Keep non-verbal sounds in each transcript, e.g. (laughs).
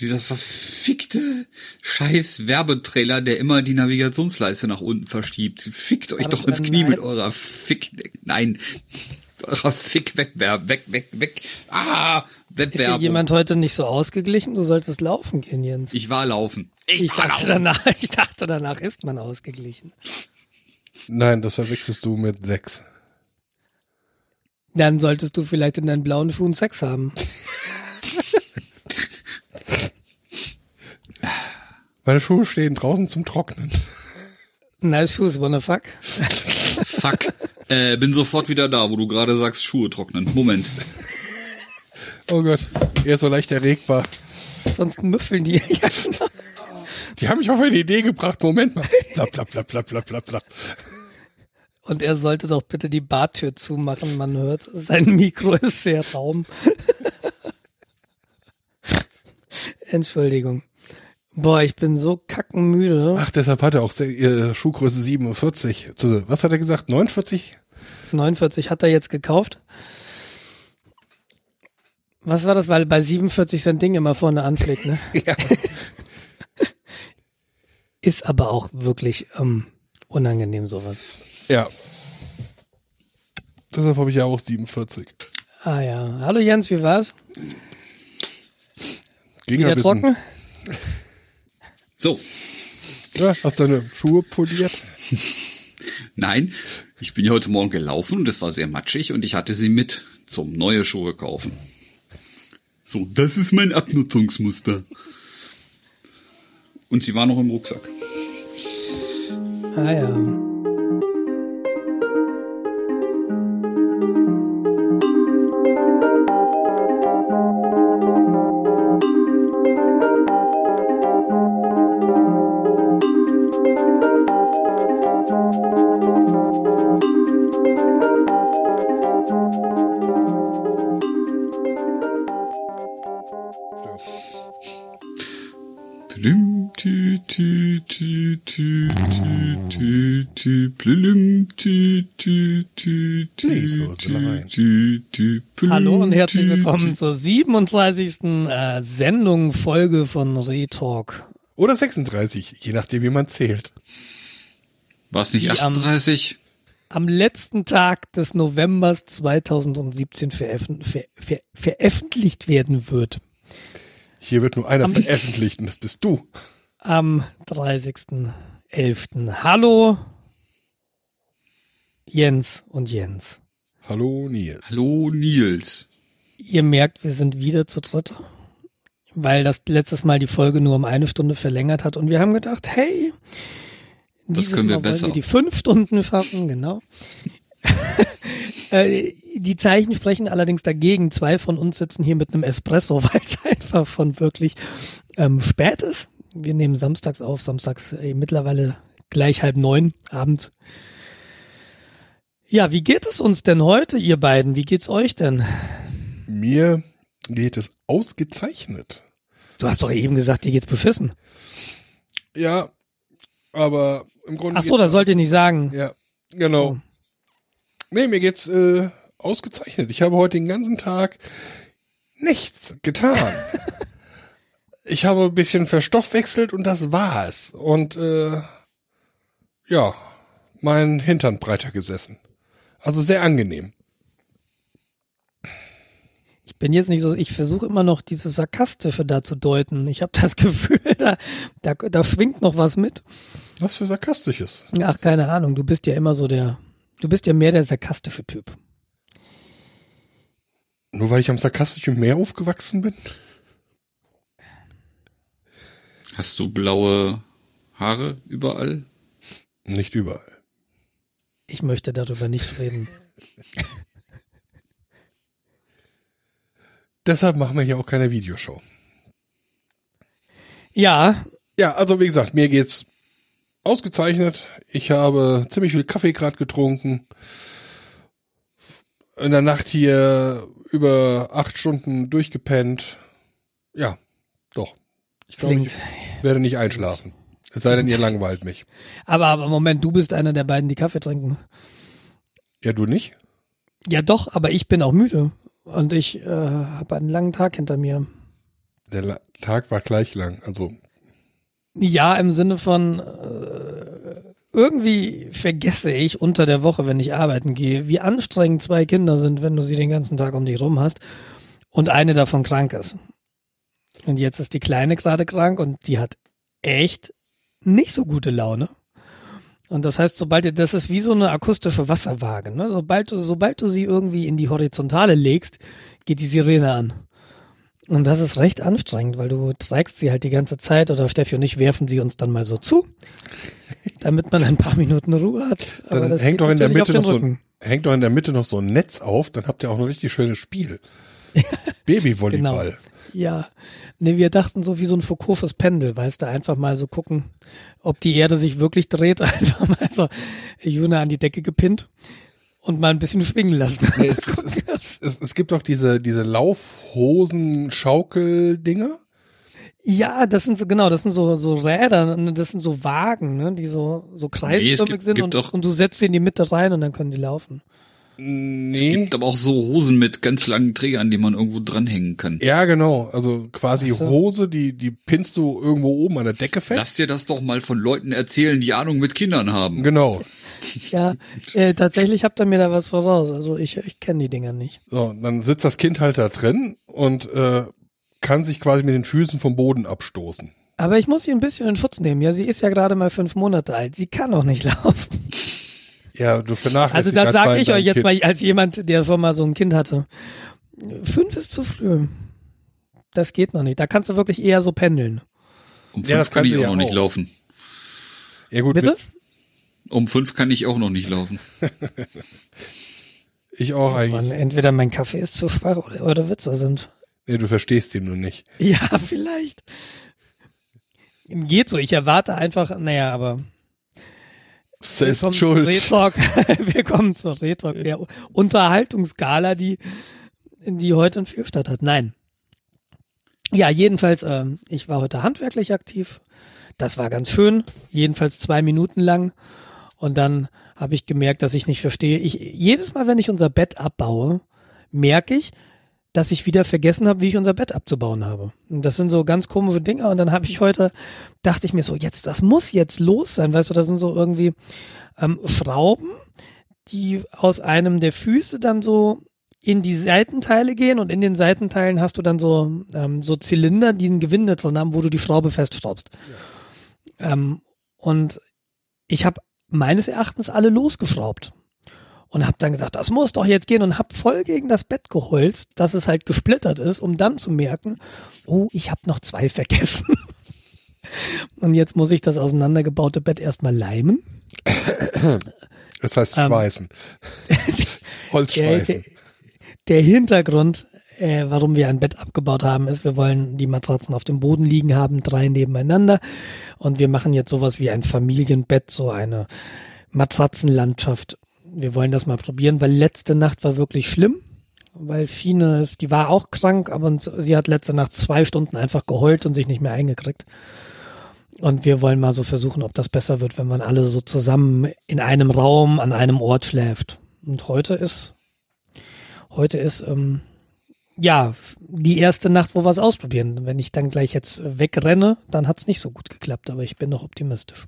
Dieser verfickte scheiß Werbetrailer, der immer die Navigationsleiste nach unten verschiebt. Fickt euch doch ins Knie mit eurer Fick, nein, eurer Fick-Wettbewerb, weg, weg, weg. Ah, Ist Wettbewerb. jemand heute nicht so ausgeglichen? Du solltest laufen gehen, Jens. Ich war laufen. Ich, Ich war dachte, laufen. danach, (laughs) ich dachte, danach ist man ausgeglichen. Nein, das verwechselst du mit sechs. Dann solltest du vielleicht in deinen blauen Schuhen Sex haben. (laughs) Meine Schuhe stehen draußen zum Trocknen. Nice shoes, wanna fuck? Fuck. Äh, bin sofort wieder da, wo du gerade sagst, Schuhe trocknen. Moment. Oh Gott, er ist so leicht erregbar. Sonst müffeln die. Die haben mich auf eine Idee gebracht. Moment mal. Plapp, plapp, plapp, plapp, plapp, plapp, plapp. Und er sollte doch bitte die Bartür zumachen, man hört. Sein Mikro ist sehr raum. Entschuldigung. Boah, ich bin so kackenmüde. Ach, deshalb hat er auch äh, Schuhgröße 47. Zu- Was hat er gesagt? 49? 49 hat er jetzt gekauft. Was war das? Weil bei 47 sein Ding immer vorne anschlägt, ne? (laughs) Ja. (laughs) Ist aber auch wirklich ähm, unangenehm sowas. Ja. Deshalb habe ich ja auch 47. Ah ja. Hallo Jens, wie war's? Ging Wieder trocken? (laughs) So. Ja, hast deine Schuhe poliert? Nein, ich bin ja heute Morgen gelaufen und es war sehr matschig und ich hatte sie mit zum neue Schuhe kaufen. So, das ist mein Abnutzungsmuster. Und sie war noch im Rucksack. Ah ja. Hallo und herzlich willkommen zur 37. Äh, Sendung, Folge von Retalk. Oder 36, je nachdem, wie man zählt. War es nicht Die am- 38? Am letzten Tag des Novembers 2017 veröffent ver ver veröffentlicht werden wird. Hier wird nur einer veröffentlicht und das bist du. Am 30.11. Hallo Jens und Jens. Hallo Nils. Hallo Nils. Ihr merkt, wir sind wieder zu dritt, weil das letztes Mal die Folge nur um eine Stunde verlängert hat und wir haben gedacht, hey, Das dieses können wir Mal wollen besser. Wir die fünf Stunden schaffen, genau. (laughs) Äh, die Zeichen sprechen allerdings dagegen. Zwei von uns sitzen hier mit einem Espresso, (laughs) weil es einfach von wirklich ähm, spät ist. Wir nehmen samstags auf, samstags äh, mittlerweile gleich halb neun abends. Ja, wie geht es uns denn heute, ihr beiden? Wie geht's euch denn? Mir geht es ausgezeichnet. Du hast doch eben gesagt, dir geht's beschissen. Ja, aber im Grunde. Ach so, das sollt ihr nicht sagen. Ja, genau. Oh. Nee, mir geht's äh, ausgezeichnet. Ich habe heute den ganzen Tag nichts getan. (laughs) ich habe ein bisschen verstoffwechselt und das war's. Und äh, ja, mein Hintern breiter gesessen. Also sehr angenehm. Ich bin jetzt nicht so, ich versuche immer noch dieses Sarkastische da zu deuten. Ich habe das (laughs) Gefühl, da, da, da schwingt noch was mit. Was für sarkastisches. Ach, keine Ahnung, du bist ja immer so der, du bist ja mehr der sarkastische Typ. Nur weil ich am sarkastischen Meer aufgewachsen bin? Hast du blaue Haare überall? Nicht überall. Ich möchte darüber nicht reden. (laughs) Deshalb machen wir hier auch keine Videoshow. Ja, Ja, also wie gesagt, mir geht's ausgezeichnet. Ich habe ziemlich viel Kaffee gerade getrunken. In der Nacht hier über acht Stunden durchgepennt. Ja, doch. Ich glaube, ich werde nicht einschlafen. Es sei denn, ihr langweilt mich. Aber, aber Moment, du bist einer der beiden, die Kaffee trinken. Ja, du nicht? Ja, doch, aber ich bin auch müde. Und ich äh, habe einen langen Tag hinter mir. Der La Tag war gleich lang. Also Ja, im Sinne von äh, irgendwie vergesse ich unter der Woche, wenn ich arbeiten gehe, wie anstrengend zwei Kinder sind, wenn du sie den ganzen Tag um dich rum hast und eine davon krank ist. Und jetzt ist die Kleine gerade krank und die hat echt nicht so gute Laune. Und das heißt, sobald du, das ist wie so eine akustische Wasserwaage, ne? Sobald du, sobald du sie irgendwie in die Horizontale legst, geht die Sirene an. Und das ist recht anstrengend, weil du trägst sie halt die ganze Zeit oder Steffi und ich werfen sie uns dann mal so zu, (laughs) damit man ein paar Minuten Ruhe hat. Aber dann das hängt doch in der Mitte noch so ein, hängt doch in der Mitte noch so ein Netz auf, dann habt ihr auch ein richtig schönes Spiel. (laughs) Babyvolleyball. Ja, nee, wir dachten so wie so ein Foucault'sches Pendel, weißt du, einfach mal so gucken, ob die Erde sich wirklich dreht, (laughs) einfach mal so Juna an die Decke gepinnt und mal ein bisschen schwingen lassen. Nee, es, es, es, es, es gibt doch diese, diese Laufhosen-Schaukel-Dinger. Ja, das sind so, genau, das sind so, so Räder, ne, das sind so Wagen, ne, die so, so kreisförmig gibt- sind gibt und, doch- und du setzt sie in die Mitte rein und dann können die laufen. Es Nee. gibt aber auch so Hosen mit ganz langen Trägern, die man irgendwo dranhängen kann. Ja, genau. Also quasi so. Hose, die, die pinnst du irgendwo oben an der Decke fest. Lass dir das doch mal von Leuten erzählen, die Ahnung mit Kindern haben. Genau. (laughs) Ja, äh, tatsächlich habt ihr mir da was voraus, also ich, ich kenne die Dinger nicht. So, dann sitzt das Kind halt da drin und äh, kann sich quasi mit den Füßen vom Boden abstoßen. Aber ich muss sie ein bisschen in Schutz nehmen, ja, sie ist ja gerade mal fünf Monate alt, sie kann noch nicht (laughs) laufen. Ja, du vernachlässigst Also da sage ich euch jetzt Kind. mal als jemand, der schon mal so ein Kind hatte. Fünf ist zu früh. Das geht noch nicht. Da kannst du wirklich eher so pendeln. Um Ja, fünf das kann ich auch ja noch nicht auch. laufen. Ja gut, Bitte? Um fünf kann ich auch noch nicht laufen. (laughs) ich auch eigentlich. Mann, entweder mein Kaffee ist zu schwach oder eure Witze sind. Nee, du verstehst ihn nur nicht. (laughs) Ja, vielleicht. Geht so. Ich erwarte einfach, naja, aber Selbst zur schuld. Retalk. (laughs) wir kommen zur Retalk, der Unterhaltungsgala, die, die heute in Vielstadt hat. Nein. Ja, jedenfalls, ähm, ich war heute handwerklich aktiv. Das war ganz schön. Jedenfalls zwei Minuten lang. Und dann habe ich gemerkt, dass ich nicht verstehe. Ich, jedes Mal, wenn ich unser Bett abbaue, merke ich, dass ich wieder vergessen habe, wie ich unser Bett abzubauen habe. Und das sind so ganz komische Dinge. Und dann habe ich heute, dachte ich mir so, jetzt, das muss jetzt los sein. Weißt du, das sind so irgendwie ähm, Schrauben, die aus einem der Füße dann so in die Seitenteile gehen und in den Seitenteilen hast du dann so, ähm, so Zylinder, die ein Gewinde drin haben, wo du die Schraube festschraubst. Ähm, und ich habe meines Erachtens alle losgeschraubt und habe dann gesagt, das muss doch jetzt gehen und habe voll gegen das Bett geholzt, dass es halt gesplittert ist, um dann zu merken, oh, ich habe noch zwei (laughs) vergessen. und jetzt muss ich das auseinandergebaute Bett erstmal leimen. (coughs) Das heißt Ähm, schweißen. (coughs) Der, Holzschweißen. der, der Hintergrund, äh, warum wir ein Bett abgebaut haben, ist, wir wollen die Matratzen auf dem Boden liegen haben, drei nebeneinander. Und wir machen jetzt sowas wie ein Familienbett, so eine Matratzenlandschaft. Wir wollen das mal probieren, weil letzte Nacht war wirklich schlimm. Weil Fine ist, die war auch krank, aber sie hat letzte Nacht zwei Stunden einfach geheult und sich nicht mehr eingekriegt. Und wir wollen mal so versuchen, ob das besser wird, wenn man alle so zusammen in einem Raum an einem Ort schläft. Und heute ist, heute ist, ähm, ja, die erste Nacht, wo wir es ausprobieren. Wenn ich dann gleich jetzt wegrenne, dann hat's nicht so gut geklappt, aber ich bin noch optimistisch.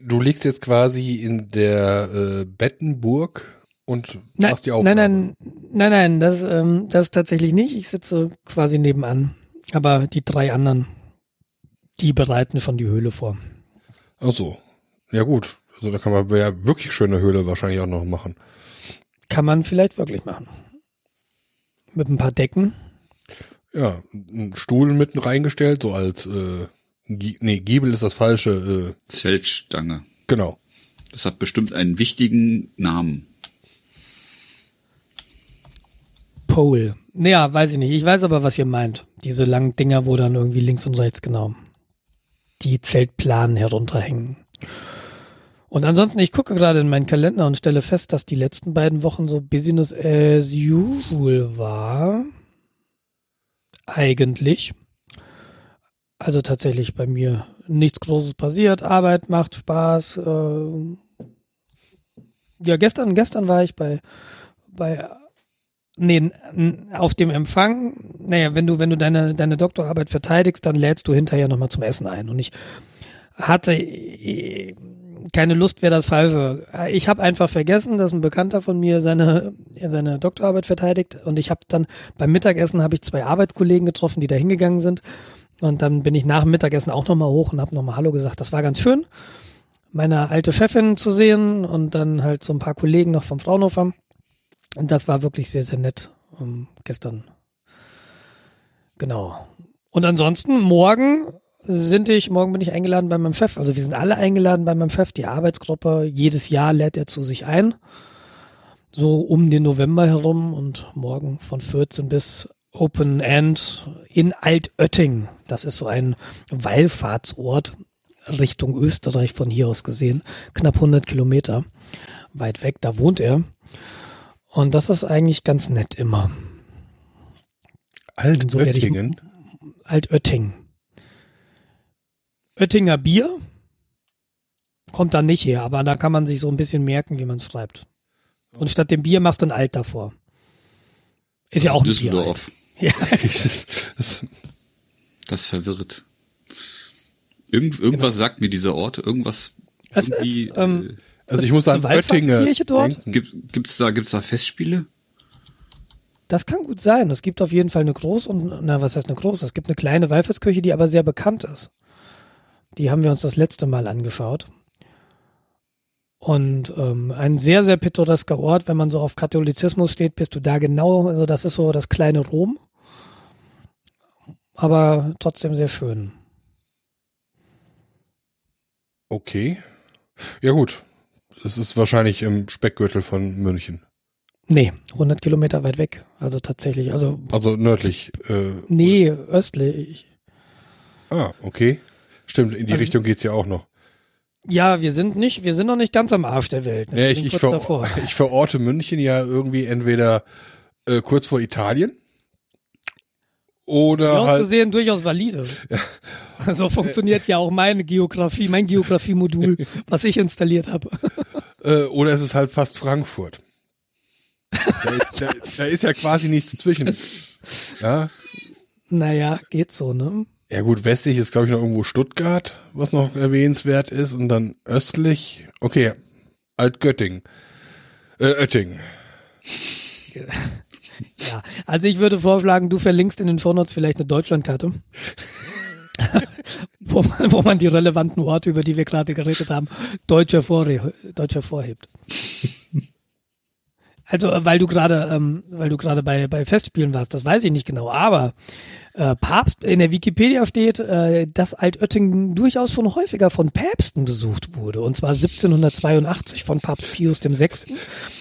Du liegst jetzt quasi in der äh, Bettenburg und Nein, machst die Aufnahme. nein, nein, nein, nein, das, ähm, das tatsächlich nicht. Ich sitze quasi nebenan. Aber die drei anderen, die bereiten schon die Höhle vor. Ach so. Ja gut. Also da kann man ja wirklich schöne Höhle wahrscheinlich auch noch machen. Kann man vielleicht wirklich machen. Mit ein paar Decken. Ja, einen Stuhl mitten reingestellt, so als äh, Nee, Giebel ist das falsche. Äh, Zeltstange. genau. Das hat bestimmt einen wichtigen Namen. Pole. Naja, weiß ich nicht. Ich weiß aber, was ihr meint. Diese langen Dinger, wo dann irgendwie links und rechts genau die Zeltplanen herunterhängen. Und ansonsten, ich gucke gerade in meinen Kalender und stelle fest, dass die letzten beiden Wochen so Business as usual war. Eigentlich. Also tatsächlich bei mir nichts Großes passiert. Arbeit macht Spaß. Äh ja, gestern, gestern war ich bei, bei Nee, auf dem Empfang, naja, wenn du, wenn du deine, deine Doktorarbeit verteidigst, dann lädst du hinterher nochmal zum Essen ein. Und ich hatte äh, keine Lust, wäre das Falsche. Ich habe einfach vergessen, dass ein Bekannter von mir seine, seine Doktorarbeit verteidigt. Und ich habe dann beim Mittagessen habe ich zwei Arbeitskollegen getroffen, die da hingegangen sind. Und dann bin ich nach dem Mittagessen auch nochmal hoch und habe nochmal Hallo gesagt. Das war ganz schön, meine alte Chefin zu sehen und dann halt so ein paar Kollegen noch vom Fraunhofer. Und das war wirklich sehr, sehr nett ähm, gestern. Genau. Und ansonsten morgen sind ich, morgen bin ich eingeladen bei meinem Chef. Also wir sind alle eingeladen bei meinem Chef, die Arbeitsgruppe. Jedes Jahr lädt er zu sich ein. So um den November herum und morgen von 14 bis Open End in Altötting. Das ist so ein Wallfahrtsort Richtung Österreich von hier aus gesehen. Knapp 100 Kilometer weit weg. Da wohnt er. Und das ist eigentlich ganz nett immer. So Altöttingen. Altötting. Oettinger Bier kommt da nicht her, aber da kann man sich so ein bisschen merken, wie man es schreibt. Und statt dem Bier machst du ein Alt davor. Ist ja auch ein Düsseldorf. Bier. Ja, (laughs) Das- das- Das verwirrt. Irgend, irgendwas sagt mir dieser Ort. Irgendwas. Es irgendwie, ist, ähm, Also ich muss an Die Oettinger Wallfahrtskirche dort? denken. äh, gibt, gibt's da, gibt's da Festspiele? das kann gut sein. Es gibt auf jeden Fall eine große und, na, was heißt eine große? Es gibt eine kleine Wallfahrtskirche, die aber sehr bekannt ist. Die haben wir uns das letzte Mal angeschaut. Und ähm, ein sehr, sehr pittoresker Ort, wenn man so auf Katholizismus steht, bist du da genau, also das ist so das kleine Rom. Aber trotzdem sehr schön. Okay. Ja gut. Das ist wahrscheinlich im Speckgürtel von München. Nee, 100 Kilometer weit weg. Also tatsächlich, also Also nördlich. Äh, nee, östlich. Ah, okay. Stimmt, in die Also- Richtung geht's ja auch noch. Ja, wir sind nicht, wir sind noch nicht ganz am Arsch der Welt. ne? Ja, ich, ich, ver davor. (laughs) ich verorte München ja irgendwie entweder äh, kurz vor Italien oder Ja, halt gesehen durchaus valide. (laughs) So funktioniert ja auch meine Geografie, mein Geografiemodul, (laughs) was ich installiert habe. äh, oder es ist halt fast Frankfurt. da, da, (laughs) da ist ja quasi nichts zwischen. Ja, Naja, geht so, ne? ja gut, westlich ist glaube ich noch irgendwo Stuttgart, was noch erwähnenswert ist und dann östlich, okay, Altgöttingen. Äh, Oetting. Ja, also ich würde vorschlagen, du verlinkst in den Shownotes vielleicht eine Deutschlandkarte. (laughs) wo, man, wo man die relevanten Orte, über die wir gerade geredet haben, deutsch, hervorhe deutsch hervorhebt. Also, weil du gerade, ähm, weil du gerade bei, bei Festspielen warst, das weiß ich nicht genau, aber äh, Papst, in der Wikipedia steht, äh, dass Altöttingen durchaus schon häufiger von Päpsten besucht wurde. Und zwar 1782 von Papst Pius VI.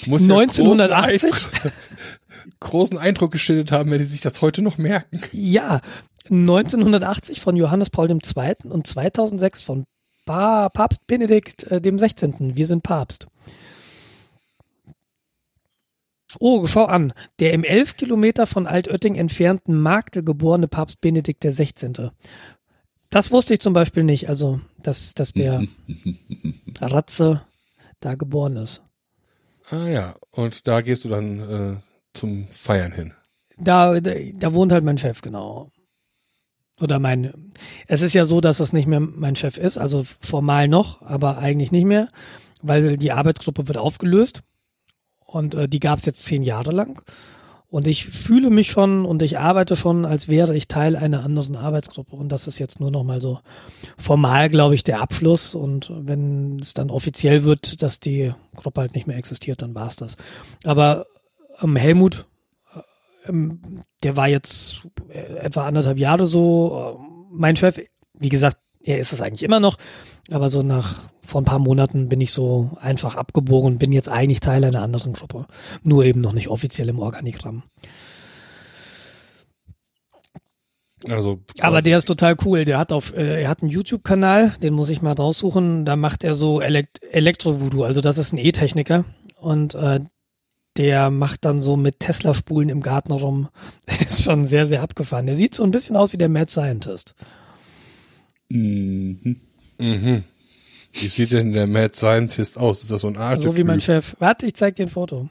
Muss ja 1980? Großen Eindruck, großen Eindruck geschildert haben, wenn die sich das heute noch merken. Ja, 1980 von Johannes Paul II. und 2006 von pa Papst Benedikt äh, dem 16. Wir sind Papst. Oh, schau an. Der im 11 Kilometer von Altötting entfernten Magde geborene Papst Benedikt der 16. Das wusste ich zum Beispiel nicht, also dass, dass der (laughs) Ratze da geboren ist. Ah ja, und da gehst du dann äh, zum Feiern hin. Da, da, da wohnt halt mein Chef, genau. Oder mein, es ist ja so, dass es nicht mehr mein Chef ist, also formal noch, aber eigentlich nicht mehr, weil die Arbeitsgruppe wird aufgelöst und äh, die gab es jetzt zehn Jahre lang. Und ich fühle mich schon und ich arbeite schon, als wäre ich Teil einer anderen Arbeitsgruppe. Und das ist jetzt nur noch mal so formal, glaube ich, der Abschluss. Und wenn es dann offiziell wird, dass die Gruppe halt nicht mehr existiert, dann war's das. Aber ähm, Helmut, ähm, der war jetzt äh, etwa anderthalb Jahre so. äh, Mein Chef, wie gesagt, er ist es eigentlich immer noch, aber so nach vor ein paar Monaten bin ich so einfach abgebogen und bin jetzt eigentlich Teil einer anderen Gruppe. Nur eben noch nicht offiziell im Organigramm. Also Aber der ist total cool. Der hat auf, äh, er hat einen YouTube-Kanal, den muss ich mal raussuchen. Da macht er so Elekt Elektro-Voodoo. Also das ist ein E-Techniker und äh, der macht dann so mit Tesla-Spulen im Garten rum. Der (laughs) ist schon sehr, sehr abgefahren. Der sieht so ein bisschen aus wie der Mad Scientist. Mhm. Mhm. Wie sieht denn der Mad Scientist aus? Ist das so ein Arzt? So wie mein Chef. Warte, ich zeig dir ein Foto.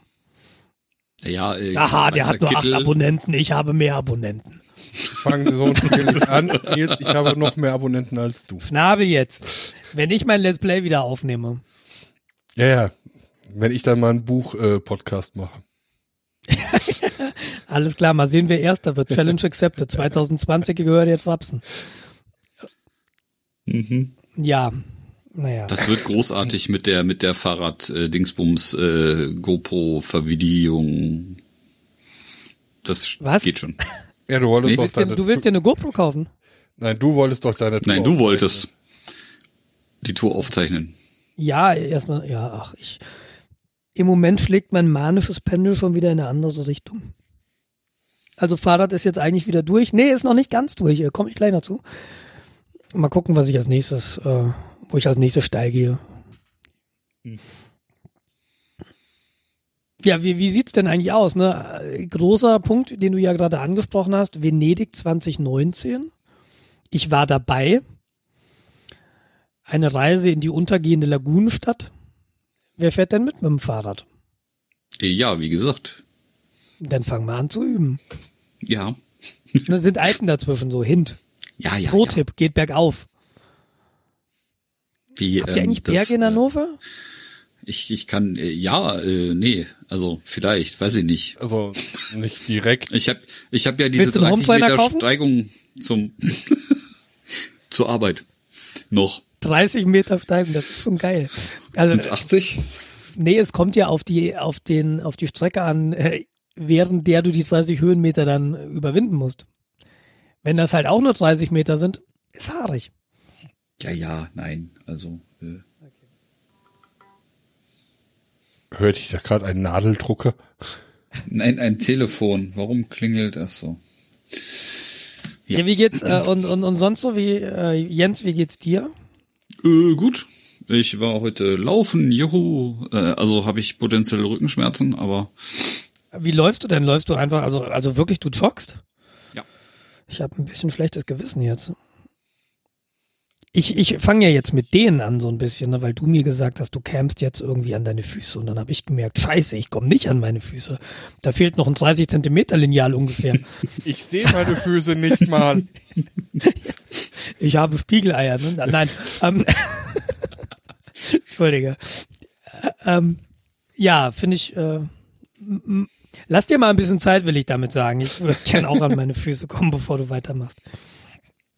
Ja, äh, Aha, der hat nur Kittel. acht Abonnenten, ich habe mehr Abonnenten. Fangen so ein Spiel nicht (laughs) an. Ich habe noch mehr Abonnenten als du. Schnabel jetzt. Wenn ich mein Let's Play wieder aufnehme. Ja, ja. Wenn ich dann mal einen Buch-Podcast mache. (laughs) Alles klar, mal sehen, wer erster wird. Challenge accepted. 2020 gehört jetzt Rapsen. Mhm. Ja, naja. Das wird großartig mit der mit der Fahrrad äh, Dingsbums äh, GoPro Vervideoung. Das Was? geht schon. Ja, du wolltest Nee, doch Willst dir, deine, du willst dir eine GoPro kaufen? Nein, du wolltest doch deine Tour Nein, du aufzeichnen. wolltest die Tour aufzeichnen. Ja, erstmal, ja, ach, ich. Im Moment schlägt mein manisches Pendel schon wieder in eine andere Richtung. Also Fahrrad ist jetzt eigentlich wieder durch. Nee, ist noch nicht ganz durch. Äh, Komme ich gleich noch zu. Mal gucken, was ich als nächstes, äh, wo ich als nächstes steil gehe. Ja, wie, wie sieht's denn eigentlich aus? Ne? Großer Punkt, den du ja gerade angesprochen hast, Venedig 2019. Ich war dabei. Eine Reise in die untergehende Lagunenstadt. Wer fährt denn mit mit dem Fahrrad? Äh, Ja, wie gesagt. Dann fangen wir an zu üben. Ja. (laughs) Da sind Alpen dazwischen, so Hint. Ja, ja. Pro-Tipp, geht bergauf. Ja. Wie, Habt ihr ähm, eigentlich das, Berge in äh, Hannover? Ich, ich kann, äh, ja, äh, nee, also vielleicht, weiß ich nicht. Also nicht direkt. Ich habe ich hab ja diese Willst du einen 30 Hometrainer Meter kaufen? Steigung zum (laughs) zur Arbeit. Noch. 30 Meter steigen, das ist schon geil. Also, Sind's 80? nee, es kommt ja auf die, auf den, auf die Strecke an, äh, während der du die 30 Höhenmeter dann überwinden musst. Wenn das halt auch nur 30 Meter sind, ist haarig. Ja, ja, nein, also äh, Hörte ich da gerade einen Nadeldrucker? nein, ein Telefon. Warum klingelt das so? Ja, wie geht's, äh, und, und, und sonst so, wie, äh, Jens, wie geht's dir? Äh, gut. Ich war heute laufen, juhu. Äh, also habe ich potenzielle Rückenschmerzen, aber Wie läufst du denn? Läufst du einfach, also, also wirklich, du joggst? Ja. Ich habe ein bisschen schlechtes Gewissen jetzt. Ich, ich fange ja jetzt mit denen an so ein bisschen, ne, weil du mir gesagt hast, du campst jetzt irgendwie an deine Füße und dann habe ich gemerkt, scheiße, ich komme nicht an meine Füße. Da fehlt noch ein 30 Zentimeter Lineal ungefähr. (laughs) Ich sehe meine Füße nicht mal. (laughs) Ich habe Spiegeleier, ne? Nein. Ähm, (laughs) Entschuldige. Äh, Ähm, ja, finde ich, äh, lass dir mal ein bisschen Zeit, will ich damit sagen. Ich würde gerne auch an meine Füße kommen, bevor du weitermachst.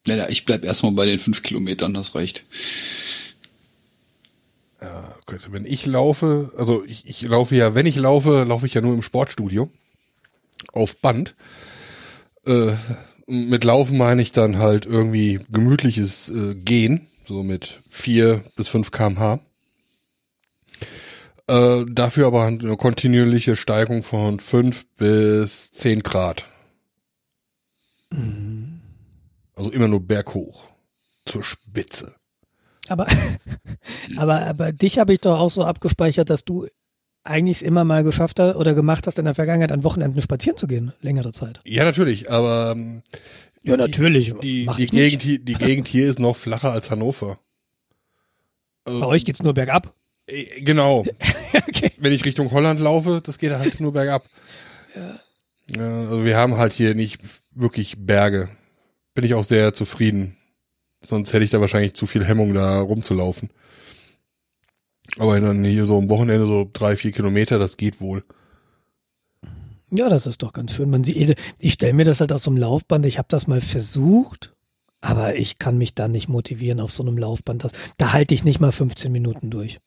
Naja, ich bleib erstmal bei den fünf Kilometern, das reicht. Ja, Gott, wenn ich laufe, also ich, ich laufe ja, wenn ich laufe, laufe ich ja nur im Sportstudio. Auf Band. Äh, mit Laufen meine ich dann halt irgendwie gemütliches äh, Gehen, so mit vier bis fünf kmh. Äh, dafür aber eine kontinuierliche Steigung von fünf bis zehn Grad. Also immer nur berghoch. Zur Spitze. Aber, (laughs) aber, aber dich habe ich doch auch so abgespeichert, dass du eigentlich es immer mal geschafft hast oder gemacht hast in der Vergangenheit, an Wochenenden spazieren zu gehen, längere Zeit. Ja, natürlich, aber ähm, Ja, natürlich. die, die, nicht. Gegend hier, die Gegend hier ist noch flacher als Hannover. Also, Bei euch geht's nur bergab. äh, Genau. (laughs) okay. Wenn ich Richtung Holland laufe, das geht halt nur bergab. Ja. Also wir haben halt hier nicht wirklich Berge. Bin ich auch sehr zufrieden. Sonst hätte ich da wahrscheinlich zu viel Hemmung, da rumzulaufen. Aber dann hier so am Wochenende so drei, vier Kilometer, das geht wohl. Ja, das ist doch ganz schön. Man sieht, ich stelle mir das halt auf so einem Laufband. Ich habe das mal versucht, aber ich kann mich da nicht motivieren auf so einem Laufband. Das, da halte ich nicht mal 15 Minuten durch.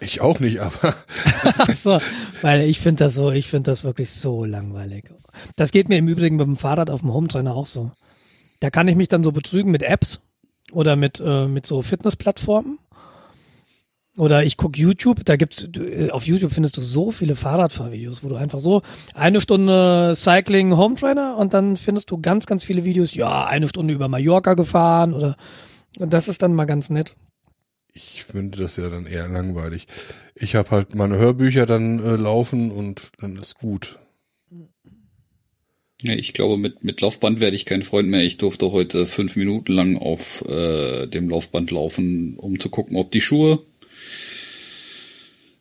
Ich auch nicht, aber (laughs) so, weil ich finde das so, ich finde das wirklich so langweilig. Das geht mir im Übrigen mit dem Fahrrad auf dem Hometrainer auch so. Da kann ich mich dann so betrügen mit Apps oder mit, äh, mit so Fitnessplattformen. Oder ich guck YouTube, da gibt's, äh, auf YouTube findest du so viele Fahrradfahrvideos, wo du einfach so eine Stunde Cycling Hometrainer und dann findest du ganz, ganz viele Videos, ja, eine Stunde über Mallorca gefahren oder, und das ist dann mal ganz nett. ich finde das ja dann eher langweilig. Ich habe halt meine Hörbücher dann äh, laufen und dann ist gut. Ja, ich glaube, mit, mit Laufband werde ich kein Freund mehr. Ich durfte heute fünf Minuten lang auf äh, dem Laufband laufen, um zu gucken, ob die Schuhe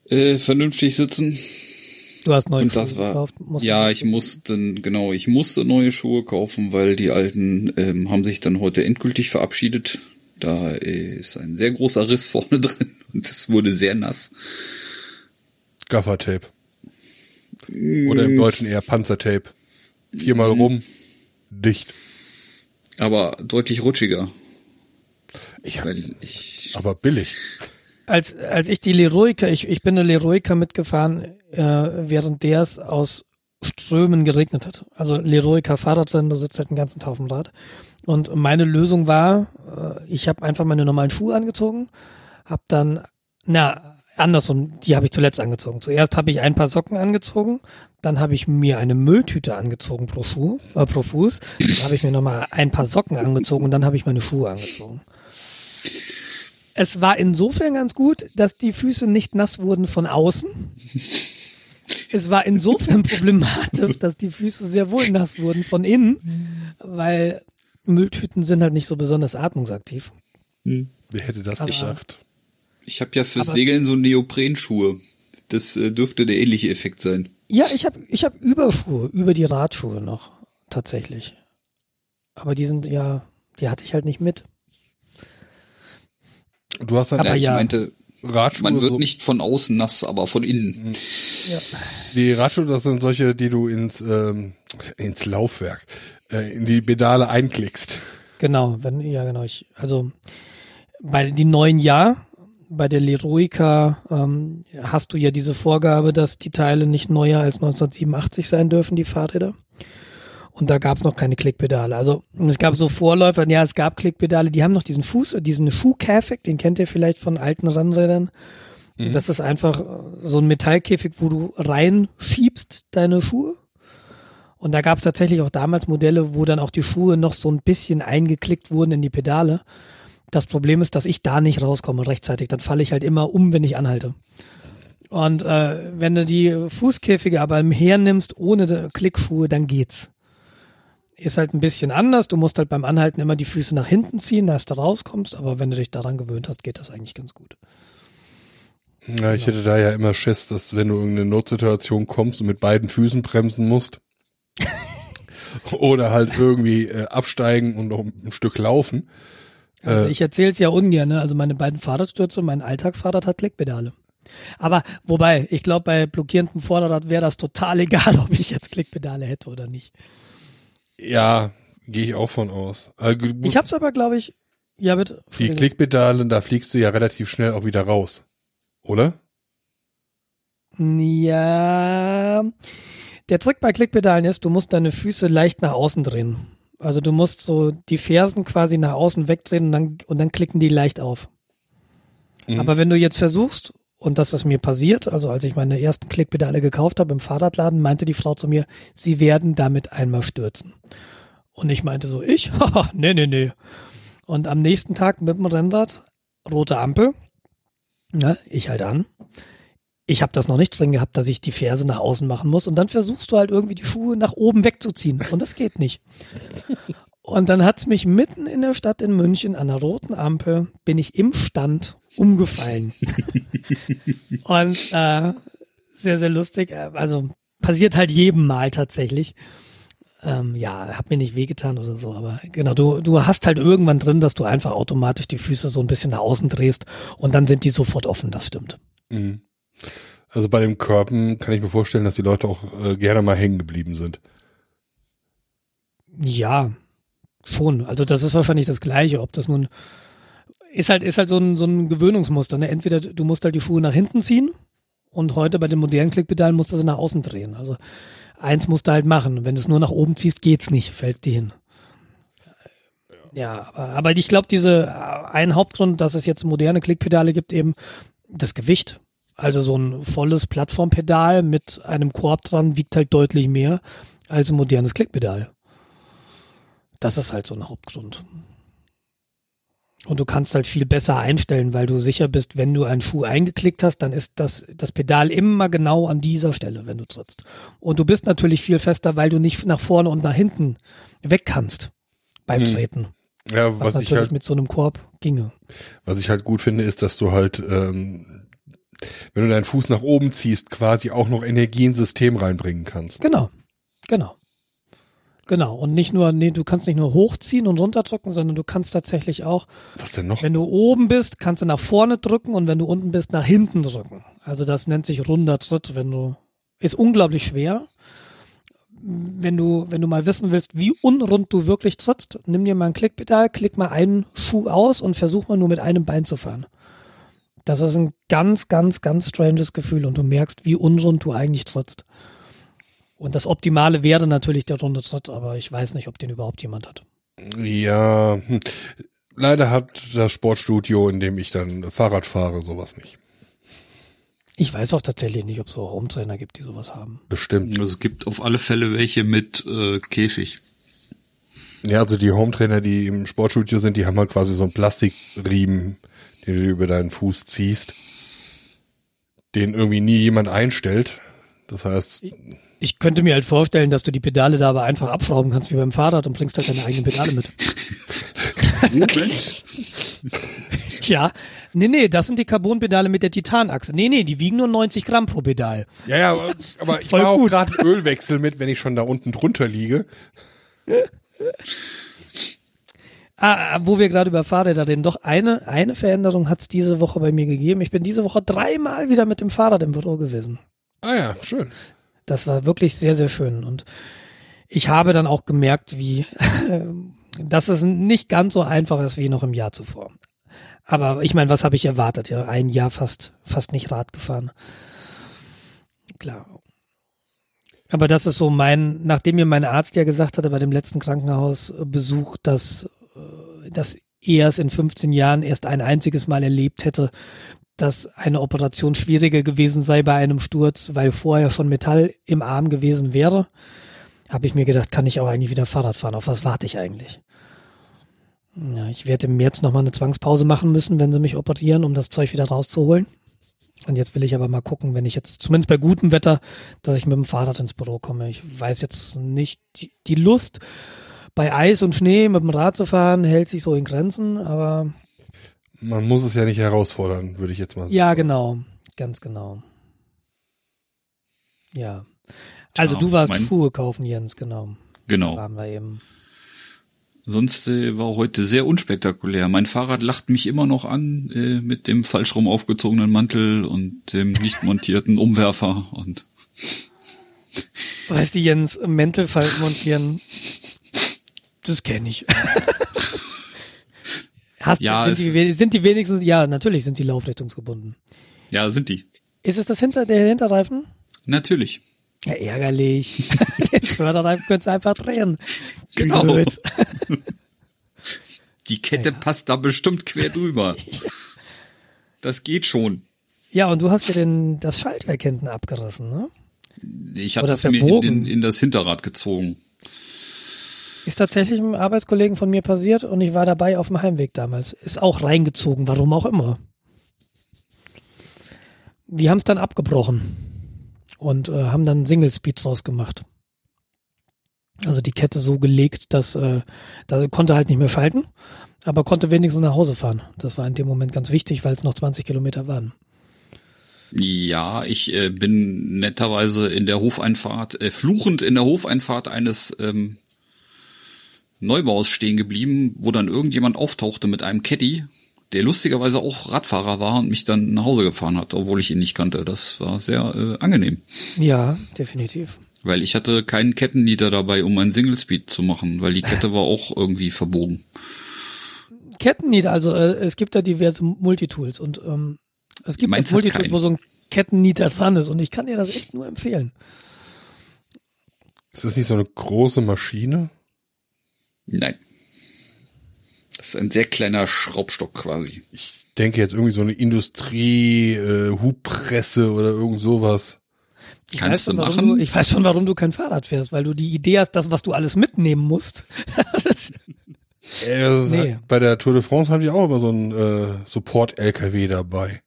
äh, vernünftig sitzen. Du hast neue Und Schuhe das war, gekauft. musst ja, ich musste, genau, ich musste neue Schuhe kaufen, weil die alten ähm, haben sich dann heute endgültig verabschiedet. Da äh, ist ein sehr großer Riss (laughs) vorne drin und es wurde sehr nass. Gaffertape. Oder im Deutschen eher Panzertape. Viermal rum, dicht. Aber deutlich rutschiger. Ich hab, ich, aber billig. Als, als ich die Leroica, ich, ich bin eine Leroica mitgefahren, äh, während der es aus Strömen geregnet hat. Also Leroica Fahrradrennen, du sitzt halt den ganzen dem Rad. Und meine Lösung war, äh, ich habe einfach meine normalen Schuhe angezogen, habe dann, na, andersrum, die habe ich zuletzt angezogen. Zuerst habe ich ein paar Socken angezogen, dann habe ich mir eine Mülltüte angezogen pro Schuh, äh, pro Fuß, dann habe ich mir nochmal ein paar Socken angezogen und dann habe ich meine Schuhe angezogen. Es war insofern ganz gut, dass die Füße nicht nass wurden von außen. Es war insofern (laughs) problematisch, dass die Füße sehr wohl nass wurden von innen, weil Mülltüten sind halt nicht so besonders atmungsaktiv. Wer hätte das Aber- gedacht? Ich habe ja fürs Aber- Segeln so Neoprenschuhe. Das äh, dürfte der ähnliche Effekt sein. Ja, ich habe ich hab Überschuhe, über die Radschuhe noch, tatsächlich. Aber die sind ja, die hatte ich halt nicht mit. Du hast dann Aber ja, ich ja. meinte, Radschuhe. man wird so, nicht von außen nass, aber von innen. Ja. Die Radschuhe, das sind solche, die du ins, ähm, ins Laufwerk, äh, in die Pedale einklickst. Genau, wenn, ja genau. Ich, also bei die neuen ja, bei der Leroica ähm, hast du ja diese Vorgabe, dass die Teile nicht neuer als 1987 sein dürfen, die Fahrräder. Und da gab es noch keine Klickpedale. Also es gab so Vorläufer, ja, es gab Klickpedale, die haben noch diesen Fuß, diesen Schuhkäfig, den kennt ihr vielleicht von alten Rennrädern. Das ist einfach äh, so ein Metallkäfig, wo du reinschiebst deine Schuhe. Und da gab es tatsächlich auch damals Modelle, wo dann auch die Schuhe noch so ein bisschen eingeklickt wurden in die Pedale. Das Problem ist, dass ich da nicht rauskomme rechtzeitig. Dann falle ich halt immer um, wenn ich anhalte. Und äh, wenn du die Fußkäfige aber hernimmst ohne die Klickschuhe, dann geht's. Ist halt ein bisschen anders. Du musst halt beim Anhalten immer die Füße nach hinten ziehen, dass du rauskommst. Aber wenn du dich daran gewöhnt hast, geht das eigentlich ganz gut. Ja, ich hätte da ja immer Schiss, dass wenn du in irgendeine Notsituation kommst und mit beiden Füßen bremsen musst, (laughs) oder halt irgendwie äh, absteigen und noch ein Stück laufen. Also Äh, ich erzähle es ja ungern. Ne? Also meine beiden Fahrradstürze, mein Alltagsfahrrad hat Klickpedale. Aber wobei, ich glaube, bei blockierendem Vorderrad wäre das total (laughs) egal, ob ich jetzt Klickpedale hätte oder nicht. Ja, gehe ich auch von aus. Äh, Ich musst- hab's aber, glaube ich, ja bitte. die. Klickpedale, da fliegst du ja relativ schnell auch wieder raus. Oder? Ja. Der Trick bei Klickpedalen ist, du musst deine Füße leicht nach außen drehen. Also du musst so die Fersen quasi nach außen wegdrehen und dann, und dann klicken die leicht auf. Mhm. Aber wenn du jetzt versuchst, und das ist mir passiert, also als ich meine ersten Klickpedale gekauft habe im Fahrradladen, meinte die Frau zu mir, sie werden damit einmal stürzen. Und ich meinte so, ich? (laughs) Haha, nee, nee, nee. Und am nächsten Tag mit dem Rennrad, rote Ampel, ne, ich halt an. Ich habe das noch nicht drin gehabt, dass ich die Ferse nach außen machen muss. Und dann versuchst du halt irgendwie die Schuhe nach oben wegzuziehen. Und das geht nicht. Und dann hat's mich mitten in der Stadt in München an der roten Ampel, bin ich im Stand umgefallen. (laughs) Und äh, sehr, sehr lustig. Also passiert halt jedem Mal tatsächlich. Ähm, ja, hat mir nicht wehgetan oder so, aber genau, du, du hast halt irgendwann drin, dass du einfach automatisch die Füße so ein bisschen nach außen drehst und dann sind die sofort offen, das stimmt. Mhm. Also bei dem Körpen kann ich mir vorstellen, dass die Leute auch äh, gerne mal hängen geblieben sind. Ja, schon. Also das ist wahrscheinlich das Gleiche. Ob das nun ist halt ist halt so ein so ein Gewöhnungsmuster. Ne? Entweder du musst halt die Schuhe nach hinten ziehen und heute bei den modernen Klickpedalen musst du sie nach außen drehen. Also eins musst du halt machen. Wenn du es nur nach oben ziehst, geht's nicht, fällt dir hin. Ja, aber, aber ich glaube, diese äh, ein Hauptgrund, dass es jetzt moderne Klickpedale gibt, eben das Gewicht. Also so ein volles Plattformpedal mit einem Korb dran wiegt halt deutlich mehr als ein modernes Klickpedal. Das ist halt so ein Hauptgrund. Und du kannst halt viel besser einstellen, weil du sicher bist, wenn du einen Schuh eingeklickt hast, dann ist das, das Pedal immer genau an dieser Stelle, wenn du trittst. Und du bist natürlich viel fester, weil du nicht nach vorne und nach hinten weg kannst beim Hm. Treten. Ja, Was, was ich natürlich halt, mit so einem Korb ginge. was ich halt gut finde, ist, dass du halt ähm, wenn du deinen Fuß nach oben ziehst, quasi auch noch Energie ins System reinbringen kannst. Genau, genau. Genau. Und nicht nur, nee, du kannst nicht nur hochziehen und runterdrücken, sondern du kannst tatsächlich auch, Was denn noch? wenn du oben bist, kannst du nach vorne drücken und wenn du unten bist, nach hinten drücken. Also das nennt sich runder Tritt, wenn du, ist unglaublich schwer. Wenn du, wenn du mal wissen willst, wie unrund du wirklich trittst, nimm dir mal ein Klickpedal, klick mal einen Schuh aus und versuch mal nur mit einem Bein zu fahren. Das ist ein ganz, ganz, ganz stranges Gefühl und du merkst, wie unrund du eigentlich trittst. Und das Optimale wäre natürlich der runde Tritt, aber ich weiß nicht, ob den überhaupt jemand hat. Ja, hm. leider hat das Sportstudio, in dem ich dann Fahrrad fahre, sowas nicht. Ich weiß auch tatsächlich nicht, ob es so Hometrainer gibt, die sowas haben. Bestimmt. Also es gibt auf alle Fälle welche mit äh, Käfig. Ja, also die Hometrainer, die im Sportstudio sind, die haben halt quasi so einen Plastikriemen, den du über deinen Fuß ziehst, den irgendwie nie jemand einstellt. Das heißt, Ich könnte mir halt vorstellen, dass du die Pedale da aber einfach abschrauben kannst wie beim Fahrrad und bringst halt deine eigenen Pedale mit. (laughs) ja, nee, nee, das sind die Carbonpedale mit der Titanachse. Nee, nee, die wiegen nur 90 Gramm pro Pedal. ja, ja, aber, aber (laughs) ich Voll mache auch gut. gerade Ölwechsel mit, wenn ich schon da unten drunter liege. (laughs) Ah, wo wir gerade über Fahrräder reden, doch eine, eine Veränderung hat es diese Woche bei mir gegeben. Ich bin diese Woche dreimal wieder mit dem Fahrrad im Büro gewesen. Ah ja, schön. Das war wirklich sehr, sehr schön. Und ich habe dann auch gemerkt, wie, (laughs) dass es nicht ganz so einfach ist wie noch im Jahr zuvor. Aber ich meine, was habe ich erwartet? Ja, ein Jahr fast, fast nicht Rad gefahren. Klar. Aber das ist so mein, nachdem mir mein Arzt ja gesagt hatte bei dem letzten Krankenhausbesuch, dass, dass er es in 15 Jahren erst ein einziges Mal erlebt hätte, dass eine Operation schwieriger gewesen sei bei einem Sturz, weil vorher schon Metall im Arm gewesen wäre, habe ich mir gedacht, kann ich auch eigentlich wieder Fahrrad fahren. Auf was warte ich eigentlich? Ja, ich werde im März nochmal eine Zwangspause machen müssen, wenn sie mich operieren, um das Zeug wieder rauszuholen. Und jetzt will ich aber mal gucken, wenn ich jetzt, zumindest bei gutem Wetter, dass ich mit dem Fahrrad ins Büro komme. Ich weiß jetzt nicht, die, die Lust bei Eis und Schnee mit dem Rad zu fahren hält sich so in Grenzen, aber Man muss es ja nicht herausfordern, würde ich jetzt mal sagen. ja, genau, ganz genau. Ja. Also du warst mein- Schuhe kaufen, Jens, genau. Genau. Waren wir eben. Sonst äh, war heute sehr unspektakulär. Mein Fahrrad lacht mich immer noch an äh, mit dem falsch rum aufgezogenen Mantel und dem nicht montierten Umwerfer und Weißt du, Jens, Mäntelfalten montieren, (laughs) das kenne ich. (laughs) Hast, Ja, sind, die, sind die wenigstens, ja, natürlich sind die laufrichtungsgebunden. ja, sind die. Ist es das hinter, der Hinterreifen? Natürlich. Ja, ärgerlich. (laughs) Den Förderreifen könntest du einfach drehen. Genau. (laughs) Die Kette Ja. passt da bestimmt quer drüber. Das geht schon. Ja, und du hast dir den, das Schaltwerk hinten abgerissen, ne? Ich habe das mir in, in, in das Hinterrad gezogen. Ist tatsächlich einem Arbeitskollegen von mir passiert und ich war dabei auf dem Heimweg damals. Ist auch reingezogen, warum auch immer. Wir haben es dann abgebrochen und äh, haben dann Single Speed draus gemacht. Also die Kette so gelegt, dass äh, da konnte halt nicht mehr schalten, aber konnte wenigstens nach Hause fahren. Das war in dem Moment ganz wichtig, weil es noch 20 Kilometer waren. Ja, ich äh, bin netterweise in der Hofeinfahrt, äh, fluchend in der Hofeinfahrt eines ähm, Neubaus stehen geblieben, wo dann irgendjemand auftauchte mit einem Caddy, der lustigerweise auch Radfahrer war und mich dann nach Hause gefahren hat, obwohl ich ihn nicht kannte. Das war sehr äh, angenehm, Ja, definitiv. weil ich hatte keinen Kettennieter dabei, um einen Single Speed zu machen, weil die Kette war auch irgendwie verbogen. Kettennieter, also äh, es gibt da diverse Multitools und ähm, es gibt Meins Multitools, wo so ein Kettennieter dran ist und ich kann dir das echt nur empfehlen. Ist das nicht so eine große Maschine? Nein. Das ist ein sehr kleiner Schraubstock quasi. Ich denke jetzt irgendwie so eine Industrie, äh, Hubpresse oder irgend sowas. Ich Kannst weiß schon, du warum machen. Du, ich weiß schon, warum du kein Fahrrad fährst, weil du die Idee hast, das, was du alles mitnehmen musst. (laughs) Äh, Nee. halt, bei der Tour de France haben die auch immer so einen äh, Support-LKW dabei.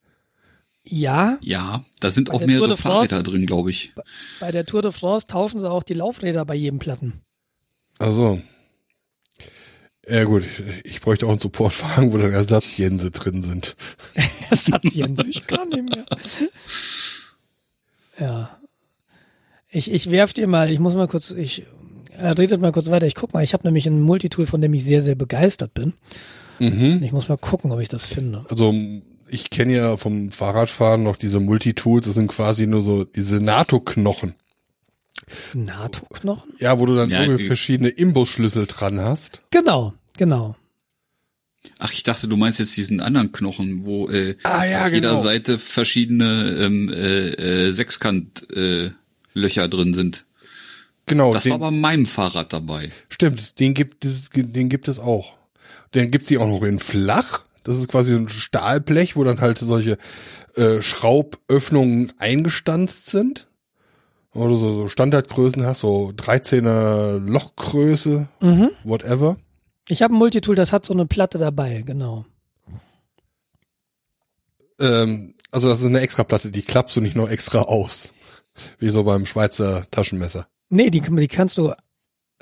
ja, Ja, da sind Bei auch mehrere de France- Fahrräder drin, glaube ich. bei der Tour de France tauschen sie auch die Laufräder bei jedem Platten. Also. Ja gut, ich, ich bräuchte auch einen Supportwagen, wo dann Ersatzjense drin sind. (laughs) Ersatz, Jens. Ich kann nicht mehr. Ja. Ich, ich werf dir mal, ich muss mal kurz, ich äh, redet mal kurz weiter. Ich guck mal, ich habe nämlich ein Multitool, von dem ich sehr, sehr begeistert bin. Mhm. Ich muss mal gucken, ob ich das finde. Also ich kenne ja vom Fahrradfahren noch diese Multitools, das sind quasi nur so diese NATO-Knochen. NATO-Knochen? Ja, wo du dann Ja, so verschiedene Imbusschlüssel dran hast. Genau, genau. Ach, ich dachte, du meinst jetzt diesen anderen Knochen, wo äh, Ah, ja, auf jeder genau. Seite verschiedene ähm, äh, äh, Sechskant äh, Löcher drin sind. Genau, Das den, war bei meinem Fahrrad dabei. stimmt, den gibt, es- den gibt es auch. Dann gibt's die auch noch in flach. Das ist quasi ein Stahlblech, wo dann halt solche äh, Schrauböffnungen eingestanzt sind. Oder so, so Standardgrößen hast, so 13er Lochgröße, Mhm. whatever. Ich habe ein Multitool, das hat so eine Platte dabei, genau. Ähm, also das ist eine extra Platte, die klappst du nicht nur extra aus. Wie so beim Schweizer Taschenmesser. Nee, die, die kannst du,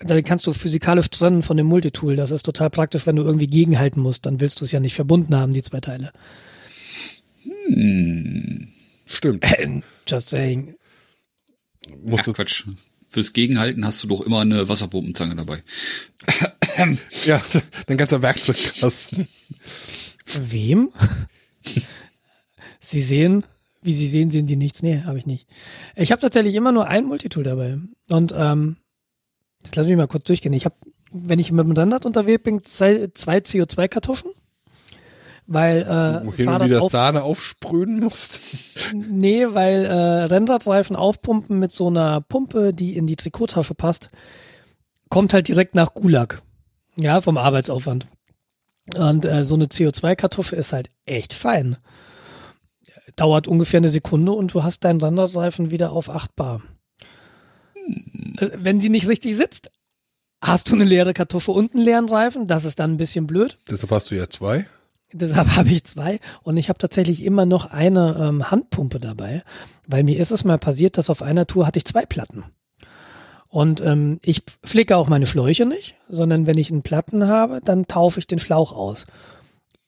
die kannst du physikalisch trennen von dem Multitool. Das ist total praktisch, wenn du irgendwie gegenhalten musst. Dann willst du es ja nicht verbunden haben, die zwei Teile. Stimmt. (laughs) Just saying. Ach Quatsch. Fürs Gegenhalten hast du doch immer eine Wasserpumpenzange dabei. (coughs) ja, dein ganzer Werkzeugkasten. Wem? Sie sehen, wie Sie sehen, sehen Sie nichts. Nee, habe ich nicht. Ich habe tatsächlich immer nur ein Multitool dabei. Und ähm, jetzt lass mich mal kurz durchgehen. Ich habe, wenn ich mit dem Rennrad unterwegs bin, zwei, zwei CO2-Kartuschen. Weil äh, Wo hin und Fahrrad wieder auf, Sahne aufsprühen musst. (laughs) Nee, weil äh, Rennradreifen aufpumpen mit so einer Pumpe, die in die Trikottasche passt, kommt halt direkt nach Gulag. Ja, vom Arbeitsaufwand. Und äh, so eine CO2-Kartusche ist halt echt fein. Dauert ungefähr eine Sekunde und du hast deinen Rennradreifen wieder auf 8 Bar. Äh, wenn die nicht richtig sitzt, hast du eine leere Kartusche und einen leeren Reifen. Das ist dann ein bisschen blöd. Deshalb hast du ja zwei. Deshalb (laughs) habe ich zwei und ich habe tatsächlich immer noch eine ähm, Handpumpe dabei, weil mir ist es mal passiert, dass auf einer Tour hatte ich zwei Platten. Und ähm, ich flicke auch meine Schläuche nicht, sondern wenn ich einen Platten habe, dann tausche ich den Schlauch aus.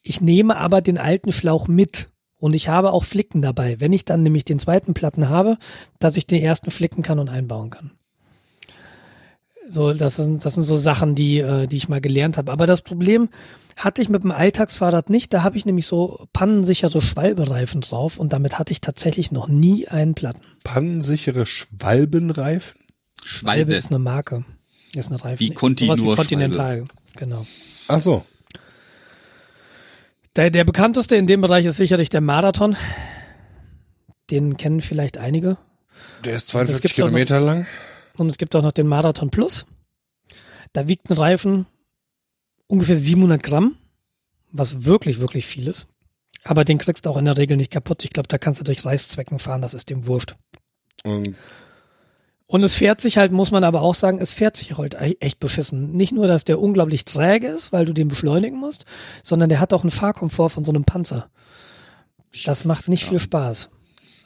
Ich nehme aber den alten Schlauch mit und ich habe auch Flicken dabei, wenn ich dann nämlich den zweiten Platten habe, dass ich den ersten flicken kann und einbauen kann. So, das sind, das sind so Sachen, die, äh, die ich mal gelernt habe. Aber das Problem hatte ich mit dem Alltagsfahrrad nicht. Da habe ich nämlich so pannensichere Schwalbereifen drauf und damit hatte ich tatsächlich noch nie einen Platten. Pannensichere Schwalbenreifen. Schwalbe Schwalbe. ist eine Marke. Ist eine Reifen. Wie Conti Sowas nur Continental, genau. Ach so. Der, der bekannteste in dem Bereich ist sicherlich der Marathon. Den kennen vielleicht einige. Der ist Das 42 gibt doch noch- Kilometer lang. Und es gibt auch noch den Marathon Plus. Da wiegt ein Reifen ungefähr 700 Gramm, was wirklich, wirklich viel ist. Aber den kriegst du auch in der Regel nicht kaputt. Ich glaube, da kannst du durch Reißzwecken fahren, das ist dem wurscht. Und Und es fährt sich halt, muss man aber auch sagen, es fährt sich heute e- echt beschissen. Nicht nur, dass der unglaublich träge ist, weil du den beschleunigen musst, sondern der hat auch einen Fahrkomfort von so einem Panzer. Das macht nicht viel Spaß.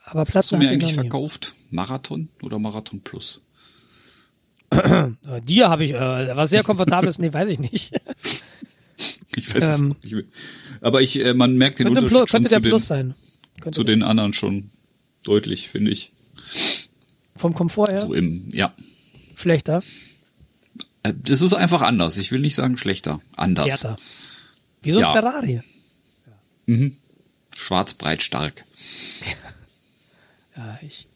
Aber Platz Hast du mir eigentlich verkauft? Marathon oder Marathon Plus? Dir habe ich, äh, was sehr komfortabel ist, nee, weiß ich nicht. Ich weiß es Ähm, nicht mehr. Aber ich, äh, man merkt den Könnte, Unterschied Plus, schon könnte zu der den, Plus sein. Könnte zu den anderen schon deutlich, finde ich. vom Komfort her So im, ja. schlechter, Äh, Das ist einfach anders. Ich will nicht sagen schlechter. Anders. härter. Wie so ein Ja. Ferrari. Schwarz, breit, stark. (laughs) Ja, ich,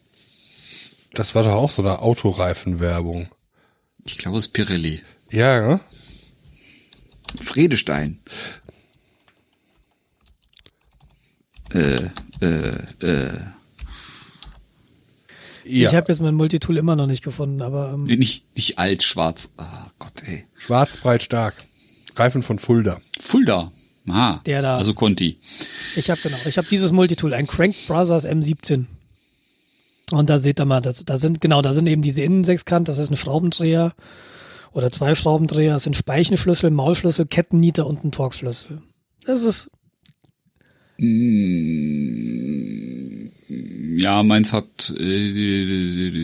das war doch auch so eine Autoreifenwerbung. Ich glaube, es ist Pirelli. Ja, ne? Fredestein. Äh, äh, äh. Ja. ich habe jetzt mein Multitool immer noch nicht gefunden, aber ähm, Nee, nicht, nicht alt, schwarz. Ah, Gott, ey. Schwarz, breit, stark. Reifen von Fulda. Fulda. Ah, Der da. Also Conti. ich habe genau, ich habe dieses Multitool, ein Crank Brothers M17. Und da seht ihr mal, das, da sind genau, da sind eben diese Innensechskant, das ist ein Schraubendreher oder zwei Schraubendreher, das sind Speichenschlüssel, Maulschlüssel, Kettennieter und ein Torx-Schlüssel. Das ist Ja, meins hat, äh,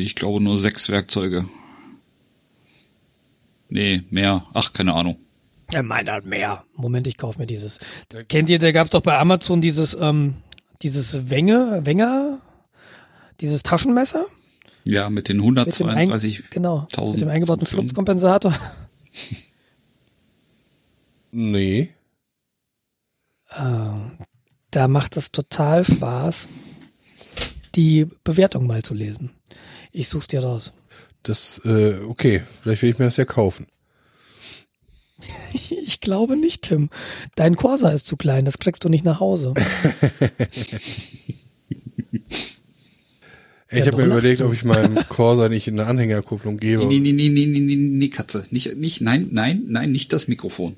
ich glaube, nur sechs Werkzeuge. Nee, mehr. Ach, keine Ahnung. Er meint halt mehr. Moment, ich kaufe mir dieses. Kennt ihr, da gab's doch bei Amazon dieses, ähm, dieses Wenge, Wenger, dieses Taschenmesser? Ja, mit den Mit dem, ein, 132. genau, 1000 mit dem eingebauten. Fluxkompensator. (laughs) Nee. Da macht es total Spaß, die Bewertung mal zu lesen. Ich such's dir raus. Das, äh, okay, vielleicht will ich mir das ja kaufen. (laughs) Ich glaube nicht, Tim. Dein Corsa ist zu klein, das kriegst du nicht nach Hause. (laughs) Ich Ja, habe mir überlegt, ob ich meinem Corsa nicht eine Anhängerkupplung gebe. Nee, nee, nee, nee, nee, nee, nee, Katze. Nicht, nicht, nein, nein, nein, nicht das Mikrofon.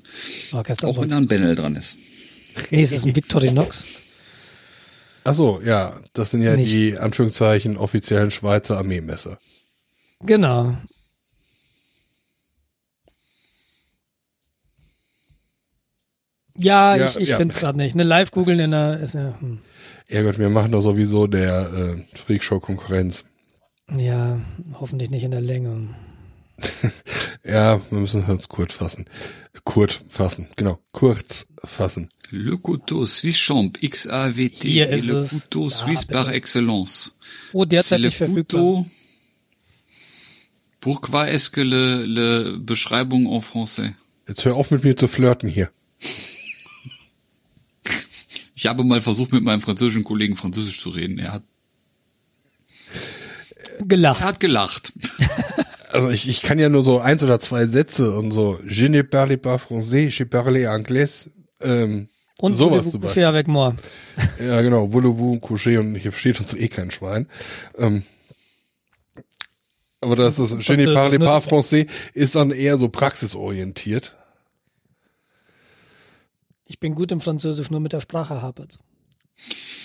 Oh, Auch wenn da ein Bändel dran ist. nee, es ist ein Victorinox. Ach so, ja, das sind ja Nicht. die Anführungszeichen offiziellen Schweizer Armeemesser. Genau. Ja, Ja, ich, ich ja. find's gerade nicht. Eine Live-Googeln in der ist ja, hm. Ja Gott, wir machen doch sowieso der äh, Freakshow-Konkurrenz. ja, hoffentlich nicht in der Länge. (laughs) Ja, wir müssen uns kurz fassen. Kurz fassen, genau. Kurz fassen. Le couteau Swiss Champ XAVT Hier et ist le couteau Da, Suisse par excellence. Oh, derzeit le nicht verfügbar. Pourquoi est-ce que le, le Beschreibung en français? Jetzt hör auf mit mir zu flirten hier. Ich habe mal versucht, mit meinem französischen Kollegen Französisch zu reden. Er hat, er Gelacht. hat gelacht. (laughs) Also ich, ich kann ja nur so eins oder zwei Sätze und so. Je ne parle pas français, je parle anglais. Ähm, Und sowas zum coucher avec moi. Ja, genau. Voulez-vous coucher und hier versteht uns eh kein Schwein. Ähm, aber das ist, je ne parle ne? pas français ist dann eher so praxisorientiert. Ich bin gut im Französisch, nur mit der Sprache hapert's.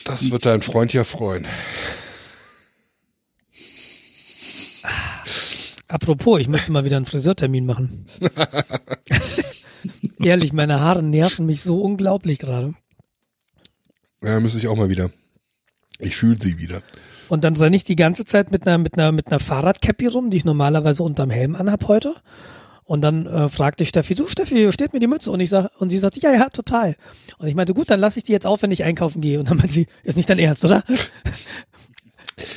Das wird dein Freund ja freuen. Apropos, ich müsste mal wieder einen Friseurtermin machen. (laughs) Ehrlich, meine Haare nerven mich so unglaublich gerade. Ja, müsste ich auch mal wieder. Ich fühle sie wieder. Und dann renne ich die ganze Zeit mit einer, mit einer, mit einer Fahrradcappy rum, die ich normalerweise unterm Helm anhab heute. Und dann äh, fragte ich Steffi, du Steffi, steht mir die Mütze? Und ich sag, und sie sagte, ja, ja, total. Und ich meinte, gut, dann lasse ich die jetzt auf, wenn ich einkaufen gehe. Und dann meinte sie, ist nicht dein Ernst, oder? (laughs)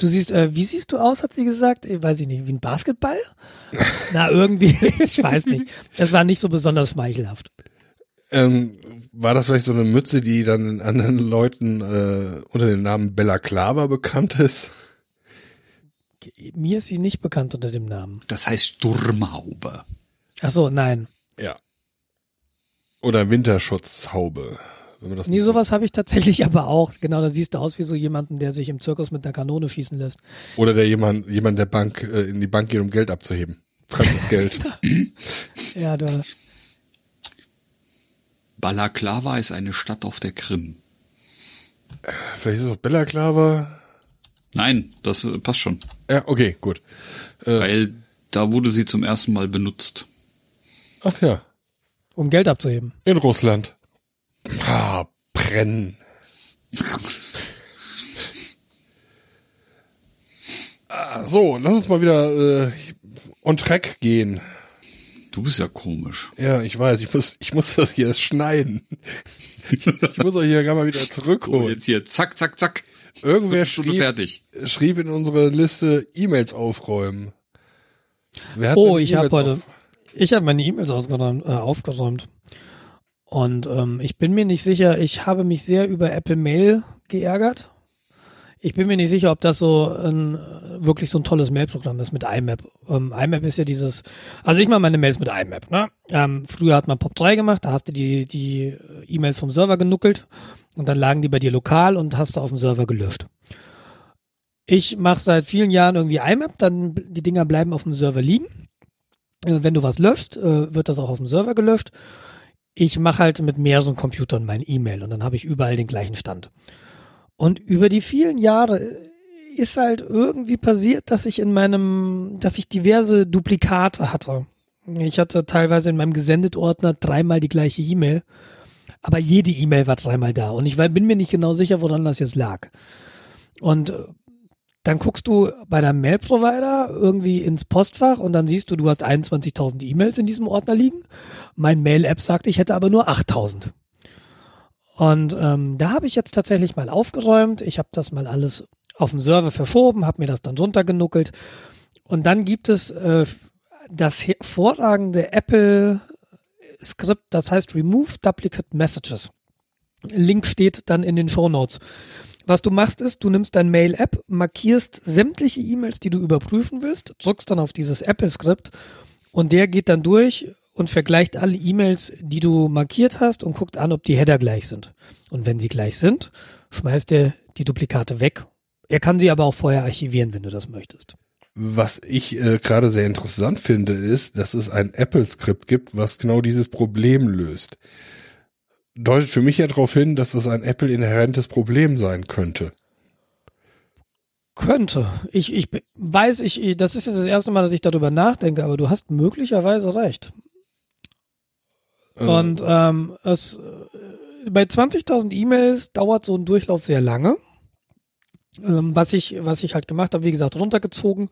Du siehst, äh, wie siehst du aus, hat sie gesagt? Ich weiß ich nicht, wie ein Basketball? Na, irgendwie, (laughs) ich weiß nicht. Das war nicht so besonders schmeichelhaft. Ähm, war das vielleicht so eine Mütze, die dann anderen Leuten äh, unter dem Namen Bella Clava bekannt ist? Mir ist sie nicht bekannt unter dem Namen. Das heißt Sturmhaube. Ach so, nein. Ja. Oder Winterschutzhaube. Wenn man das Nee, sowas habe ich tatsächlich (laughs) aber auch. Genau, da siehst du aus wie so jemanden, der sich im Zirkus mit einer Kanone schießen lässt. Oder der jemand, jemand der Bank äh, in die Bank geht, um Geld abzuheben. Fremdes Geld. (laughs) Ja, du, Balaklava ist eine Stadt auf der Krim. Vielleicht ist es auch Bella Clava. Nein, das äh, passt schon. Ja, okay, gut. Äh, Weil da wurde sie zum ersten Mal benutzt. Ach ja, um Geld abzuheben. in Russland. Ah, brennen. Ah, so, lass uns mal wieder äh, on track gehen. Du bist ja komisch. Ja, ich weiß, ich muss, ich muss das hier erst schneiden. Ich muss euch hier gar mal wieder Oh, zurückholen. jetzt hier, zack, zack, zack. Irgendwer Stunde schrieb, fertig. schrieb in unsere Liste E-Mails aufräumen. Wer hat Oh, ich habe E-Mails heute, auf- ich habe meine E-Mails ausgeräumt, äh, aufgeräumt. Und ähm, ich bin mir nicht sicher, ich habe mich sehr über Apple Mail geärgert. Ich bin mir nicht sicher, ob das so ein, äh, wirklich so ein tolles Mailprogramm ist mit IMAP. Ähm, IMAP ist ja dieses, also ich mache meine Mails mit IMAP. Ne? Ähm, früher hat man POP3 gemacht, da hast du die, die E-Mails vom Server genuckelt und dann lagen die bei dir lokal und hast du auf dem Server gelöscht. Ich mache seit vielen Jahren irgendwie IMAP, dann die Dinger bleiben auf dem Server liegen. Äh, Wenn du was löscht, äh, wird das auch auf dem Server gelöscht. Ich mache halt mit mehreren Computern mein E-Mail und dann habe ich überall den gleichen Stand. Und über die vielen Jahre ist halt irgendwie passiert, dass ich in meinem, dass ich diverse Duplikate hatte. Ich hatte teilweise in meinem Gesendet-Ordner dreimal die gleiche E-Mail, aber jede E-Mail war dreimal da und ich bin mir nicht genau sicher, woran das jetzt lag. Und äh, dann guckst du bei deinem Mail-Provider irgendwie ins Postfach und dann siehst du, du hast 21.000 E-Mails in diesem Ordner liegen. Mein Mail-App sagt, ich hätte aber nur 8.000. Und ähm, da habe ich jetzt tatsächlich mal aufgeräumt. Ich habe das mal alles auf dem Server verschoben, habe mir das dann runtergenuckelt. Und dann gibt es äh, das hervorragende Apple-Skript, das heißt Remove Duplicate Messages. Link steht dann in den Show Notes. Was du machst ist, du nimmst dein Mail-App, markierst sämtliche E-Mails, die du überprüfen willst, drückst dann auf dieses Apple-Skript und der geht dann durch und vergleicht alle E-Mails, die du markiert hast und guckt an, ob die Header gleich sind. Und wenn sie gleich sind, schmeißt er die Duplikate weg. Er kann sie aber auch vorher archivieren, wenn du das möchtest. Was ich äh, gerade sehr interessant finde, ist, dass es ein Apple-Skript gibt, was genau dieses Problem löst deutet für mich ja darauf hin, dass es ein Apple-inhärentes Problem sein könnte. Könnte. Ich, ich weiß, ich, das ist jetzt das erste Mal, dass ich darüber nachdenke, aber du hast möglicherweise recht. Äh. Und ähm, es äh, bei 20.000 E-Mails dauert so ein Durchlauf sehr lange. Ähm, was ich, was ich halt gemacht habe, wie gesagt, runtergezogen.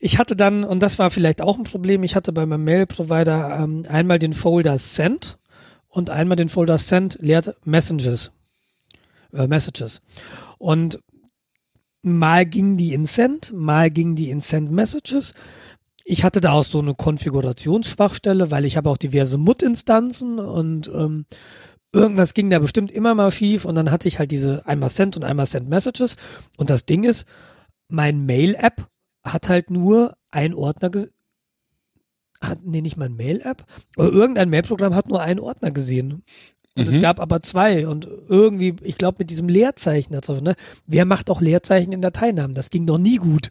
Ich hatte dann, und das war vielleicht auch ein Problem, ich hatte bei meinem Mail-Provider ähm, einmal den Folder Send und einmal den Folder Send leert Messages. Äh, Messages. Und mal ging die in Send, mal ging die in Send Messages. Ich hatte da auch so eine Konfigurationsschwachstelle, weil ich habe auch diverse MUT-Instanzen und ähm, irgendwas ging da bestimmt immer mal schief und dann hatte ich halt diese einmal Send und einmal Send Messages und das Ding ist, mein Mail-App hat halt nur ein Ordner hat, nee, nicht mal ein Mail-App, aber irgendein Mail-Programm hat nur einen Ordner gesehen. Und mhm. es gab aber zwei und irgendwie, ich glaube mit diesem Leerzeichen dazu, ne? Wer macht auch Leerzeichen in Dateinamen? Das ging noch nie gut.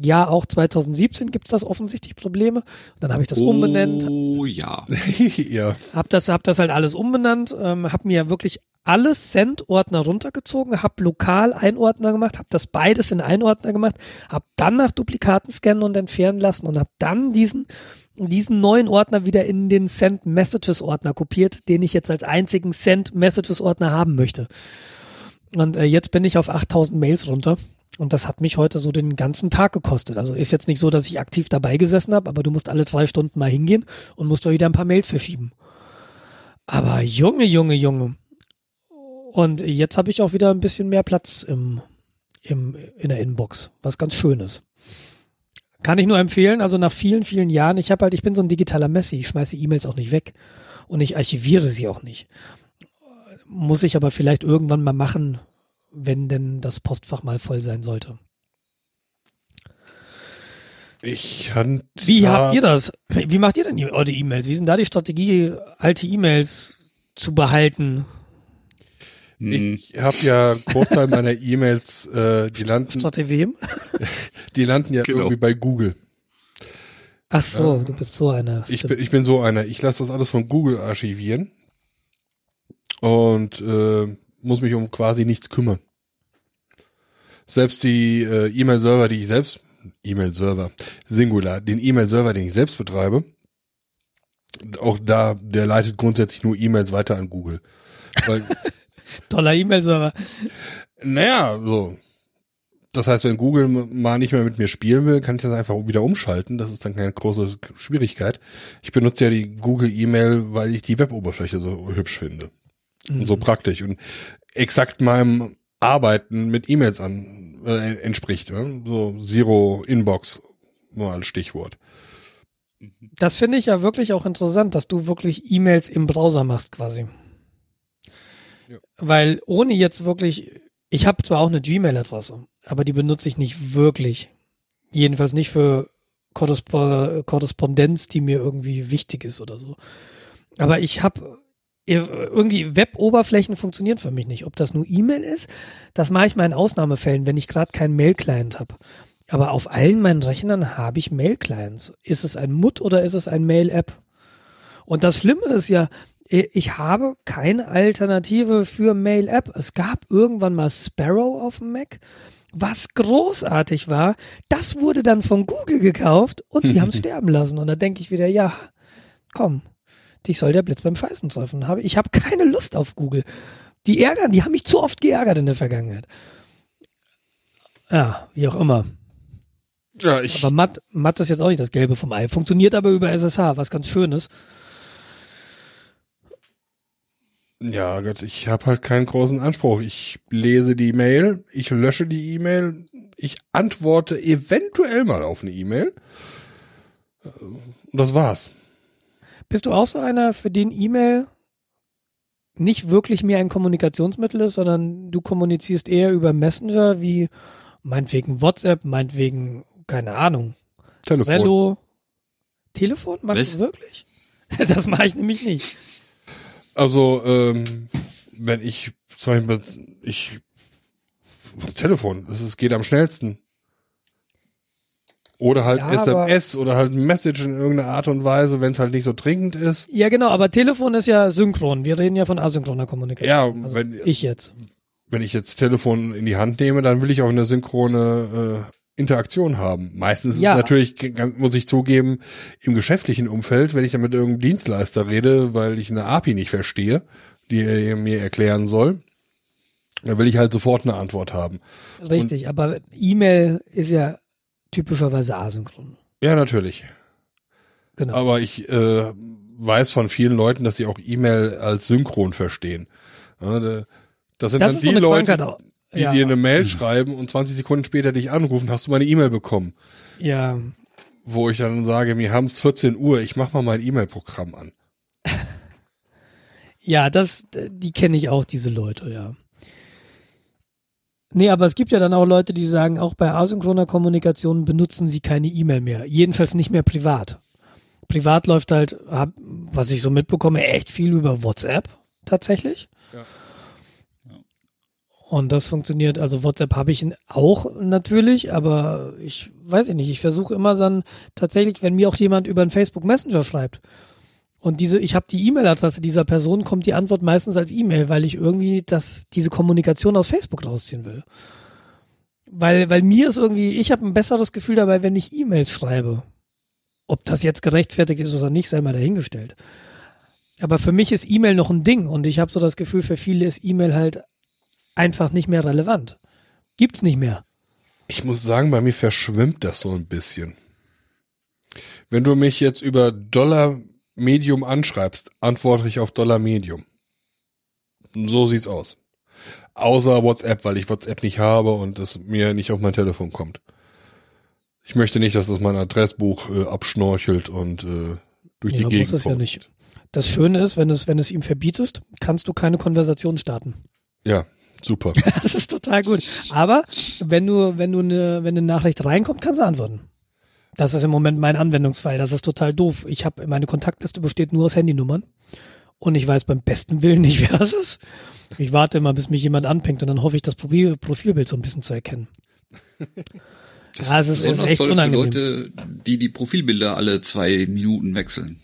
Ja, auch 2017 gibt's das offensichtlich Probleme. Dann habe ich das oh, umbenannt. Oh ja. (laughs) ja. Hab das, hab das halt alles umbenannt, ähm, hab mir wirklich alle Send-Ordner runtergezogen, hab lokal einen Ordner gemacht, hab das beides in einen Ordner gemacht, hab dann nach Duplikaten scannen und entfernen lassen und hab dann diesen diesen neuen Ordner wieder in den Send Messages Ordner kopiert, den ich jetzt als einzigen Send Messages Ordner haben möchte. Und äh, jetzt bin ich auf 8000 Mails runter. Und das hat mich heute so den ganzen Tag gekostet. Also ist jetzt nicht so, dass ich aktiv dabei gesessen habe, aber du musst alle drei Stunden mal hingehen und musst doch wieder ein paar Mails verschieben. Aber Junge, Junge, Junge. Und jetzt habe ich auch wieder ein bisschen mehr Platz im, im, in der Inbox, was ganz schön ist. Kann ich nur empfehlen, also nach vielen, vielen Jahren, ich habe halt, ich bin so ein digitaler Messi, ich schmeiße E-Mails auch nicht weg und ich archiviere sie auch nicht. Muss ich aber vielleicht irgendwann mal machen, wenn denn das Postfach mal voll sein sollte. Ich kann. Wie habt ihr das? Wie macht ihr denn eure E-Mails? Wie ist denn da die Strategie, alte E-Mails zu behalten? Ich habe ja Großteil meiner E-Mails, äh, die landen. Statt wem? (laughs) Die landen ja genau. irgendwie bei Google. Ach so, ja. du bist so einer. Ich bin, ich bin so einer. Ich lasse das alles von Google archivieren und äh, muss mich um quasi nichts kümmern. Selbst die äh, E-Mail-Server, die ich selbst, E-Mail-Server, Singular, den E-Mail-Server, den ich selbst betreibe, auch da, der leitet grundsätzlich nur E-Mails weiter an Google. Weil (laughs) Toller E-Mail-Server. Naja, so. Das heißt, wenn Google mal nicht mehr mit mir spielen will, kann ich das einfach wieder umschalten. Das ist dann keine große Schwierigkeit. Ich benutze ja die Google E-Mail, weil ich die Web-Oberfläche so hübsch finde. Mhm. Und so praktisch und exakt meinem Arbeiten mit E-Mails an äh, entspricht. Ne? So Zero Inbox, nur als Stichwort. Das finde ich ja wirklich auch interessant, dass du wirklich E-Mails im Browser machst quasi. Weil ohne jetzt wirklich, ich habe zwar auch eine Gmail-Adresse, aber die benutze ich nicht wirklich. Jedenfalls nicht für Korrespondenz, die mir irgendwie wichtig ist oder so. Aber ich habe irgendwie Web-Oberflächen funktionieren für mich nicht. Ob das nur E-Mail ist, das mache ich mal in Ausnahmefällen, wenn ich gerade keinen Mail-Client habe. Aber auf allen meinen Rechnern habe ich Mail-Clients. Ist es ein MUT oder ist es ein Mail-App? Und das Schlimme ist ja, ich habe keine Alternative für Mail-App. Es gab irgendwann mal Sparrow auf dem Mac, was großartig war. Das wurde dann von Google gekauft und die haben es (laughs) sterben lassen. Und da denke ich wieder, ja, komm, dich soll der Blitz beim Scheißen treffen. Ich habe keine Lust auf Google. Die ärgern, die haben mich zu oft geärgert in der Vergangenheit. Ja, wie auch immer. Ja, ich, Aber matt, matt ist jetzt auch nicht das Gelbe vom Ei. Funktioniert aber über SSH, was ganz schön ist. Ja, Gott, ich habe halt keinen großen Anspruch. Ich lese die Mail, ich lösche die E-Mail, ich antworte eventuell mal auf eine E-Mail. Und das war's. Bist du auch so einer, für den E-Mail nicht wirklich mehr ein Kommunikationsmittel ist, sondern du kommunizierst eher über Messenger wie meinetwegen WhatsApp, meinetwegen, keine Ahnung, Telefon. Trello, Telefon? Machst Was? du wirklich? (laughs) Das mache ich nämlich nicht. Also, ähm, wenn ich zum Beispiel, ich, Telefon, das ist, geht am schnellsten. Oder halt Ja, SMS oder halt Message in irgendeiner Art und Weise, wenn es halt nicht so dringend ist. Ja, genau, aber Telefon ist ja synchron. Wir reden ja von asynchroner Kommunikation. Ja, also wenn, ich jetzt. wenn ich jetzt Telefon in die Hand nehme, dann will ich auch eine synchrone äh, Interaktion haben. Meistens Ja. ist es natürlich, muss ich zugeben, im geschäftlichen Umfeld, wenn ich dann mit irgendeinem Dienstleister rede, weil ich eine API nicht verstehe, die er mir erklären soll, dann will ich halt sofort eine Antwort haben. Richtig, aber E-Mail ist ja typischerweise asynchron. Ja, natürlich. Genau. Aber ich äh, weiß von vielen Leuten, dass sie auch E-Mail als synchron verstehen. Ja, das sind das dann die so Leute, Krankheit. Die ja, dir eine Mail schreiben und 20 Sekunden später dich anrufen, hast du meine E-Mail bekommen. ja, Wo ich dann sage, mir haben es 14 Uhr, ich mach mal mein E-Mail-Programm an. (laughs) ja, das, die kenne ich auch, diese Leute, ja. Nee, aber es gibt ja dann auch Leute, die sagen, auch bei asynchroner Kommunikation benutzen sie keine E-Mail mehr. Jedenfalls nicht mehr privat. Privat läuft halt, hab, was ich so mitbekomme, echt viel über WhatsApp tatsächlich. Ja. Und das funktioniert, also WhatsApp habe ich auch natürlich, aber ich weiß ich nicht, ich versuche immer dann tatsächlich, wenn mir auch jemand über einen Facebook Messenger schreibt und diese, ich habe die E-Mail-Adresse dieser Person, kommt die Antwort meistens als E-Mail, weil ich irgendwie das, diese Kommunikation aus Facebook rausziehen will. Weil, weil mir ist irgendwie, ich habe ein besseres Gefühl dabei, wenn ich E-Mails schreibe. Ob das jetzt gerechtfertigt ist oder nicht, sei mal dahingestellt. Aber für mich ist E-Mail noch ein Ding und ich habe so das Gefühl, für viele ist E-Mail halt einfach nicht mehr relevant. Gibt's nicht mehr. Ich muss sagen, bei mir verschwimmt das so ein bisschen. Wenn du mich jetzt über Dollar Medium anschreibst, antworte ich auf Dollar Medium. So sieht's aus. Außer WhatsApp, weil ich WhatsApp nicht habe und es mir nicht auf mein Telefon kommt. Ich möchte nicht, dass das mein Adressbuch äh, abschnorchelt und äh, durch die Ja, Gegend muss es ja nicht. Das Schöne ist, wenn es, wenn es ihm verbietest, kannst du keine Konversation starten. Ja, super. (laughs) Das ist total gut. Aber wenn du, wenn du eine, wenn eine Nachricht reinkommt, kannst du antworten. Das ist im Moment mein Anwendungsfall. Das ist total doof. Ich habe meine Kontaktliste besteht nur aus Handynummern und ich weiß beim besten Willen nicht, (laughs) wer das ist. Ich warte immer, bis mich jemand anpingt und dann hoffe ich, das Profil, Profilbild so ein bisschen zu erkennen. (laughs) Das Ja, es ist- ist echt unangenehm. für Leute, die die Profilbilder alle zwei Minuten wechseln.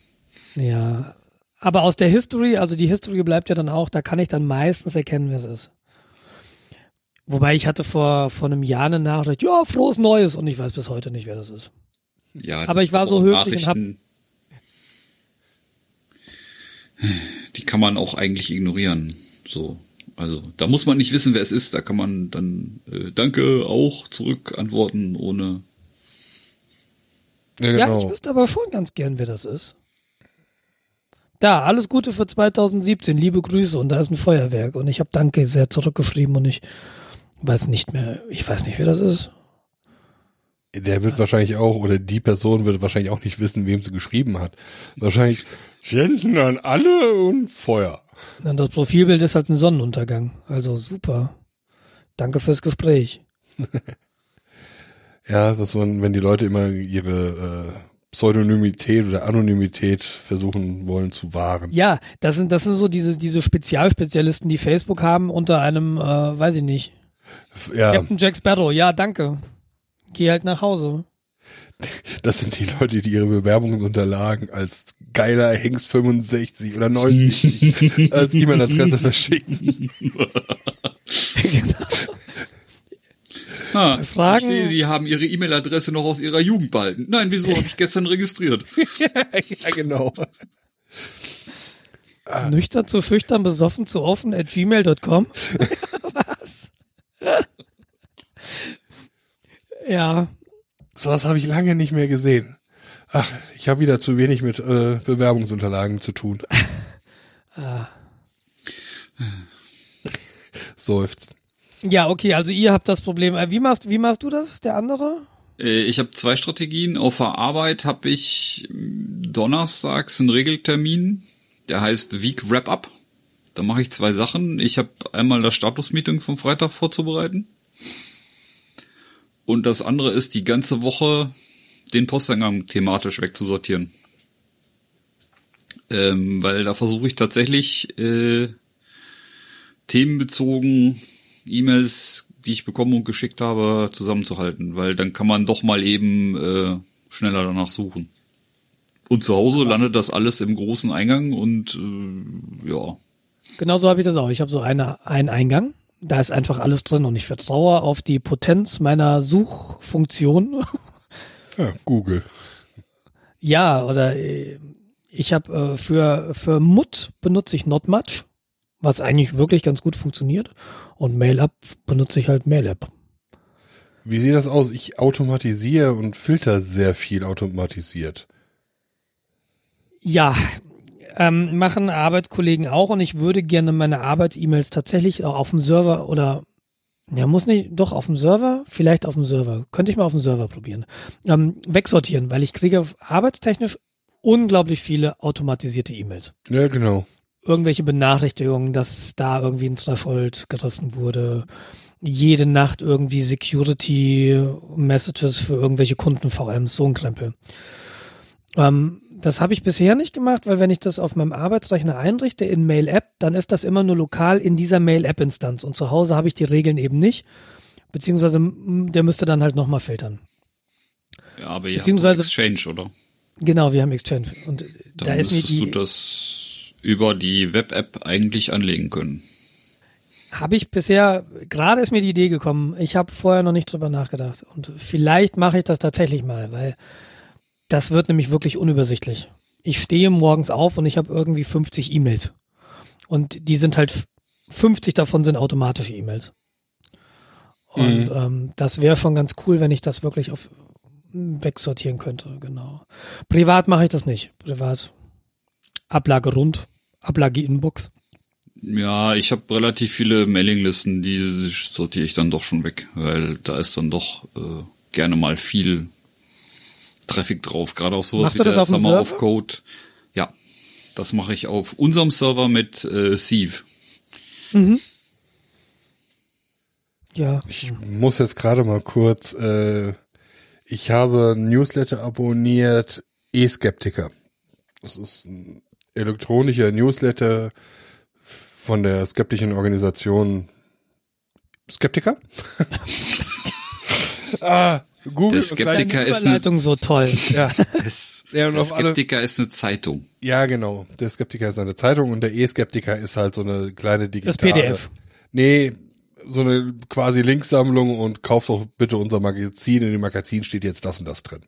Ja. Aber aus der History, also die History bleibt ja dann auch, da kann ich dann meistens erkennen, wer es ist. Wobei ich hatte vor, vor einem Jahr eine Nachricht, ja, frohes Neues und ich weiß bis heute nicht, wer das ist. Ja, Aber ich war so höflich und hab- Die kann man auch eigentlich ignorieren. So, also da muss man nicht wissen, wer es ist. Da kann man dann äh, Danke auch zurück antworten, ohne. Ja, Ja, genau. ich wüsste aber schon ganz gern, wer das ist. Da, alles Gute für 2017, liebe Grüße und da ist ein Feuerwerk und ich habe Danke sehr zurückgeschrieben und ich weiß nicht mehr, ich weiß nicht, wer das ist. Der wird wahrscheinlich auch, oder die Person wird wahrscheinlich auch nicht wissen, wem sie geschrieben hat. Wahrscheinlich Senden an alle und Feuer. Und das Profilbild ist halt ein Sonnenuntergang. Also super. Danke fürs Gespräch. (laughs) Ja, dass man, wenn die Leute immer ihre äh, Pseudonymität oder Anonymität versuchen wollen zu wahren. Ja, das sind, das sind so diese, diese Spezialspezialisten, die Facebook haben unter einem, äh, weiß ich nicht. Ja, Captain Jack Sparrow, ja, danke. Geh halt nach Hause. das sind die Leute, die ihre Bewerbungsunterlagen als geiler Hengst 65 oder 90 (laughs) als E-Mail-Adresse verschicken. (laughs) Ah, Fragen- Ich sehe, Sie haben Ihre E-Mail-Adresse noch aus Ihrer Jugend behalten. Nein, wieso habe ich gestern registriert? (laughs) ja, genau. Nüchtern zu schüchtern, besoffen zu offen at gmail.com. Ja. Sowas habe ich lange nicht mehr gesehen. Ach, ich habe wieder zu wenig mit äh, Bewerbungsunterlagen zu tun. (laughs) Ah. Seufzt. Ja, okay, also ihr habt das Problem. Äh, Wie machst, wie machst du das, der andere? Äh, Ich habe zwei Strategien. Auf der Arbeit habe ich donnerstags einen Regeltermin, der heißt Week Wrap Up. Da mache ich zwei Sachen. Ich habe einmal das Statusmeeting vom Freitag vorzubereiten. Und das andere ist, die ganze Woche den Posteingang thematisch wegzusortieren. Ähm, weil da versuche ich tatsächlich äh, themenbezogen E-Mails, die ich bekommen und geschickt habe, zusammenzuhalten, weil dann kann man doch mal eben äh, schneller danach suchen. Und zu Hause landet das alles im großen Eingang und äh, ja, Genauso habe ich das auch. Ich habe so eine, einen Eingang. Da ist einfach alles drin und ich vertraue auf die Potenz meiner Suchfunktion. (laughs) Ja, Google. ja, oder äh, ich habe äh, für, für Mut benutze ich Not Much, was eigentlich wirklich ganz gut funktioniert. Und MailUp benutze ich halt MailUp. Wie sieht das aus? Ich automatisiere und filter sehr viel automatisiert. Ja, ähm, machen Arbeitskollegen auch und ich würde gerne meine Arbeits-E-Mails tatsächlich auch auf dem Server oder ja, muss nicht, doch auf dem Server, vielleicht auf dem Server. Könnte ich mal auf dem Server probieren. Ähm, wegsortieren, weil ich kriege arbeitstechnisch unglaublich viele automatisierte E-Mails. Ja, genau. Irgendwelche Benachrichtigungen, dass da irgendwie ein Threshold gerissen wurde. Jede Nacht irgendwie Security-Messages für irgendwelche Kunden-VMs, so ein Krempel. Ähm, das habe ich bisher nicht gemacht, weil wenn ich das auf meinem Arbeitsrechner einrichte in Mail-App, dann ist das immer nur lokal in dieser Mail-App-Instanz und zu Hause habe ich die Regeln eben nicht, beziehungsweise der müsste dann halt nochmal filtern. ja aber ihr Beziehungsweise- habt Exchange, oder? Genau, wir haben Exchange und Dann da ist mir müsstest du die, das über die Web-App eigentlich anlegen können. habe ich bisher, gerade ist mir die Idee gekommen, ich habe vorher noch nicht drüber nachgedacht und vielleicht mache ich das tatsächlich mal, weil das wird nämlich wirklich unübersichtlich. Ich stehe morgens auf und ich habe irgendwie 50 E-Mails und die sind halt 50 davon sind automatische E-Mails. Und ähm, das wäre schon ganz cool, wenn ich das wirklich auf wegsortieren könnte, genau. Privat mache ich das nicht. Privat Ablage rund, Ablage Inbox. Ja, ich habe relativ viele Mailinglisten, die sortiere ich dann doch schon weg, weil da ist dann doch äh, gerne mal viel Traffic drauf. Gerade auch sowas Machst wie der Summer of? Code. Ja, das mache ich auf unserem Server mit äh, Sieve. Ja. Ich muss jetzt gerade mal kurz, äh, ich habe ein Newsletter abonniert, E-Skeptiker. Das ist ein elektronischer Newsletter von der skeptischen Organisation Skeptiker. (laughs) ah, Google. Der Skeptiker ist eine, Überleitung so toll. (laughs) Ja, das, Ja, und der auf alle- Skeptiker ist eine Zeitung. ja, genau. Der Skeptiker ist eine Zeitung und der E-Skeptiker ist halt so eine kleine digitale. Das PDF. Nee, so eine quasi Linksammlung und kauft doch bitte unser Magazin. In dem Magazin steht jetzt das und das drin.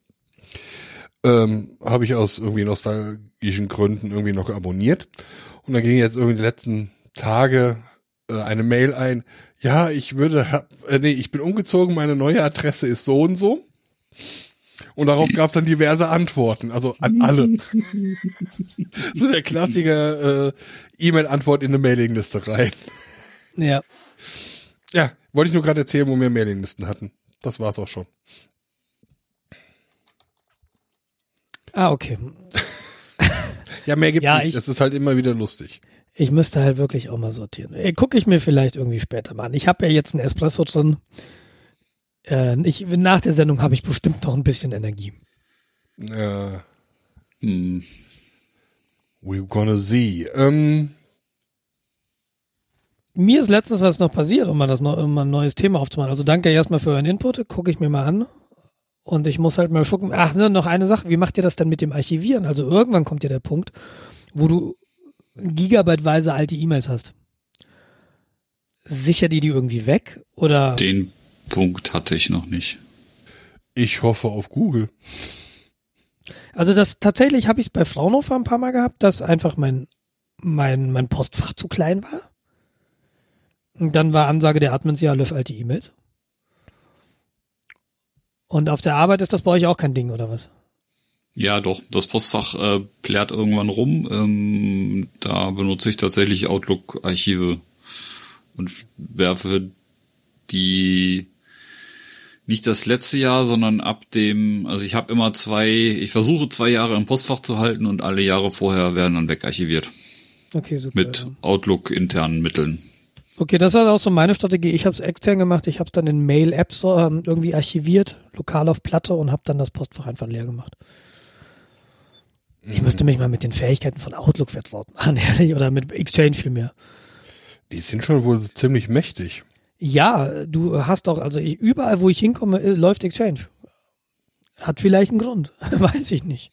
Ähm, Habe ich aus irgendwie nostalgischen Gründen irgendwie noch abonniert. Und dann ging jetzt irgendwie die letzten Tage äh, eine Mail ein. Ja, ich würde, äh, nee, ich bin umgezogen, meine neue Adresse ist so und so. Und darauf gab es dann diverse Antworten, also an alle. (laughs) so der Klassiker äh, E-Mail-Antwort in eine Mailingliste rein. Ja. Ja, wollte ich nur gerade erzählen, wo wir Mailinglisten hatten. Das war's auch schon. Ah, okay. Ja, mehr gibt Ja, nicht. ich- Es ist halt immer wieder lustig. Ich müsste halt wirklich auch mal sortieren. Äh, Gucke ich mir vielleicht irgendwie später mal an. Ich habe ja jetzt einen Espresso drin. Äh, ich, nach der Sendung habe ich bestimmt noch ein bisschen Energie. Äh, Hm. we're gonna see. Ähm, Mir ist letztens was noch passiert, um mal das noch, um mal ein neues Thema aufzumachen. Also danke erstmal für euren Input, gucke ich mir mal an. Und ich muss halt mal gucken. Ach, nur noch eine Sache. Wie macht ihr das denn mit dem Archivieren? Also irgendwann kommt ja der Punkt, wo du gigabyteweise alte E-Mails hast. Sicher die die irgendwie weg? Oder? Den Punkt hatte ich noch nicht. ich hoffe auf Google. Also das tatsächlich habe ich es bei Fraunhofer ein paar Mal gehabt, dass einfach mein mein mein Postfach zu klein war. Und dann war Ansage der Admins ja lösch alte E-Mails. Und auf der Arbeit ist das bei euch auch kein Ding, oder was? Ja, doch. Das Postfach äh, plärt irgendwann rum. Ähm, da benutze ich tatsächlich Outlook-Archive und werfe die nicht das letzte Jahr, sondern ab dem, also ich habe immer zwei, ich versuche zwei Jahre im Postfach zu halten und alle Jahre vorher werden dann wegarchiviert. Okay, super. Mit Outlook internen Mitteln. Okay, das war auch so meine Strategie. Ich habe es extern gemacht. Ich habe es dann in Mail-Apps ähm, irgendwie archiviert, lokal auf Platte und habe dann das Postfach einfach leer gemacht. Ich müsste mich mal mit den Fähigkeiten von Outlook vertraut machen, (laughs) ehrlich, oder mit Exchange vielmehr. Die sind schon wohl ziemlich mächtig. Ja, du hast doch, also ich, überall, wo ich hinkomme, äh, läuft Exchange. Hat vielleicht einen Grund, (laughs) weiß ich nicht.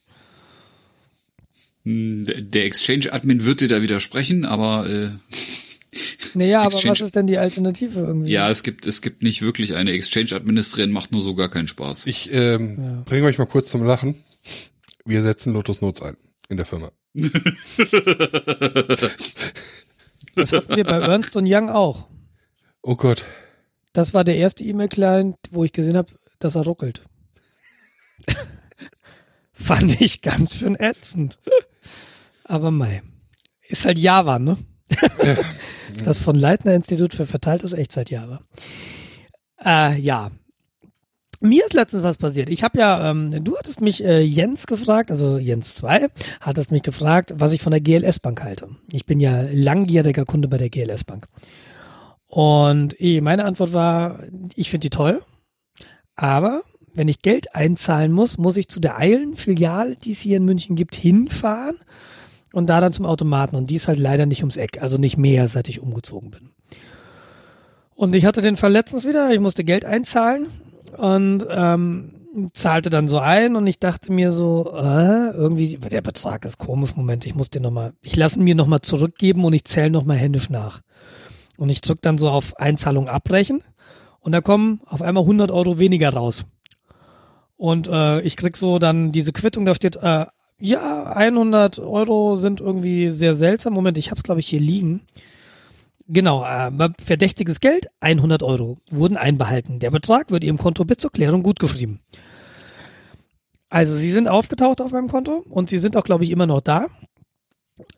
Hm, Der Exchange-Admin wird dir da widersprechen, aber äh, (laughs) Naja, aber Exchange- was ist denn die Alternative irgendwie? ja, es gibt es gibt nicht wirklich eine Exchange administrieren, macht nur so gar keinen Spaß. Ich ähm, Ja. bringe euch mal kurz zum Lachen. Wir setzen Lotus Notes ein in der Firma. Das hatten wir bei Ernst und Young auch. Oh Gott. Das war der erste E-Mail-Client, wo ich gesehen habe, dass er ruckelt. (laughs) Fand ich ganz schön ätzend. Aber mei. Ist halt Java, ne? das von Leitner Institut für verteiltes Echtzeit Java. Äh, ja. Mir ist letztens was passiert. Ich habe ja, ähm, du hattest mich äh, Jens gefragt, also Jens 2, hattest mich gefragt, was ich von der GLS Bank halte. Ich bin ja langjähriger Kunde bei der GLS Bank. Und eh, meine Antwort war, ich finde die toll, aber wenn ich Geld einzahlen muss, muss ich zu der Eilen-Filiale, die es hier in München gibt, hinfahren und da dann zum Automaten. Und die ist halt leider nicht ums Eck, also nicht mehr, seit ich umgezogen bin. Und ich hatte den Fall letztens wieder, ich musste Geld einzahlen und ähm, zahlte dann so ein und ich dachte mir so, äh, irgendwie, der Betrag ist komisch, Moment, ich muss den nochmal, ich lasse ihn mir nochmal zurückgeben und ich zähle nochmal händisch nach. Und ich drück dann so auf Einzahlung abbrechen und da kommen auf einmal 100 Euro weniger raus. Und äh, ich krieg so dann diese Quittung, da steht, äh, ja, 100 Euro sind irgendwie sehr seltsam. Moment, ich hab's glaube ich hier liegen. Genau, äh, verdächtiges Geld, 100 Euro, wurden einbehalten. Der Betrag wird Ihrem Konto bis zur Klärung gutgeschrieben. Also, sie sind aufgetaucht auf meinem Konto und sie sind auch, glaube ich, immer noch da.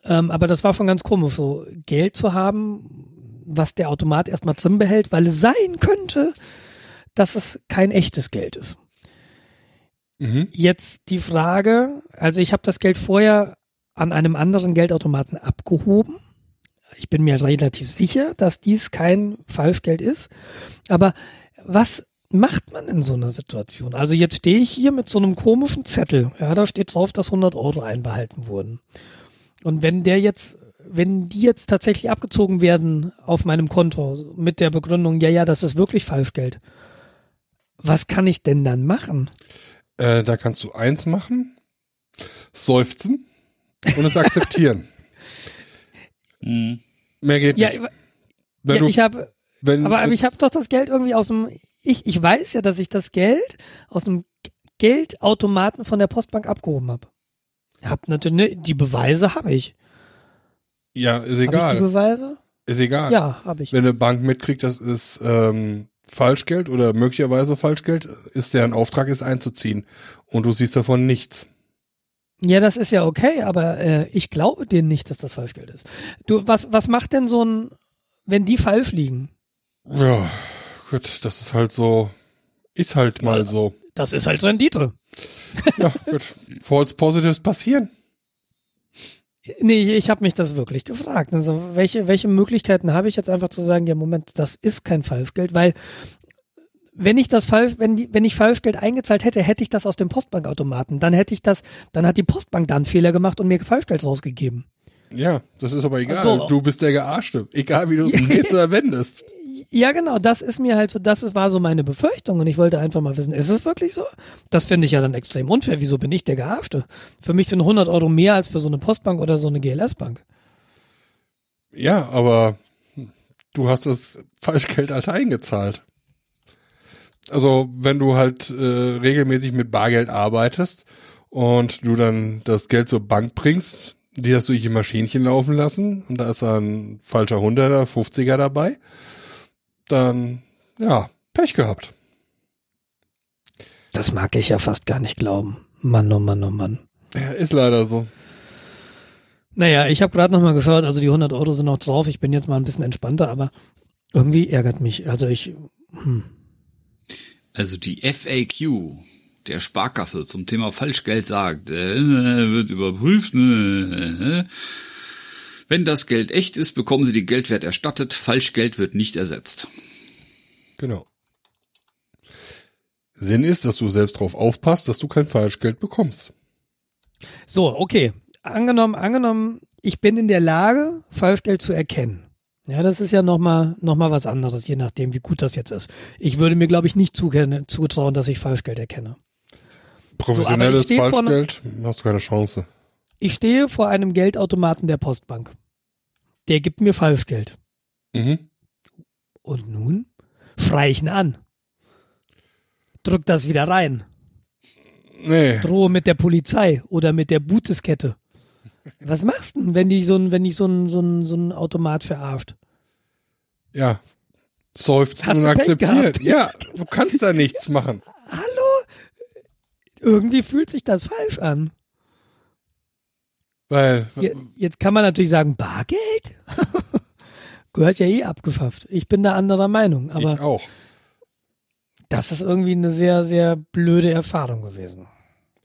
Ähm, aber das war schon ganz komisch, so Geld zu haben, was der Automat erstmal drin behält, weil es sein könnte, dass es kein echtes Geld ist. Mhm. Jetzt die Frage, also ich habe das Geld vorher an einem anderen Geldautomaten abgehoben. Ich bin mir relativ sicher, dass dies kein Falschgeld ist. Aber was macht man in so einer Situation? Also jetzt stehe ich hier mit so einem komischen Zettel. Ja, da steht drauf, dass 100 Euro einbehalten wurden. Und wenn der jetzt, wenn die jetzt tatsächlich abgezogen werden auf meinem Konto mit der Begründung, ja, ja, das ist wirklich Falschgeld. Was kann ich denn dann machen? Äh, da kannst du eins machen, seufzen und es akzeptieren. (laughs) Hm. Mehr geht Ja, nicht. Wenn ja du, ich habe wenn, Aber, aber ich habe doch das Geld irgendwie aus dem. Ich, ich weiß ja, dass ich das Geld aus dem Geldautomaten von der Postbank abgehoben habe. Hab natürlich ne, die Beweise habe ich. ja, ist Habe ich die egal. Beweise? Ist egal. Ja, habe ich. Wenn eine Bank mitkriegt, das ist ähm, Falschgeld oder möglicherweise Falschgeld, ist deren Auftrag ist einzuziehen. Und du siehst davon nichts. Ja, das ist ja okay, aber äh, ich glaube denen nicht, dass das Falschgeld ist. Du, was was macht denn so ein, wenn die falsch liegen? Ja, gut, das ist halt so, ist halt mal so. Das ist halt Rendite. Ja, gut. False Positives passieren. Nee, ich habe mich das wirklich gefragt. Also welche, welche Möglichkeiten habe ich jetzt einfach zu sagen, ja Moment, das ist kein Falschgeld, weil wenn ich das falsch, wenn die, wenn ich Falschgeld eingezahlt hätte, hätte ich das aus dem Postbankautomaten. Dann hätte ich das, dann hat die Postbank da einen Fehler gemacht und mir Falschgeld rausgegeben. Ja, das ist aber egal. So. Du bist der Gearschte. Egal wie du es (laughs) drehst oder wendest. Ja, genau, das ist mir halt so, das war so meine Befürchtung und ich wollte einfach mal wissen, ist es wirklich so? Das finde ich ja dann extrem unfair. Wieso bin ich der Gearschte? Für mich sind 100 Euro mehr als für so eine Postbank oder so eine GLS-Bank. Ja, aber du hast das Falschgeld halt eingezahlt. Also wenn du halt äh, regelmäßig mit Bargeld arbeitest und du dann das Geld zur Bank bringst, die hast du durch die Maschinchen laufen lassen und da ist ein falscher Hunderter, 50er dabei, dann ja, Pech gehabt. Das mag ich ja fast gar nicht glauben. Mann, oh Mann, oh Mann. Ja, ist leider so. Naja, ich habe gerade noch mal gehört, also die 100 Euro sind noch drauf. Ich bin jetzt mal ein bisschen entspannter, aber irgendwie ärgert mich. Also ich, hm. Also die FAQ der Sparkasse zum Thema Falschgeld sagt, äh, wird überprüft. Äh, wenn das Geld echt ist, bekommen Sie den Geldwert erstattet. Falschgeld wird nicht ersetzt. Genau. Sinn ist, dass du selbst drauf aufpasst, dass du kein Falschgeld bekommst. So, okay. Angenommen, angenommen, ich bin in der Lage, Falschgeld zu erkennen. Ja, das ist ja nochmal noch mal was anderes, je nachdem, wie gut das jetzt ist. Ich würde mir, glaube ich, nicht zutrauen, dass ich Falschgeld erkenne. Professionelles so, Falschgeld ne, hast du keine Chance. Ich stehe vor einem Geldautomaten der Postbank. Der gibt mir Falschgeld. Mhm. Und nun schrei ich ihn an. Drück das wieder rein. Nee. Drohe mit der Polizei oder mit der Buteskette. Was machst du denn, wenn die so ein, wenn dich so ein, so ein, so ein Automat verarscht? Ja. Seufzen und akzeptiert. Ja, du kannst da nichts machen. (laughs) Hallo? Irgendwie fühlt sich das falsch an. Weil. Jetzt kann man natürlich sagen, Bargeld? (laughs) Gehört ja eh abgeschafft. Ich bin da anderer Meinung, aber. Ich auch. Das ist irgendwie eine sehr, sehr blöde Erfahrung gewesen.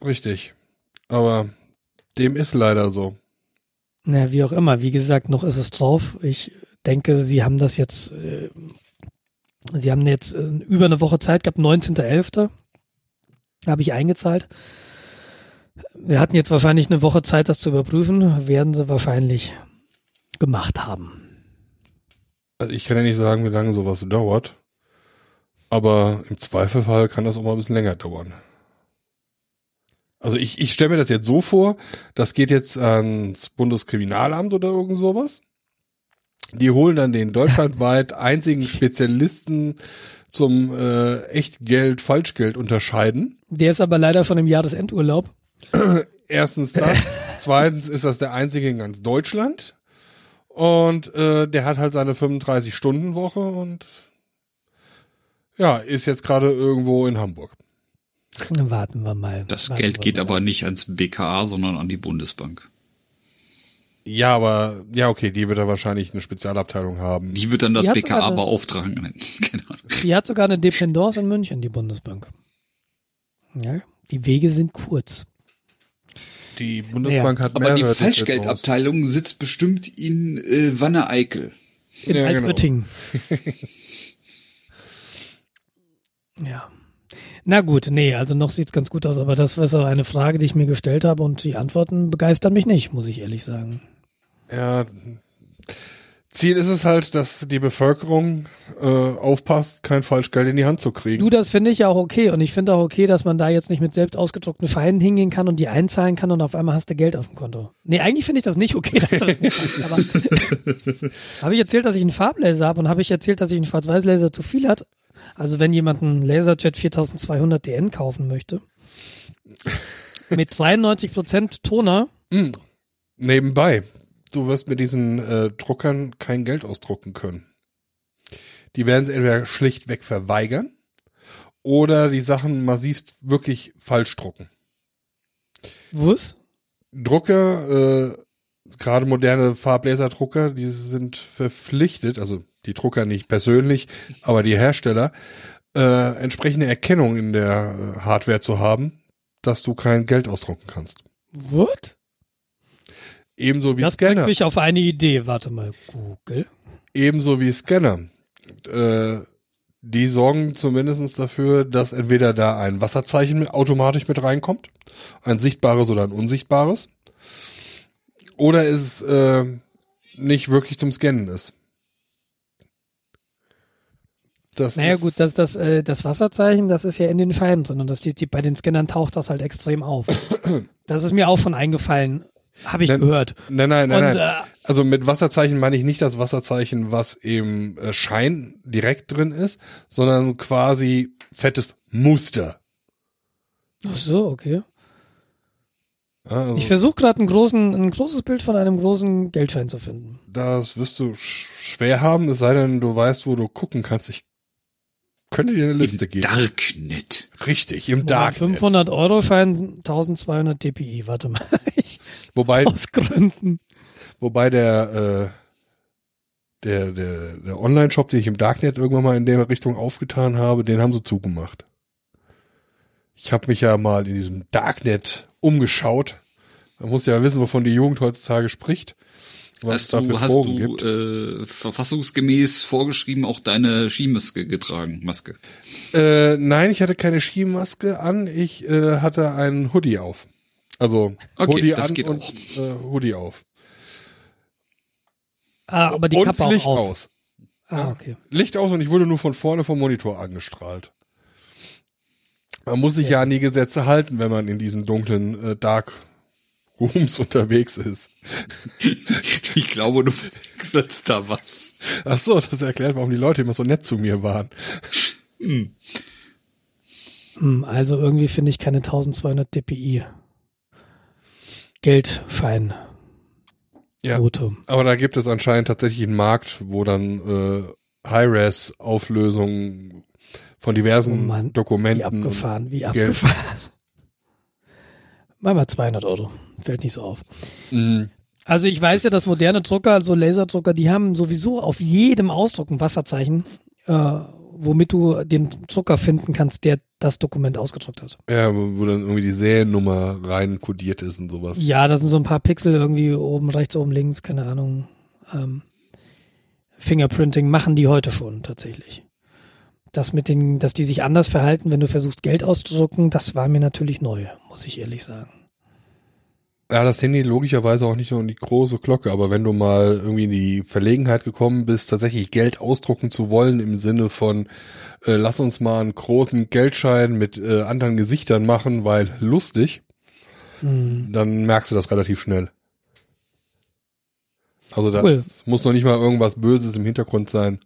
Richtig. Aber dem ist leider so. Naja, wie auch immer. Wie gesagt, noch ist es drauf. Ich denke, sie haben das jetzt, äh, sie haben jetzt äh, über eine Woche Zeit gehabt, 19.11. habe ich eingezahlt. Wir hatten jetzt wahrscheinlich eine Woche Zeit, das zu überprüfen. Werden sie wahrscheinlich gemacht haben. Also ich kann ja nicht sagen, wie lange sowas dauert. Aber im Zweifelfall kann das auch mal ein bisschen länger dauern. Also ich, ich stelle mir das jetzt so vor, das geht jetzt ans Bundeskriminalamt oder irgend sowas. Die holen dann den deutschlandweit (laughs) einzigen Spezialisten zum äh, Echtgeld, Falschgeld unterscheiden. Der ist aber leider schon im Jahresendurlaub. (clears throat) Erstens das. (laughs) Zweitens ist das der einzige in ganz Deutschland. Und äh, der hat halt seine 35-Stunden-Woche und ja, ist jetzt gerade irgendwo in Hamburg. Warten wir mal. Das Warten Geld geht mal. aber nicht ans BKA, sondern an die Bundesbank. Ja, aber ja, okay, die wird da wahrscheinlich eine Spezialabteilung haben. Die wird dann das BKA beauftragen. (laughs) genau. Die hat sogar eine Dependance in München, die Bundesbank. Ja, die Wege sind kurz. Die Bundesbank ja. hat mehr. Aber die Falschgeldabteilung sitzt bestimmt in äh, Wanne-Eickel. In ja, genau. Altötting. Genau. (laughs) ja. Na gut, nee, also noch sieht's ganz gut aus, aber das war so eine Frage, die ich mir gestellt habe und die Antworten begeistern mich nicht, muss ich ehrlich sagen. Ja, Ziel ist es halt, dass die Bevölkerung äh, aufpasst, kein Falschgeld in die Hand zu kriegen. Du, das finde ich ja auch okay und ich finde auch okay, dass man da jetzt nicht mit selbst ausgedruckten Scheinen hingehen kann und die einzahlen kann und auf einmal hast du Geld auf dem Konto. Nee, eigentlich finde ich das nicht okay. Dass das nicht aber (laughs) (laughs) habe ich erzählt, dass ich einen Farblaser habe und habe ich erzählt, dass ich einen Schwarz-Weiß-Laser zu viel hat also wenn jemand einen Laserjet 4200 DN kaufen möchte, mit 93% Toner. Mm. Nebenbei, du wirst mit diesen äh, Druckern kein Geld ausdrucken können. Die werden es entweder schlichtweg verweigern oder die Sachen massivst wirklich falsch drucken. Was? Drucker, äh, gerade moderne Farblaserdrucker, die sind verpflichtet, also die Drucker nicht persönlich, aber die Hersteller, äh, entsprechende Erkennung in der äh, Hardware zu haben, dass du kein Geld ausdrucken kannst. What? Ebenso wie das Scanner. Das bringt mich auf eine Idee. Warte mal, Google. Ebenso wie Scanner. Äh, die sorgen zumindestens dafür, dass entweder da ein Wasserzeichen automatisch mit reinkommt, ein sichtbares oder ein unsichtbares, oder es äh, nicht wirklich zum Scannen ist. Das naja gut, das, das, äh, das Wasserzeichen, das ist ja in den Scheinen drin und das, die, die, bei den Scannern taucht das halt extrem auf. (coughs) Das ist mir auch schon eingefallen, habe ich nein, gehört. Nein, nein, nein, und, nein. Äh, also mit Wasserzeichen meine ich nicht das Wasserzeichen, was im äh, Schein direkt drin ist, sondern quasi fettes Muster. Ach so, okay. Also, ich versuche gerade ein, ein großes Bild von einem großen Geldschein zu finden. Das wirst du sch schwer haben, es sei denn, du weißt, wo du gucken kannst. Ich könnte dir eine Liste Im geben. Darknet. Richtig, im Moment, Darknet. 500 Euro Schein 1200 dpi. Warte mal. (laughs) Ich, Wobei, aus Gründen. wobei der, äh, der, der, der Online-Shop, den ich im Darknet irgendwann mal in der Richtung aufgetan habe, den haben sie zugemacht. Ich habe mich ja mal in diesem Darknet umgeschaut. Man muss ja wissen, wovon die Jugend heutzutage spricht. Hast du, hast Drogen du gibt. äh, verfassungsgemäß vorgeschrieben auch deine Skimaske getragen? Maske. Äh, nein, ich hatte keine Skimaske an, ich äh, hatte einen Hoodie auf. Also Okay, Hoodie das an geht und auch. Äh, Hoodie auf. Ah, aber die und Kappe Licht auch auf. aus. Ah, okay. Licht aus und ich wurde nur von vorne vom Monitor angestrahlt. Man muss sich ja an die Gesetze halten, wenn man in diesen dunklen äh, Dark Rooms unterwegs ist. (laughs) Ich glaube, du verwechselst da was. Ach so, das erklärt, warum die Leute immer so nett zu mir waren. Hm, also irgendwie finde ich keine 1200 dpi. Geldschein. Ja. Quote. Aber da gibt es anscheinend tatsächlich einen Markt, wo dann äh, High-Res-Auflösungen von diversen Oh Mann, Wie Dokumenten. abgefahren, wie Geld. abgefahren. Mach mal 200 Euro. Fällt nicht so auf. Mhm. Also ich weiß ja, dass moderne Drucker, also Laserdrucker, die haben sowieso auf jedem Ausdruck ein Wasserzeichen, äh, womit du den Drucker finden kannst, der das Dokument ausgedruckt hat. Ja, wo, wo dann irgendwie die Seriennummer rein kodiert ist und sowas. Ja, da sind so ein paar Pixel irgendwie oben rechts, oben links, keine Ahnung. Ähm, Fingerprinting machen die heute schon tatsächlich. Das mit den, dass die sich anders verhalten, wenn du versuchst Geld auszudrucken, das war mir natürlich neu, muss ich ehrlich sagen. Ja, das Handy logischerweise auch nicht so in die große Glocke, aber wenn du mal irgendwie in die Verlegenheit gekommen bist, tatsächlich Geld ausdrucken zu wollen im Sinne von, äh, lass uns mal einen großen Geldschein mit äh, anderen Gesichtern machen, weil lustig, Hm. dann merkst du das relativ schnell. Also da Cool. muss noch nicht mal irgendwas Böses im Hintergrund sein.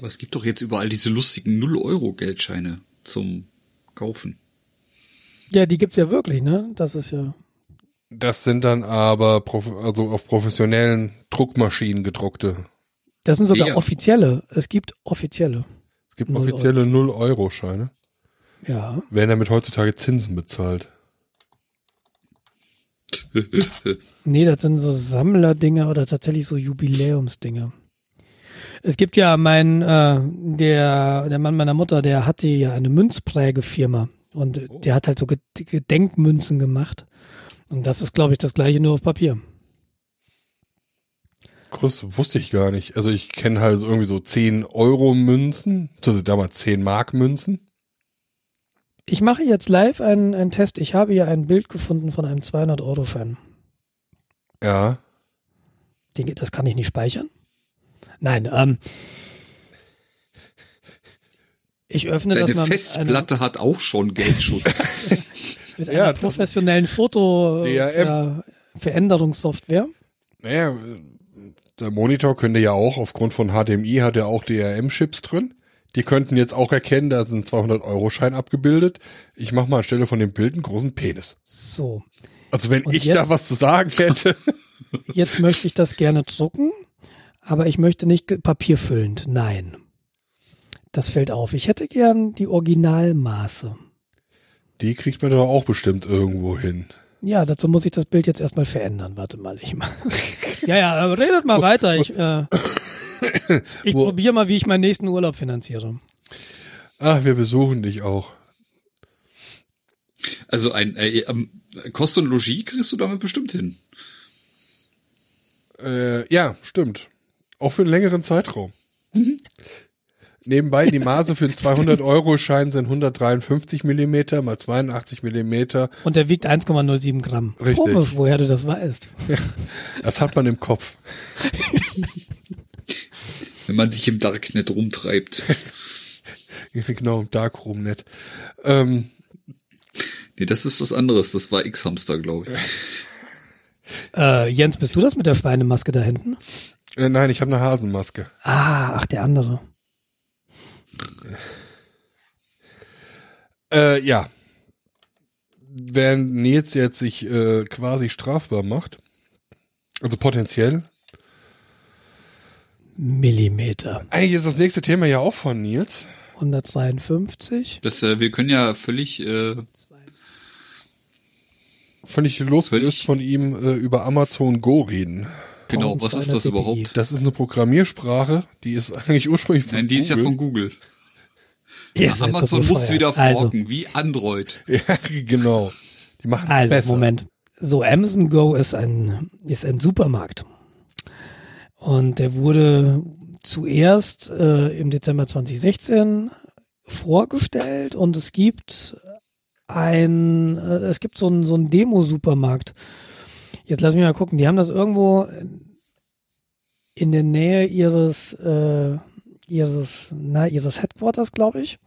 Aber es gibt doch jetzt überall diese lustigen 0-Euro-Geldscheine zum Kaufen. Ja, die gibt's ja wirklich, ne? Das ist ja. Das sind dann aber prof- also auf professionellen Druckmaschinen gedruckte. Das sind sogar Ja. offizielle. Es gibt offizielle. Es gibt Null offizielle 0-Euro-Scheine. Ja. Werden damit heutzutage Zinsen bezahlt. (laughs) Nee, das sind so Sammlerdinger oder tatsächlich so Jubiläumsdinger. Es gibt ja mein, äh, der, der Mann meiner Mutter, der hatte ja eine Münzprägefirma und äh, der hat halt so Ge- Gedenkmünzen gemacht. Und das ist, glaube ich, das gleiche nur auf Papier. Krass, wusste ich gar nicht. Also ich kenne halt irgendwie so 10 Euro Münzen, also damals 10 Mark Münzen. Ich mache jetzt live einen, einen Test. Ich habe hier ein Bild gefunden von einem 200-Euro-Schein. Ja. Den, das kann ich nicht speichern. Nein, ähm, ich öffne Deine das mal einer, Festplatte hat auch schon Geldschutz. (laughs) mit Ja, einer professionellen Foto DRM. Ver Veränderungssoftware. Naja, der Monitor könnte ja auch, aufgrund von HDMI hat er auch DRM-Chips drin. Die könnten jetzt auch erkennen, da ist ein 200-Euro-Schein abgebildet. Ich mache mal anstelle von dem Bild einen großen Penis. So, Also wenn Und ich jetzt- da was zu sagen hätte. jetzt möchte ich das gerne drucken, aber ich möchte nicht papierfüllend. Nein. Das fällt auf. Ich hätte gern die Originalmaße. Die kriegt man doch auch bestimmt irgendwo hin. Ja, dazu muss ich das Bild jetzt erstmal verändern. Warte mal, ich mal. (laughs) ja, ja, äh, redet mal weiter. Ich, äh, (coughs) ich probiere mal, wie ich meinen nächsten Urlaub finanziere. Ach, wir besuchen dich auch. Also ein äh, ähm, Kost und Logis kriegst du damit bestimmt hin. Äh, ja, stimmt. Auch für einen längeren Zeitraum. Nebenbei, die Maße für einen (laughs) 200-Euro-Schein sind 153 Millimeter mal 82 Millimeter. Und der wiegt 1,07 Gramm. Richtig. Komisch, woher du das weißt. Das hat man im Kopf. (laughs) Wenn man sich im Darknet rumtreibt. (laughs) genau, im Darkroom-Net. Ähm, Nee, das ist was anderes. Das war X-Hamster, glaube ich. Äh, Jens, bist du das mit der Schweinemaske da hinten? Äh, nein, ich habe eine Hasenmaske. Ah, ach, der andere. Äh, ja. Während Nils jetzt sich äh, quasi strafbar macht, also potenziell, Millimeter. Eigentlich ist das nächste Thema ja auch von Nils. 152. Das, äh, wir können ja völlig, äh, Völlig losgelöst von ihm äh, über Amazon Go reden. Genau, was ist das 1200 überhaupt? Das ist eine Programmiersprache, die ist eigentlich ursprünglich von Nein, die ist ja Google. von Google. Seid Amazon so muss wieder Also, forken, wie Android. (laughs) Ja, genau. Die machen es Also, besser. Moment. So, Amazon Go ist ein, ist ein Supermarkt. Und der wurde zuerst äh, im Dezember 2016 vorgestellt und es gibt ein, äh, es gibt so einen so einen Demo-Supermarkt. Jetzt lass mich mal gucken, die haben das irgendwo in der Nähe ihres, äh, ihres, na, ihres Headquarters, glaube ich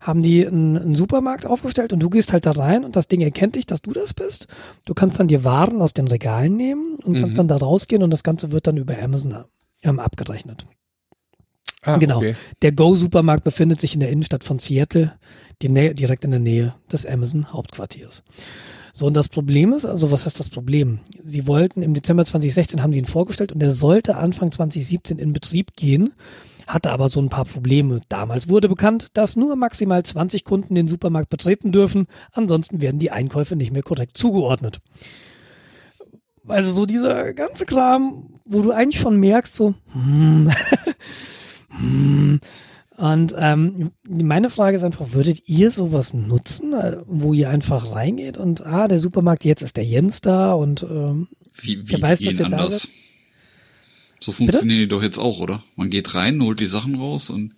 haben die einen, einen Supermarkt aufgestellt und du gehst halt da rein und das Ding erkennt dich, dass du das bist. Du kannst dann dir Waren aus den Regalen nehmen und Mhm. kannst dann da rausgehen und das Ganze wird dann über Amazon ähm, abgerechnet. ah, genau. Okay. Der Go-Supermarkt befindet sich in der Innenstadt von Seattle, direkt in der Nähe des Amazon-Hauptquartiers. So, und das Problem ist, also was heißt das Problem? Sie wollten im Dezember 2016 haben sie ihn vorgestellt und er sollte Anfang 2017 in Betrieb gehen, hatte aber so ein paar Probleme. Damals wurde bekannt, dass nur maximal 20 Kunden den Supermarkt betreten dürfen, ansonsten werden die Einkäufe nicht mehr korrekt zugeordnet. Also so dieser ganze Kram, wo du eigentlich schon merkst, so, hm, (laughs) hm. Und ähm, meine Frage ist einfach, würdet ihr sowas nutzen, äh, wo ihr einfach reingeht und ah, der Supermarkt, jetzt ist der Jens da und ähm, Wie, wie Wer weiß, dass ihr da anders? So funktionieren die doch jetzt auch, oder? Man geht rein, holt die Sachen raus und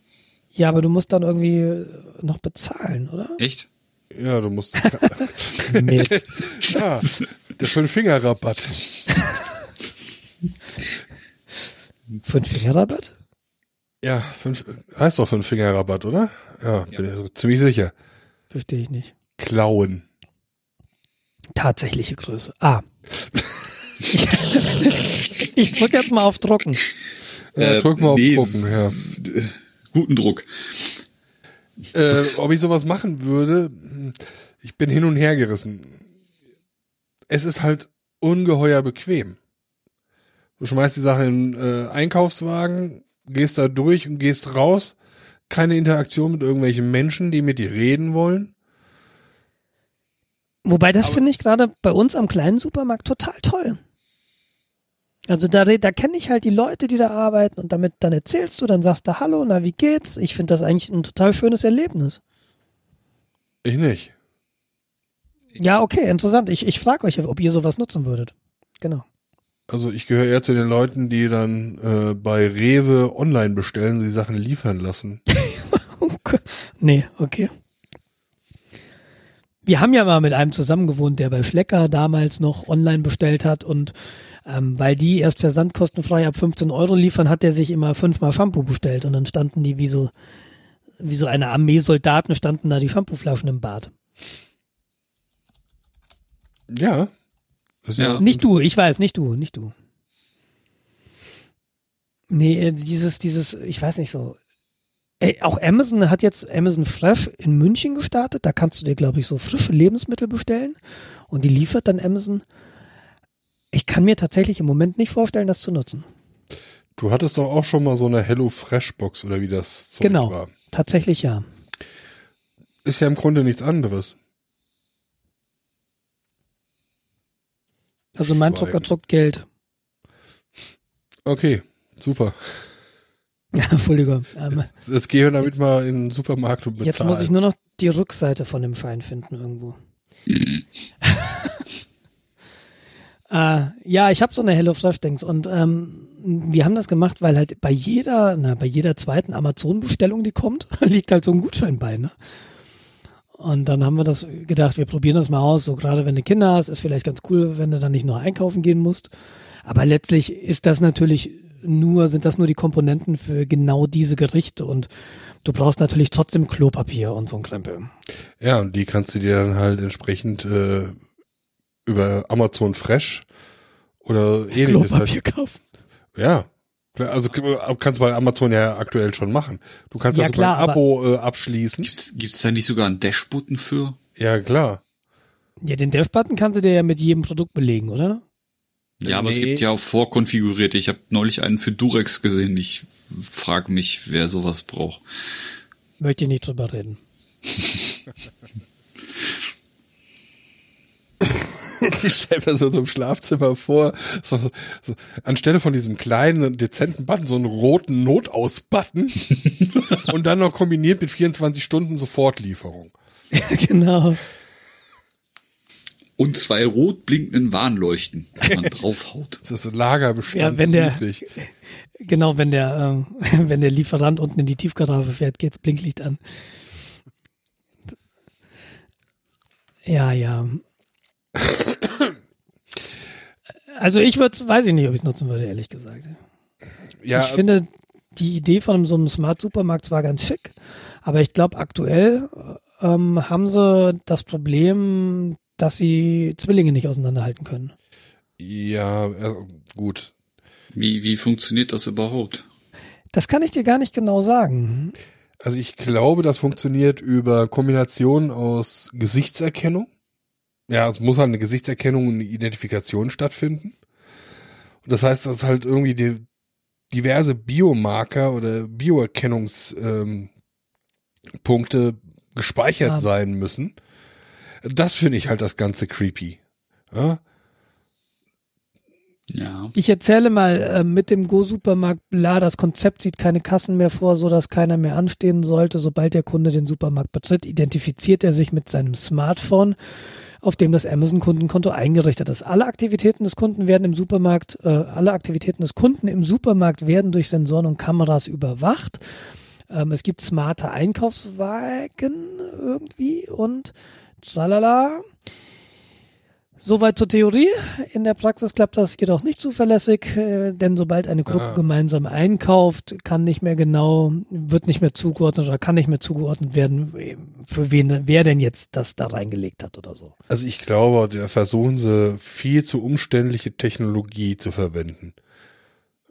ja, aber du musst dann irgendwie noch bezahlen, oder? echt? Ja, du musst. (laughs) (laughs) Ja, der Fünf-Finger-Rabatt. Fünf Fingerrabatt? Ja, fünf, heißt doch Fünf-Finger-Rabatt, oder? Ja, bin ich so ziemlich sicher. Verstehe ich nicht. Klauen. Tatsächliche Größe. Ah. ich ich drücke jetzt mal auf Drucken. Ja, Äh, drück mal nee. auf Drucken, ja. Guten Druck. Äh, ob ich sowas machen würde, ich bin hin und her gerissen. Es ist halt ungeheuer bequem. Du schmeißt die Sache in äh, Einkaufswagen, gehst da durch und gehst raus. Keine Interaktion mit irgendwelchen Menschen, die mit dir reden wollen. Wobei das finde ich gerade bei uns am kleinen Supermarkt total toll. Also da, da kenne ich halt die Leute, die da arbeiten und damit dann erzählst du, dann sagst du Hallo, na wie geht's? Ich finde das eigentlich ein total schönes Erlebnis. Ich nicht. Ja, okay, interessant. Ich, ich frage euch, ob ihr sowas nutzen würdet. Genau. Also ich gehöre eher zu den Leuten, die dann äh, bei Rewe online bestellen, die Sachen liefern lassen. (laughs) Okay. Nee, okay. Wir haben ja mal mit einem zusammen gewohnt, der bei Schlecker damals noch online bestellt hat und ähm, weil die erst versandkostenfrei ab 15 Euro liefern, hat er sich immer fünfmal Shampoo bestellt und dann standen die wie so wie so eine Armee Soldaten standen da die Shampooflaschen im Bad. Ja. Ja. Nicht du, ich weiß, nicht du, nicht du. Nee, äh, dieses, dieses, ich weiß nicht so. Ey, auch Amazon hat jetzt Amazon Fresh in München gestartet. Da kannst du dir, glaube ich, so frische Lebensmittel bestellen und die liefert dann Amazon. Ich kann mir tatsächlich im Moment nicht vorstellen, das zu nutzen. Du hattest doch auch schon mal so eine Hello Fresh Box oder wie das Zeug genau, war. tatsächlich ja. Ist ja im Grunde nichts anderes. Also mein Schwein. Drucker druckt Geld. Okay, super. (laughs) Entschuldigung. Ähm, Jetzt gehen wir damit mal in den Supermarkt und bezahlen. jetzt muss ich nur noch die Rückseite von dem Schein finden irgendwo. (laughs) äh, ja, ich habe so eine Hello Fresh Dings und ähm, wir haben das gemacht, weil halt bei jeder, na, bei jeder zweiten Amazon-Bestellung, die kommt, (laughs) liegt halt so ein Gutschein bei, ne? Und dann haben wir das gedacht, wir probieren das mal aus. So gerade wenn du Kinder hast, ist vielleicht ganz cool, wenn du dann nicht noch einkaufen gehen musst. Aber letztlich ist das natürlich nur, sind das nur die Komponenten für genau diese Gerichte und du brauchst natürlich trotzdem Klopapier und so ein Krempel. Ja, und die kannst du dir dann halt entsprechend äh, über Amazon Fresh oder ähnliches Klopapier halt. kaufen. Ja. Also k- kannst du bei Amazon ja aktuell schon machen. Du kannst Ja, also klar, ein Abo äh, abschließen. Gibt's, gibt's da nicht sogar einen Dash-Button für? Ja, klar. Ja, den Dash-Button kannst du dir ja mit jedem Produkt belegen, oder? Ja, aber es Nee. gibt ja auch vorkonfigurierte. Ich habe neulich einen für Durex gesehen. Ich frage mich, wer sowas braucht. Möchte ich nicht drüber reden. (laughs) (laughs) Ich stelle mir so, so im Schlafzimmer vor, so, so, anstelle von diesem kleinen, dezenten Button, so einen roten Notaus-Button (laughs) und dann noch kombiniert mit 24 Stunden Sofortlieferung. genau. Und zwei rot blinkenden Warnleuchten, wenn man (laughs) draufhaut. Das ist Lagerbestand Ja, wenn der- niedrig. Genau, wenn der, ähm, wenn der Lieferant unten in die Tiefgarage fährt, geht's Blinklicht an. Ja, ja. Also ich würde, weiß ich nicht, ob ich es nutzen würde, ehrlich gesagt. Ja, ich finde die Idee von so einem Smart Supermarkt zwar ganz schick, aber ich glaube aktuell ähm, haben sie das Problem, dass sie Zwillinge nicht auseinanderhalten können. ja, äh, gut. Wie, wie funktioniert das überhaupt? Das kann ich dir gar nicht genau sagen. Also ich glaube, das funktioniert über Kombination aus Gesichtserkennung. Ja, es muss halt eine Gesichtserkennung und eine Identifikation stattfinden. Und das heißt, dass halt irgendwie die, diverse Biomarker oder Bioerkennungspunkte ähm, Punkte gespeichert Ah. sein müssen. Das finde ich halt das Ganze creepy. Ja? Ja. Ich erzähle mal äh, mit dem Go-Supermarkt, bla, das Konzept sieht keine Kassen mehr vor, so dass keiner mehr anstehen sollte. Sobald der Kunde den Supermarkt betritt, identifiziert er sich mit seinem Smartphone, auf dem das Amazon-Kundenkonto eingerichtet ist. Alle Aktivitäten des Kunden werden im Supermarkt, äh, alle Aktivitäten des Kunden im Supermarkt werden durch Sensoren und Kameras überwacht. Ähm, es gibt smarte Einkaufswagen irgendwie und tralala. Soweit zur Theorie. In der Praxis klappt das jedoch nicht zuverlässig, äh, denn sobald eine Gruppe Ah. gemeinsam einkauft, kann nicht mehr genau, wird nicht mehr zugeordnet oder kann nicht mehr zugeordnet werden, für wen, wer denn jetzt das da reingelegt hat oder so. Also ich glaube, da versuchen sie viel zu umständliche Technologie zu verwenden.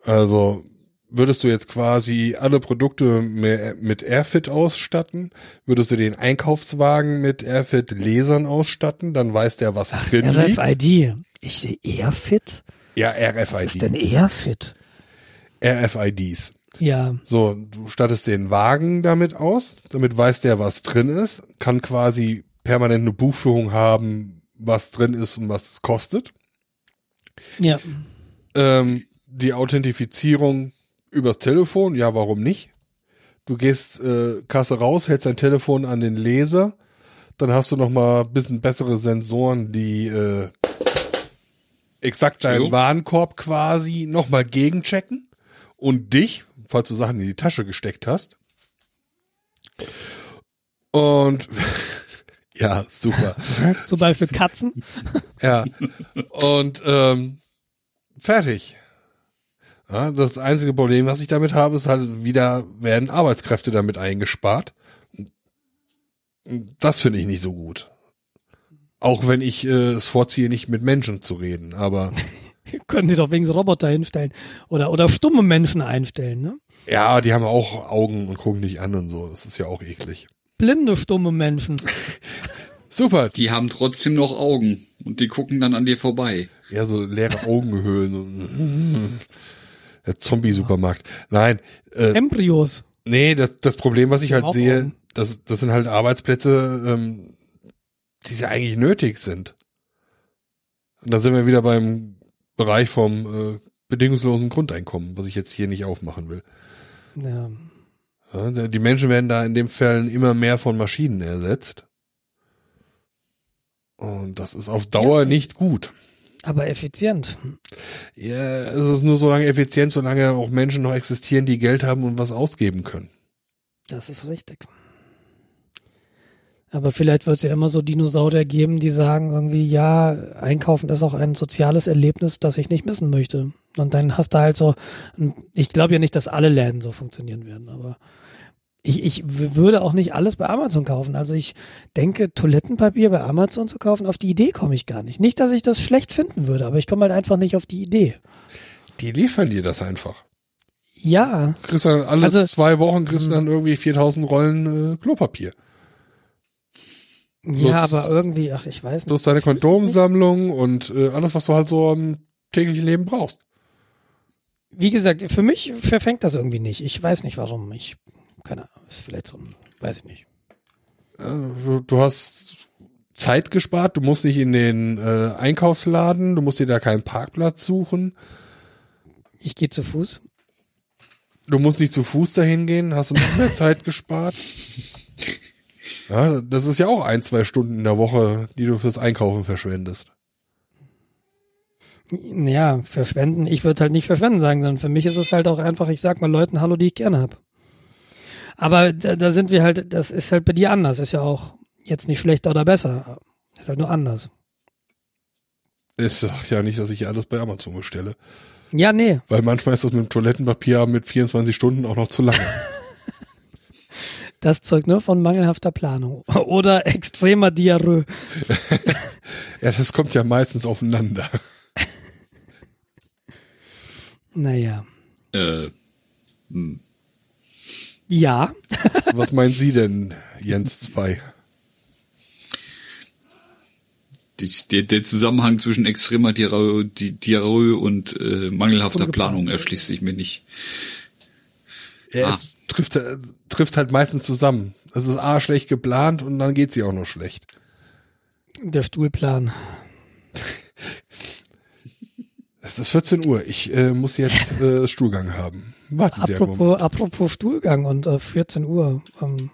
Also würdest du jetzt quasi alle Produkte mit Airfit ausstatten, würdest du den Einkaufswagen mit Airfit Lesern ausstatten, dann weiß der, was drin liegt. RFID. Ich sehe Airfit? Ja, Was ist denn RFID. Airfit? RFIDs. Ja, So, du stattest den Wagen damit aus, damit weiß der, was drin ist, kann quasi permanent eine Buchführung haben, was drin ist und was es kostet. ja. Ähm, die Authentifizierung übers Telefon, ja, warum nicht? Du gehst äh, Kasse raus, hältst dein Telefon an den Laser, dann hast du noch mal ein bisschen bessere Sensoren, die äh, exakt deinen? Warenkorb quasi noch mal gegenchecken und dich, falls du Sachen in die Tasche gesteckt hast. Und (laughs) ja, super. Zum Beispiel Katzen. Ja. Und ähm, fertig. Ja, das einzige Problem, was ich damit habe, ist halt wieder werden Arbeitskräfte damit eingespart. Das finde ich nicht so gut. Auch wenn ich äh, es vorziehe, nicht mit Menschen zu reden, aber (laughs) Können sie doch wegen so Roboter hinstellen. Oder, oder stumme Menschen einstellen, ne? ja, die haben auch Augen und gucken dich an und so. Das ist ja auch eklig. Blinde, stumme Menschen. (laughs) Super. Die haben trotzdem noch Augen und die gucken dann an dir vorbei. Ja, so leere Augenhöhlen. Der Zombie-Supermarkt. Nein, äh, Embryos. Nee, das, das Problem, was ich halt sehe, das, das sind halt Arbeitsplätze, ähm, die ja eigentlich nötig sind. Und da sind wir wieder beim Bereich vom äh, bedingungslosen Grundeinkommen, was ich jetzt hier nicht aufmachen will. Ja. Ja, die Menschen werden da in dem Fällen immer mehr von Maschinen ersetzt. Und das ist auf Dauer Ja. nicht gut. Aber effizient. Ja, es ist nur so lange effizient, solange auch Menschen noch existieren, die Geld haben und was ausgeben können. Das ist richtig. Aber vielleicht wird es ja immer so Dinosaurier geben, die sagen irgendwie, ja, einkaufen ist auch ein soziales Erlebnis, das ich nicht missen möchte. Und dann hast du halt so, ich glaube ja nicht, dass alle Läden so funktionieren werden, aber ich, ich würde auch nicht alles bei Amazon kaufen. Also ich denke, Toilettenpapier bei Amazon zu kaufen, auf die Idee komme ich gar nicht. Nicht, dass ich das schlecht finden würde, aber ich komme halt einfach nicht auf die Idee. Die liefern dir das einfach. Ja, kriegst dann alle Also- zwei Wochen kriegst du dann irgendwie 4000 Rollen äh, Klopapier. ja, Plus- aber irgendwie, ach, ich weiß nicht. Du hast deine Kondomsammlung und äh, alles, was du halt so am täglichen Leben brauchst. Wie gesagt, für mich verfängt das irgendwie nicht. Ich weiß nicht warum. Ich, keine Ahnung, ist vielleicht so ein, weiß ich nicht. Äh, Du hast Zeit gespart, du musst nicht in den äh, Einkaufsladen, du musst dir da keinen Parkplatz suchen, Ich gehe zu Fuß. du musst nicht zu Fuß dahin gehen, hast du noch mehr Zeit gespart. (laughs) Ja, das ist ja auch ein, zwei Stunden in der Woche, die du fürs Einkaufen verschwendest. Ja, verschwenden. Ich würde halt nicht verschwenden sagen, sondern für mich ist es halt auch einfach, ich sag mal Leuten Hallo, die ich gerne hab. Aber da, da sind wir halt, das ist halt bei dir anders. Ist ja auch jetzt nicht schlechter oder besser. Ist halt nur anders. Ich sag ja nicht, dass ich alles bei Amazon bestelle. Ja, nee. Weil manchmal ist das mit dem Toilettenpapier mit 24 Stunden auch noch zu lange. (laughs) Das zeugt nur von mangelhafter Planung (laughs) oder extremer Diarrhoe. (laughs) ja, das kommt ja meistens aufeinander. Naja. Äh, hm. Ja. Was meinen Sie denn, Jens 2? die, der, der Zusammenhang zwischen extremer Diarrhoe und äh, mangelhafter Planung erschließt sich mir nicht. Ja, Ah. es trifft, äh, trifft halt meistens zusammen. Es ist A schlecht geplant und dann geht sie auch noch schlecht. Der Stuhlplan. Es ist 14 Uhr. Ich äh, muss jetzt äh, Stuhlgang haben. Warten Sie. Apropos, apropos Stuhlgang und äh, 14 Uhr. Ähm,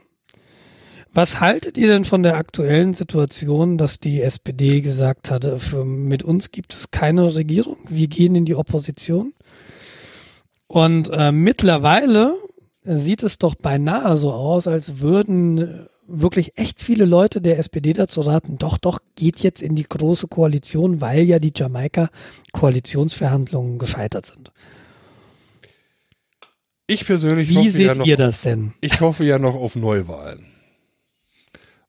was haltet ihr denn von der aktuellen Situation, dass die SPD gesagt hatte, für, mit uns gibt es keine Regierung, wir gehen in die Opposition? Und äh, mittlerweile sieht es doch beinahe so aus, als würden äh, wirklich echt viele Leute der SPD dazu raten, doch, doch, geht jetzt in die große Koalition, weil ja die Jamaika-Koalitionsverhandlungen gescheitert sind. Ich persönlich Wie hoffe seht ja noch, ihr das denn? ich hoffe ja noch auf Neuwahlen.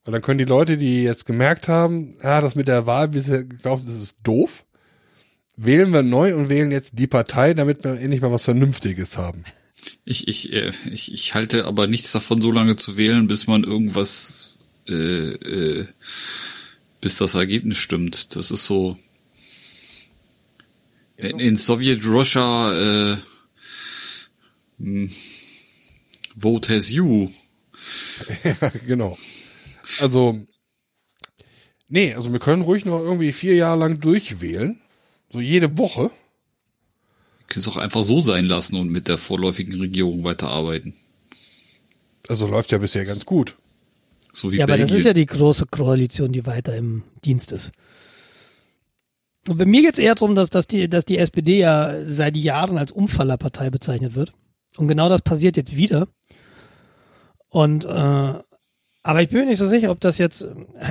Weil dann können die Leute, die jetzt gemerkt haben, ja, das mit der Wahl, wie sie gelaufen ist, ist doof, wählen wir neu und wählen jetzt die Partei, damit wir endlich mal was Vernünftiges haben. Ich, ich, äh, ich, ich halte aber nichts davon, so lange zu wählen, bis man irgendwas, äh, äh, bis das Ergebnis stimmt. Das ist so. In, in Sowjet Russia äh, hm, Vote as you. (laughs) genau. Also, nee, also wir können ruhig noch irgendwie vier Jahre lang durchwählen. So jede Woche. Können es auch einfach so sein lassen und mit der vorläufigen Regierung weiterarbeiten. Also läuft ja bisher ganz gut. So wie Ja, aber Belgien. das ist ja die große Koalition, die weiter im Dienst ist. Und bei mir geht es eher darum, dass, dass, die, dass die SPD ja seit Jahren als Umfallerpartei bezeichnet wird. Und genau das passiert jetzt wieder. Und äh, aber ich bin mir nicht so sicher, ob das jetzt.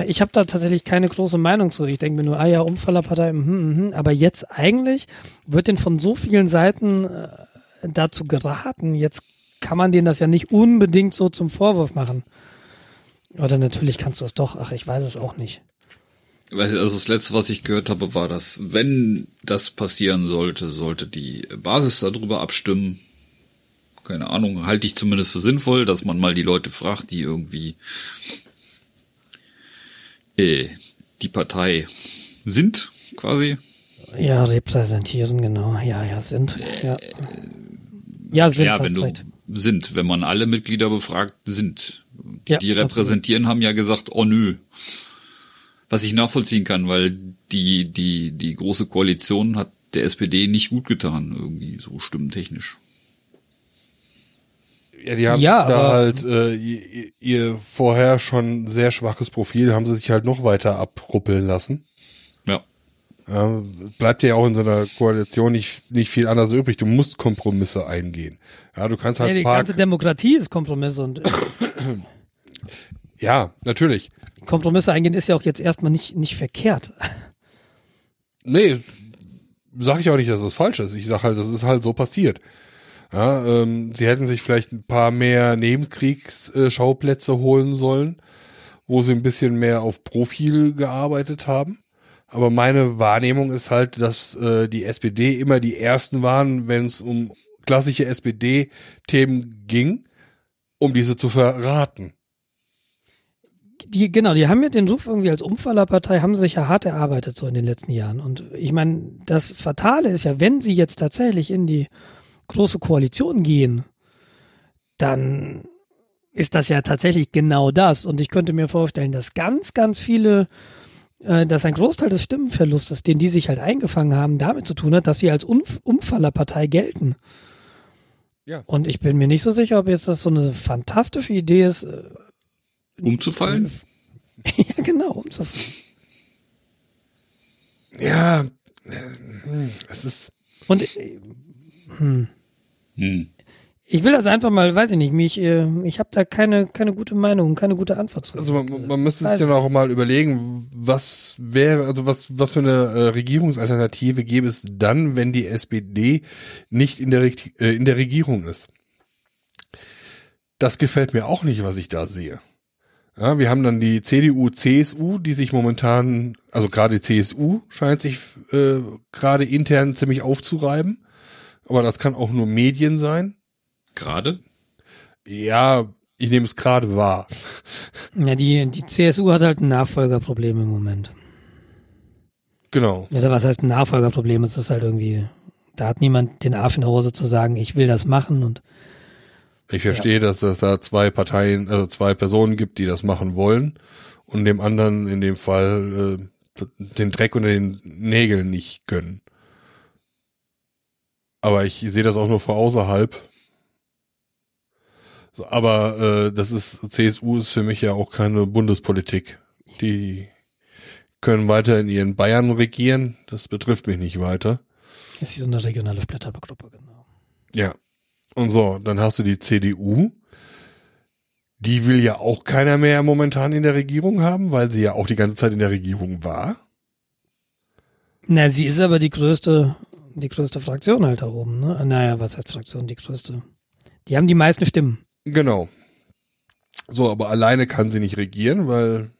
Ich habe da tatsächlich keine große Meinung zu. Ich denke mir nur, ah ja, Umfallerpartei, mhm, mhm. aber jetzt eigentlich wird denn von so vielen Seiten äh, dazu geraten. Jetzt kann man denen das ja nicht unbedingt so zum Vorwurf machen. Oder natürlich kannst du es doch. Ach, ich weiß es auch nicht. Also das letzte, was ich gehört habe, war, dass wenn das passieren sollte, sollte die Basis darüber abstimmen. Keine Ahnung, halte ich zumindest für sinnvoll, dass man mal die Leute fragt, die irgendwie äh, die Partei sind, quasi. Ja, repräsentieren, genau. Ja, ja, sind. Ja, ja sind, ja, wenn hast du recht. sind, wenn man alle Mitglieder befragt, sind. Ja, die repräsentieren haben ja gesagt, oh nö. Was ich nachvollziehen kann, weil die, die, die große Koalition hat der SPD nicht gut getan, irgendwie so stimmtechnisch. Ja, die haben Ja, da halt äh, ihr, ihr vorher schon sehr schwaches Profil, haben sie sich halt noch weiter abruppeln lassen. Ja. Ja, bleibt ja auch in so einer Koalition nicht, nicht viel anderes übrig. Du musst Kompromisse eingehen. Ja, du kannst Ja, halt die paar, ganze Demokratie ist Kompromisse und äh, ja, natürlich. Kompromisse eingehen ist ja auch jetzt erstmal nicht, nicht verkehrt. Nee, sag ich auch nicht, dass das falsch ist. Ich sag halt, das ist halt so passiert. Ja, ähm, sie hätten sich vielleicht ein paar mehr Nebenkriegsschauplätze holen sollen, wo sie ein bisschen mehr auf Profil gearbeitet haben. Aber meine Wahrnehmung ist halt, dass äh, die SPD immer die ersten waren, wenn es um klassische SPD-Themen ging, um diese zu verraten. die, genau, die haben ja den Ruf irgendwie als Umfallerpartei, haben sich ja hart erarbeitet so in den letzten Jahren. Und ich meine, das Fatale ist ja, wenn sie jetzt tatsächlich in die große Koalition gehen, dann ist das ja tatsächlich genau das. Und ich könnte mir vorstellen, dass ganz, ganz viele, äh, dass ein Großteil des Stimmenverlustes, den die sich halt eingefangen haben, damit zu tun hat, dass sie als Umf Umfallerpartei gelten. Ja. Und ich bin mir nicht so sicher, ob jetzt das so eine fantastische Idee ist. äh, Umzufallen? (laughs) ja, genau, umzufallen. Ja, äh, es ist, Und äh, Hm. Ich will das einfach mal, weiß ich nicht, mich, äh, ich habe da keine, keine gute Meinung, keine gute Antwort zu. also man, man müsste sich dann auch mal überlegen, was wäre, also was, was für eine äh, Regierungsalternative gäbe es dann, wenn die SPD nicht in der, äh, in der Regierung ist. Das gefällt mir auch nicht, was ich da sehe. Ja, wir haben dann die CDU, CSU, die sich momentan, also gerade die CSU scheint sich äh, gerade intern ziemlich aufzureiben. Aber das kann auch nur Medien sein. Gerade? Ja, ich nehme es gerade wahr. Ja, die, die CSU hat halt ein Nachfolgerproblem im Moment. Genau. Ja, was heißt ein Nachfolgerproblem? Es ist halt irgendwie, da hat niemand den Arsch in der Hose zu sagen, ich will das machen und Ich verstehe, dass es da zwei Parteien, also zwei Personen gibt, die das machen wollen und dem anderen in dem Fall äh, den Dreck unter den Nägeln nicht gönnen. Aber ich sehe das auch nur von außerhalb. Aber äh, das ist CSU ist für mich ja auch keine Bundespolitik. Die können weiter in ihren Bayern regieren. Das betrifft mich nicht weiter. ist sie so eine regionale Splittergruppe, genau. Ja. Und so, dann hast du die CDU. Die will ja auch keiner mehr momentan in der Regierung haben, weil sie ja auch die ganze Zeit in der Regierung war. Na, sie ist aber die größte, die größte Fraktion halt da oben, ne? Naja, was heißt Fraktion, die größte? Die haben die meisten Stimmen. Genau. So, aber alleine kann sie nicht regieren, weil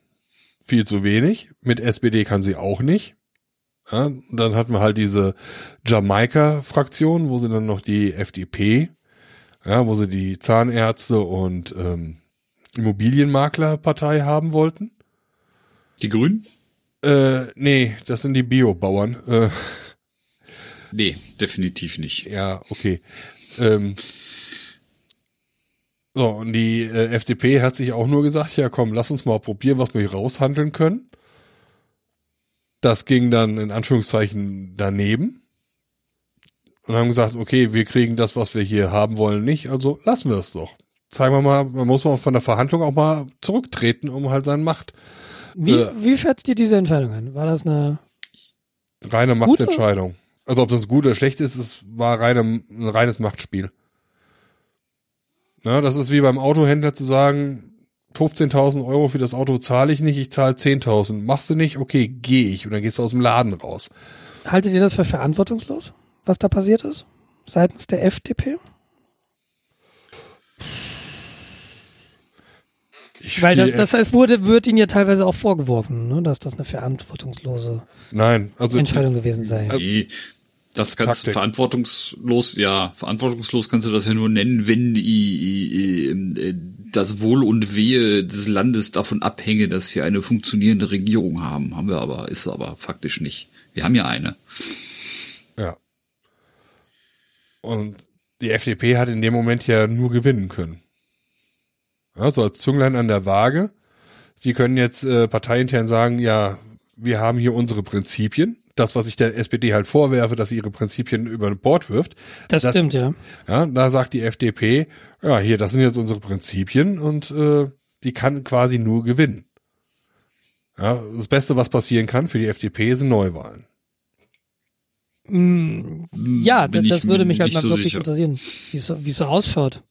viel zu wenig. Mit SPD kann sie auch nicht. Ja, dann hatten wir halt diese Jamaika-Fraktion, wo sie dann noch die FDP, ja, wo sie die Zahnärzte und ähm, Immobilienmaklerpartei haben wollten. Die Grünen? Äh, nee, das sind die Biobauern. Äh, Nee, definitiv nicht. ja, okay. Ähm, so, und die äh, FDP hat sich auch nur gesagt, ja komm, lass uns mal probieren, was wir hier raushandeln können. Das ging dann in Anführungszeichen daneben. Und haben gesagt, okay, wir kriegen das, was wir hier haben wollen, nicht, also lassen wir es doch. Zeigen wir mal, man muss mal von der Verhandlung auch mal zurücktreten, um halt seine Macht, Wie, Äh. wie schätzt ihr diese Entscheidung ein? War das eine, reine Gute? Also ob das gut oder schlecht ist, es war reine, ein reines Machtspiel. Na, das ist wie beim Autohändler zu sagen, 15.000 Euro für das Auto zahle ich nicht, ich zahle 10.000. Machst du nicht? Okay, gehe ich. Und dann gehst du aus dem Laden raus. haltet ihr das für verantwortungslos, was da passiert ist? Seitens der FDP? Ich Weil das, das heißt, wurde, wird ihnen ja teilweise auch vorgeworfen, ne, dass das eine verantwortungslose Nein, also Entscheidung gewesen sei. Das kannst du Taktik. verantwortungslos, ja, verantwortungslos kannst du das ja nur nennen, wenn die, äh, das Wohl und Wehe des Landes davon abhänge, dass wir eine funktionierende Regierung haben. Haben wir aber, ist aber faktisch nicht. Wir haben ja eine. ja. Und die FDP hat in dem Moment ja nur gewinnen können. Ja, so als Zünglein an der Waage. Die können jetzt äh, parteiintern sagen, ja, wir haben hier unsere Prinzipien. Das, was ich der SPD halt vorwerfe, dass sie ihre Prinzipien über Bord wirft. Das, das- stimmt, ja. Ja, da sagt die FDP, ja, hier, das sind jetzt unsere Prinzipien und äh, die kann quasi nur gewinnen. Ja, das Beste, was passieren kann für die FDP, sind Neuwahlen. Ja, Bin das, würde mich halt mal so wirklich sicher. interessieren, wie es so, wie es so ausschaut.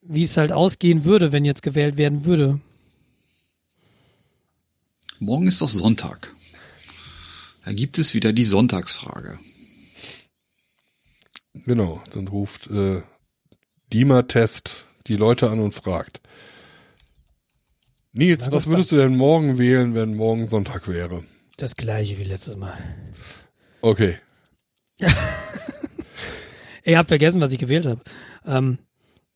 Wie es halt ausgehen würde, wenn jetzt gewählt werden würde. Morgen ist doch Sonntag. Da gibt es wieder die Sonntagsfrage. Genau, dann ruft äh, Dima-Test die Leute an und fragt. Nils, was würdest du denn morgen wählen, wenn morgen Sonntag wäre? Das gleiche wie letztes Mal. Okay. (laughs) Ihr habt vergessen, was ich gewählt habe. Ähm,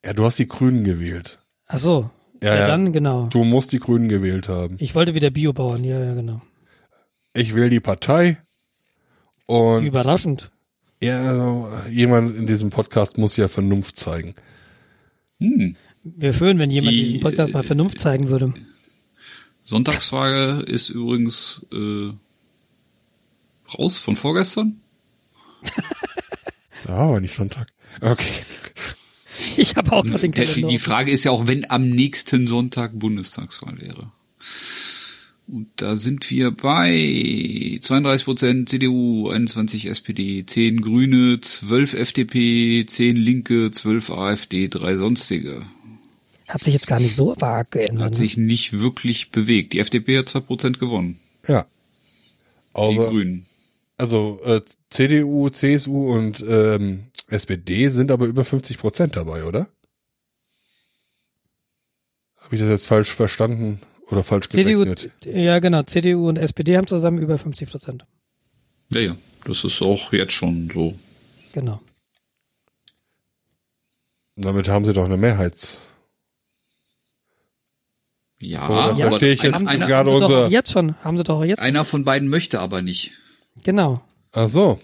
Ja, du hast die Grünen gewählt. ach so, Ja, Ja, ja. dann, genau. Du musst die Grünen gewählt haben. Ich wollte wieder Biobauern, ja, ja, genau. Ich wähle die Partei und Überraschend. ja, also, jemand in diesem Podcast muss ja Vernunft zeigen. Hm. Wäre schön, wenn jemand Die, diesen Podcast mal äh, Vernunft zeigen würde. Sonntagsfrage ist übrigens äh, raus von vorgestern. (laughs) Da war nicht Sonntag. Okay. (laughs) Ich habe auch gerade den Kalender. die Frage ist ja auch, wenn am nächsten Sonntag Bundestagswahl wäre. Und da sind wir bei 32 Prozent CDU, 21 SPD, 10 Grüne, 12 FDP, 10 Linke, 12 AfD, 3 sonstige. Hat sich jetzt gar nicht so arg geändert. Hat ne? sich nicht wirklich bewegt. Die FDP hat 2 Prozent gewonnen. Ja. Die Aber, Grünen. also äh, CDU, CSU und ähm, SPD sind aber über 50 Prozent dabei, oder? Habe ich das jetzt falsch verstanden oder falsch CDU, gerechnet? ja genau, CDU und SPD haben zusammen über 50 Prozent. Ja, ja. Das ist auch jetzt schon so. Genau. Damit haben sie doch eine Mehrheits. Ja, Oder Ja, verstehe ich jetzt einer- gerade haben sie doch unser. jetzt schon, haben sie doch jetzt. einer von beiden möchte aber nicht. Genau. Ach so.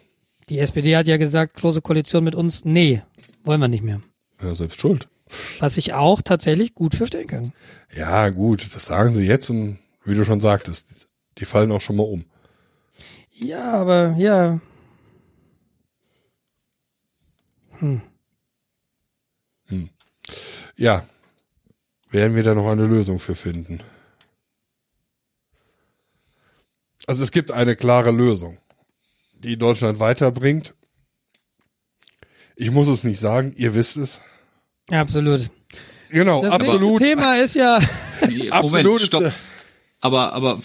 Die SPD hat ja gesagt, große Koalition mit uns, nee, wollen wir nicht mehr. Ja, selbst schuld. Was ich auch tatsächlich gut verstehen kann. Ja, gut, das sagen sie jetzt und wie du schon sagtest, die fallen auch schon mal um. Ja, aber ja. Ja. Werden wir da noch eine Lösung für finden? Also es gibt eine klare Lösung, die Deutschland weiterbringt. Ich muss es nicht sagen, ihr wisst es. Absolut. Genau, Das absolut. Thema ist ja, (laughs) Moment, stopp. Aber, aber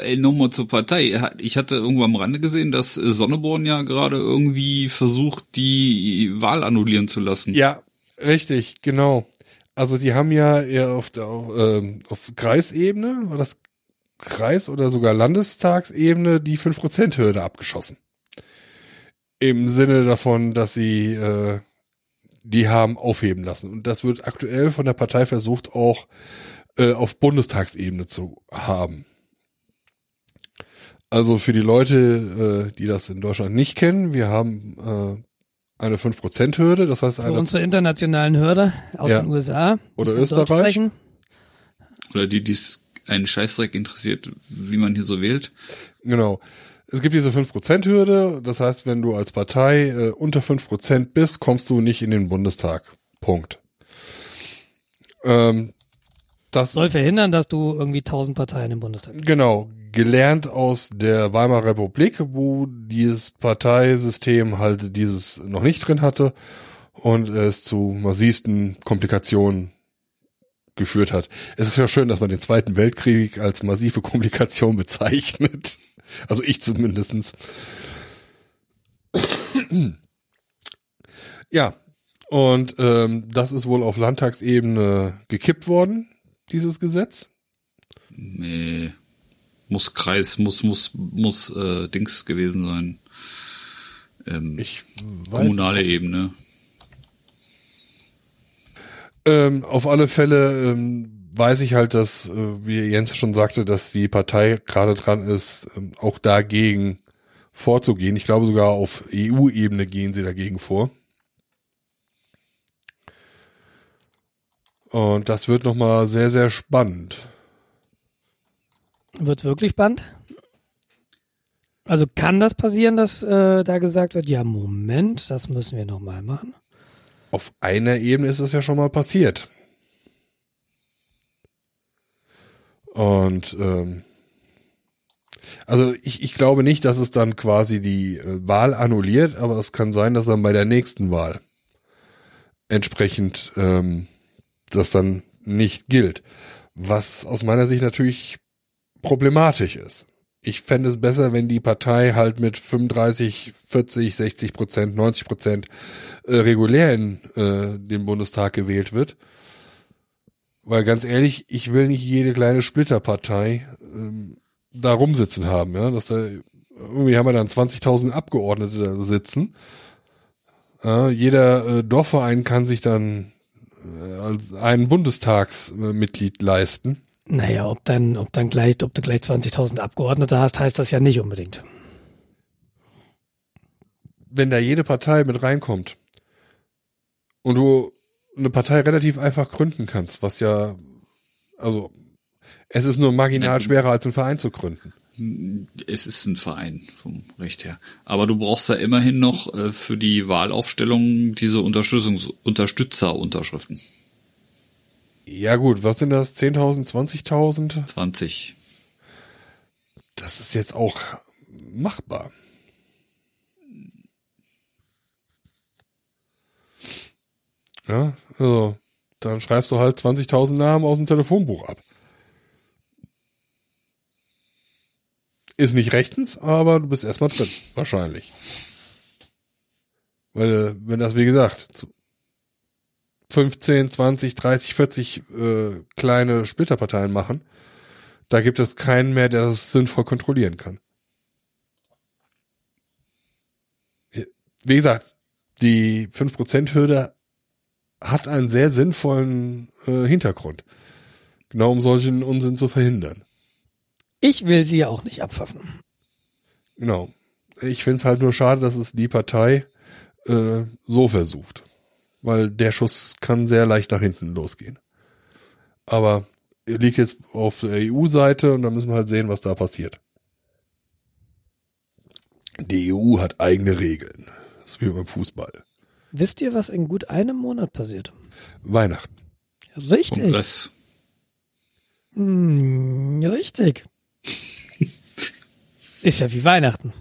ey, nochmal zur Partei. Ich hatte irgendwo am Rande gesehen, dass äh, Sonneborn ja gerade irgendwie versucht, die Wahl annullieren zu lassen. Ja, richtig, genau. Also die haben ja eher auf, der, auf, ähm, auf Kreisebene, war das Kreis- oder sogar Landestagsebene die 5%-Hürde abgeschossen. Im Sinne davon, dass sie äh, die haben aufheben lassen. Und das wird aktuell von der Partei versucht, auch äh, auf Bundestagsebene zu haben. Also für die Leute, äh, die das in Deutschland nicht kennen, wir haben äh, eine 5%-Hürde, das heißt für eine unsere internationalen Hörer aus Ja. den USA. Oder Österreich. Oder die, die es einen Scheißdreck interessiert, wie man hier so wählt. Genau. Es gibt diese 5%-Hürde. Das heißt, wenn du als Partei äh, unter 5% bist, kommst du nicht in den Bundestag. Punkt. Ähm, das Soll verhindern, dass du irgendwie 1000 Parteien im Bundestag hast. genau gelernt aus der Weimarer Republik, wo dieses Parteisystem halt dieses noch nicht drin hatte und es zu massivsten Komplikationen geführt hat. Es ist ja schön, dass man den Zweiten Weltkrieg als massive (laughs) Komplikation bezeichnet. Also ich zumindestens. Ja, und ähm, das ist wohl auf Landtagsebene gekippt worden, dieses Gesetz. Nee. Muss Kreis, muss, muss, muss äh, Dings gewesen sein. Ähm, Ich kommunale Ebene. Ähm, auf alle Fälle ähm, weiß ich halt, dass, äh, wie Jens schon sagte, dass die Partei gerade dran ist, ähm, auch dagegen vorzugehen. Ich glaube sogar auf EU-Ebene gehen sie dagegen vor. Und das wird nochmal sehr, sehr spannend. Wird wirklich spannend. Also kann das passieren, dass äh, da gesagt wird, ja Moment, das müssen wir nochmal machen. Auf einer Ebene ist es ja schon mal passiert. Und ähm, also ich, ich glaube nicht, dass es dann quasi die äh, Wahl annulliert, aber es kann sein, dass dann bei der nächsten Wahl entsprechend ähm, das dann nicht gilt. Was aus meiner Sicht natürlich problematisch ist. Ich fände es besser, wenn die Partei halt mit 35, 40, 60 Prozent, 90 Prozent äh, regulär in äh, den Bundestag gewählt wird. Weil ganz ehrlich, ich will nicht jede kleine Splitterpartei ähm, da rumsitzen haben, ja, dass da irgendwie haben wir dann 20.000 Abgeordnete da sitzen. Äh, jeder äh, Dorfverein kann sich dann äh, als ein Bundestagsmitglied leisten. Naja, ob dann, ob dann gleich, ob du gleich 20.000 Abgeordnete hast, heißt das ja nicht unbedingt. Wenn da jede Partei mit reinkommt und du eine Partei relativ einfach gründen kannst, was ja, also es ist nur marginal schwerer als ein Verein zu gründen. Es ist ein Verein vom Recht her. Aber du brauchst da immerhin noch äh, für die Wahlaufstellung diese Unterstützungs Unterstützerunterschriften. Ja gut, was sind das? 10.000, 20.000? 20. Das ist jetzt auch machbar. Ja, also dann schreibst du halt 20.000 Namen aus dem Telefonbuch ab. Ist nicht rechtens, aber du bist erstmal drin, wahrscheinlich. Weil, wenn das, wie gesagt, 15, 20, 30, 40 äh, kleine Splitterparteien machen, da gibt es keinen mehr, der das sinnvoll kontrollieren kann. Wie gesagt, die 5%-Hürde hat einen sehr sinnvollen äh, Hintergrund. Genau um solchen Unsinn zu verhindern. Ich will sie ja auch nicht abschaffen. Genau. Ich finde es halt nur schade, dass es die Partei äh, so versucht. Weil der Schuss kann sehr leicht nach hinten losgehen. Aber er liegt jetzt auf der EU-Seite und da müssen wir halt sehen, was da passiert. Die EU hat eigene Regeln. Das ist wie beim Fußball. Wisst ihr, was in gut einem Monat passiert? Weihnachten. Richtig. Kongress. Hm, richtig. (laughs) Ist ja wie Weihnachten.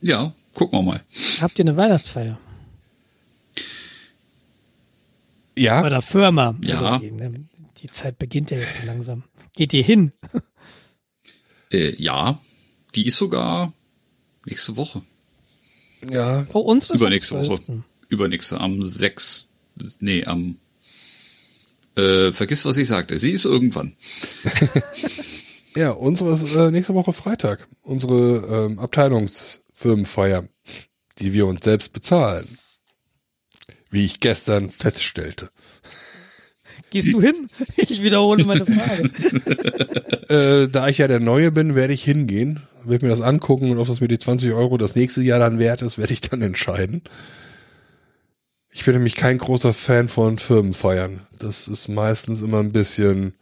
Ja, gucken wir mal. Habt ihr eine Weihnachtsfeier? Ja, Bei der Firma. Ja. Also, die- die Zeit beginnt ja jetzt so langsam. Geht ihr hin? Äh, ja, die ist sogar nächste Woche. Ja. Oh, unsere ist am Übernächste Woche. 12.. Übernächste, am 6. Nee, am äh, vergiss, was ich sagte. Sie ist irgendwann. (laughs) Ja, unsere ist äh, nächste Woche Freitag. Unsere ähm, Abteilungsfirmenfeier, die wir uns selbst bezahlen. Wie ich gestern feststellte. Gehst du hin? Ich wiederhole meine Frage. (laughs) Äh, da ich ja der Neue bin, werde ich hingehen, werde mir das angucken und ob das mir die 20 Euro das nächste Jahr dann wert ist, werde ich dann entscheiden. Ich bin nämlich kein großer Fan von Firmenfeiern. Das ist meistens immer ein bisschen,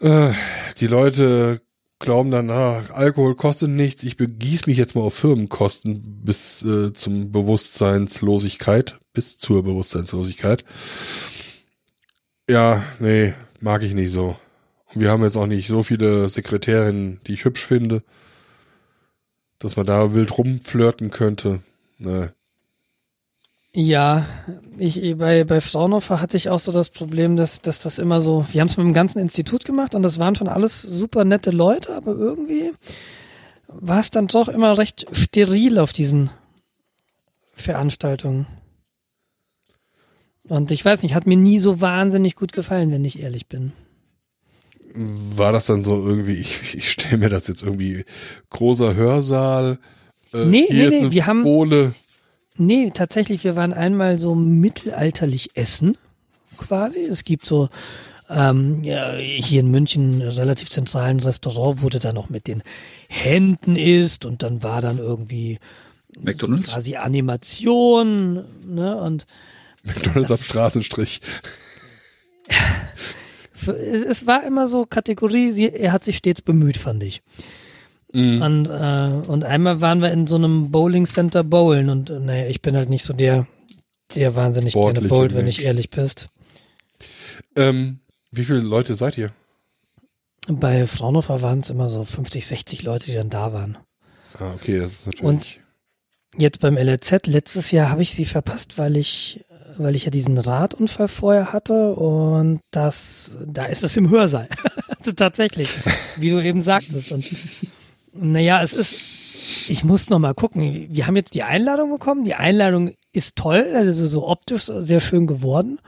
äh, die Leute glauben dann, ah, Alkohol kostet nichts, ich begieß mich jetzt mal auf Firmenkosten bis äh, zum Bewusstseinslosigkeit, bis zur Bewusstseinslosigkeit. Ja, nee, mag ich nicht so. Wir haben jetzt auch nicht so viele Sekretärinnen, die ich hübsch finde, dass man da wild rumflirten könnte. Ne. Ja, ich bei, bei Fraunhofer hatte ich auch so das Problem, dass, dass das immer so, wir haben es mit dem ganzen Institut gemacht und das waren schon alles super nette Leute, aber irgendwie war es dann doch immer recht steril auf diesen Veranstaltungen. Und ich weiß nicht, hat mir nie so wahnsinnig gut gefallen, wenn ich ehrlich bin. War das dann so irgendwie, ich, ich stelle mir das jetzt irgendwie großer Hörsaal. Äh, Nee, nee, nee, wir haben- Bohle. Nee, tatsächlich, wir waren einmal so mittelalterlich essen, quasi. Es gibt so ähm, ja, hier in München relativ zentralen Restaurant, wo du dann noch mit den Händen isst und dann war dann irgendwie McDonalds? quasi Animation, ne? Und McDonalds am Straßenstrich. (laughs) es, war immer so Kategorie, sie, er hat sich stets bemüht, fand ich. Mhm. Und, äh, und einmal waren wir in so einem Bowling Center bowlen und naja, ich bin halt nicht so der, der wahnsinnig gerne Sportliche bowlt, wenn ich ehrlich bist. Ähm, wie viele Leute seid ihr? Bei Fraunhofer waren es immer so 50, 60 Leute, die dann da waren. Ah, okay, das ist natürlich. Und- Jetzt beim LRZ, letztes Jahr habe ich sie verpasst, weil ich, weil ich ja diesen Radunfall vorher hatte und das, da ist es im Hörsaal. (laughs) also tatsächlich, wie du eben sagtest. Und naja, es ist, ich muss noch mal gucken. Wir haben jetzt die Einladung bekommen. Die Einladung ist toll, also so optisch sehr schön geworden.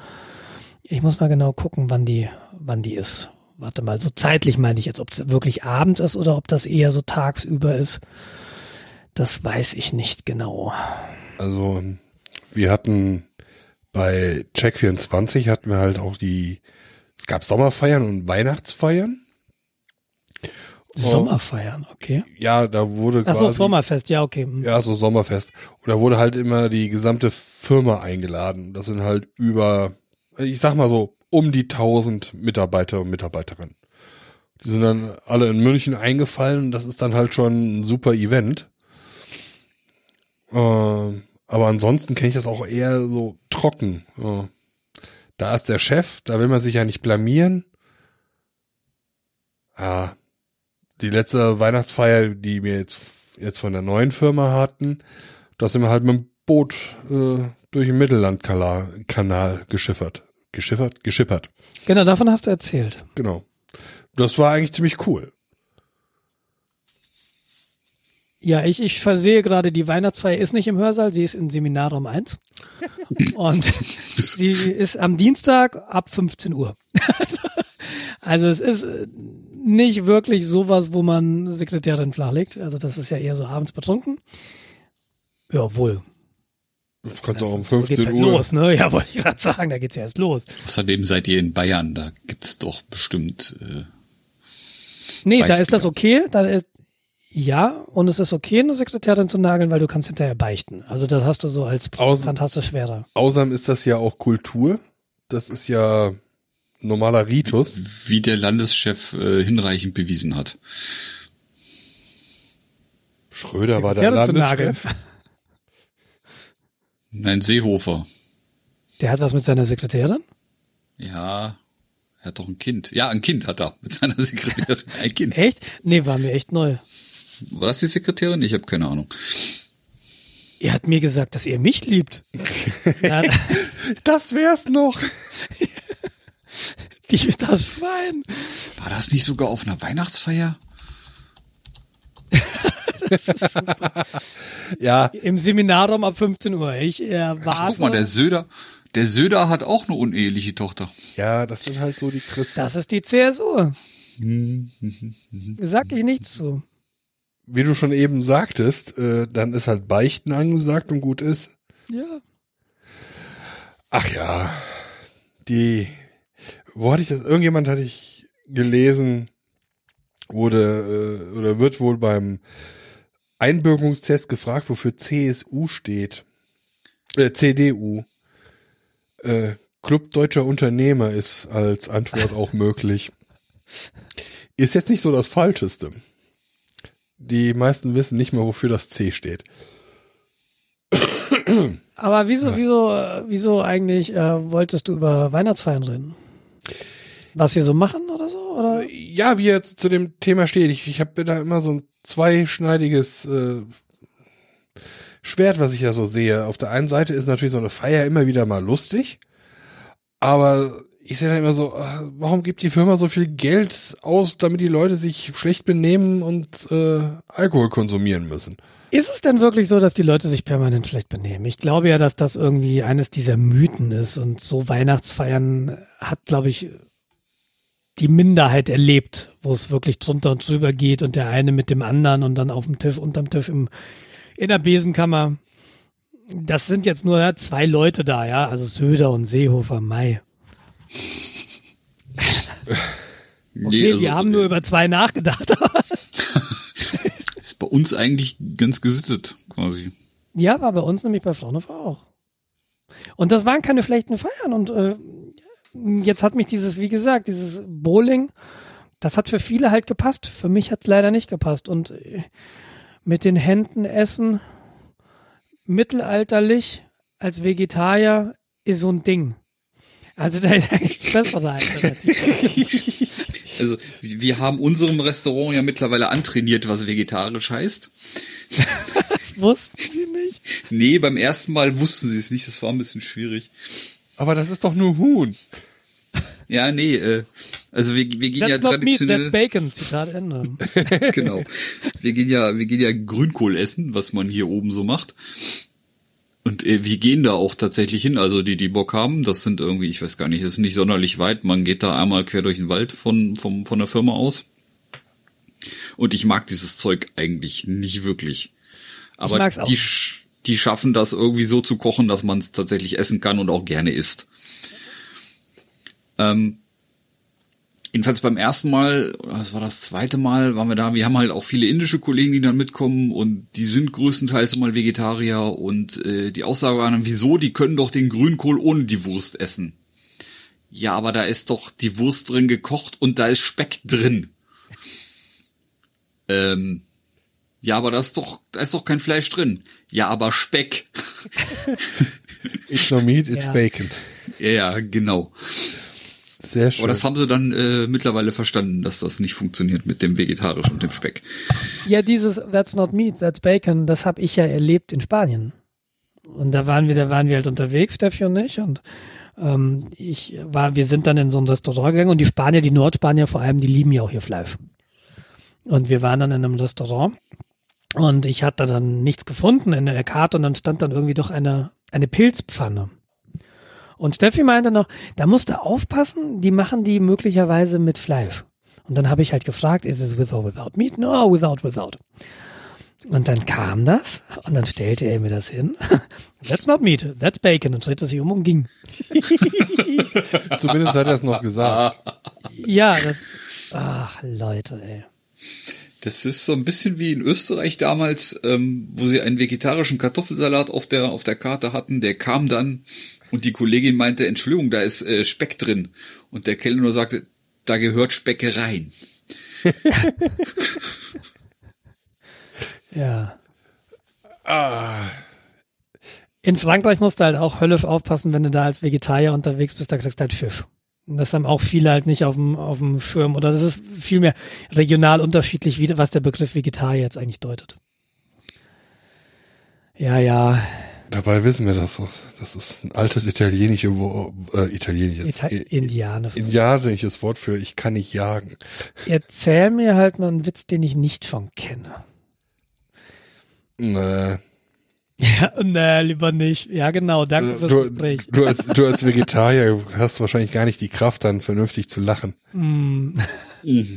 Ich muss mal genau gucken, wann die, wann die ist. Warte mal, so zeitlich meine ich jetzt, ob es wirklich Abend ist oder ob das eher so tagsüber ist. Das weiß ich nicht genau. Also, wir hatten bei Check24 hatten wir halt auch die, es gab Sommerfeiern und Weihnachtsfeiern. Sommerfeiern, okay. Ja, da wurde Ach so, quasi, Sommerfest, ja, okay. hm. ja, so Sommerfest. Und da wurde halt immer die gesamte Firma eingeladen. Das sind halt über, ich sag mal so, um die 1000 Mitarbeiter und Mitarbeiterinnen. Die sind dann alle in München eingefallen. Das ist dann halt schon ein super Event. Ähm, aber ansonsten kenne ich das auch eher so trocken. Ja. Da ist der Chef, da will man sich ja nicht blamieren. Ja, die letzte Weihnachtsfeier, die wir jetzt jetzt von der neuen Firma hatten, da sind wir halt mit dem Boot äh, durch den Mittellandkanal Kanal geschiffert. Geschiffert? Geschippert. Genau, davon hast du erzählt. Genau. Das war eigentlich ziemlich cool. Ja, ich, ich versehe gerade, die Weihnachtsfeier ist nicht im Hörsaal, sie ist in Seminarraum 1. Und (laughs) sie ist am Dienstag ab 15 Uhr. (laughs) also es ist äh, nicht wirklich sowas, wo man Sekretärin flachlegt. Also das ist ja eher so abends betrunken. Ja, wohl. Das kannst du auch um So geht's 15 halt Uhr. los, ne? Ja, wollte ich gerade sagen, da geht's ja erst los. Außerdem seid ihr in Bayern, da gibt's doch bestimmt. Äh, Nee, da Weißbier. ist das okay. Da ist, ja, und es ist okay, eine Sekretärin zu nageln, weil du kannst hinterher beichten. Also das hast du so als Protestant hast du schwerer. Außerdem ist das ja auch Kultur. Das ist ja normaler Ritus. wie der Landeschef äh, hinreichend bewiesen hat. Schröder war der Sekretärin zu Landeschef. (laughs) Nein, Seehofer. Der hat was mit seiner Sekretärin? Ja, er hat doch ein Kind. Ja, ein Kind hat er mit seiner Sekretärin. Ein Kind. Echt? Nee, war mir echt neu. War das die Sekretärin? Ich habe keine Ahnung. Er hat mir gesagt, dass er mich liebt. (laughs) Das wär's noch. (laughs) die, das Schwein. War das nicht sogar auf einer Weihnachtsfeier? (laughs) Ja, Im Seminarraum ab 15 Uhr. Ich äh, war Ach, guck mal, der Söder, der Söder hat auch eine uneheliche Tochter. ja, das sind halt so die Christen. Das ist die CSU. Sag ich nichts zu. Wie du schon eben sagtest, äh, dann ist halt Beichten angesagt und gut ist. Ja. Ach ja, die, wo hatte ich das? Irgendjemand hatte ich gelesen, wurde äh, oder wird wohl beim Einbürgerungstest gefragt, wofür CSU steht. Äh, CDU. Äh, Club Deutscher Unternehmer ist als Antwort auch möglich. Ist jetzt nicht so das Falscheste. Die meisten wissen nicht mehr, wofür das C steht. Aber wieso, wieso, äh, wieso eigentlich äh, wolltest du über Weihnachtsfeiern reden? Was sie so machen oder so? Oder? Ja, wie er zu dem Thema steht. Ich, ich habe da immer so ein zweischneidiges äh, Schwert, was ich ja so sehe. Auf der einen Seite ist natürlich so eine Feier immer wieder mal lustig, aber ich sehe dann immer so, äh, warum gibt die Firma so viel Geld aus, damit die Leute sich schlecht benehmen und äh, Alkohol konsumieren müssen? Ist es denn wirklich so, dass die Leute sich permanent schlecht benehmen? Ich glaube ja, dass das irgendwie eines dieser Mythen ist und so Weihnachtsfeiern hat, glaube ich, die Minderheit erlebt, wo es wirklich drunter und drüber geht und der eine mit dem anderen und dann auf dem Tisch, unterm Tisch im, in der Besenkammer. Das sind jetzt nur ja, zwei Leute da, ja, also Söder und Seehofer, Mai. (laughs) Okay, also, die haben nur über zwei nachgedacht. (laughs) ist bei uns eigentlich ganz gesittet, quasi. Ja, war bei uns nämlich bei Fraunhofer auch. Und das waren keine schlechten Feiern. Und äh, jetzt hat mich dieses, wie gesagt, dieses Bowling, das hat für viele halt gepasst. Für mich hat es leider nicht gepasst. Und äh, mit den Händen essen, mittelalterlich, als Vegetarier, ist so ein Ding. Also da ist eigentlich bessere Alternative. Also wir haben unserem Restaurant ja mittlerweile antrainiert, was vegetarisch heißt. Das (laughs) wussten sie nicht. Nee, beim ersten Mal wussten sie es nicht, das war ein bisschen schwierig. Aber das ist doch nur Huhn. Ja, nee, äh, also wir, wir gehen That's ja not meat, traditionell, that's bacon. Zitat Ende. (laughs) genau. Wir gehen ja, wir gehen ja Grünkohl essen, was man hier oben so macht. Und äh, wir gehen da auch tatsächlich hin, also die, die Bock haben, das sind irgendwie, ich weiß gar nicht, das ist nicht sonderlich weit, man geht da einmal quer durch den Wald von, vom, von der Firma aus. Und ich mag dieses Zeug eigentlich nicht wirklich. Aber mag's auch die, die schaffen das irgendwie so zu kochen, dass man es tatsächlich essen kann und auch gerne isst. Ähm, jedenfalls beim ersten Mal, das war das zweite Mal, waren wir da. Wir haben halt auch viele indische Kollegen, die dann mitkommen und die sind größtenteils mal Vegetarier und äh, die Aussage war dann, wieso, die können doch den Grünkohl ohne die Wurst essen. Ja, aber da ist doch die Wurst drin gekocht und da ist Speck drin. (laughs) Ähm, ja, aber da ist doch, da ist doch kein Fleisch drin. Ja, aber Speck. (laughs) It's no meat, it's Ja. bacon. ja, genau. Sehr schön. Aber das haben sie dann äh, mittlerweile verstanden, dass das nicht funktioniert mit dem Vegetarisch und dem Speck. Ja, dieses That's not meat, that's bacon, das habe ich ja erlebt in Spanien. Und da waren wir, da waren wir halt unterwegs, Steffi und ich. Und ähm, ich war, wir sind dann in so ein Restaurant gegangen und die Spanier, die Nordspanier vor allem, die lieben ja auch ihr Fleisch. Und wir waren dann in einem Restaurant und ich hatte dann nichts gefunden in der Karte und dann stand dann irgendwie doch eine, eine Pilzpfanne. Und Steffi meinte noch, da musst du aufpassen, die machen die möglicherweise mit Fleisch. Und dann habe ich halt gefragt, is it with or without meat? No, without, without. Und dann kam das und dann stellte er mir das hin. (laughs) That's not meat, that's bacon. Und drehte sich um und ging. (laughs) Zumindest hat er es noch gesagt. (laughs) Ja, das, ach Leute, ey. Das ist so ein bisschen wie in Österreich damals, ähm, wo sie einen vegetarischen Kartoffelsalat auf der auf der Karte hatten. Der kam dann und die Kollegin meinte, Entschuldigung, da ist äh, Speck drin. Und der Kellner nur sagte, da gehört Speck rein. (laughs) Ja. In Frankreich musst du halt auch höllisch aufpassen, wenn du da als Vegetarier unterwegs bist, da kriegst du halt Fisch. Und das haben auch viele halt nicht auf dem, auf dem Schirm. Oder das ist vielmehr regional unterschiedlich, wie, was der Begriff Vegetarier jetzt eigentlich deutet. Ja, ja. Dabei wissen wir das. Das ist ein altes italienische Wort, äh, italienisches, Ita Indianer. indianisches Wort für ich kann nicht jagen. Erzähl mir halt mal einen Witz, den ich nicht schon kenne. Nee. Ja, nee, lieber nicht. Ja, genau. Danke fürs Du, Gespräch. du, als, du als Vegetarier hast wahrscheinlich gar nicht die Kraft, dann vernünftig zu lachen. Mm. (laughs)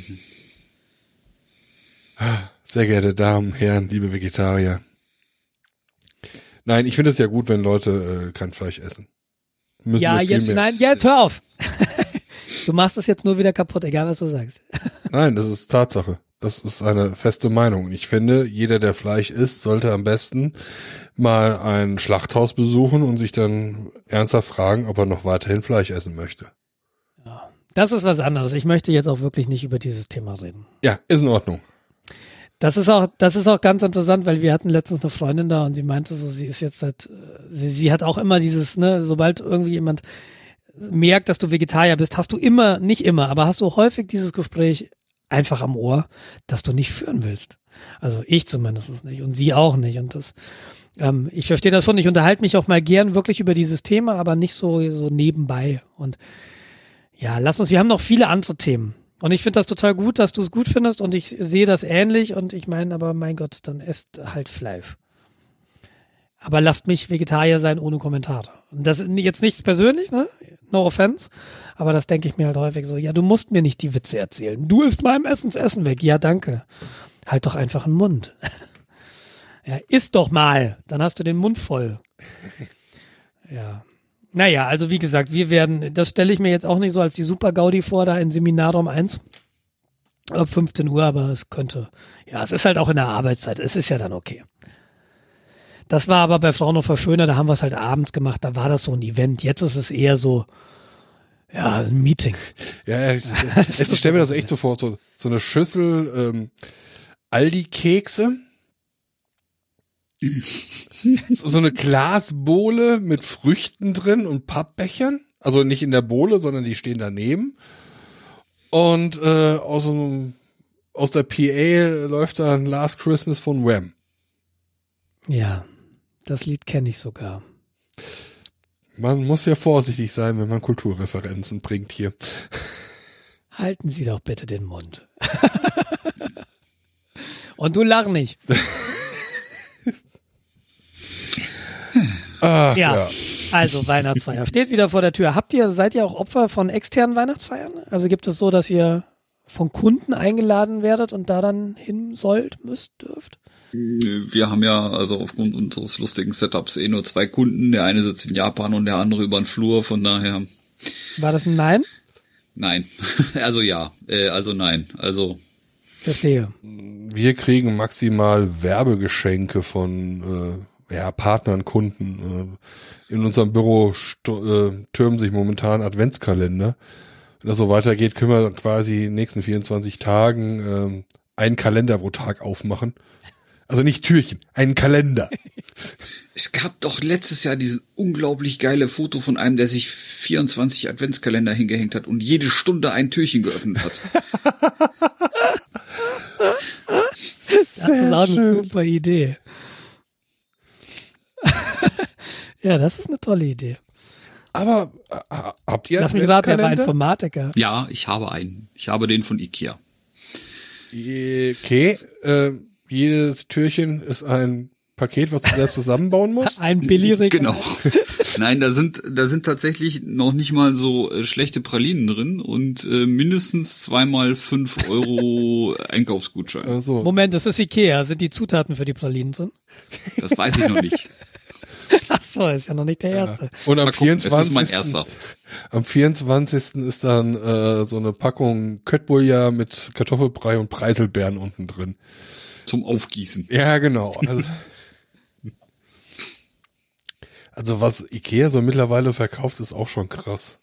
Sehr geehrte Damen, Herren, liebe Vegetarier. Nein, ich finde es ja gut, wenn Leute äh, kein Fleisch essen. Müssen Ja, jetzt, nein, jetzt hör auf. (laughs) du machst das jetzt nur wieder kaputt, egal was du sagst. (laughs) Nein, das ist Tatsache. Das ist eine feste Meinung. Ich finde, jeder, der Fleisch isst, sollte am besten mal ein Schlachthaus besuchen und sich dann ernsthaft fragen, ob er noch weiterhin Fleisch essen möchte. Das ist was anderes. Ich möchte jetzt auch wirklich nicht über dieses Thema reden. Ja, ist in Ordnung. Das ist auch, das ist auch ganz interessant, weil wir hatten letztens eine Freundin da und sie meinte so, sie ist jetzt seit, äh, sie, sie hat auch immer dieses, ne, sobald irgendwie jemand merkt, dass du Vegetarier bist, hast du immer, nicht immer, aber hast du häufig dieses Gespräch einfach am Ohr, dass du nicht führen willst. Also ich zumindest nicht und sie auch nicht und das, ähm, ich verstehe das schon. Ich unterhalte mich auch mal gern wirklich über dieses Thema, aber nicht so, so nebenbei und ja, lass uns, wir haben noch viele andere Themen. Und ich finde das total gut, dass du es gut findest und ich sehe das ähnlich und ich meine, aber mein Gott, dann esst halt Fleisch. Aber lasst mich Vegetarier sein ohne Kommentare. Und das ist jetzt nichts persönlich, ne? No offense. Aber das denke ich mir halt häufig so, ja, du musst mir nicht die Witze erzählen. Du isst meinem Essens Essen weg. Ja, danke. Halt doch einfach einen Mund. (laughs) ja, isst doch mal. Dann hast du den Mund voll. (laughs) Ja. Naja, also wie gesagt, wir werden, das stelle ich mir jetzt auch nicht so als die Super-Gaudi vor, da in Seminarraum 1 ab 15 Uhr, aber es könnte, ja, es ist halt auch in der Arbeitszeit, es ist ja dann okay. Das war aber bei Fraunhofer schöner, da haben wir es halt abends gemacht, da war das so ein Event. Jetzt ist es eher so, ja, ein Meeting. (laughs) Ja, ich, ich stelle mir das echt so vor, so, so eine Schüssel ähm, Aldi-Kekse, (laughs) so, eine Glasbohle mit Früchten drin und Pappbechern, also nicht in der Bohle, sondern die stehen daneben. Und äh, aus, einem, aus der PA läuft dann Last Christmas von Wham. Ja, das Lied kenne ich sogar. Man muss ja vorsichtig sein, wenn man Kulturreferenzen bringt hier. Halten Sie doch bitte den Mund. (laughs) Und du lach nicht. (laughs) Ah, Ja. ja. Also Weihnachtsfeier steht wieder vor der Tür. Habt ihr, seid ihr auch Opfer von externen Weihnachtsfeiern? Also gibt es so, dass ihr von Kunden eingeladen werdet und da dann hin sollt, müsst, dürft? Wir haben ja also aufgrund unseres lustigen Setups eh nur zwei Kunden. Der eine sitzt in Japan und der andere über den Flur. Von daher. War das ein Nein? Nein. (laughs) Also ja. Äh, also nein. Also. Verstehe. Wir kriegen maximal Werbegeschenke von äh, ja, Partnern, Kunden. Äh, in unserem Büro äh, türmen sich momentan Adventskalender. Wenn das so weitergeht, können wir quasi in den nächsten 24 Tagen äh, einen Kalender pro Tag aufmachen. Also nicht Türchen, einen Kalender. (laughs) Es gab doch letztes Jahr diesen unglaublich geile Foto von einem, der sich 24 Adventskalender hingehängt hat und jede Stunde ein Türchen geöffnet hat. (laughs) das ist auch eine super Idee. (laughs) ja, das ist eine tolle Idee. Aber äh, habt ihr Lass mich raten, er war Informatiker. Ja, ich habe einen. Ich habe den von Ikea. Okay, äh, jedes Türchen ist ein Paket, was du selbst zusammenbauen (laughs) musst. Ein Billigregal. Genau. (laughs) Nein, da sind da sind tatsächlich noch nicht mal so äh, schlechte Pralinen drin und äh, mindestens zweimal fünf Euro Einkaufsgutschein. Also. Moment, das ist Ikea. Sind die Zutaten für die Pralinen drin? Das weiß ich noch nicht. (laughs) Ach so, ist ja noch nicht der erste. Und am gucken, 24. Das ist mein erster. Am 24. ist dann äh, so eine Packung Köttbullar mit Kartoffelbrei und Preiselbeeren unten drin. Zum Aufgießen. Ja, genau. Also, (laughs) also was Ikea so mittlerweile verkauft, ist auch schon krass.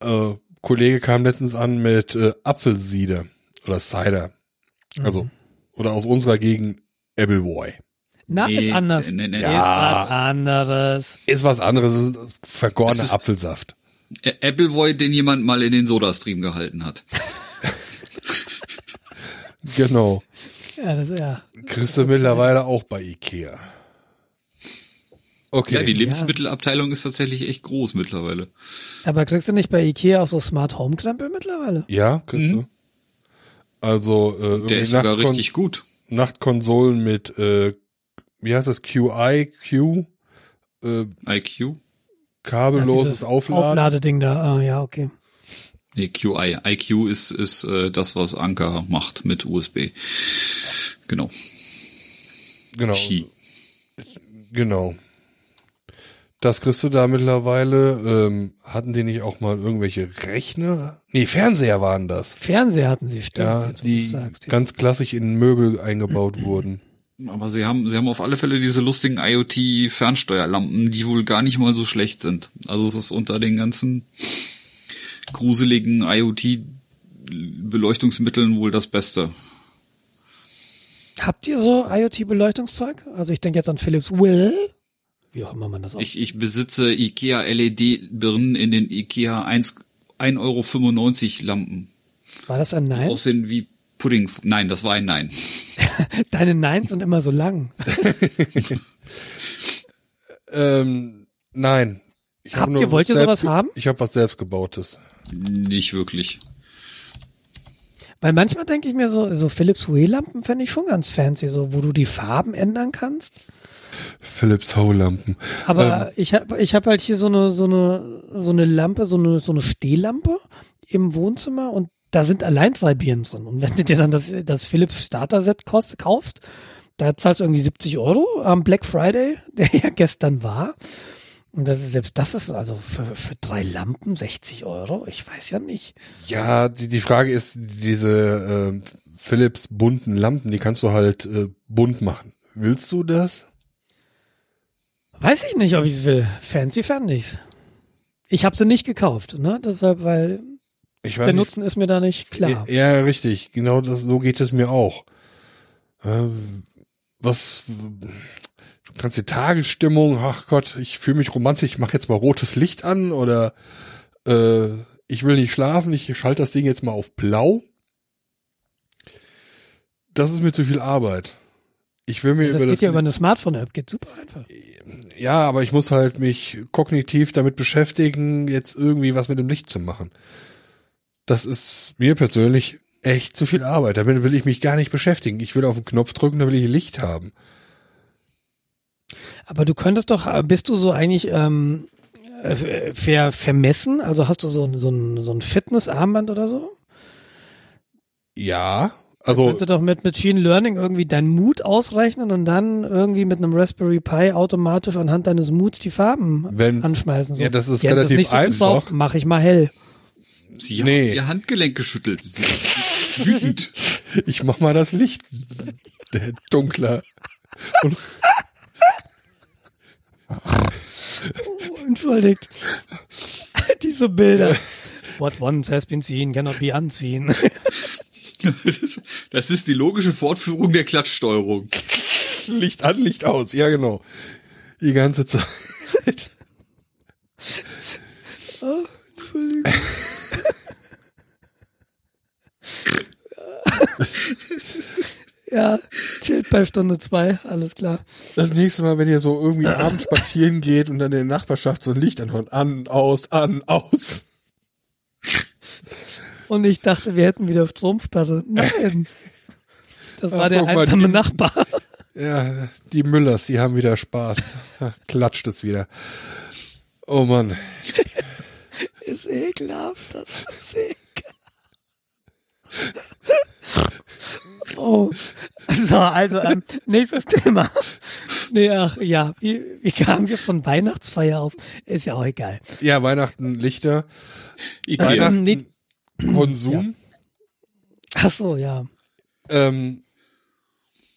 Äh, Kollege kam letztens an mit äh, Apfelsieder oder Cider. Also, Mhm. oder aus unserer Gegend Appleboy. Na, Nee, ist anders. nee, nee, nee. Ist Ja. was anderes. Ist was anderes, es ist vergorener ist- Apfelsaft. Appleboy, den jemand mal in den Sodastream gehalten hat. Genau. Ja, das, ja. Kriegst du mittlerweile auch bei Ikea. Okay. Ja, die Lebensmittelabteilung ist tatsächlich echt groß mittlerweile. Aber kriegst du nicht bei Ikea auch so Smart Home Krempel mittlerweile? Ja, kriegst du. Also äh, Der ist sogar Nachtkon- richtig gut. Nachtkonsolen mit äh, wie heißt das QI Q äh, IQ? kabelloses dieses Aufladen. Aufladeding da. Ah, ja, okay. Nee, QI. IQ ist, ist äh, das, was Anker macht mit USB. Genau. Genau. Qi. Genau. Das kriegst du da mittlerweile. Ähm, hatten die nicht auch mal irgendwelche Rechner? Nee, Fernseher waren das. Fernseher hatten sie, stimmt. Ja, jetzt, die sagst, ja. ganz klassisch in Möbel eingebaut wurden. Aber sie haben, sie haben auf alle Fälle diese lustigen IoT-Fernsteuerlampen, die wohl gar nicht mal so schlecht sind. Also es ist unter den ganzen gruseligen IoT-Beleuchtungsmitteln wohl das Beste. Habt ihr so IoT-Beleuchtungszeug? Also ich denke jetzt an Philips Will. Wie auch immer man das auch. Ich, ich besitze IKEA LED-Birnen in den IKEA 1 1,95 Euro Lampen. War das ein Die Nein? aussehen wie Pudding. Nein, das war ein Nein. (laughs) Deine Neins sind immer so lang. (laughs) Ähm, nein. Ich hab Habt nur ihr- wollt ihr was sowas haben? Ich habe was selbstgebautes. Nicht wirklich. Weil manchmal denke ich mir so, so Philips Hue-Lampen fände ich schon ganz fancy, so wo du die Farben ändern kannst. Philips Hue-Lampen. Aber Ähm. ich habe ich hab halt hier so eine, so eine, so eine Lampe, so eine, so eine Stehlampe im Wohnzimmer und da sind allein drei Birnen drin. Und wenn du dir dann das, das Philips Starter-Set kaufst, da zahlst du irgendwie 70 Euro am Black Friday, (laughs) der ja gestern war. Und das ist, selbst das ist also für, für drei Lampen 60 Euro. Ich weiß ja nicht. Ja, die, die Frage ist, diese äh, Philips bunten Lampen, die kannst du halt äh, bunt machen. Willst du das? Weiß ich nicht, ob ich es will. Fancy fand ich's. Ich habe sie nicht gekauft, ne? Deshalb, weil Ich der Nutzen ist mir da nicht klar. Ja, ja, richtig. Genau das, so geht es mir auch. Äh, was, du kannst die Tagesstimmung, ach Gott, ich fühle mich romantisch, ich mache jetzt mal rotes Licht an oder äh, ich will nicht schlafen, ich schalte das Ding jetzt mal auf blau. Das ist mir zu viel Arbeit. Ich will mir das über geht das, ja über eine Smartphone-App, geht super einfach. ja, aber ich muss halt mich kognitiv damit beschäftigen, jetzt irgendwie was mit dem Licht zu machen. Das ist mir persönlich echt zu viel Arbeit. Damit will ich mich gar nicht beschäftigen. Ich will auf den Knopf drücken, da will ich Licht haben. Aber du könntest doch, bist du so eigentlich ähm, äh, ver, vermessen? Also hast du so, ein- so ein, so ein Fitnessarmband oder so? Ja, Also du doch mit Machine Learning irgendwie deinen Mut ausrechnen und dann irgendwie mit einem Raspberry Pi automatisch anhand deines Muts die Farben Wenn- anschmeißen. So. Ja, das ist hat relativ nicht so einfach. gebraucht, Mach ich mal hell. Sie Nee. haben ihr Handgelenk geschüttelt. Sie wütend. (laughs) ich mach mal das Licht der dunkler. Und Oh, entschuldigt. (laughs) Diese Bilder. What once has been seen cannot be unseen. Das ist die logische Fortführung der Klatschsteuerung. Licht an, Licht aus. Ja, genau. Die ganze Zeit. (laughs) Entschuldigung. (laughs) ja, chillt bei Stunde zwei, alles klar. Das nächste Mal, wenn ihr so irgendwie abends spazieren geht und dann in der Nachbarschaft so ein Licht anhört. An, aus, an, aus. Und ich dachte, wir hätten wieder Stromsperre. Nein. Das war Ach, der einsame die- Nachbar. Ja, die Müllers, die haben wieder Spaß. Klatscht es wieder. Oh Mann. Ist ekelhaft, das ist ekelhaft. Oh. So, also ähm, nächstes Thema. Nee, ach ja, wie, wie kamen wir von Weihnachtsfeier auf? Ist ja auch egal. Ja, Weihnachten, Lichter, Ikea. Weihnachten, Nee. Konsum. Ach so, ja. Ähm,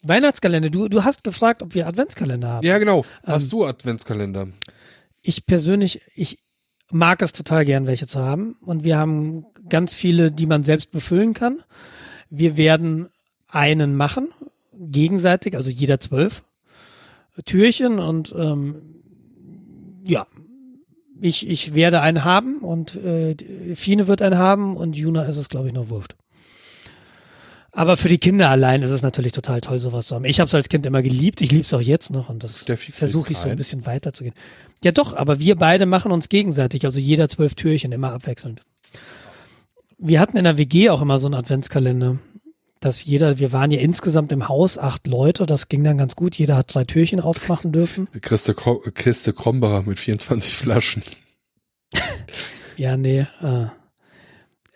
Weihnachtskalender. Du, du hast gefragt, ob wir Adventskalender haben. ja, genau. Hast du Adventskalender? Ich persönlich, ich mag es total gern, welche zu haben. Und wir haben ganz viele, die man selbst befüllen kann. Wir werden einen machen, gegenseitig, also jeder zwölf Türchen und ähm, ja, ich, ich werde einen haben und äh, Fine wird einen haben und Juna ist es, glaube ich, noch wurscht. Aber für die Kinder allein ist es natürlich total toll, sowas zu haben. Ich habe es als Kind immer geliebt, ich liebe es auch jetzt noch und das versuche ich so ein bisschen weiterzugehen. Ja doch, aber wir beide machen uns gegenseitig, also jeder zwölf Türchen, immer abwechselnd. Wir hatten in der WG auch immer so einen Adventskalender, dass jeder, wir waren ja insgesamt im Haus acht Leute, das ging dann ganz gut, jeder hat drei Türchen aufmachen dürfen. (laughs) Kro- Kiste Krombacher mit 24 Flaschen. (laughs) Ja, nee. Äh.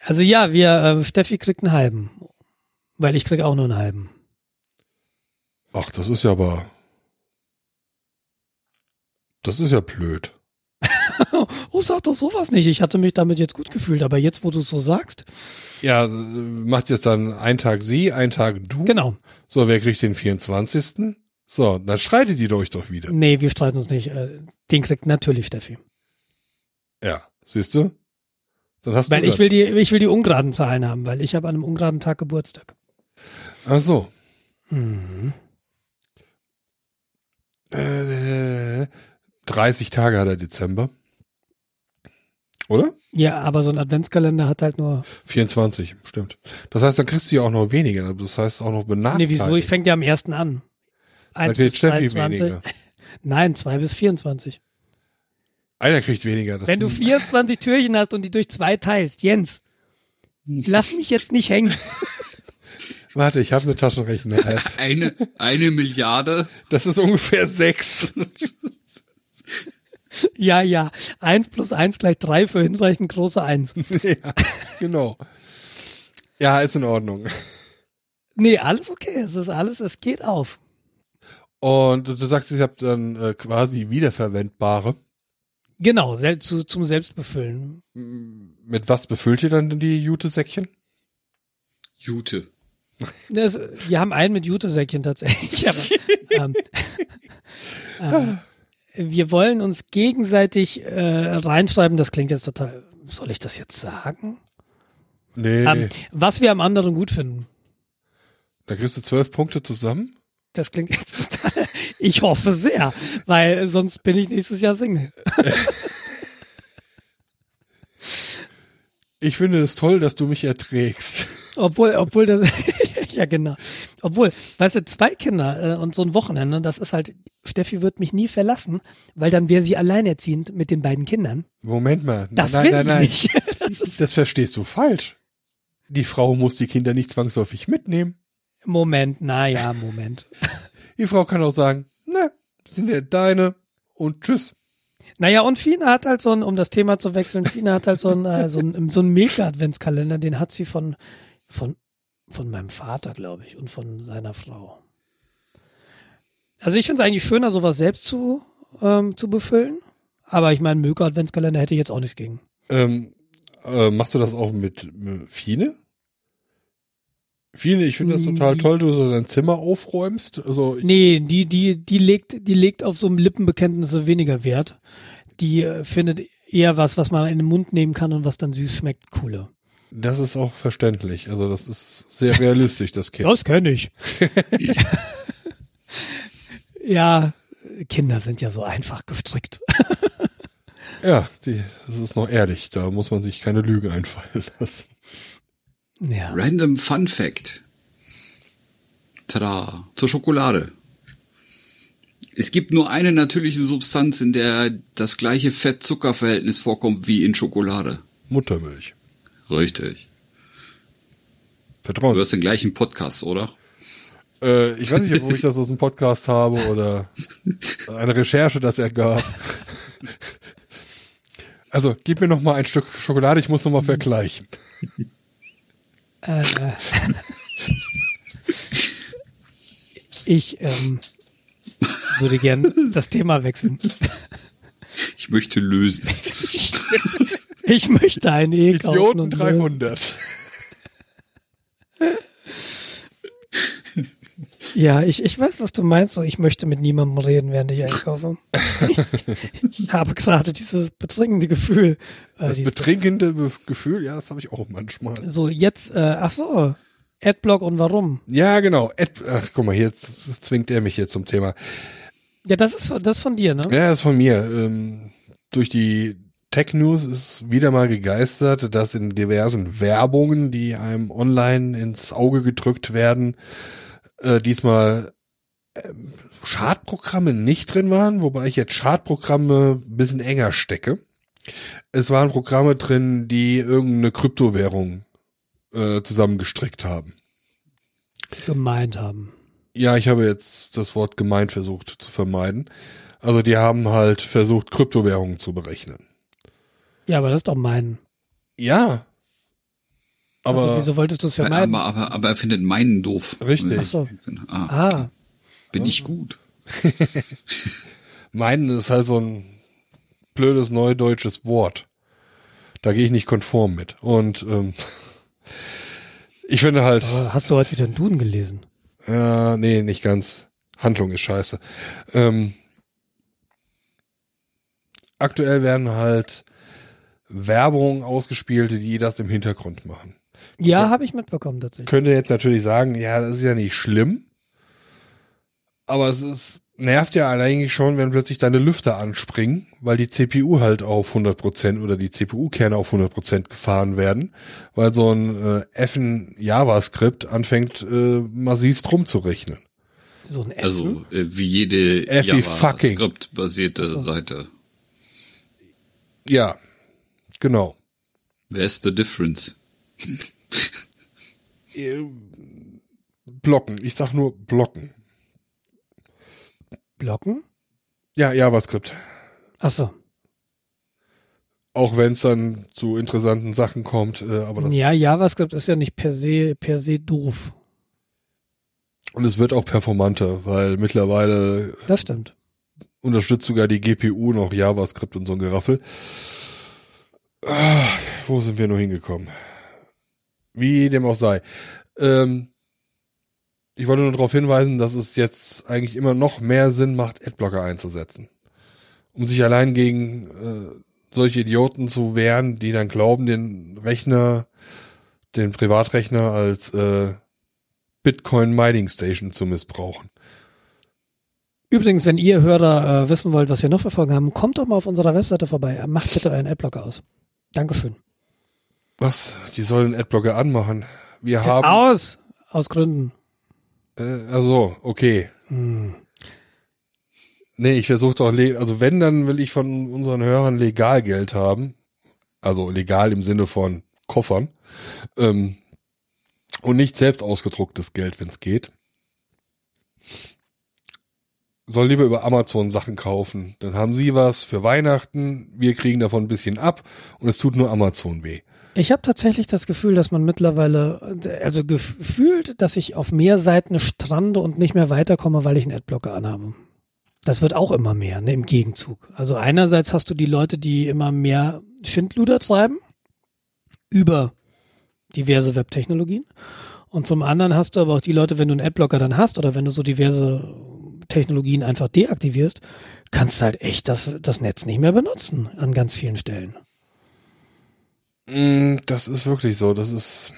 Also ja, wir, äh, Steffi kriegt einen halben, weil ich krieg auch nur einen halben. Ach, das ist ja aber. Das ist ja blöd. (laughs) Oh, sag doch sowas nicht. Ich hatte mich damit jetzt gut gefühlt, aber jetzt, wo du es so sagst, Ja, äh, macht jetzt dann ein Tag sie, ein Tag du. genau. So, wer kriegt den 24.? So, dann streitet ihr euch doch wieder. Nee, wir streiten uns nicht. Äh, Den kriegt natürlich Steffi. Ja, siehst du? Dann hast Weil du ich will die, ich will die ungeraden Zahlen haben, weil ich habe an einem ungeraden Tag Geburtstag. Ach so. Mhm. Äh, 30 Tage hat er Dezember. Oder? Ja, aber so ein Adventskalender hat halt nur. 24, stimmt. Das heißt, dann kriegst du ja auch noch weniger. Das heißt auch noch Nee, benachteiligt. wieso? Ich fängt ja am ersten an. Dann 1 kriegt bis Steffi 22. weniger. (laughs) Nein, 2 bis 24. Einer kriegt weniger. Das Wenn du 24 Türchen hast und die durch zwei teilst, Jens, lass mich jetzt nicht hängen. (laughs) (laughs) Warte, ich habe eine Taschenrechner. Eine, eine Milliarde. Das ist ungefähr sechs. Ja, ja. Eins plus eins gleich drei für hinreichend große Eins. (laughs) ja, genau. Ja, ist in Ordnung. Nee, alles okay. Es ist alles, es geht auf. Und du sagst, ich habe dann äh, quasi wiederverwendbare. Genau, sel zu, zum Selbstbefüllen. Mit was befüllt ihr dann die Jute-Säckchen? Jute. Das, wir haben einen mit Jutesäckchen tatsächlich. Aber, (laughs) ähm, (laughs) ähm, wir wollen uns gegenseitig äh, reinschreiben, das klingt jetzt total, soll ich das jetzt sagen? Nee, Ähm, was wir am anderen gut finden. da kriegst du zwölf Punkte zusammen. Das klingt jetzt total, ich hoffe sehr, weil sonst bin ich nächstes Jahr Single. Ich finde es toll, dass du mich erträgst. Obwohl, obwohl das, ja genau. Obwohl, weißt du, zwei Kinder äh, und so ein Wochenende, das ist halt, Steffi wird mich nie verlassen, weil dann wäre sie alleinerziehend mit den beiden Kindern. Moment mal. Das nein, will nein, ich nein. nicht. (laughs) Das Das verstehst du falsch. Die Frau muss die Kinder nicht zwangsläufig mitnehmen. Moment, na ja, Moment. (laughs) Die Frau kann auch sagen, ne, sind ja deine und tschüss. Naja, und Fina hat halt so ein, um das Thema zu wechseln, Fina hat halt so ein, äh, so ein, so ein Milka-Adventskalender, den hat sie von, von Von meinem Vater, glaube ich, und von seiner Frau. Also ich finde es eigentlich schöner, sowas selbst zu, ähm, zu befüllen. Aber ich meine, Möke Adventskalender hätte ich jetzt auch nichts gegen. Ähm, äh, machst du das auch mit, mit Fine? Fine, ich finde das total toll, du so dein Zimmer aufräumst. Also Nee, die, die, die legt, die legt auf so einem Lippenbekenntnis weniger Wert. Die äh, findet eher was, was man in den Mund nehmen kann und was dann süß schmeckt, cooler. Das ist auch verständlich. Also das ist sehr realistisch, das Kind. Das kenne ich. (laughs) ja, Kinder sind ja so einfach gestrickt. (laughs) Ja, die, das ist noch ehrlich. Da muss man sich keine Lügen einfallen lassen. Ja. Random Fun Fact. Tada. Zur Schokolade. Es gibt nur eine natürliche Substanz, in der das gleiche Fett-Zucker-Verhältnis vorkommt wie in Schokolade. Muttermilch. Richtig. Du Vertrauen. hörst den gleichen Podcast, oder? Äh, ich weiß nicht, wo ich das aus dem Podcast habe oder eine Recherche das ergab. Also, gib mir noch mal ein Stück Schokolade, ich muss noch mal vergleichen. Äh, ich ähm, würde gern das Thema wechseln. Ich möchte lösen. (laughs) Ich möchte ein E kaufen. Idioten und 300. (laughs) Ja, ich, ich weiß, was du meinst. So, ich möchte mit niemandem reden, während ich einkaufe. ich habe gerade dieses betrinkende Gefühl. Äh, Das betrinkende Be Gefühl, ja, das habe ich auch manchmal. so, jetzt, äh, ach so, Adblock und warum? Ja, genau. Ed, ach, guck mal, jetzt zwingt er mich hier zum Thema. Ja, das ist, das ist von dir, ne? Ja, das ist von mir. Ähm, durch die Tech News ist wieder mal gegeistert, dass in diversen Werbungen, die einem online ins Auge gedrückt werden, äh, diesmal ähm, Schadprogramme nicht drin waren, wobei ich jetzt Schadprogramme ein bisschen enger stecke. Es waren Programme drin, die irgendeine Kryptowährung äh, zusammengestrickt haben. Gemeint haben. Ja, ich habe jetzt das Wort gemeint versucht zu vermeiden. Also die haben halt versucht, Kryptowährungen zu berechnen. Ja, aber das ist doch mein. Ja. Aber also, wieso wolltest du es vermeiden? Aber, aber, aber er findet meinen doof. Richtig. Ach so. Ah, Ah, bin ich gut. (laughs) meinen ist halt so ein blödes neudeutsches Wort. Da gehe ich nicht konform mit. Und ähm, (laughs) ich finde halt, aber hast du heute wieder einen Duden gelesen? äh, nee, nicht ganz. Handlung ist scheiße. Ähm, aktuell werden halt Werbungen ausgespielt, die das im Hintergrund machen. Ja, habe ich mitbekommen tatsächlich. könnte jetzt natürlich sagen, ja, das ist ja nicht schlimm. Aber es ist, nervt ja eigentlich schon, wenn plötzlich deine Lüfter anspringen, weil die CPU halt auf 100% oder die CPU-Kerne auf 100% gefahren werden, weil so ein äh, Effen JavaScript anfängt äh, massivst rumzurechnen. So ein Essen? Also äh, wie jede. JavaScript-basierte Seite. Ja, genau. Where's the difference? Äh, Blocken, ich sag nur Blocken. Blocken? Ja, JavaScript. Ach so. Auch wenn es dann zu interessanten Sachen kommt, äh, aber das Ja, JavaScript ist ja nicht per se, per se doof. Und es wird auch performanter, weil mittlerweile Das stimmt. unterstützt sogar die GPU noch JavaScript und so ein Geraffel. Ah, wo sind wir nur hingekommen? Wie dem auch sei. Ähm, ich wollte nur darauf hinweisen, dass es jetzt eigentlich immer noch mehr Sinn macht, Adblocker einzusetzen. Um sich allein gegen äh, solche Idioten zu wehren, die dann glauben, den Rechner, den Privatrechner als äh, Bitcoin Mining Station zu missbrauchen. Übrigens, wenn ihr Hörer äh, wissen wollt, was wir noch für Folgen haben, kommt doch mal auf unserer Webseite vorbei. Macht bitte euren Adblocker aus. Dankeschön. Was? Die sollen Adblocker anmachen. Wir haben. Aus! Aus Gründen. Äh, also, okay. Nee, ich versuche doch, also wenn, dann will ich von unseren Hörern legal Geld haben. Also legal im Sinne von Koffern. Ähm, und nicht selbst ausgedrucktes Geld, wenn es geht. Soll lieber über Amazon Sachen kaufen. Dann haben sie was für Weihnachten, wir kriegen davon ein bisschen ab und es tut nur Amazon weh. Ich habe tatsächlich das Gefühl, dass man mittlerweile, also gefühlt, dass ich auf mehr Seiten strande und nicht mehr weiterkomme, weil ich einen Adblocker anhabe. Das wird auch immer mehr, ne, im Gegenzug. Also einerseits hast du die Leute, die immer mehr Schindluder treiben über diverse Webtechnologien. Und zum anderen hast du aber auch die Leute, wenn du einen Adblocker dann hast oder wenn du so diverse Technologien einfach deaktivierst, kannst du halt echt das, das Netz nicht mehr benutzen an ganz vielen Stellen. Mm, Das ist wirklich so. Das ist,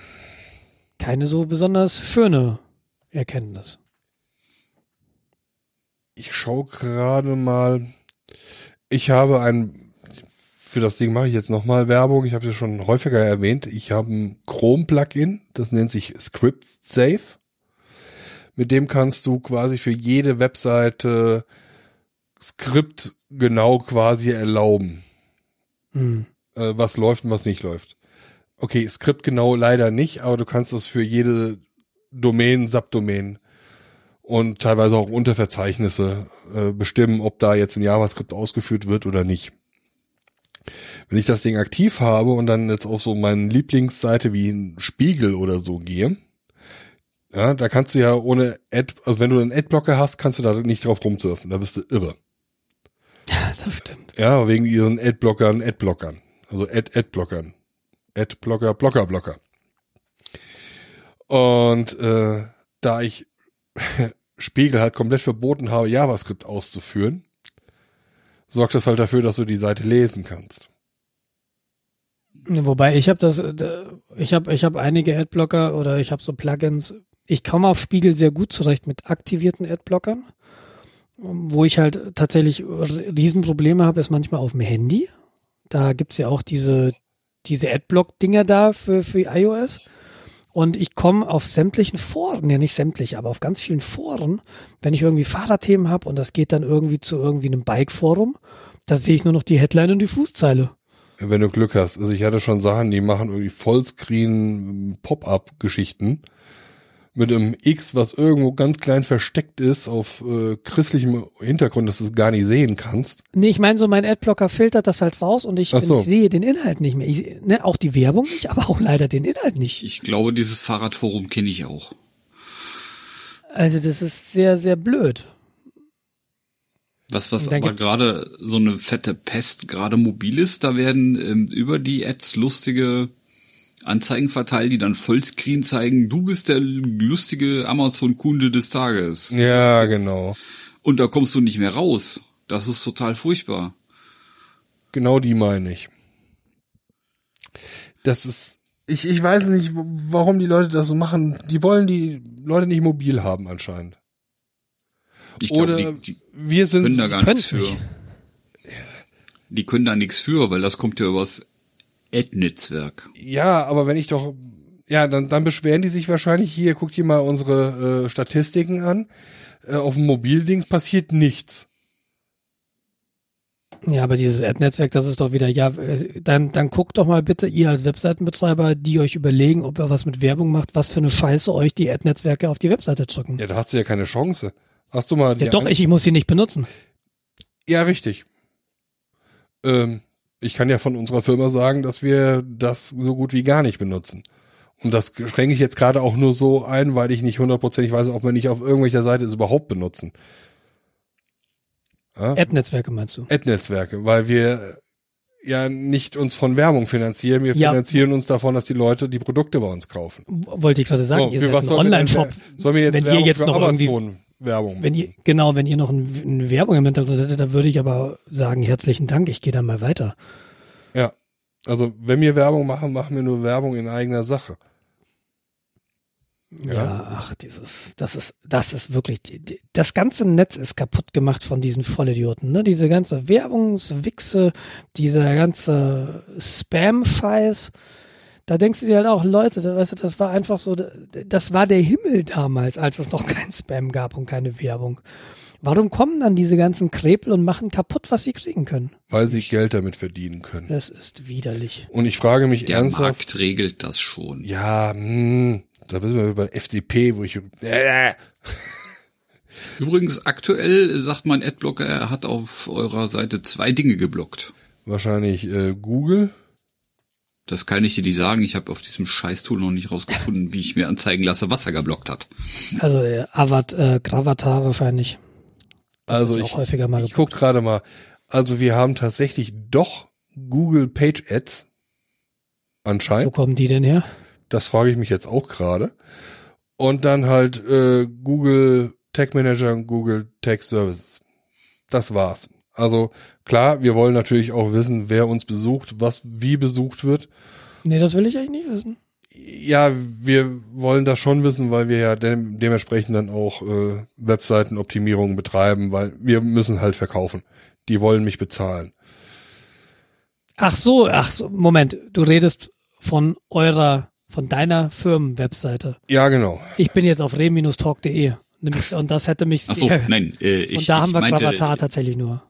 Keine so besonders schöne Erkenntnis. ich schaue gerade mal. Ich habe ein, für das Ding mache ich jetzt nochmal Werbung. Ich habe es ja schon häufiger erwähnt. Ich habe ein Chrome-Plugin, das nennt sich Script Safe. Mit dem kannst du quasi für jede Webseite Skript genau quasi erlauben. Hm. äh, was läuft und was nicht läuft. Okay, Skript genau leider nicht, aber du kannst das für jede Domain, Subdomain und teilweise auch Unterverzeichnisse äh, bestimmen, ob da jetzt ein JavaScript ausgeführt wird oder nicht. Wenn ich das Ding aktiv habe und dann jetzt auf so meine Lieblingsseite wie ein Spiegel oder so gehe, ja, da kannst du ja ohne Ad, also wenn du einen Adblocker hast, kannst du da nicht drauf rumsurfen, da bist du irre. Das stimmt. Ja, wegen ihren Adblockern, Adblockern. Also Ad Adblockern. Adblocker, Blocker, Blocker. Und äh, da ich (laughs) Spiegel halt komplett verboten habe, JavaScript auszuführen, sorgt das halt dafür, dass du die Seite lesen kannst. Wobei ich habe das, äh, ich habe ich habe einige Adblocker oder ich habe so Plugins. Ich komme auf Spiegel sehr gut zurecht mit aktivierten Adblockern. Wo ich halt tatsächlich Riesenprobleme habe, ist manchmal auf dem Handy. Da gibt's ja auch diese, diese Adblock-Dinger da für, für iOS. Und ich komme auf sämtlichen Foren, ja nicht sämtlich, aber auf ganz vielen Foren, wenn ich irgendwie Fahrradthemen habe und das geht dann irgendwie zu irgendwie einem Bike-Forum, da sehe ich nur noch die Headline und die Fußzeile. Wenn du Glück hast. Also ich hatte schon Sachen, die machen irgendwie Vollscreen Pop-up-Geschichten mit einem X, was irgendwo ganz klein versteckt ist auf äh, christlichem Hintergrund, dass du es gar nicht sehen kannst. Nee, ich meine so, mein Adblocker filtert das halt raus und ich, so. ich sehe den Inhalt nicht mehr. Ich, ne, auch die Werbung nicht, aber auch leider den Inhalt nicht. Ich glaube, dieses Fahrradforum kenne ich auch. Also das ist sehr, sehr blöd. Was, was aber gerade so eine fette Pest gerade mobil ist, da werden ähm, über die Ads lustige Anzeigen verteilt, die dann Vollscreen zeigen, du bist der lustige Amazon-Kunde des Tages. Ja, genau. Und da kommst du nicht mehr raus. Das ist total furchtbar. Genau die meine ich. Das ist, ich, ich weiß nicht, warum die Leute das so machen. Die wollen die Leute nicht mobil haben anscheinend. Ich Oder glaube, die, die wir sind, können da gar nichts für. Die können da nichts für, weil das kommt ja übers Ad-Netzwerk. ja, aber wenn ich doch, ja, dann, dann beschweren die sich wahrscheinlich, hier, guckt ihr mal unsere äh, Statistiken an. Äh, auf dem Mobildings passiert nichts. Ja, aber dieses Ad-Netzwerk, das ist doch wieder, ja, äh, dann, dann guckt doch mal bitte ihr als Webseitenbetreiber, die euch überlegen, ob ihr was mit Werbung macht, was für eine Scheiße euch die Ad-Netzwerke auf die Webseite drücken. Ja, Ja, da hast du ja keine Chance. Hast du mal die doch, ich, ich muss sie nicht benutzen. Ja, richtig. Ähm, ich kann ja von unserer Firma sagen, dass wir das so gut wie gar nicht benutzen. Und das schränke ich jetzt gerade auch nur so ein, weil ich nicht hundertprozentig weiß, ob wir nicht auf irgendwelcher Seite es überhaupt benutzen. Ja? Ad-Netzwerke meinst du? Ad-Netzwerke, weil wir ja nicht uns von Werbung finanzieren, wir Ja. finanzieren uns davon, dass die Leute die Produkte bei uns kaufen. Wollte ich gerade sagen, So, ihr seid ein Online-Shop. Sollen wir jetzt Wenn Werbung jetzt für noch irgendwie- Amazon Werbung Wenn ihr, genau, wenn ihr noch ein, eine Werbung im Hintergrund hättet, dann würde ich aber sagen, herzlichen Dank, ich gehe dann mal weiter. Ja. Also, wenn wir Werbung machen, machen wir nur Werbung in eigener Sache. Ja, ach, dieses, das ist, das ist wirklich, das ganze Netz ist kaputt gemacht von diesen Vollidioten, ne? Diese ganze Werbungswichse, dieser ganze Spam-Scheiß. Da denkst du dir halt auch, Leute, da- weißt du, das war einfach so, das war der Himmel damals, als es noch kein Spam gab und keine Werbung. Warum kommen dann diese ganzen Krepel und machen kaputt, was sie kriegen können? Weil sie Geld damit verdienen können. Das ist widerlich. Und ich frage mich Der ernsthaft, Markt regelt das schon. ja, hm, da müssen wir über FDP, wo ich, äh, Übrigens, aktuell sagt mein Adblocker, er hat auf eurer Seite zwei Dinge geblockt. Wahrscheinlich äh, Google. Das kann ich dir nicht sagen. Ich habe auf diesem Scheißtool noch nicht rausgefunden, wie ich mir anzeigen lasse, was er geblockt hat. Also äh, Avat, äh, Gravatar wahrscheinlich. Das also ich, auch häufiger mal ich guck gerade mal. Also wir haben tatsächlich doch Google Page Ads. Wo Anscheinend. kommen die denn her? Das frage ich mich jetzt auch gerade. Und dann halt äh, Google Tag Manager und Google Tag Services. Das war's. Also klar, wir wollen natürlich auch wissen, wer uns besucht, was wie besucht wird. Nee, das will ich eigentlich nicht wissen. Ja, wir wollen das schon wissen, weil wir ja dem, dementsprechend dann auch äh, Webseitenoptimierungen betreiben, weil wir müssen halt verkaufen. Die wollen mich bezahlen. Ach so, ach so, Moment, du redest von eurer, von deiner Firmenwebseite. Ja, genau. Ich bin jetzt auf re-talk.de. Und das hätte mich Ach so, nein, äh, ich, und da haben wir meinte, Gravatar tatsächlich nur.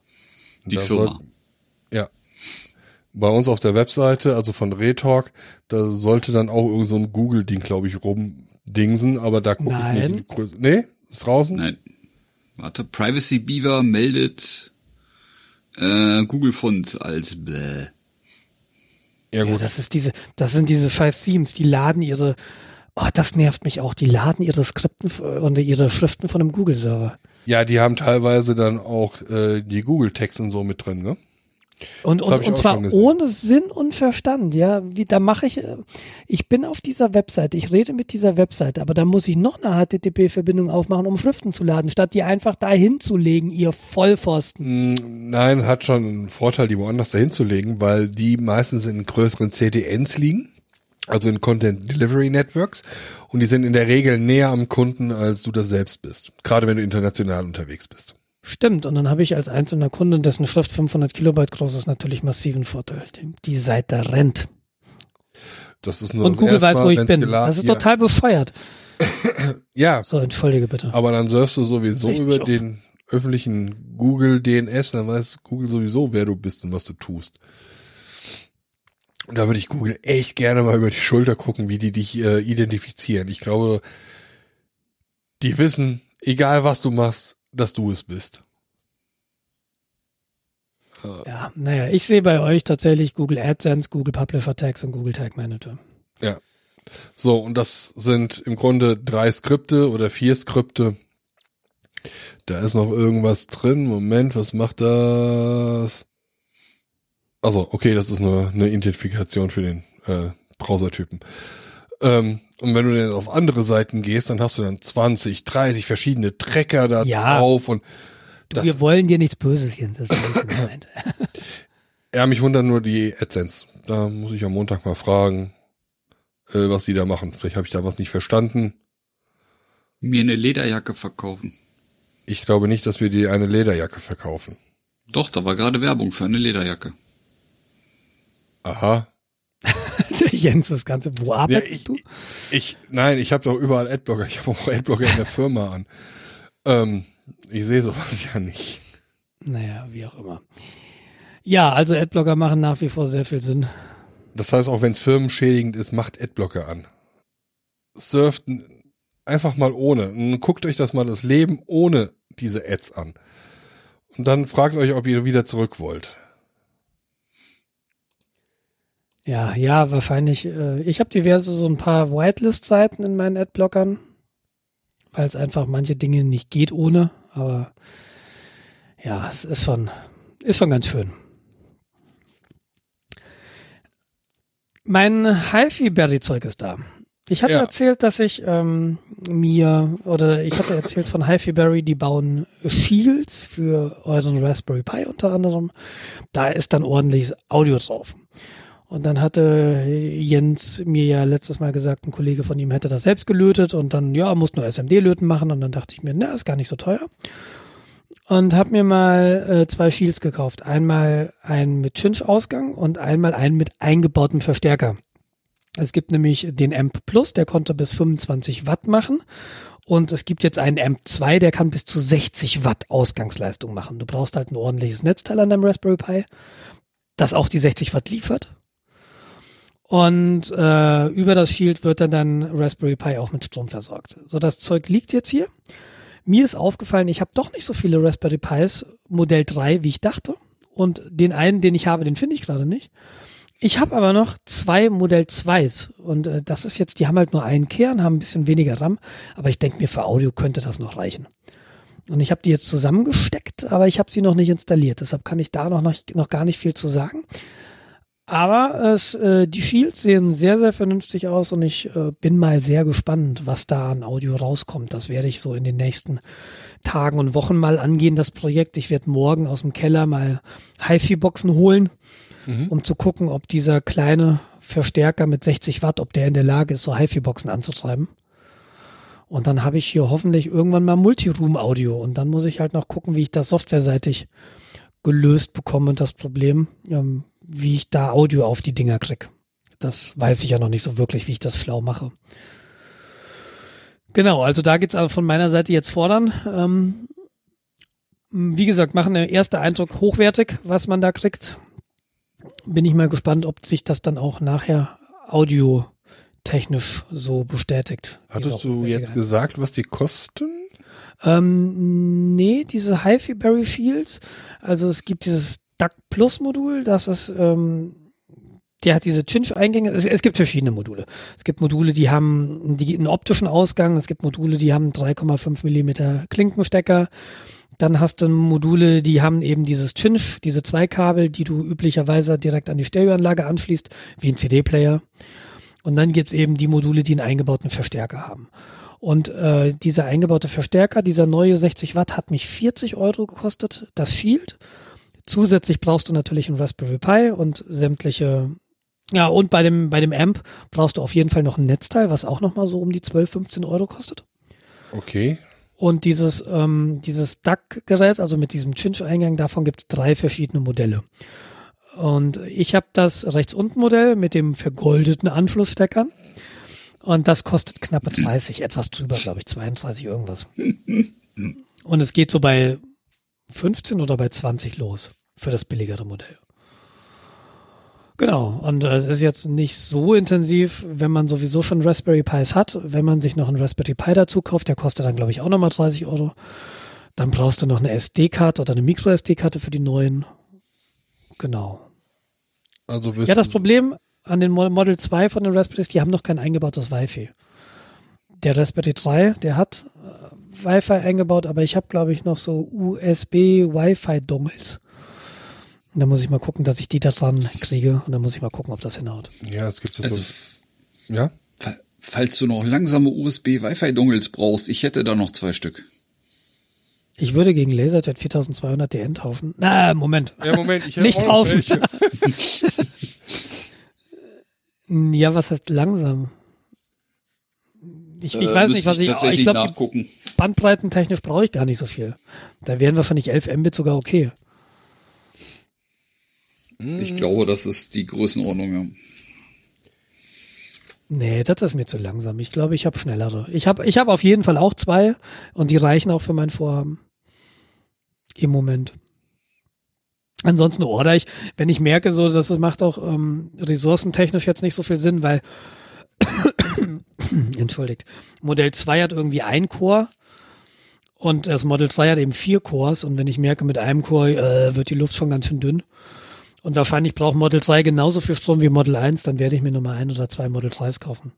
Die Das Firma. soll- Ja. Bei uns auf der Webseite, also von Retalk, da sollte dann auch irgend so ein Google-Ding, glaube ich, rumdingsen, aber da gucke ich nicht Größe. Nee, ist draußen? Nein. Warte, Privacy Beaver meldet äh, Google Font als bläh. Ja, Ja, gut. das ist diese, das sind diese scheiß Themes, die laden ihre, oh, das nervt mich auch, die laden ihre Skripten f- und ihre Schriften von einem Google-Server. Ja, die haben teilweise dann auch äh, die Google-Tags und so mit drin, ne? Und, Das und, und zwar ohne Sinn und Verstand, ja. Wie, da mache ich, äh, ich bin auf dieser Webseite, ich rede mit dieser Webseite, aber da muss ich noch eine HTTP-Verbindung aufmachen, um Schriften zu laden, statt die einfach dahin zu legen, ihr Vollpfosten. Mm, Nein, hat schon einen Vorteil, die woanders dahin zu legen, weil die meistens in größeren CDNs liegen, also in Content Delivery Networks, und die sind in der Regel näher am Kunden, als du das selbst bist. Gerade wenn du international unterwegs bist. Stimmt, und dann habe ich als einzelner Kunde, dessen Schrift 500 Kilobyte groß ist, natürlich massiven Vorteil. Die, Seite rennt. Das ist nur Und das Google erste weiß, Mal, wo ich bin. Das ist ja. total bescheuert. (coughs) Ja, So, entschuldige bitte. aber dann surfst du sowieso Riecht über den öffentlichen Google DNS, dann weiß Google sowieso, wer du bist und was du tust. Und da würde ich Google echt gerne mal über die Schulter gucken, wie die dich äh, identifizieren. Ich glaube, die wissen, egal was du machst, dass du es bist. Ja, naja, ich sehe bei euch tatsächlich Google AdSense, Google Publisher Tags und Google Tag Manager. Ja. So, und das sind im Grunde drei Skripte oder vier Skripte. Da ist noch irgendwas drin. Moment, was macht das? Also, okay, das ist nur eine Identifikation für den äh, Browsertypen. Ähm, und wenn du dann auf andere Seiten gehst, dann hast du dann 20, 30 verschiedene Tracker da Ja. drauf und Du, das, wir wollen dir nichts Böses hier. Das (laughs) ja, mich wundert nur die AdSense. Da muss ich am Montag mal fragen, äh, was sie da machen. Vielleicht habe ich da was nicht verstanden. Mir eine Lederjacke verkaufen. Ich glaube nicht, dass wir dir eine Lederjacke verkaufen. Doch, da war gerade Werbung für eine Lederjacke. Aha. (laughs) Jens, das Ganze, wo Ja, arbeitest ich, du? ich, nein, ich habe doch überall Adblocker. Ich habe auch Adblocker in der Firma an. Ähm, ich sehe sowas (laughs) ja nicht. Naja, wie auch immer. Ja, also Adblocker machen nach wie vor sehr viel Sinn. Das heißt, auch wenn es firmenschädigend ist, macht Adblocker an. Surft einfach mal ohne. Und guckt euch das mal das Leben ohne diese Ads an. Und dann fragt euch, ob ihr wieder zurück wollt. Ja, ja, wahrscheinlich. Äh, ich habe diverse so ein paar Whitelist-Seiten in meinen Adblockern, weil es einfach manche Dinge nicht geht ohne. Aber ja, es ist schon, ist schon ganz schön. Mein HiFi-Berry-Zeug ist da. Ich hatte Ja. erzählt, dass ich ähm, mir, oder ich hatte erzählt von HiFi-Berry, die bauen Shields für euren Raspberry Pi unter anderem. Da ist dann ordentliches Audio drauf. Und dann hatte Jens mir ja letztes Mal gesagt, ein Kollege von ihm hätte das selbst gelötet und dann, ja, muss nur SMD-Löten machen. Und dann dachte ich mir, na, ist gar nicht so teuer. Und habe mir mal äh, zwei Shields gekauft. Einmal einen mit Cinch-Ausgang und einmal einen mit eingebautem Verstärker. Es gibt nämlich den Amp Plus, der konnte bis 25 Watt machen. Und es gibt jetzt einen Amp 2, der kann bis zu 60 Watt Ausgangsleistung machen. Du brauchst halt ein ordentliches Netzteil an deinem Raspberry Pi, das auch die 60 Watt liefert. Und äh, über das Shield wird dann dein Raspberry Pi auch mit Strom versorgt. So, das Zeug liegt jetzt hier. mir ist aufgefallen, ich habe doch nicht so viele Raspberry Pis Modell 3, wie ich dachte. Und den einen, den ich habe, den finde ich gerade nicht. Ich habe aber noch zwei Modell 2s und äh, das ist jetzt, die haben halt nur einen Kern, haben ein bisschen weniger RAM, aber ich denke mir, für Audio könnte das noch reichen. Und ich habe die jetzt zusammengesteckt, aber ich habe sie noch nicht installiert, deshalb kann ich da noch, noch, noch gar nicht viel zu sagen. Aber es, äh, die Shields sehen sehr, sehr vernünftig aus und ich äh, bin mal sehr gespannt, was da an Audio rauskommt. Das werde ich so in den nächsten Tagen und Wochen mal angehen, das Projekt. Ich werde morgen aus dem Keller mal HiFi-Boxen holen mhm. um zu gucken, ob dieser kleine Verstärker mit 60 Watt, ob der in der Lage ist, so HiFi-Boxen anzutreiben. Und dann habe ich hier hoffentlich irgendwann mal Multiroom-Audio. Und dann muss ich halt noch gucken, wie ich das softwareseitig gelöst bekomme, das Problem, ähm, wie ich da Audio auf die Dinger krieg. Das weiß ich ja noch nicht so wirklich, wie ich das schlau mache. Genau, also da geht's aber von meiner Seite jetzt fordern. Ähm, wie gesagt, machen der erste Eindruck hochwertig, was man da kriegt bin ich mal gespannt, ob sich das dann auch nachher audiotechnisch so bestätigt. Hattest du jetzt gesagt, was die kosten? Ähm, nee, diese HiFi Berry Shields. Also es gibt dieses DAC Plus Modul, das ist, ähm, der hat diese Cinch-Eingänge. Es, es, gibt verschiedene Module. Es gibt Module, die haben die, einen optischen Ausgang. Es gibt Module, die haben 3,5 Millimeter Klinkenstecker. Dann hast du Module, die haben eben dieses Cinch, diese zwei Kabel, die du üblicherweise direkt an die Stereoanlage anschließt, wie ein CD-Player. Und dann gibt's eben die Module, die einen eingebauten Verstärker haben. Und äh, dieser eingebaute Verstärker, dieser neue 60 Watt, hat mich 40 Euro gekostet, das Shield. Zusätzlich brauchst du natürlich einen Raspberry Pi und sämtliche, ja, und bei dem, bei dem Amp brauchst du auf jeden Fall noch ein Netzteil, was auch nochmal so um die 12, 15 Euro kostet. Okay. Und dieses, ähm, dieses DAC-Gerät, also mit diesem Cinch-Eingang, davon gibt es drei verschiedene Modelle. Und ich habe das rechts unten Modell mit dem vergoldeten Anschlusssteckern. Und das kostet knappe 30, etwas drüber, glaube ich, 32 irgendwas. (laughs) Und es geht so bei 15 oder bei 20 los für das billigere Modell. Genau. Und es ist jetzt nicht so intensiv, wenn man sowieso schon Raspberry Pis hat. Wenn man sich noch einen Raspberry Pi dazu kauft, der kostet dann, glaube ich, auch nochmal 30 Euro. Dann brauchst du noch eine SD-Karte oder eine Micro-SD-Karte für die neuen. Genau. Also ja, das Problem an den Model 2 von den Raspberries, die haben noch kein eingebautes Wi-Fi. Der Raspberry 3, der hat äh, Wi-Fi eingebaut, aber ich habe, glaube ich, noch so USB-Wi-Fi-Dongles. Und dann muss ich mal gucken, dass ich die da dran kriege. Und dann muss ich mal gucken, ob das hinhaut. Ja, es gibt also, so. Ja? Falls du noch langsame USB-Wi-Fi-Dongles brauchst, ich hätte da noch zwei Stück. Ich würde gegen Laserjet 4200 DN tauschen. Na, Moment. Ja, Moment, ich (laughs) Nicht tauschen. (laughs) ja, was heißt langsam? Ich, ich äh, weiß nicht, was ich, ich, ich glaube, bandbreitentechnisch brauche ich gar nicht so viel. Da wären wahrscheinlich 11 Mbit sogar okay. Ich glaube, das ist die Größenordnung, ja. Nee, das ist mir zu langsam. Ich glaube, ich habe schnellere. Ich habe ich hab auf jeden Fall auch zwei und die reichen auch für mein Vorhaben. Im Moment. Ansonsten order ich, wenn ich merke, so, dass es macht auch ähm, ressourcentechnisch jetzt nicht so viel Sinn, weil (coughs) entschuldigt, Modell 2 hat irgendwie ein Core und das Model 3 hat eben vier Cores und wenn ich merke, mit einem Core äh, wird die Luft schon ganz schön dünn, und wahrscheinlich braucht Model 3 genauso viel Strom wie Model 1, dann werde ich mir Nummer ein oder zwei Model 3s kaufen.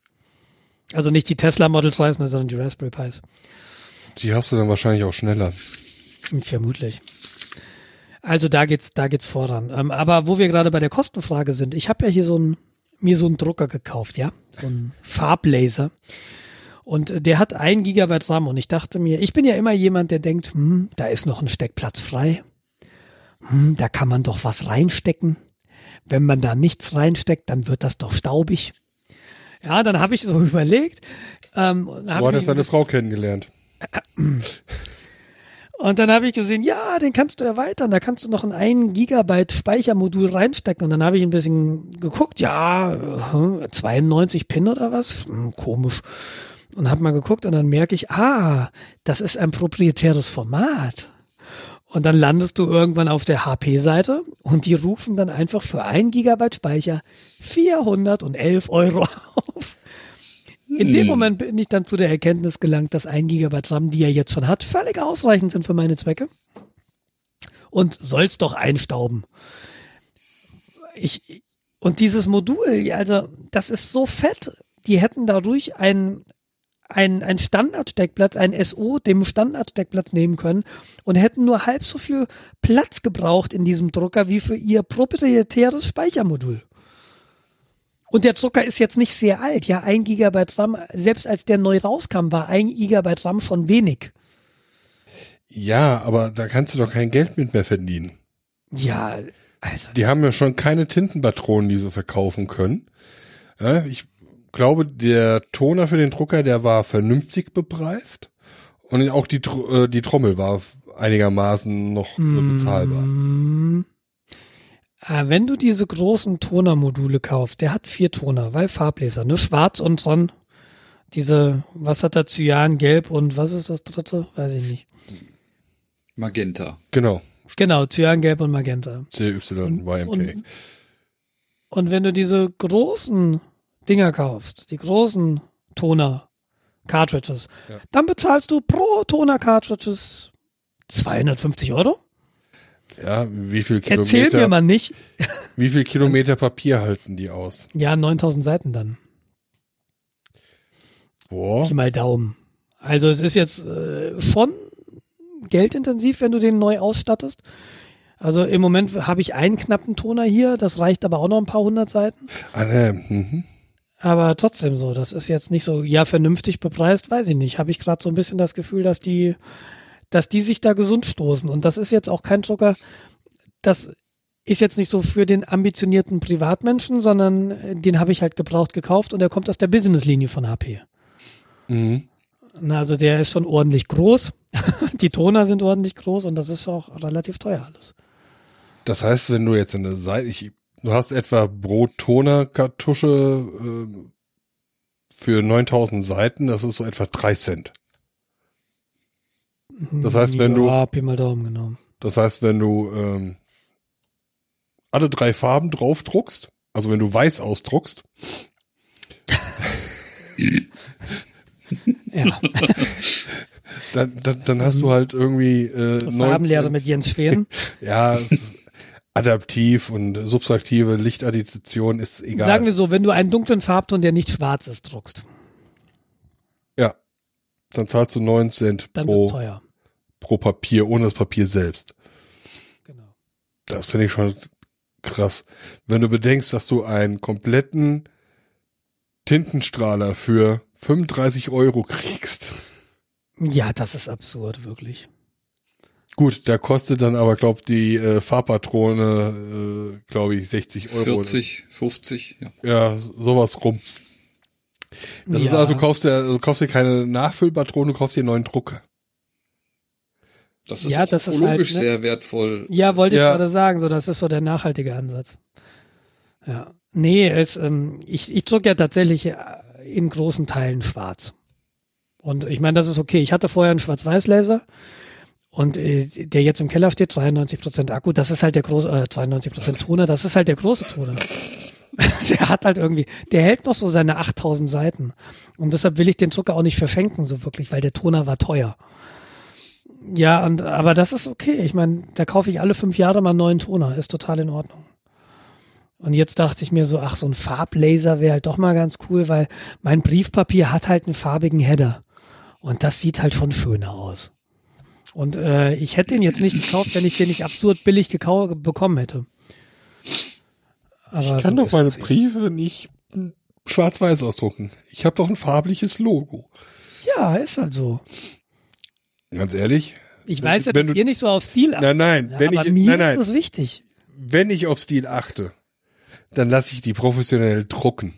Also nicht die Tesla Model 3s, ne, sondern die Raspberry Pis. Die hast du dann wahrscheinlich auch schneller. Vermutlich. Also da geht's, da geht's voran. Ähm, aber wo wir gerade bei der Kostenfrage sind, ich habe ja hier so ein, mir so einen Drucker gekauft, ja, so ein Farblaser. Und der hat ein Gigabyte RAM und ich dachte mir, ich bin ja immer jemand, der denkt, hm, da ist noch ein Steckplatz frei hm, da kann man doch was reinstecken. Wenn man da nichts reinsteckt, dann wird das doch staubig. Ja, dann habe ich so (laughs) überlegt. Ähm, so hat er seine Frau kennengelernt. (clears throat) Und dann habe ich gesehen, ja, den kannst du erweitern. Da kannst du noch ein 1 Gigabyte Speichermodul reinstecken. Und dann habe ich ein bisschen geguckt, ja, 92 Pin oder was? Hm, komisch. Und habe mal geguckt und dann merke ich, ah, das ist ein proprietäres Format. Und dann landest du irgendwann auf der HP-Seite und die rufen dann einfach für ein Gigabyte Speicher 411 Euro (laughs) auf. In dem Moment bin ich dann zu der Erkenntnis gelangt, dass ein Gigabyte RAM, die er jetzt schon hat, völlig ausreichend sind für meine Zwecke. Und soll's doch einstauben. Ich, und dieses Modul, also, das ist so fett. Die hätten da ruhig ein, ein, ein Standardsteckplatz, ein SO, dem Standardsteckplatz nehmen können und hätten nur halb so viel Platz gebraucht in diesem Drucker wie für ihr proprietäres Speichermodul. Und der Drucker ist jetzt nicht sehr alt. Ja, ein Gigabyte RAM, selbst als der neu rauskam, war ein Gigabyte RAM schon wenig. Ja, aber da kannst du doch kein Geld mit mehr verdienen. Ja, also. Die haben ja schon keine Tintenpatronen, die sie verkaufen können. Ja, ich glaube, der Toner für den Drucker, der war vernünftig bepreist. Und auch die, äh, die Trommel war einigermaßen noch äh, bezahlbar. Äh, Wenn du diese großen Tonermodule kaufst, der hat vier Toner, weil Farbleser, ne? Schwarz und dann diese, was hat er, Cyan, Gelb und was ist das dritte? Weiß ich nicht. Magenta. Genau. Genau, Cyan, Gelb und Magenta. CYYMK. Und, und wenn du diese großen Dinger kaufst, die großen Toner Cartridges, Ja. dann bezahlst du pro Toner Cartridges 250 Euro. Ja, wie viel Erzähl mir Kilometer, mal nicht. wie viel Kilometer Papier halten die aus? Ja, 9000 Seiten dann. Boah. Pi mal Daumen. Also es ist jetzt äh, schon geldintensiv, wenn du den neu ausstattest. Also im Moment habe ich einen knappen Toner hier, das reicht aber auch noch ein paar hundert Seiten. Ah, mhm. Aber trotzdem so, das ist jetzt nicht so, ja, vernünftig bepreist, weiß ich nicht. Habe ich gerade so ein bisschen das Gefühl, dass die, dass die sich da gesund stoßen. Und das ist jetzt auch kein Drucker, das ist jetzt nicht so für den ambitionierten Privatmenschen, sondern äh, den habe ich halt gebraucht gekauft und der kommt aus der Businesslinie von HP. Mhm. Na, also der ist schon ordentlich groß. (laughs) Die Toner sind ordentlich groß und das ist auch relativ teuer alles. Das heißt, wenn du jetzt eine Seite, ich, du hast etwa Brot-Toner-Kartusche äh, für 9000 Seiten, das ist so etwa drei Cent. Das heißt, wenn du- ja, Pi mal Daumen, genau. Das heißt, wenn du ähm, alle drei Farben draufdruckst, also wenn du weiß ausdruckst, (laughs) Ja, (laughs) dann, dann, dann hast du halt irgendwie äh, Farbenlehre 19 mit Jens Schweden. (laughs) Ja, es ist adaptiv und subtraktive Lichtaddition ist egal. Sagen wir so, wenn du einen dunklen Farbton, der nicht schwarz ist, druckst, dann zahlst du 9 Cent dann pro, wird's teuer. pro Papier, ohne das Papier selbst. Genau. Das finde ich schon krass. Wenn du bedenkst, dass du einen kompletten Tintenstrahler für 35 Euro kriegst. Ja, das ist absurd, wirklich. Gut, da kostet dann aber, glaub die äh, Farbpatrone, äh, glaube ich, 60 Euro. 40, 50, ja. Ja, sowas rum. Das ist Ja. also, du kaufst ja, du kaufst dir keine Nachfüllpatrone, du kaufst dir einen neuen Drucker. Das ist Ja, das ist halt, ne? sehr wertvoll. Ja, wollte Ja. ich gerade sagen, so das ist so der nachhaltige Ansatz. Ja. Nee, es, ähm, ich, ich druck ja tatsächlich äh, in großen Teilen schwarz. Und ich meine, das ist okay. Ich hatte vorher einen Schwarz-Weiß-Laser und äh, der jetzt im Keller steht, 93% Akku, das ist halt der große, äh, 93% Toner, das ist halt der große Toner. (laughs) der hat halt irgendwie, der hält noch so seine 8000 Seiten. Und deshalb will ich den Drucker auch nicht verschenken, so wirklich, weil der Toner war teuer. Ja, und aber das ist okay. Ich meine, da kaufe ich alle fünf Jahre mal einen neuen Toner. Ist total in Ordnung. Und jetzt dachte ich mir so, ach, so ein Farblaser wäre halt doch mal ganz cool, weil mein Briefpapier hat halt einen farbigen Header. Und das sieht halt schon schöner aus. Und äh, ich hätte ihn jetzt nicht gekauft, wenn ich den nicht absurd billig bekommen hätte. Aber Ich kann so doch meine das eben. Briefe nicht schwarz-weiß ausdrucken. Ich habe doch ein farbliches Logo. Ja, ist halt so. Ganz ehrlich, Ich weiß ja, Wenn dass du- ihr nicht so auf Stil achtet. nein, nein, Ja, wenn aber ich, mir nein, nein, ist das wichtig. wenn ich auf Stil achte, dann lasse ich die professionell drucken.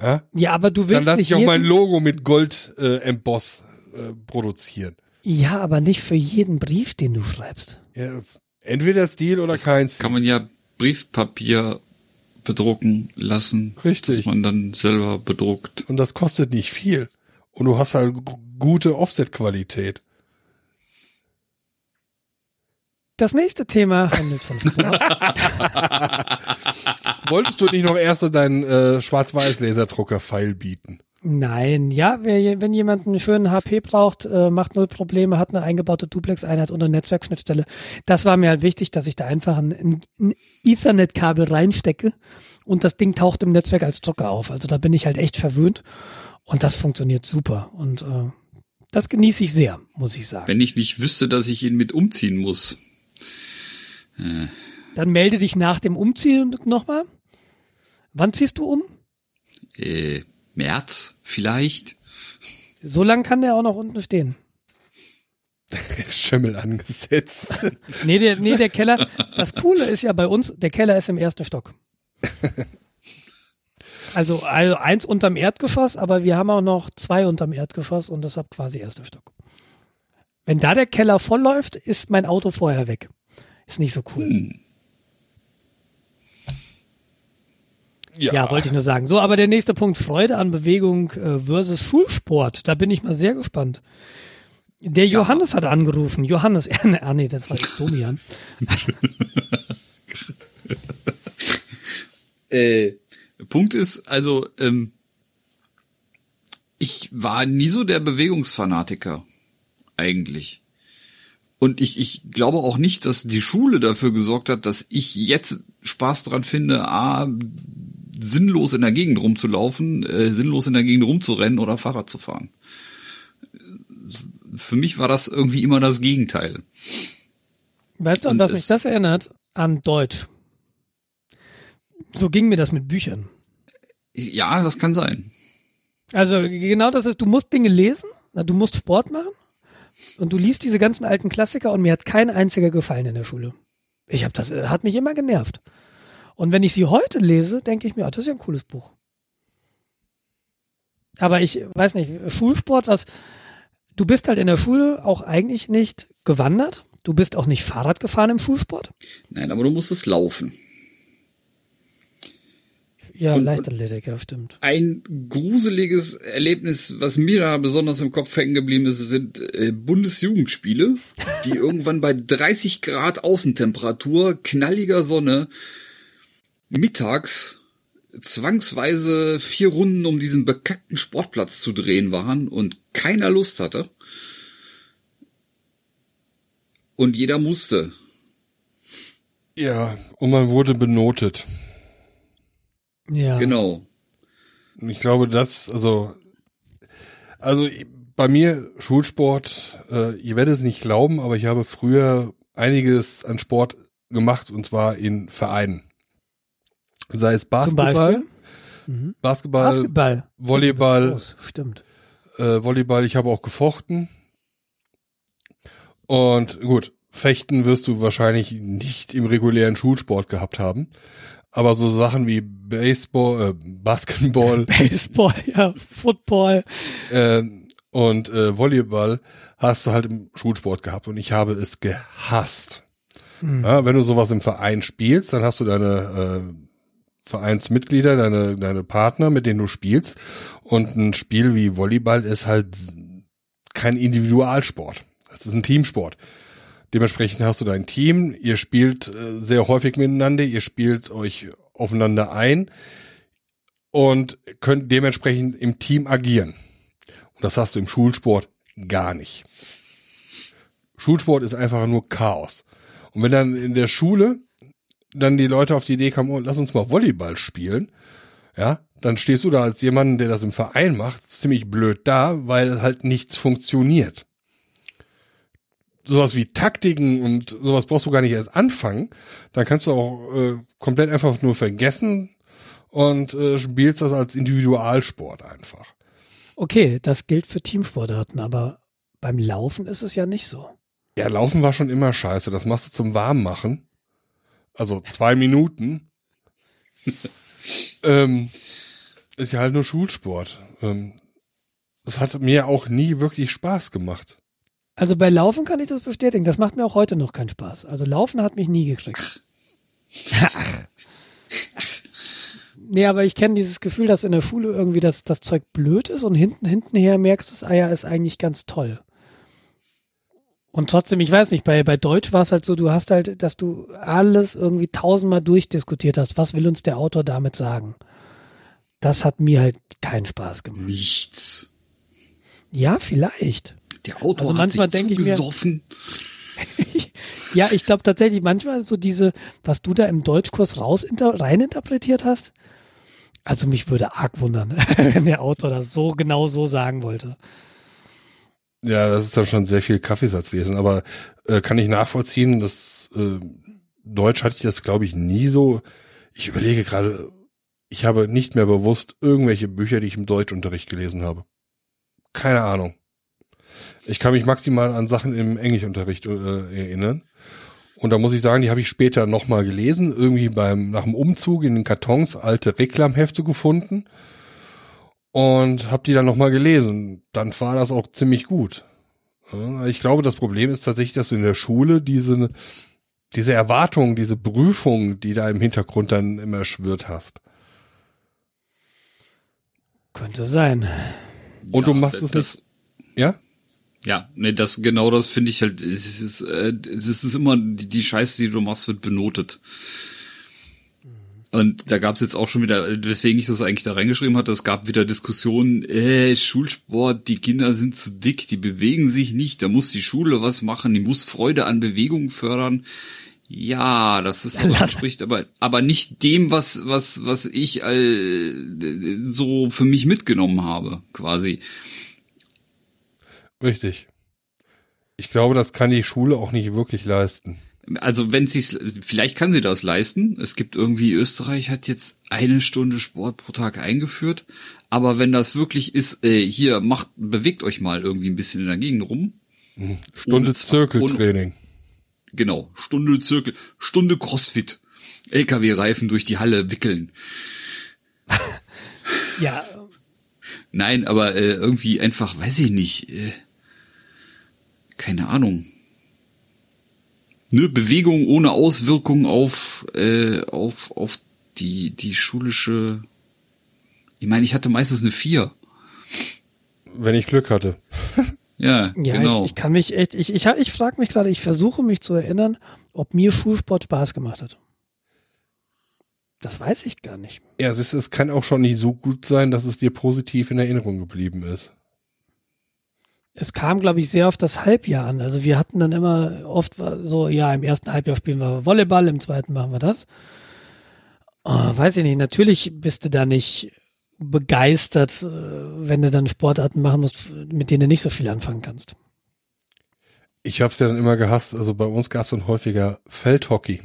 Ja? Ja, aber du Dann willst lasse nicht ich auch mein Logo mit Gold äh, Emboss äh, produzieren. Ja, aber nicht für jeden Brief, den du schreibst. Ja, entweder Stil oder kein Stil. Kann man ja Briefpapier bedrucken lassen, Richtig. dass man dann selber bedruckt. Und das kostet nicht viel. Und du hast halt gute Offset-Qualität. Das nächste Thema handelt von Sport. (laughs) Wolltest du nicht noch erst so deinen äh, Schwarz-Weiß-Laserdrucker-Pfeil bieten? Nein, ja, wer, wenn jemand einen schönen HP braucht, äh, macht null Probleme, hat eine eingebaute Duplex-Einheit und eine Netzwerkschnittstelle. Das war mir halt wichtig, dass ich da einfach ein, ein Ethernet-Kabel reinstecke und das Ding taucht im Netzwerk als Drucker auf. Also da bin ich halt echt verwöhnt und das funktioniert super und äh, das genieße ich sehr, muss ich sagen. Wenn ich nicht wüsste, dass ich ihn mit umziehen muss. Äh. Dann melde dich nach dem Umziehen nochmal. Wann ziehst du um? Äh, März vielleicht. So lang kann der auch noch unten stehen. Schimmel angesetzt. (laughs) nee, der, nee, der Keller, das Coole ist ja bei uns, der Keller ist im ersten Stock. Also, also eins unterm Erdgeschoss, aber wir haben auch noch zwei unterm Erdgeschoss und deshalb quasi erster Stock. Wenn da der Keller voll läuft, ist mein Auto vorher weg. Ist nicht so cool. Hm. Ja. ja, wollte ich nur sagen. So, aber der nächste Punkt, Freude an Bewegung äh, versus Schulsport. Da bin ich mal sehr gespannt. Der Johannes ja. hat angerufen. Johannes, (laughs) äh, ah nee, das war Domian. (laughs) äh, Punkt ist, also, ähm, ich war nie so der Bewegungsfanatiker. Eigentlich. Und ich, ich glaube auch nicht, dass die Schule dafür gesorgt hat, dass ich jetzt Spaß dran finde, A, sinnlos in der Gegend rumzulaufen, äh, sinnlos in der Gegend rumzurennen oder Fahrrad zu fahren. Für mich war das irgendwie immer das Gegenteil. Weißt du, an was mich das erinnert? An Deutsch. So ging mir das mit Büchern. Ja, das kann sein. Also genau das ist, du musst Dinge lesen, du musst Sport machen und du liest diese ganzen alten Klassiker und mir hat kein einziger gefallen in der Schule. Ich habe das, hat mich immer genervt. Und wenn ich sie heute lese, denke ich mir, oh, das ist ja ein cooles Buch. Aber ich weiß nicht, Schulsport, was, du bist halt in der Schule auch eigentlich nicht gewandert. Du bist auch nicht Fahrrad gefahren im Schulsport. Nein, aber du musstest laufen. Ja, und Leichtathletik, ja, stimmt. Ein gruseliges Erlebnis, was mir da besonders im Kopf hängen geblieben ist, sind äh, Bundesjugendspiele, die (laughs) irgendwann bei 30 Grad Außentemperatur, knalliger Sonne mittags zwangsweise vier Runden um diesen bekackten Sportplatz zu drehen waren und keiner Lust hatte. Und jeder musste. Ja, und man wurde benotet. Ja. Genau. Ich glaube, das, also, also bei mir Schulsport, äh, ihr werdet es nicht glauben, aber ich habe früher einiges an Sport gemacht und zwar in Vereinen. Sei es Basketball, mhm. Basketball, Basketball, Volleyball, stimmt. Äh, Volleyball, ich habe auch gefochten. Und gut, Fechten wirst du wahrscheinlich nicht im regulären Schulsport gehabt haben. Aber so Sachen wie Baseball, äh, Basketball, (laughs) Baseball, ja, Football äh, und äh, Volleyball hast du halt im Schulsport gehabt und ich habe es gehasst. Mhm. Ja, wenn du sowas im Verein spielst, dann hast du deine äh, Vereinsmitglieder, deine, deine Partner, mit denen du spielst. Und ein Spiel wie Volleyball ist halt kein Individualsport. Das ist ein Teamsport. Dementsprechend hast du dein Team, ihr spielt äh, sehr häufig miteinander, ihr spielt euch aufeinander ein und könnt dementsprechend im Team agieren. Und das hast du im Schulsport gar nicht. Schulsport ist einfach nur Chaos. Und wenn dann in der Schule dann die Leute auf die Idee kamen, oh, lass uns mal Volleyball spielen, ja, dann stehst du da als jemand, der das im Verein macht, ziemlich blöd da, weil halt nichts funktioniert. Sowas wie Taktiken und sowas brauchst du gar nicht erst anfangen. Dann kannst du auch äh, komplett einfach nur vergessen und äh, spielst das als Individualsport einfach. Okay, das gilt für Teamsportarten, aber beim Laufen ist es ja nicht so. Ja, Laufen war schon immer scheiße. Das machst du zum Warmmachen. Also zwei Minuten. (laughs) ähm, ist ja halt nur Schulsport. Ähm, das hat mir auch nie wirklich Spaß gemacht. Also bei Laufen kann ich das bestätigen. Das macht mir auch heute noch keinen Spaß. Also Laufen hat mich nie gekriegt. nee, aber ich kenne dieses Gefühl, dass in der Schule irgendwie das, das Zeug blöd ist und hinten, hinten her merkst du, das Eier ist eigentlich ganz toll. Und trotzdem, ich weiß nicht, bei, bei Deutsch war es halt so, du hast halt, dass du alles irgendwie tausendmal durchdiskutiert hast. Was will uns der Autor damit sagen? das hat mir halt keinen Spaß gemacht. Nichts. Ja, vielleicht. Der Autor Also hat manchmal sich denk ich mir- zugesoffen. (laughs) Ja, ich glaube tatsächlich manchmal so diese, was du da im Deutschkurs raus inter, reininterpretiert hast. Also mich würde arg wundern, (laughs) wenn der Autor das so genau so sagen wollte. Ja, das ist dann schon sehr viel Kaffeesatz lesen, aber äh, kann ich nachvollziehen, dass äh, Deutsch hatte ich das, glaube ich, nie so. Ich überlege gerade, ich habe nicht mehr bewusst irgendwelche Bücher, die ich im Deutschunterricht gelesen habe. Keine Ahnung. Ich kann mich maximal an Sachen im Englischunterricht äh, erinnern. Und da muss ich sagen, die habe ich später nochmal gelesen, irgendwie beim nach dem Umzug in den Kartons alte Reklamhefte gefunden und habe die dann nochmal gelesen. Dann war das auch ziemlich gut. Ja, Ich glaube, das Problem ist tatsächlich, dass du in der Schule diese, diese Erwartung, diese Prüfung, die da im Hintergrund dann immer schwirrt hast. Könnte sein. Und du machst es das, Ja? Ja, nee, das genau das finde ich halt. Es ist, äh, es ist immer die, die Scheiße, die du machst, wird benotet. Und da gab's jetzt auch schon wieder, weswegen ich das eigentlich da reingeschrieben hatte, es gab wieder Diskussionen, äh, Schulsport, die Kinder sind zu dick, die bewegen sich nicht, da muss die Schule was machen, die muss Freude an Bewegung fördern. Ja, das ist (laughs) das entspricht aber aber nicht dem, was was was ich äh, so für mich mitgenommen habe, quasi. Richtig. Ich glaube, das kann die Schule auch nicht wirklich leisten. Also wenn sie vielleicht kann sie das leisten. Es gibt irgendwie Österreich hat jetzt eine Stunde Sport pro Tag eingeführt, aber wenn das wirklich ist, äh, hier macht bewegt euch mal irgendwie ein bisschen in der Gegend rum. Stunde Ohne Zirkeltraining. Genau, Stunde Zirkel, Stunde Crossfit. LKW-Reifen durch die Halle wickeln. (laughs) Ja, Nein, aber äh, irgendwie einfach, weiß ich nicht, äh, keine Ahnung. Ne, Bewegung ohne Auswirkung auf äh, auf auf die die schulische. Ich meine, ich hatte meistens eine vier. Wenn ich Glück hatte. Ja, ja, genau. ich, ich kann mich echt, ich, ich, ich frage mich gerade, ich versuche mich zu erinnern, ob mir Schulsport Spaß gemacht hat. Das weiß ich gar nicht. Ja, es, ist, es kann auch schon nicht so gut sein, dass es dir positiv in Erinnerung geblieben ist. Es kam, glaube ich, sehr auf das Halbjahr an. Also wir hatten dann immer oft so, ja, im ersten Halbjahr spielen wir Volleyball, im zweiten machen wir das. Oh, weiß ich nicht, natürlich bist du da nicht begeistert, äh, wenn du dann Sportarten machen musst, mit denen du nicht so viel anfangen kannst. Ich habe es ja dann immer gehasst. Also bei uns gab es dann häufiger Feldhockey.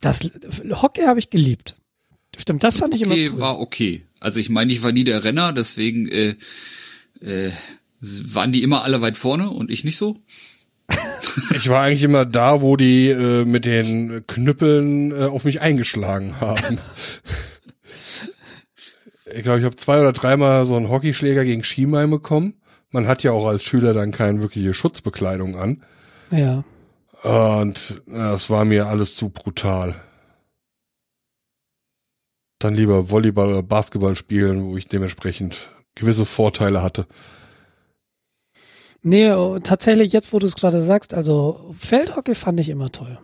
Das Hockey habe ich geliebt. Stimmt, das fand ich immer okay, cool. war okay. Also ich meine, ich war nie der Renner, deswegen äh, äh, waren die immer alle weit vorne und ich nicht so. (laughs) Ich war eigentlich immer da, wo die äh, mit den Knüppeln äh, auf mich eingeschlagen haben. ich glaube, ich habe zwei oder dreimal so einen Hockeyschläger gegen Schienbein bekommen. Man hat ja auch als Schüler dann keine wirkliche Schutzbekleidung an. Ja. Und das war mir alles zu brutal. Dann lieber Volleyball oder Basketball spielen, wo ich dementsprechend gewisse Vorteile hatte. Nee, oh, tatsächlich, jetzt wo du es gerade sagst, also Feldhockey fand ich immer toll.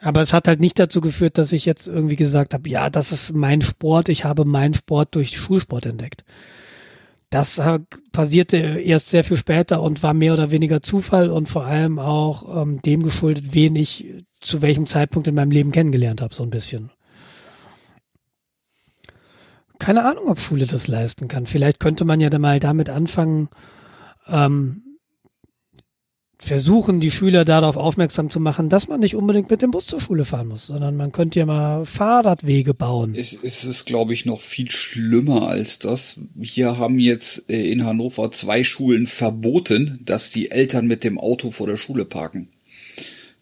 Aber es hat halt nicht dazu geführt, dass ich jetzt irgendwie gesagt habe, ja, das ist mein Sport, ich habe meinen Sport durch Schulsport entdeckt. Das äh, passierte erst sehr viel später und war mehr oder weniger Zufall und vor allem auch ähm, dem geschuldet, wen ich zu welchem Zeitpunkt in meinem Leben kennengelernt habe, so ein bisschen. Keine Ahnung, ob Schule das leisten kann. Vielleicht könnte man ja dann mal damit anfangen, ähm, versuchen, die Schüler darauf aufmerksam zu machen, dass man nicht unbedingt mit dem Bus zur Schule fahren muss, sondern man könnte ja mal Fahrradwege bauen. Es, es ist, glaube ich, noch viel schlimmer als das. Hier haben jetzt äh, in Hannover zwei Schulen verboten, dass die Eltern mit dem Auto vor der Schule parken.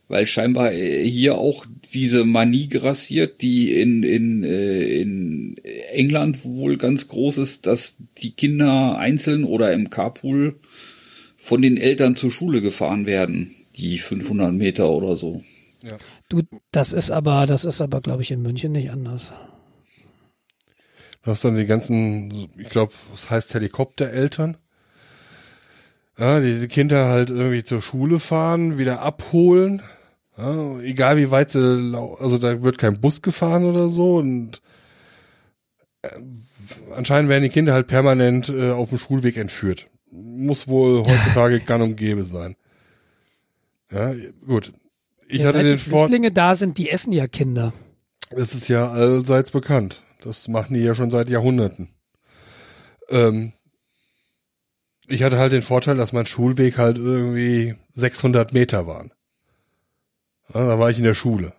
Weil scheinbar äh, hier auch diese Manie grassiert, die in, in, äh, in England wohl ganz groß ist, dass die Kinder einzeln oder im Carpool von den Eltern zur Schule gefahren werden, die 500 Meter oder so. Du, das ist aber, das ist aber, glaube ich, in München nicht anders. Du hast dann die ganzen, ich glaube, was heißt Helikoptereltern? Ja, die, die Kinder halt irgendwie zur Schule fahren, wieder abholen. Ja, egal wie weit sie, lau- also da wird kein Bus gefahren oder so und Anscheinend werden die Kinder halt permanent äh, auf dem Schulweg entführt. Muss wohl heutzutage (laughs) gang und gäbe sein. Ja, gut. Ich ja, hatte den die Vor Flüchtlinge da sind, die essen ja Kinder. Es ist ja allseits bekannt. Das machen die ja schon seit Jahrhunderten. Ähm, ich hatte halt den Vorteil, dass mein Schulweg halt irgendwie 600 Meter waren. Ja, da war ich in der Schule.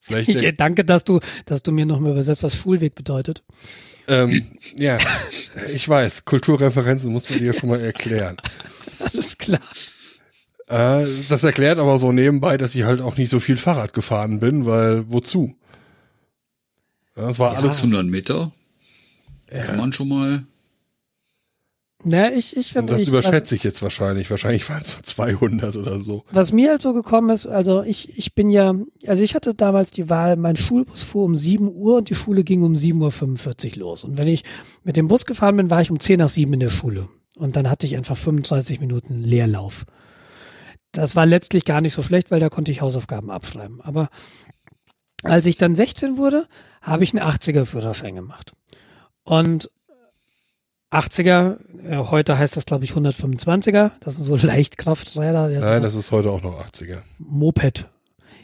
Vielleicht (laughs) Ich danke, dass du, dass du mir noch mal übersetzt, was Schulweg bedeutet. Ähm, ja, ich weiß, Kulturreferenzen muss man dir schon mal erklären. Alles klar. Äh, das erklärt aber so nebenbei, dass ich halt auch nicht so viel Fahrrad gefahren bin, weil wozu? Ja, das war alles 600 Meter. Kann man schon mal. Na, ich, ich Und finde, das ich, überschätze ich jetzt wahrscheinlich. Wahrscheinlich waren es so 200 oder so. was mir halt so gekommen ist, also ich, ich bin ja, also ich hatte damals die Wahl, mein Schulbus fuhr um 7 Uhr und die Schule ging um 7.45 Uhr los. Und wenn ich mit dem Bus gefahren bin, war ich um 10 nach 7 in der Schule. Und dann hatte ich einfach 35 Minuten Leerlauf. Das war letztlich gar nicht so schlecht, weil da konnte ich Hausaufgaben abschreiben. Aber als ich dann 16 wurde, habe ich einen 80er Führerschein gemacht. Und 80er, äh, heute heißt das glaube ich 125er, das sind so (laughs) Leichtkrafträder. der Nein, das ist heute auch noch 80er. Moped.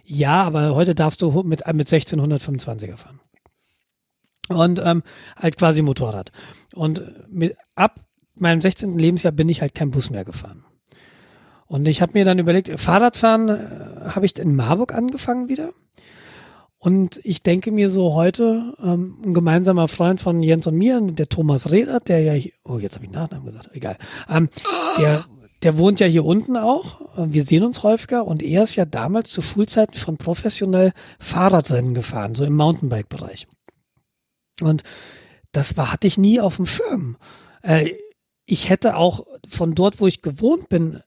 Ja, aber heute darfst du mit, mit 16 125er fahren. Und ähm, halt quasi Motorrad. Und mit, ab meinem 16. Lebensjahr bin ich halt kein Bus mehr gefahren. Und ich habe mir dann überlegt, Fahrradfahren äh, habe ich in Marburg angefangen wieder. Und ich denke mir so heute, ähm, ein gemeinsamer Freund von Jens und mir, der Thomas Redert, der ja, hier, oh, jetzt habe ich Nachnamen gesagt, egal, ähm, der, der wohnt ja hier unten auch. äh, Wir sehen uns häufiger und er ist ja damals zu Schulzeiten schon professionell Fahrradrennen gefahren, so im Mountainbike-Bereich. Und das war, hatte ich nie auf dem Schirm. Äh, ich hätte auch von dort, wo ich gewohnt bin,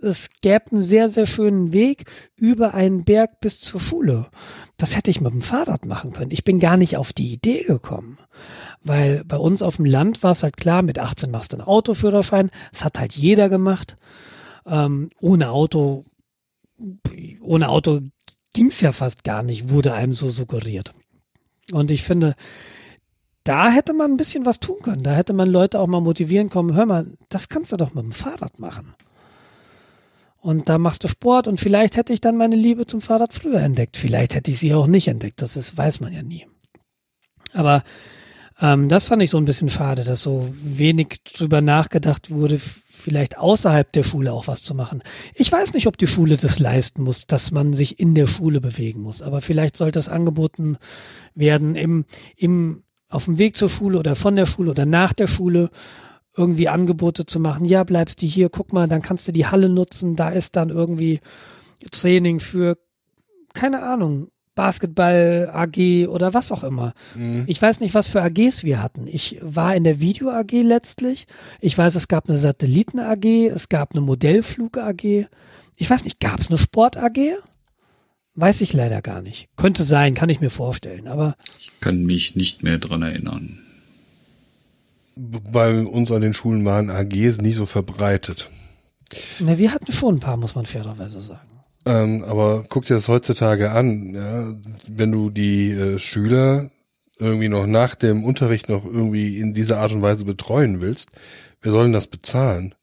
es gäbe einen sehr, sehr schönen Weg über einen Berg bis zur Schule. Das hätte ich mit dem Fahrrad machen können. Ich bin gar nicht auf die Idee gekommen. Weil bei uns auf dem Land war es halt klar, mit 18 machst du einen Autoführerschein. Das hat halt jeder gemacht. Ähm, ohne Auto, ohne Auto ging's ja fast gar nicht, wurde einem so suggeriert. Und ich finde, da hätte man ein bisschen was tun können. Da hätte man Leute auch mal motivieren kommen, hör mal, das kannst du doch mit dem Fahrrad machen. Und da machst du Sport und vielleicht hätte ich dann meine Liebe zum Fahrrad früher entdeckt. Vielleicht hätte ich sie auch nicht entdeckt. Das ist, weiß man ja nie. Aber ähm, das fand ich so ein bisschen schade, dass so wenig drüber nachgedacht wurde, vielleicht außerhalb der Schule auch was zu machen. Ich weiß nicht, ob die Schule das leisten muss, dass man sich in der Schule bewegen muss. Aber vielleicht sollte es angeboten werden im, im, auf dem Weg zur Schule oder von der Schule oder nach der Schule irgendwie Angebote zu machen. Ja, bleibst du hier, guck mal, dann kannst du die Halle nutzen. Da ist dann irgendwie Training für, keine Ahnung, Basketball AG oder was auch immer. Mhm. Ich weiß nicht, was für AGs wir hatten. Ich war in der Video AG letztlich. Ich weiß, es gab eine Satelliten AG, es gab eine Modellflug AG. Ich weiß nicht, gab es eine Sport AG? Weiß ich leider gar nicht. Könnte sein, kann ich mir vorstellen, aber Ich kann mich nicht mehr dran erinnern. Bei uns an den Schulen waren AGs nicht so verbreitet. na, wir hatten schon ein paar, muss man fairerweise sagen. Ähm, aber guck dir das heutzutage an, ja, wenn du die äh, Schüler irgendwie noch nach dem Unterricht noch irgendwie in dieser Art und Weise betreuen willst, wer soll denn das bezahlen?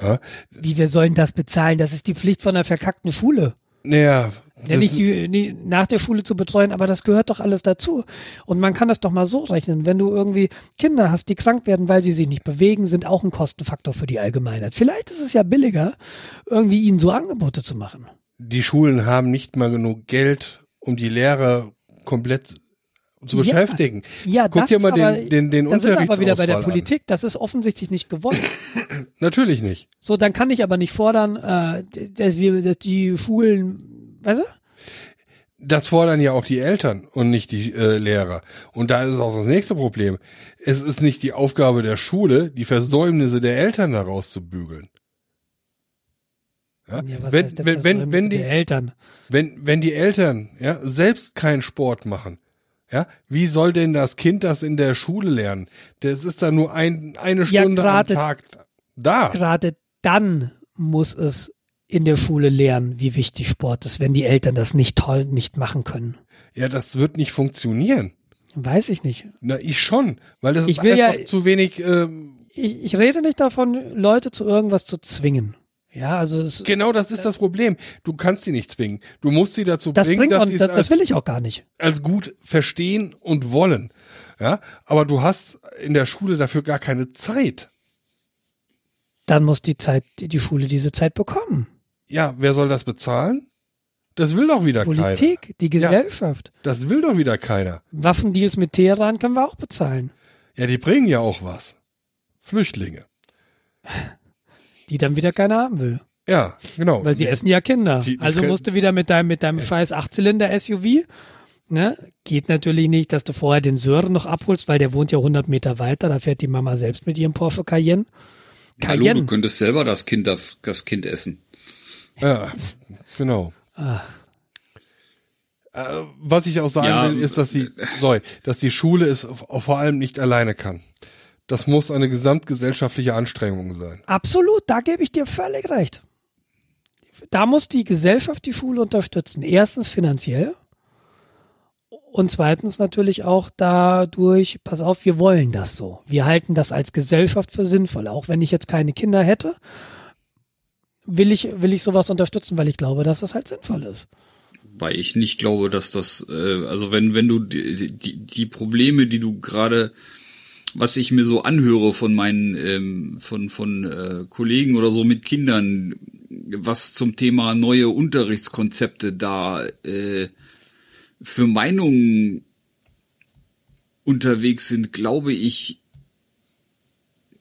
Ja, Wie wir sollen das bezahlen? Das ist die Pflicht von einer verkackten Schule. naja, Ja, nicht die, nach der Schule zu betreuen, aber das gehört doch alles dazu. Und man kann das doch mal so rechnen. Wenn du irgendwie Kinder hast, die krank werden, weil sie sich nicht bewegen, sind auch ein Kostenfaktor für die Allgemeinheit. Vielleicht ist es ja billiger, irgendwie ihnen so Angebote zu machen. die Schulen haben nicht mal genug Geld, um die Lehrer komplett zu Ja. beschäftigen. Ja, Guck das dir mal ist aber, den, den, den sind wir aber wieder bei der Politik. Das ist offensichtlich nicht gewollt. An. (clears throat) Natürlich nicht. So, dann kann ich aber nicht fordern, äh, dass wir, dass die Schulen, weißt du? Das fordern ja auch die Eltern und nicht die äh, Lehrer. Und da ist auch das nächste Problem. Es ist nicht die Aufgabe der Schule, die Versäumnisse der Eltern daraus zu bügeln. Ja? Ja, wenn, heißt wenn, wenn, wenn, die, Eltern. wenn, wenn die Eltern ja, selbst keinen Sport machen, ja, wie soll denn das Kind das in der Schule lernen? Das ist da nur ein, eine Ja, Stunde am Tag da. Gerade dann muss es in der Schule lernen, wie wichtig Sport ist, wenn die Eltern das nicht toll nicht machen können. Ja, das wird nicht funktionieren. Weiß ich nicht. Na, ich schon, weil das Ich ist will ja- einfach zu wenig. Ähm, Ich, ich rede nicht davon, Leute zu irgendwas zu zwingen. Ja, also es, genau, das ist das Problem. Du kannst sie nicht zwingen. Du musst sie dazu das bringen, dass sie es das, das will ich auch gar nicht. als gut verstehen und wollen. Ja, aber du hast in der Schule dafür gar keine Zeit. Dann muss die Zeit, die Schule diese Zeit bekommen. Ja, wer soll das bezahlen? Das will doch wieder keiner. Politik, die Gesellschaft. Das will doch wieder keiner. Waffendeals mit Teheran können wir auch bezahlen. Ja, die bringen ja auch was. Flüchtlinge. Die dann wieder keiner haben will. Ja, genau. Weil sie essen ja Kinder. Die- die also musst du wieder mit deinem, mit deinem scheiß Achtzylinder-SUV. Ne? Geht natürlich nicht, dass du vorher den Sören noch abholst, weil der wohnt ja 100 Meter weiter. Da fährt die Mama selbst mit ihrem Porsche Cayenne. Hallo, du Cayenne. könntest selber das Kind, das Kind essen. Ja, genau. Ach, Äh, was ich auch sagen Ja, will, ist, dass die, sorry, dass die Schule es vor allem nicht alleine kann. Das muss eine gesamtgesellschaftliche Anstrengung sein. absolut, da gebe ich dir völlig recht. Da muss die Gesellschaft die Schule unterstützen. Erstens finanziell und zweitens natürlich auch dadurch, pass auf, wir wollen das so. Wir halten das als Gesellschaft für sinnvoll. Auch wenn ich jetzt keine Kinder hätte, will ich, will ich sowas unterstützen, weil ich glaube, dass es halt sinnvoll ist. Weil ich nicht glaube, dass das, äh, also wenn, wenn du die, die, die Probleme, die du gerade, was ich mir so anhöre von meinen, ähm, von, von äh, Kollegen oder so mit Kindern, was zum Thema neue Unterrichtskonzepte da äh, für Meinungen unterwegs sind, glaube ich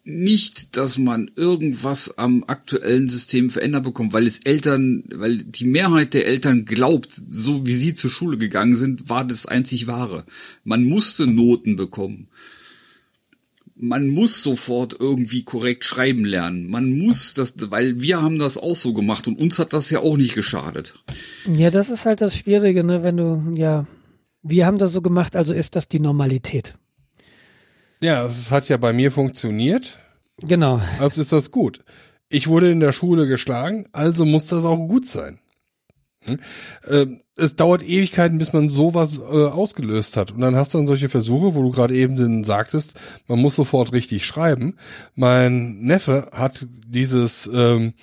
nicht, dass man irgendwas am aktuellen System verändert bekommt, weil es Eltern, weil die Mehrheit der Eltern glaubt, so wie sie zur Schule gegangen sind, war das einzig wahre. Man musste Noten bekommen. Man muss sofort irgendwie korrekt schreiben lernen. Man muss das, weil wir haben das auch so gemacht und uns hat das ja auch nicht geschadet. Ja, das ist halt das Schwierige, ne, wenn du, ja, wir haben das so gemacht, also ist das die Normalität. Ja, es hat ja bei mir funktioniert, Genau. also ist das gut. Ich wurde in der Schule geschlagen, also muss das auch gut sein. Hm? Ähm, Es dauert Ewigkeiten, bis man sowas äh, ausgelöst hat. Und dann hast du dann solche Versuche, wo du gerade eben sagtest, man muss sofort richtig schreiben. Mein Neffe hat dieses ähm,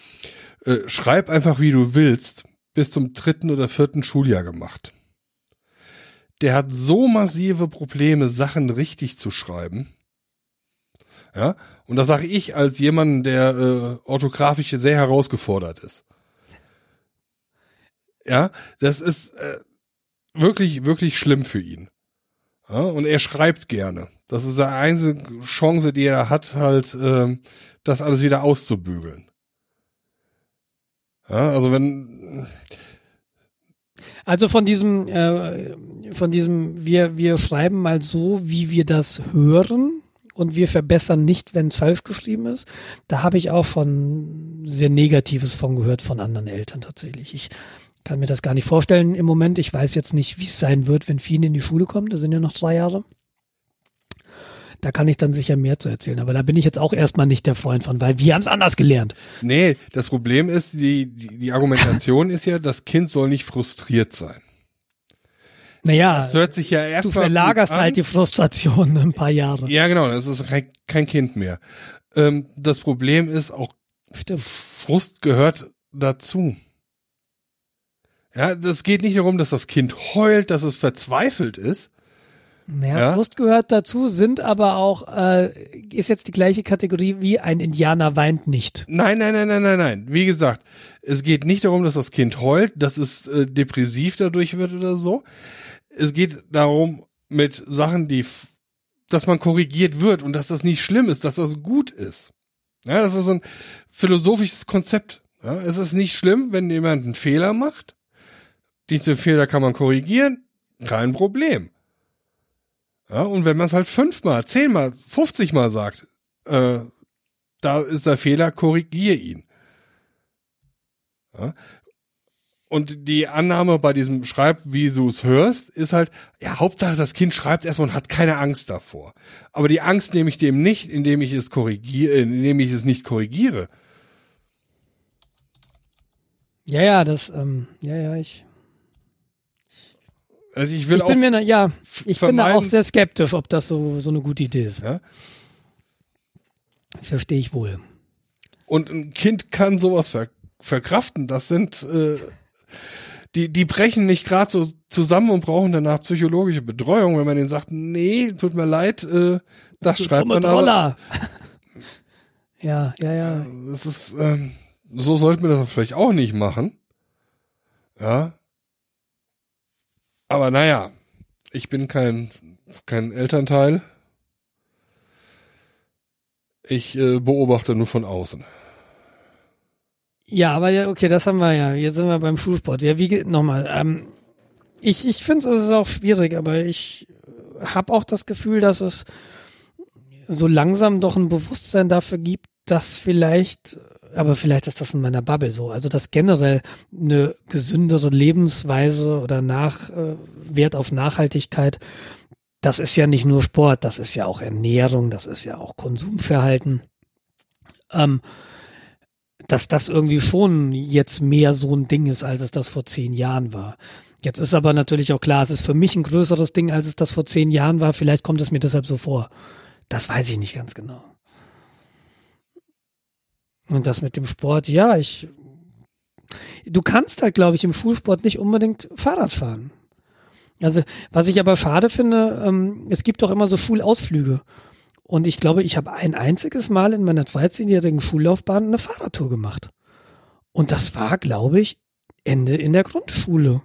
äh, Schreib einfach wie du willst bis zum dritten oder vierten Schuljahr gemacht. Der hat so massive Probleme, Sachen richtig zu schreiben. Ja, und das sage ich als jemand, der äh, orthografisch sehr herausgefordert ist. Ja, das ist äh, wirklich, wirklich schlimm für ihn. Ja, und er schreibt gerne. Das ist seine einzige Chance, die er hat, halt ähm, das alles wieder auszubügeln. Ja, also wenn Also von diesem, äh, von diesem, wir, wir schreiben mal so, wie wir das hören und wir verbessern nicht, wenn es falsch geschrieben ist. Da habe ich auch schon sehr Negatives von gehört von anderen Eltern tatsächlich. Ich kann mir das gar nicht vorstellen im Moment. Ich weiß jetzt nicht, wie es sein wird, wenn Fien in die Schule kommt. Da sind ja noch drei Jahre. Da kann ich dann sicher mehr zu erzählen. Aber da bin ich jetzt auch erstmal nicht der Freund von, weil wir haben es anders gelernt. Nee, das Problem ist, die, die, die Argumentation ist ja, das Kind soll nicht frustriert sein. Naja, Das hört sich ja du erstmal. verlagerst halt die Frustration ein paar Jahre. Ja, genau, das ist kein, kein Kind mehr. Ähm, das Problem ist, auch Stimmt. Frust gehört dazu. Ja, das geht nicht darum, dass das Kind heult, dass es verzweifelt ist. Naja, Ja. Frust gehört dazu, sind aber auch, äh, ist jetzt die gleiche Kategorie wie ein Indianer weint nicht. Nein, nein, nein, nein, nein, nein. Wie gesagt, es geht nicht darum, dass das Kind heult, dass es äh, depressiv dadurch wird oder so. Es geht darum, mit Sachen, die, dass man korrigiert wird und dass das nicht schlimm ist, dass das gut ist. Ja, das ist so ein philosophisches Konzept. Ja, es ist nicht schlimm, wenn jemand einen Fehler macht. Diese Fehler kann man korrigieren, kein Problem. Ja, und wenn man es halt fünfmal, zehnmal, 50 Mal sagt, äh, da ist der Fehler, korrigier ihn. Ja? Und die Annahme bei diesem Schreib, wie du es hörst, ist halt, ja, Hauptsache das Kind schreibt erstmal und hat keine Angst davor. Aber die Angst nehme ich dem nicht, indem ich es korrigiere, äh, indem ich es nicht korrigiere. Ja, ja, das, ähm, ja, ja, ich. Also ich will ich auch. bin mir, ja, ich bin da auch sehr skeptisch, ob das so, so eine gute Idee ist. Ja? Verstehe ich wohl. Und ein Kind kann sowas ver verkraften. Das sind äh, die die brechen nicht gerade so zusammen und brauchen danach psychologische Betreuung, wenn man denen sagt, nee, tut mir leid, äh, das schreibt Dumme man aber. (laughs) Ja, ja, ja. Das ist ähm, so sollte man das vielleicht auch nicht machen. Ja. Aber naja, ich bin kein kein Elternteil. Ich äh, beobachte nur von außen. Ja, aber ja, okay, das haben wir ja. Jetzt sind wir beim Schulsport. Ja, wie geht nochmal? Ähm, ich ich finde es ist auch schwierig, aber ich habe auch das Gefühl, dass es so langsam doch ein Bewusstsein dafür gibt, dass vielleicht, aber vielleicht ist das in meiner Bubble so, also dass generell eine gesündere Lebensweise oder nach äh, Wert auf Nachhaltigkeit, das ist ja nicht nur Sport, das ist ja auch Ernährung, das ist ja auch Konsumverhalten. Ähm, dass das irgendwie schon jetzt mehr so ein Ding ist, als es das vor zehn Jahren war. Jetzt ist aber natürlich auch klar, es ist für mich ein größeres Ding, als es das vor zehn Jahren war. Vielleicht kommt es mir deshalb so vor. Das weiß ich nicht ganz genau. Und das mit dem Sport, ja, ich. Du kannst halt, glaube ich, im Schulsport nicht unbedingt Fahrrad fahren. Also, was ich aber schade finde, ähm, es gibt doch immer so Schulausflüge. Und ich glaube, ich habe ein einziges Mal in meiner 13-jährigen Schullaufbahn eine Fahrradtour gemacht. Und das war, glaube ich, Ende in der Grundschule.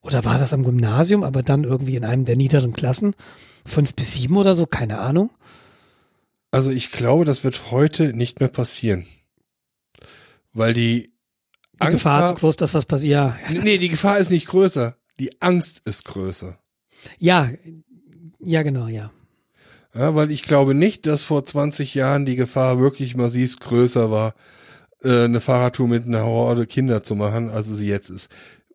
Oder war das am Gymnasium, aber dann irgendwie in einem der niederen Klassen? Fünf bis sieben oder so, keine Ahnung. Also ich glaube, das wird heute nicht mehr passieren. Weil die, Die Angst Gefahr zu groß, dass was passiert. Ja, Nee, die Gefahr ist nicht größer. Die Angst ist größer. ja, ja, genau, ja. Ja, weil ich glaube nicht, dass vor 20 Jahren die Gefahr wirklich massiv größer war, äh, eine Fahrradtour mit einer Horde Kinder zu machen, als sie jetzt ist.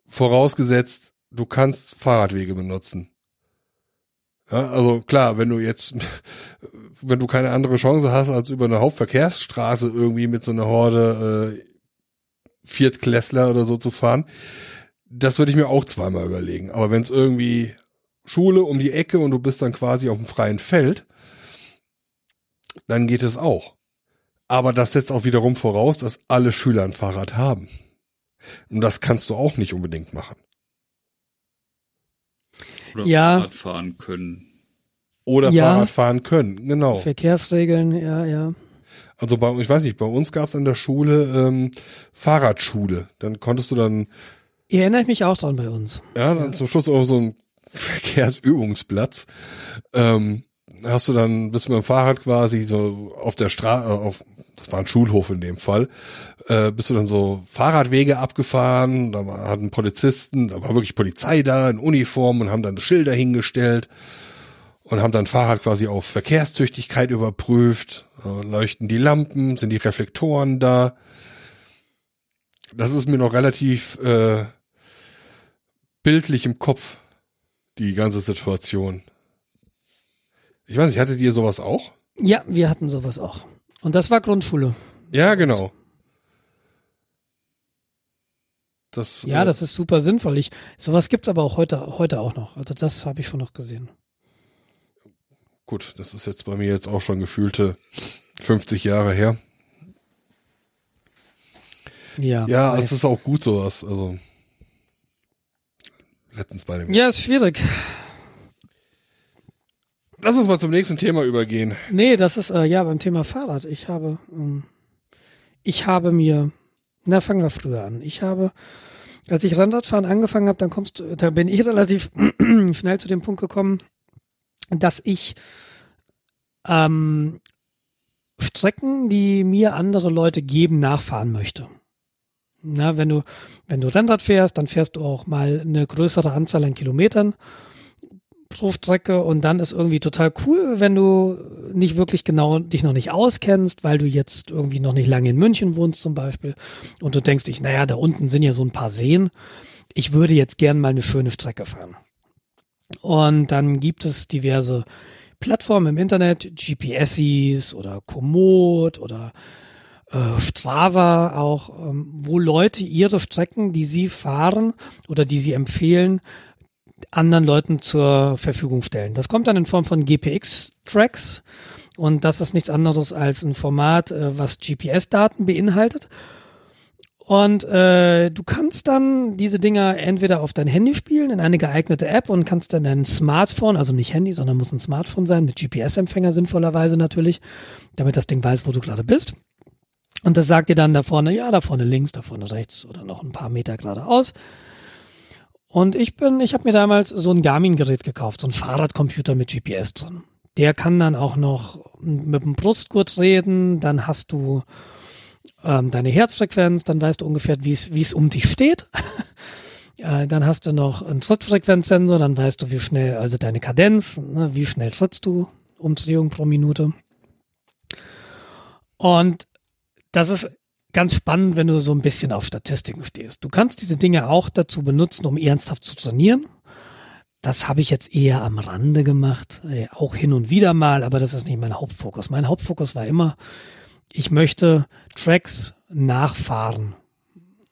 Vorausgesetzt, du kannst Fahrradwege benutzen. Ja, also klar, wenn du jetzt, (laughs) wenn du keine andere Chance hast, als über eine Hauptverkehrsstraße irgendwie mit so einer Horde äh, Viertklässler oder so zu fahren, das würde ich mir auch zweimal überlegen. Aber wenn es irgendwie Schule um die Ecke und du bist dann quasi auf dem freien Feld, dann geht es auch. Aber das setzt auch wiederum voraus, dass alle Schüler ein Fahrrad haben. Und das kannst du auch nicht unbedingt machen. Oder Ja. Fahrrad fahren können. Oder Ja. Fahrrad fahren können, genau. Verkehrsregeln, ja, ja. Also bei, ich weiß nicht, bei uns gab es an der Schule ähm, Fahrradschule. Dann konntest du dann, Erinnere ich mich auch dran bei uns. ja, dann zum Schluss auch so ein (laughs) Verkehrsübungsplatz. Ähm, hast du dann, bist du mit dem Fahrrad quasi so auf der Straße, auf, das war ein Schulhof in dem Fall, äh, bist du dann so Fahrradwege abgefahren, da war, hatten Polizisten, da war wirklich Polizei da in Uniform und haben dann Schilder hingestellt und haben dann Fahrrad quasi auf Verkehrstüchtigkeit überprüft, äh, leuchten die Lampen, sind die Reflektoren da. Das ist mir noch relativ äh, bildlich im Kopf, die ganze Situation. Ich weiß nicht, hattet ihr sowas auch? Ja, wir hatten sowas auch. Und das war Grundschule. Ja, genau. Das, Ja, äh, das ist super sinnvoll. Ich, sowas gibt's aber auch heute, heute auch noch. Also das habe ich schon noch gesehen. gut, das ist jetzt bei mir jetzt auch schon gefühlte 50 Jahre her. Ja. Ja, es ist auch gut sowas. Also letztens bei dem. ja, ist schwierig. Lass uns mal zum nächsten Thema übergehen. Nee, das ist äh, ja beim Thema Fahrrad. Ich habe, ähm, ich habe mir, na fangen wir früher an. Ich habe, als ich Rennradfahren angefangen habe, dann kommst da bin ich relativ (clears throat) schnell zu dem Punkt gekommen, dass ich ähm, Strecken, die mir andere Leute geben, nachfahren möchte. Na, wenn du, wenn du Rennrad fährst, dann fährst du auch mal eine größere Anzahl an Kilometern pro Strecke und dann ist irgendwie total cool, wenn du nicht wirklich genau dich noch nicht auskennst, weil du jetzt irgendwie noch nicht lange in München wohnst zum Beispiel und du denkst dich, naja, da unten sind ja so ein paar Seen. Ich würde jetzt gern mal eine schöne Strecke fahren. Und dann gibt es diverse Plattformen im Internet, GPSs oder Komoot oder äh, Strava auch, ähm, wo Leute ihre Strecken, die sie fahren oder die sie empfehlen, anderen Leuten zur Verfügung stellen. Das kommt dann in Form von GPX-Tracks und das ist nichts anderes als ein Format, äh, was GPS-Daten beinhaltet. Und äh, du kannst dann diese Dinger entweder auf dein Handy spielen, in eine geeignete App und kannst dann dein Smartphone, also nicht Handy, sondern muss ein Smartphone sein, mit GPS-Empfänger sinnvollerweise natürlich, damit das Ding weiß, wo du gerade bist. Und das sagt dir dann da vorne, ja, da vorne links, da vorne rechts oder noch ein paar Meter geradeaus. Und ich bin, ich habe mir damals so ein Garmin-Gerät gekauft, so ein Fahrradcomputer mit GPS drin. Der kann dann auch noch mit dem Brustgurt reden, dann hast du ähm, deine Herzfrequenz, dann weißt du ungefähr, wie es um dich steht. (laughs) äh, dann hast du noch einen Trittfrequenzsensor, dann weißt du, wie schnell, also deine Kadenz, ne, wie schnell trittst du, Umdrehung pro Minute. Und das ist ganz spannend, wenn du so ein bisschen auf Statistiken stehst. Du kannst diese Dinge auch dazu benutzen, um ernsthaft zu trainieren. Das habe ich jetzt eher am Rande gemacht, äh, auch hin und wieder mal, aber das ist nicht mein Hauptfokus. Mein Hauptfokus war immer, ich möchte Tracks nachfahren.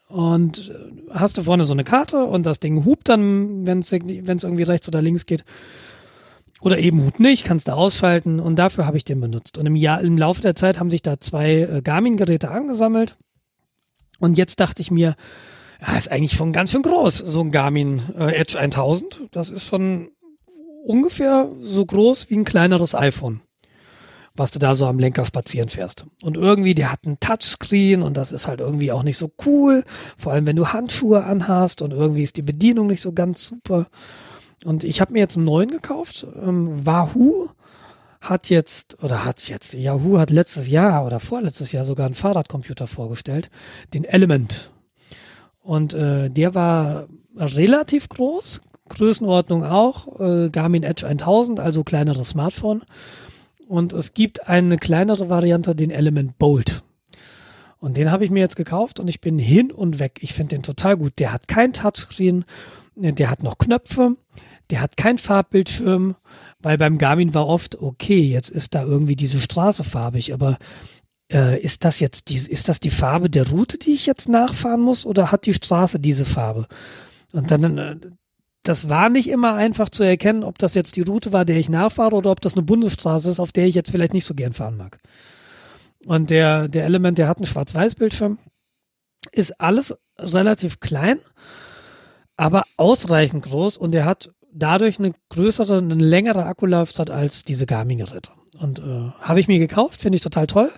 Und äh, hast du vorne so eine Karte und das Ding hupt dann, wenn es irgendwie rechts oder links geht. Oder eben nicht, kannst du ausschalten und dafür habe ich den benutzt. Und im, Jahr, im Laufe der Zeit haben sich da zwei äh, Garmin-Geräte angesammelt. Und jetzt dachte ich mir, ja, ist eigentlich schon ganz schön groß, so ein Garmin äh, Edge 1000. Das ist schon ungefähr so groß wie ein kleineres iPhone was du da so am Lenker spazieren fährst. Und irgendwie, der hat einen Touchscreen und das ist halt irgendwie auch nicht so cool. Vor allem, wenn du Handschuhe anhast und irgendwie ist die Bedienung nicht so ganz super. Und ich habe mir jetzt einen neuen gekauft. Ähm, Wahoo hat jetzt, oder hat jetzt, Yahoo hat letztes Jahr oder vorletztes Jahr sogar einen Fahrradcomputer vorgestellt, den Element. Und äh, der war relativ groß, Größenordnung auch, äh, Garmin Edge 1000, also kleineres Smartphone. Und es gibt eine kleinere Variante, den Element Bolt. Und den habe ich mir jetzt gekauft und ich bin hin und weg. Ich finde den total gut. Der hat kein Touchscreen, der hat noch Knöpfe, der hat kein Farbbildschirm, weil beim Garmin war oft, okay, jetzt ist da irgendwie diese Straße farbig, aber äh, ist das jetzt die, ist das die Farbe der Route, die ich jetzt nachfahren muss, oder hat die Straße diese Farbe? Und dann, äh, das war nicht immer einfach zu erkennen, ob das jetzt die Route war, der ich nachfahre oder ob das eine Bundesstraße ist, auf der ich jetzt vielleicht nicht so gern fahren mag. Und der, der Element, der hat einen Schwarz-Weiß-Bildschirm, ist alles relativ klein, aber ausreichend groß und der hat dadurch eine größere, eine längere Akkulaufzeit als diese Garmin-Geräte. Und äh, habe ich mir gekauft, finde ich total toll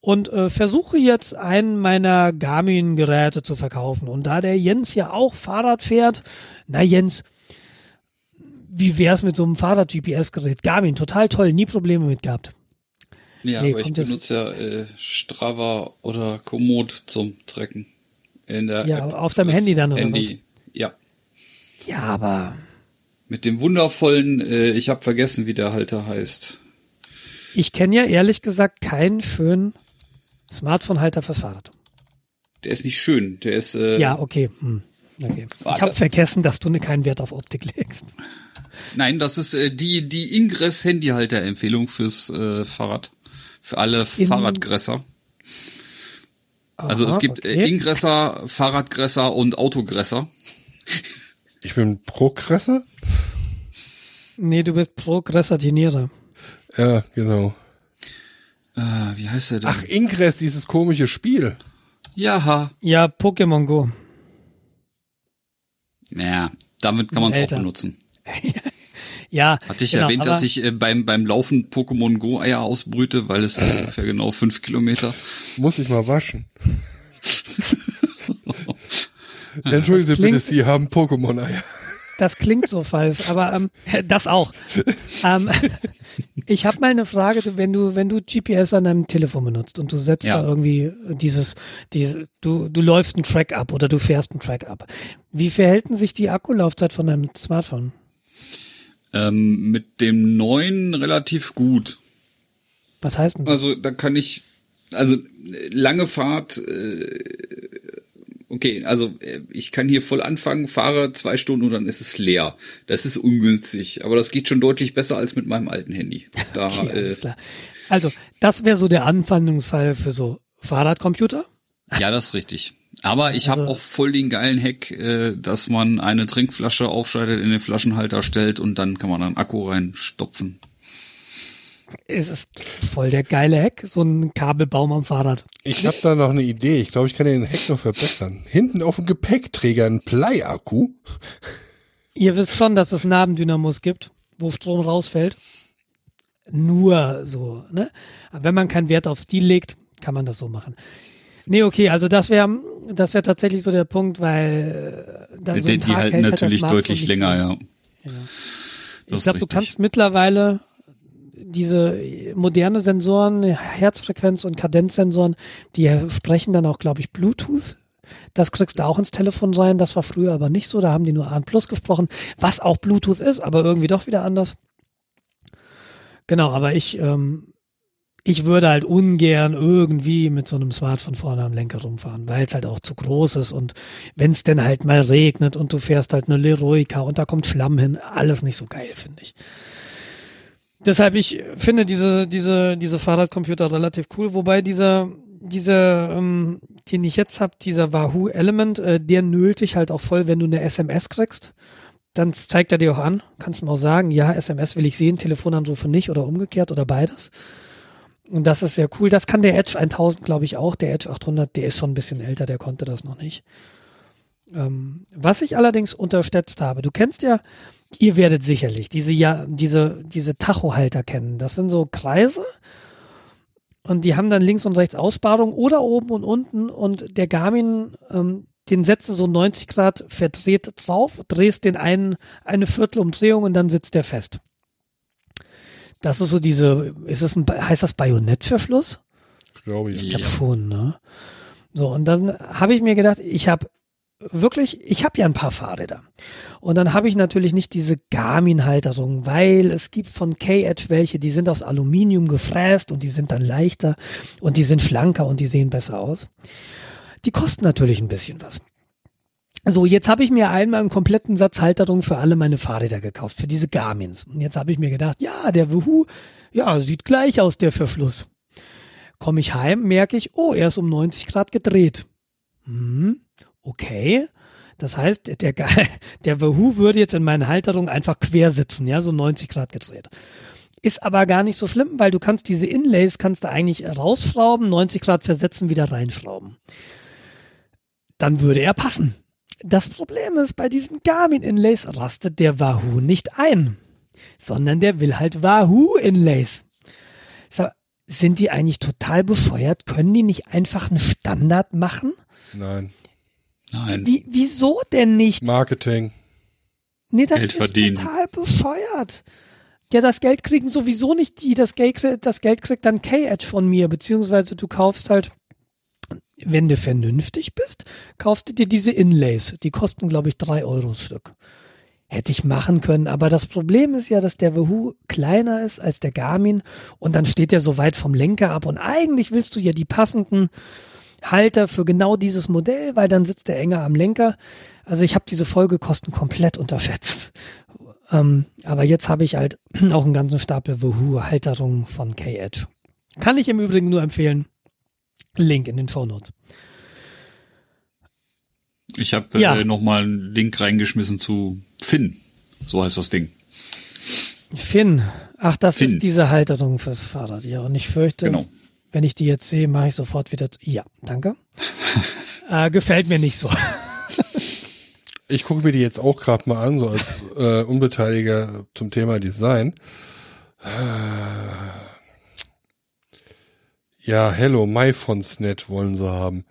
und äh, versuche jetzt einen meiner Garmin-Geräte zu verkaufen. Und da der Jens ja auch Fahrrad fährt, na Jens, wie wär's mit so einem Fahrrad-GPS-Gerät? Garmin, total toll, nie Probleme mit gehabt. Ja, nee, aber ich benutze ja äh, Strava oder Komoot zum Trecken. In der ja, App auf deinem Handy dann oder Handy. was? Ja. Ja, aber mit dem wundervollen, äh, ich habe vergessen, wie der Halter heißt. Ich kenne ja ehrlich gesagt keinen schönen Smartphone-Halter fürs Fahrrad. Der ist nicht schön. Der ist. Äh, ja, okay. Hm. okay. Ich habe vergessen, dass du ne, keinen Wert auf Optik legst. Nein, das ist äh, die die Ingress Handyhalter-Empfehlung fürs äh, Fahrrad für alle In Fahrradgresser. Also Aha, es gibt äh, okay. Ingresser, Fahrradgresser und Autogresser. Ich bin Progresser? Nee, du bist Progressatinierer. Ja, genau. Äh, wie heißt der denn? Ach, Ingress, dieses komische Spiel. Ja. Ja, Pokémon Go. Naja, damit kann man es auch benutzen. (laughs) ja. Hatte ich genau, erwähnt, dass ich äh, beim, beim Laufen Pokémon Go Eier ausbrüte, weil es ungefähr genau fünf Kilometer. Muss ich mal waschen. (laughs) Entschuldigen Sie bitte, Sie haben Pokémon Eier. Das klingt so falsch, aber ähm, das auch. ähm, (laughs) ich habe mal eine Frage, wenn du wenn du GPS an deinem Telefon benutzt und du setzt ja. da irgendwie dieses diese du du läufst einen Track ab oder du fährst einen Track ab. Wie verhält sich die Akkulaufzeit von deinem Smartphone? Ähm, mit dem neuen relativ gut. Was heißt denn das? Also da kann ich also lange Fahrt äh, okay, also äh, ich kann hier voll anfangen, fahre zwei Stunden und dann ist es leer. Das ist ungünstig, aber das geht schon deutlich besser als mit meinem alten Handy. (laughs) Da, okay, äh, klar. Also das wäre so der Anwendungsfall für so Fahrradcomputer. Ja, das ist richtig. Aber ich habe Also- auch voll den geilen Hack, äh, dass man eine Trinkflasche aufschaltet, in den Flaschenhalter stellt und dann kann man einen Akku reinstopfen. Es ist voll der geile Hack, so ein Kabelbaum am Fahrrad. Ich habe da noch eine Idee. Ich glaube, ich kann den Heck noch verbessern. Hinten auf dem Gepäckträger ein Bleiakku. Ihr wisst schon, dass es Nabendynamos gibt, wo Strom rausfällt. Nur so, ne? Aber wenn man keinen Wert auf Stil legt, kann man das so machen. Nee, okay, also das wäre das wäre tatsächlich so der Punkt, weil äh, dann so die, die halten hält halt natürlich Smartphone deutlich länger, mehr. ja. Ich glaube, du kannst mittlerweile diese moderne Sensoren, Herzfrequenz- und Kadenzsensoren, die sprechen dann auch, glaube ich, Bluetooth. Das kriegst du auch ins Telefon rein. Das war früher aber nicht so. Da haben die nur A Plus gesprochen, was auch Bluetooth ist, aber irgendwie doch wieder anders. Genau, aber ich, ähm, ich würde halt ungern irgendwie mit so einem Smartphone vorne am Lenker rumfahren, weil es halt auch zu groß ist und wenn es denn halt mal regnet und du fährst halt eine Leroica und da kommt Schlamm hin, alles nicht so geil, finde ich. Deshalb, ich finde diese, diese, diese Fahrradcomputer relativ cool, wobei dieser, dieser, ähm, den ich jetzt hab, dieser Wahoo Element, äh, der nölt dich halt auch voll, wenn du eine SMS kriegst. Dann zeigt er dir auch an, kannst ihm auch sagen, ja, SMS will ich sehen, Telefonanrufe nicht oder umgekehrt oder beides. Und das ist sehr cool. Das kann der Edge 1000, glaube ich, auch. Der Edge 800, der ist schon ein bisschen älter, der konnte das noch nicht. Ähm, was ich allerdings unterschätzt habe, du kennst ja, ihr werdet sicherlich diese ja diese diese Tachohalter kennen. Das sind so Kreise und die haben dann links und rechts Aussparung oder oben und unten und der Garmin ähm, den setzt du so 90 Grad verdreht drauf, drehst den einen eine Viertelumdrehung und dann sitzt der fest. Das ist so diese, ist es ein, heißt das Bajonettverschluss? Glaube ich. Ich glaube Ja. schon, ne? So, und dann habe ich mir gedacht, ich habe wirklich, ich habe ja ein paar Fahrräder. Und dann habe ich natürlich nicht diese Garmin-Halterung, weil es gibt von K-Edge welche, die sind aus Aluminium gefräst und die sind dann leichter und die sind schlanker und die sehen besser aus. Die kosten natürlich ein bisschen was. So, jetzt habe ich mir einmal einen kompletten Satz Halterung für alle meine Fahrräder gekauft, für diese Garmins. Und jetzt habe ich mir gedacht, ja, der Woohoo, ja, sieht gleich aus, der Verschluss. Komme ich heim, merke ich, oh, er ist um 90 Grad gedreht. Hm, okay. Das heißt, der, (laughs) der Wahoo würde jetzt in meinen Halterungen einfach quer sitzen, ja, so 90 Grad gedreht. Ist aber gar nicht so schlimm, weil du kannst diese Inlays kannst du eigentlich rausschrauben, 90 Grad versetzen, wieder reinschrauben. Dann würde er passen. Das Problem ist, bei diesen Garmin-Inlays rastet der Wahoo nicht ein, sondern der will halt Wahoo-Inlays. Sind die eigentlich total bescheuert? Können die nicht einfach einen Standard machen? Nein. Nein. Wie, wieso denn nicht? Marketing. Nee, das Geld ist verdienen. total bescheuert. Ja, das Geld kriegen sowieso nicht die. Das Geld, das Geld kriegt dann K-Edge von mir, beziehungsweise du kaufst halt, wenn du vernünftig bist, kaufst du dir diese Inlays. Die kosten, glaube ich, drei Euro Stück. Hätte ich machen können, aber das Problem ist ja, dass der Wahoo kleiner ist als der Garmin und dann steht der so weit vom Lenker ab und eigentlich willst du ja die passenden Halter für genau dieses Modell, weil dann sitzt der enger am Lenker. Also ich habe diese Folgekosten komplett unterschätzt. Ähm, aber jetzt habe ich halt (clears throat) auch einen ganzen Stapel Wahoo-Halterungen von K-Edge. Kann ich im Übrigen nur empfehlen. Link in den Show Notes. Ich habe Ja. äh, noch mal einen Link reingeschmissen zu Finn. So heißt das Ding. Finn. Ach, das Finn. ist diese Halterung fürs Fahrrad. Ja, und ich fürchte, Genau. Wenn ich die jetzt sehe, mache ich sofort wieder. Ja, danke. (laughs) äh, gefällt mir nicht so. Ich gucke mir die jetzt auch gerade mal an, so als äh, Unbeteiligter zum Thema Design. Ja, hello, MyFontsNet wollen sie haben.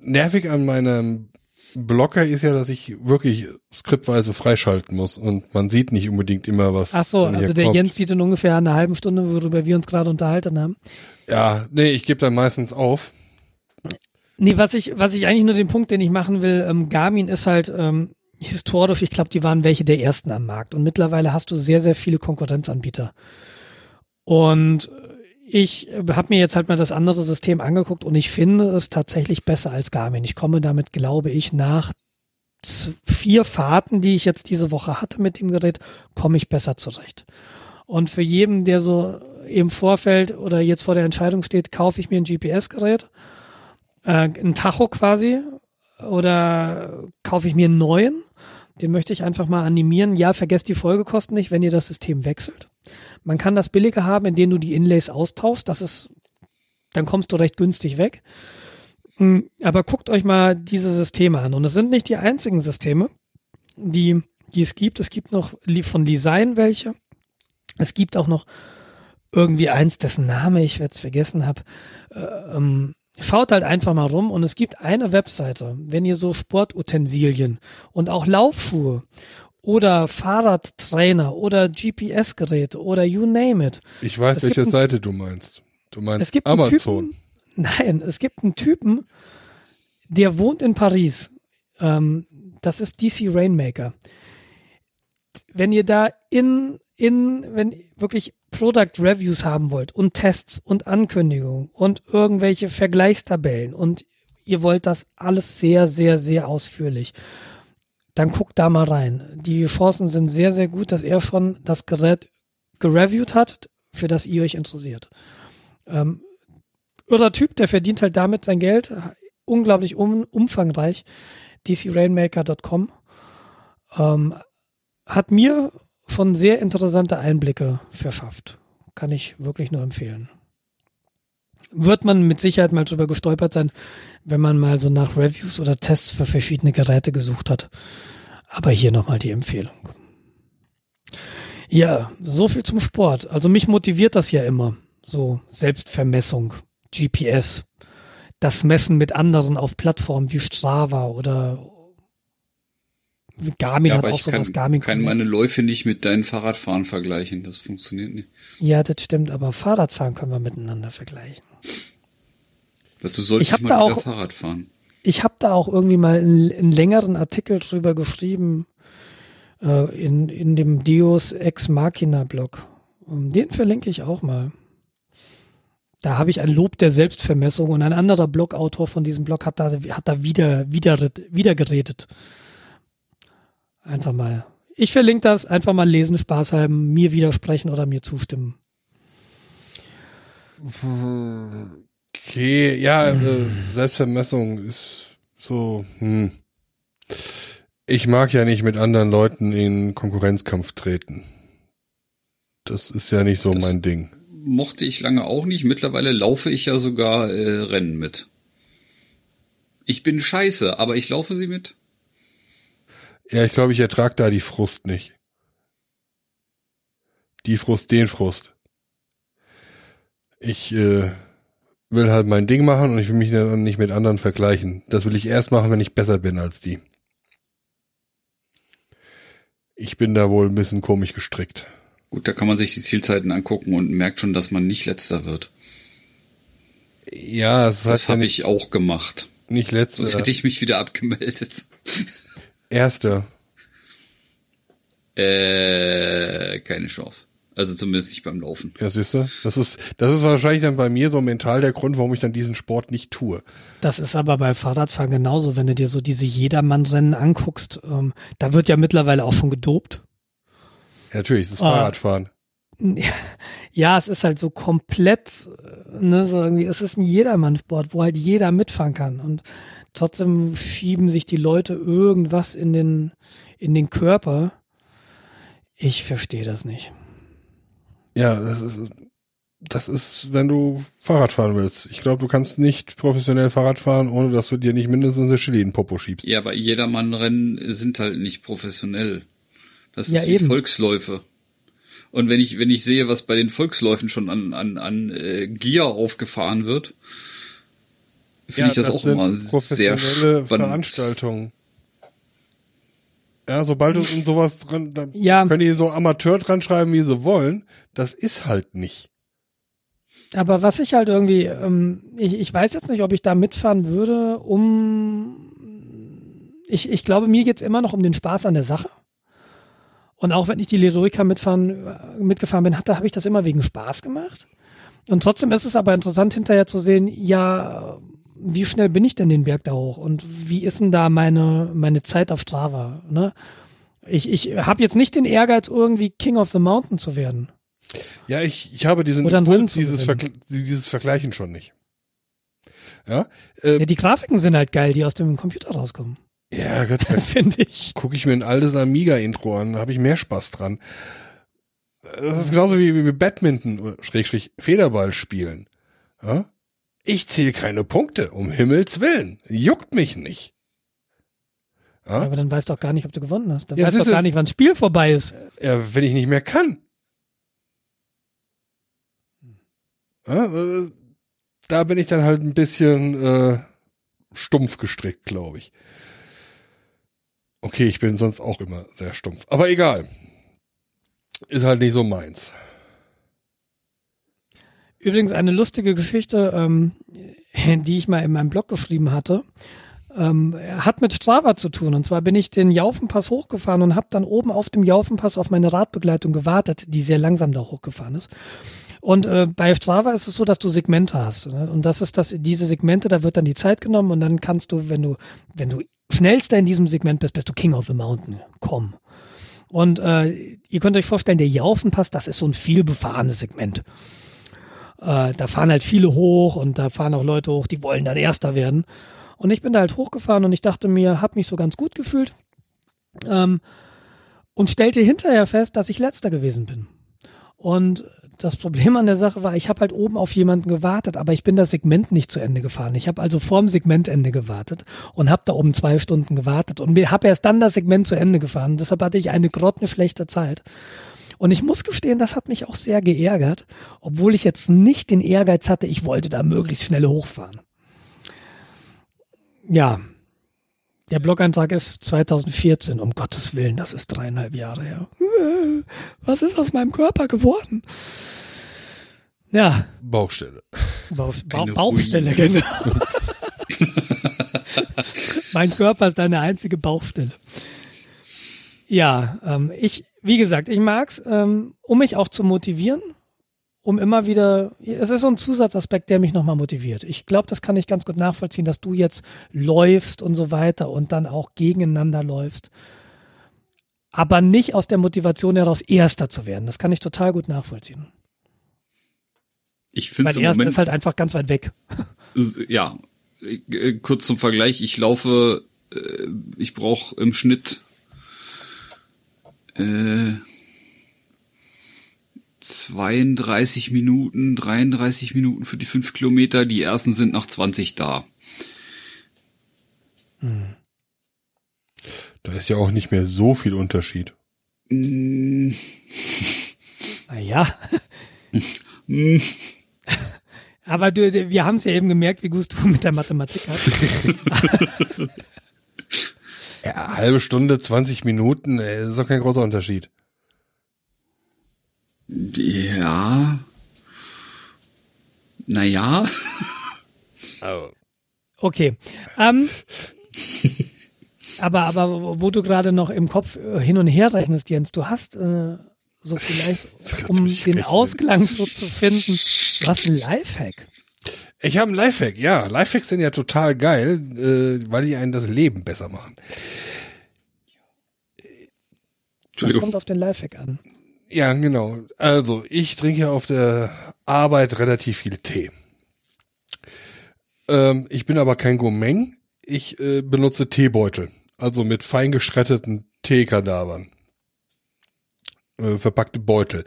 Nervig an meinem Blocker ist ja, dass ich wirklich skriptweise freischalten muss und man sieht nicht unbedingt immer, was Ach so, also der kommt. Jens sieht in ungefähr einer halben Stunde, worüber wir uns gerade unterhalten haben. Ja, nee, ich gebe dann meistens auf. Nee, was ich, was ich eigentlich nur den Punkt, den ich machen will, ähm, Garmin ist halt ähm, historisch, ich glaube, die waren welche der ersten am Markt. Und mittlerweile hast du sehr, sehr viele Konkurrenzanbieter. Und ich habe mir jetzt halt mal das andere System angeguckt und ich finde es tatsächlich besser als Garmin. Ich komme damit, glaube ich, nach vier Fahrten, die ich jetzt diese Woche hatte mit dem Gerät, komme ich besser zurecht. Und für jeden, der so im Vorfeld oder jetzt vor der Entscheidung steht, kaufe ich mir ein GPS-Gerät, äh, ein Tacho quasi, oder kaufe ich mir einen neuen, den möchte ich einfach mal animieren. Ja, vergesst die Folgekosten nicht, wenn ihr das System wechselt. Man kann das billiger haben, indem du die Inlays austauschst. Das ist, dann kommst du recht günstig weg. Hm, aber guckt euch mal diese Systeme an. Und es sind nicht die einzigen Systeme, die, die es gibt. Es gibt noch von Design welche. Es gibt auch noch irgendwie eins, dessen Name ich jetzt vergessen habe. Äh, ähm, schaut halt einfach mal rum und es gibt eine Webseite, wenn ihr so Sportutensilien und auch Laufschuhe oder Fahrradtrainer oder GPS-Geräte oder you name it. Ich weiß, Es welche ein- Seite du meinst. Du meinst Amazon. Typen, (laughs) nein, es gibt einen Typen, der wohnt in Paris. Ähm, das ist DC Rainmaker. Wenn ihr da in, in, wenn wirklich Product Reviews haben wollt und Tests und Ankündigungen und irgendwelche Vergleichstabellen und ihr wollt das alles sehr, sehr, sehr ausführlich, dann guckt da mal rein. Die Chancen sind sehr, sehr gut, dass er schon das Gerät gereviewt hat, für das ihr euch interessiert. Ähm, irrer Typ, der verdient halt damit sein Geld, unglaublich um, umfangreich. DCRainmaker.com ähm, hat mir schon sehr interessante Einblicke verschafft. Kann ich wirklich nur empfehlen. Wird man mit Sicherheit mal drüber gestolpert sein, wenn man mal so nach Reviews oder Tests für verschiedene Geräte gesucht hat. Aber hier nochmal die Empfehlung. Ja, so viel zum Sport. Also mich motiviert das ja immer. So Selbstvermessung, GPS, das Messen mit anderen auf Plattformen wie Strava oder Garmin Ja, hat auch ich kann, sowas. Garmin kann meine Läufe nicht mit deinen Fahrradfahren vergleichen. Das funktioniert nicht. Ja, das stimmt, aber Fahrradfahren können wir miteinander vergleichen. Dazu sollte Ich ich, mal da wieder auch- Fahrrad fahren. Ich habe da auch irgendwie mal einen, einen längeren Artikel drüber geschrieben äh, in, in dem Deus Ex Machina Blog. Und Den verlinke ich auch mal. Da habe ich ein Lob der Selbstvermessung und ein anderer Blogautor von diesem Blog hat da, hat da wieder, wieder, wieder geredet. Einfach mal. Ich verlinke das, einfach mal lesen, Spaß haben, mir widersprechen oder mir zustimmen. Okay, ja, äh, Selbstvermessung ist so, hm. Ich mag ja nicht mit anderen Leuten in Konkurrenzkampf treten. Das ist ja nicht so Das- mein Ding. Mochte ich lange auch nicht. Mittlerweile laufe ich ja sogar äh, Rennen mit. Ich bin scheiße, aber ich laufe sie mit. Ja, ich glaube, ich ertrag da die Frust nicht. Die Frust, den Frust. Ich äh, will halt mein Ding machen und ich will mich dann nicht mit anderen vergleichen. Das will ich erst machen, wenn ich besser bin als die. Ich bin da wohl ein bisschen komisch gestrickt. Gut, da kann man sich die Zielzeiten angucken und merkt schon, dass man nicht letzter wird. Ja, Das heißt ja habe ich auch gemacht. nicht letzter, Sonst hätte ich mich wieder abgemeldet. Erster. Äh, keine Chance. Also zumindest nicht beim Laufen. Ja, siehst du? Das ist, das ist wahrscheinlich dann bei mir so mental der Grund, warum ich dann diesen Sport nicht tue. Das ist aber bei Fahrradfahren genauso, wenn du dir so diese Jedermann-Rennen anguckst. Ähm, da wird ja mittlerweile auch schon gedopt. Ja, natürlich, es ist Ah. Fahrradfahren. (laughs) Ja, es ist halt so komplett, äh, ne, so irgendwie, es ist ein Jedermann-Sport, wo halt jeder mitfahren kann. Und trotzdem schieben sich die Leute irgendwas in den, in den Körper. Ich verstehe das nicht. Ja, das ist, das ist, wenn du Fahrrad fahren willst. Ich glaube, du kannst nicht professionell Fahrrad fahren, ohne dass du dir nicht mindestens eine Chili in den Popo schiebst. Ja, aber Jedermann-Rennen sind halt nicht professionell. Das Ja, ist eben. Volksläufe. Und wenn ich, wenn ich sehe, was bei den Volksläufen schon an, an, an äh, Gier aufgefahren wird, finde ich das, auch immer sehr spannend. Veranstaltungen. Ja, sobald du in sowas dran, da Ja. können die so Amateur dran schreiben, wie sie wollen. Das ist halt nicht. Aber was ich halt irgendwie, ähm, ich, ich weiß jetzt nicht, ob ich da mitfahren würde, um, ich, ich glaube, mir geht's immer noch um den Spaß an der Sache. Und auch wenn ich die Lyrica mitfahren, mitgefahren bin, hatte, habe ich das immer wegen Spaß gemacht. Und trotzdem ist es aber interessant hinterher zu sehen, ja, wie schnell bin ich denn den Berg da hoch und wie ist denn da meine, meine Zeit auf Strava, ne? Ich, ich habe jetzt nicht den Ehrgeiz, irgendwie King of the Mountain zu werden. Ja, ich, ich habe diesen Impuls, dieses. Vergl dieses Vergleichen schon nicht. Ja, äh, Ja, die Grafiken sind halt geil, die aus dem Computer rauskommen, ja Gott, dann (laughs) finde ich. gucke ich mir ein altes Amiga-Intro an, da habe ich mehr Spaß dran. Das ist genauso wie, wie Badminton, Schrägstrich, Federball spielen. Ja? Ich zähle keine Punkte, um Himmels Willen. Juckt mich nicht. Ja? Aber dann weißt du auch gar nicht, ob du gewonnen hast. Dann Ja, weißt du gar nicht, wann das Spiel vorbei ist. Ja, wenn ich nicht mehr kann. Ja, äh, da bin ich dann halt ein bisschen äh, stumpf gestrickt, glaube ich. Okay, ich bin sonst auch immer sehr stumpf. Aber egal. Ist halt nicht so meins. Übrigens eine lustige Geschichte, ähm, die ich mal in meinem Blog geschrieben hatte, ähm, hat mit Strava zu tun. Und zwar bin ich den Jaufenpass hochgefahren und habe dann oben auf dem Jaufenpass auf meine Radbegleitung gewartet, die sehr langsam da hochgefahren ist. Und äh, bei Strava ist es so, dass du Segmente hast. Ne? Und das ist das, diese Segmente, da wird dann die Zeit genommen und dann kannst du, wenn du, wenn du schnellster in diesem Segment bist, bist du King of the Mountain. Komm. Und äh, ihr könnt euch vorstellen, der Jaufenpass, das ist so ein viel befahrenes Segment. Äh, da fahren halt viele hoch und da fahren auch Leute hoch, die wollen dann Erster werden. Und ich bin da halt hochgefahren und ich dachte mir, hab mich so ganz gut gefühlt ähm, und stellte hinterher fest, dass ich Letzter gewesen bin. Und das Problem an der Sache war, ich habe halt oben auf jemanden gewartet, aber ich bin das Segment nicht zu Ende gefahren. Ich habe also vorm Segmentende gewartet und habe da oben zwei Stunden gewartet und habe erst dann das Segment zu Ende gefahren. Deshalb hatte ich eine grottenschlechte Zeit. Und ich muss gestehen, das hat mich auch sehr geärgert, obwohl ich jetzt nicht den Ehrgeiz hatte, ich wollte da möglichst schnell hochfahren. Ja, der Blog-Eintrag ist 2014, um Gottes Willen, das ist dreieinhalb Jahre her. Was ist aus meinem Körper geworden? Ja, Baustelle. Bauch, Bauch, Eine Bauchstelle, genau. (laughs) mein Körper ist eine einzige Bauchstelle. Ja, ähm, ich, wie gesagt, ich mag's, ähm, um mich auch zu motivieren, um immer wieder, es ist so ein Zusatzaspekt, der mich nochmal motiviert. Ich glaube, das kann ich ganz gut nachvollziehen, dass du jetzt läufst und so weiter und dann auch gegeneinander läufst. Aber nicht aus der Motivation heraus, Erster zu werden. Das kann ich total gut nachvollziehen. Ich finde es Moment, ist halt einfach ganz weit weg. ja, äh, kurz zum Vergleich, ich laufe, äh, ich brauche im Schnitt äh, 32 Minuten, 33 Minuten für die fünf Kilometer. Die ersten sind nach 20 da. Da ist ja auch nicht mehr so viel Unterschied. Mm, Naja. mm, Aber du, du- wir haben es ja eben gemerkt, wie gut du mit der Mathematik hast. (laughs) Ja, halbe Stunde, 20 Minuten, ey, das ist doch kein großer Unterschied. Ja. Naja. Okay. Ähm, aber, aber wo du gerade noch im Kopf äh, hin und her rechnest, Jens, du hast äh, so vielleicht, (laughs) um den rechnen. Ausklang so zu finden, du hast einen Lifehack. Ich habe einen Lifehack, ja. Lifehacks sind ja total geil, äh, weil die einen das Leben besser machen. Das Entschuldigung. kommt auf den Lifehack an. Ja, genau. Also, ich trinke ja auf der Arbeit relativ viel Tee. Ähm, ich bin aber kein Gourmet. Ich äh, benutze Teebeutel, also mit fein geschreddeten Teekadavern. Äh, verpackte Beutel.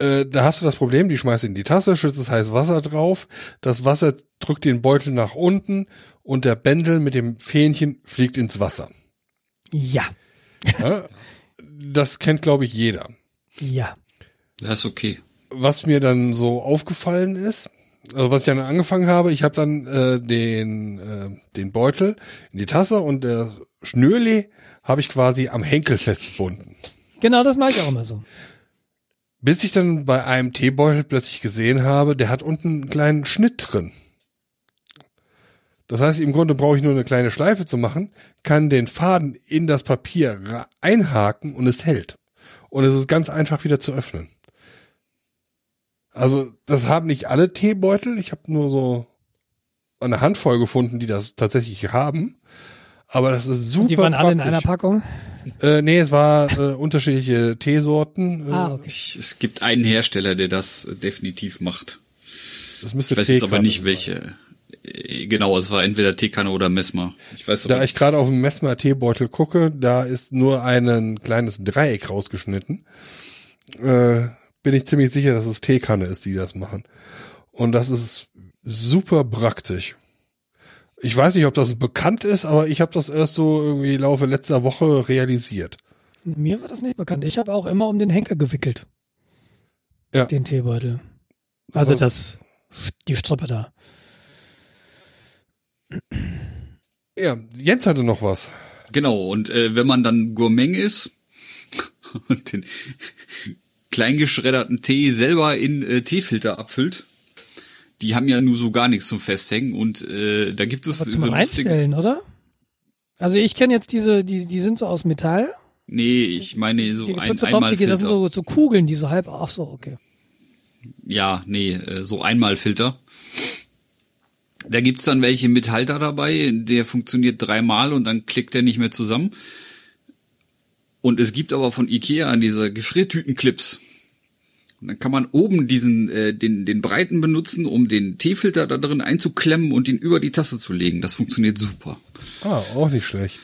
Äh, da hast du das Problem, die schmeißt in die Tasse, schützt das heiße Wasser drauf, das Wasser drückt den Beutel nach unten und der Bändel mit dem Fähnchen fliegt ins Wasser. Ja, (laughs) Ja? Das kennt, glaube ich, jeder. ja. Das ist okay. was mir dann so aufgefallen ist, also was ich dann angefangen habe, ich habe dann äh, den äh, den Beutel in die Tasse und der Schnürli habe ich quasi am Henkel festgebunden. Genau, das mache ich auch immer so. Bis ich dann bei einem Teebeutel plötzlich gesehen habe, der hat unten einen kleinen Schnitt drin. Das heißt, im Grunde brauche ich nur eine kleine Schleife zu machen, kann den Faden in das Papier einhaken und es hält. Und es ist ganz einfach wieder zu öffnen. Also, das haben nicht alle Teebeutel. Ich habe nur so eine Handvoll gefunden, die das tatsächlich haben. Aber das ist super Die waren alle in einer Packung. Äh, nee, es war äh, unterschiedliche Teesorten. Äh, Ah, okay. Ich, es gibt einen Hersteller, der das äh, definitiv macht. Das müsste Ich weiß jetzt aber Teekanne nicht sein. welche. Äh, Genau, es war entweder Teekanne oder Messmer. Ich weiß Da ich gerade auf dem Messmer Teebeutel gucke, da ist nur ein kleines Dreieck rausgeschnitten. Äh, bin ich ziemlich sicher, dass es Teekanne ist, die das machen. Und das ist super praktisch. Ich weiß nicht, ob das bekannt ist, aber ich habe das erst so irgendwie im Laufe letzter Woche realisiert. Mir war das nicht bekannt. Ich habe auch immer um den Henker gewickelt. Ja. Den Teebeutel. Also Was- das, die Strippe da. Ja, Jens hatte noch was. Genau, und äh, wenn man dann Gourmet ist (laughs) und den kleingeschredderten Tee selber in äh, Teefilter abfüllt, die haben ja nur so gar nichts zum Festhängen und äh, da gibt es Aber zum so lustige, Reinstellen, oder? Also ich kenne jetzt diese, die, die sind so aus Metall. Nee, ich meine so die ein drückst du drauf, die, das sind so, so Kugeln, die so halb, ach so, okay. Ja, nee, äh, so Einmalfilter. Da gibt's dann welche mit Halter dabei, der funktioniert dreimal und dann klickt der nicht mehr zusammen. Und es gibt aber von Ikea diese Gefriertütenclips. Und dann kann man oben diesen, äh, den, den breiten benutzen, um den Teefilter da drin einzuklemmen und ihn über die Tasse zu legen. Das funktioniert super. Ah, auch nicht schlecht.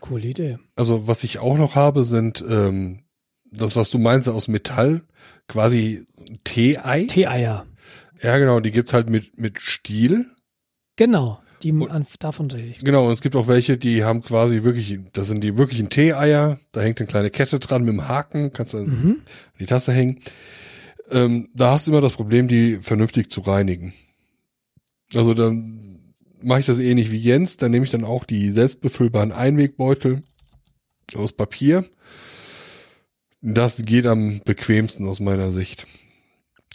Coole Idee. Also was ich auch noch habe, sind ähm, das, was du meinst, aus Metall, quasi Tee-Ei. Tee-Eier. Ja, genau, die gibt's halt mit, mit Stiel. Genau. Die, an, davon rede ich. Genau, und es gibt auch welche, die haben quasi wirklich, das sind die wirklichen Tee-Eier, da hängt eine kleine Kette dran mit dem Haken, kannst du an die Tasse hängen. Ähm, da hast du immer das Problem, die vernünftig zu reinigen. Also dann mache ich das ähnlich wie Jens, dann nehme ich dann auch die selbstbefüllbaren Einwegbeutel aus Papier. Das geht am bequemsten aus meiner Sicht.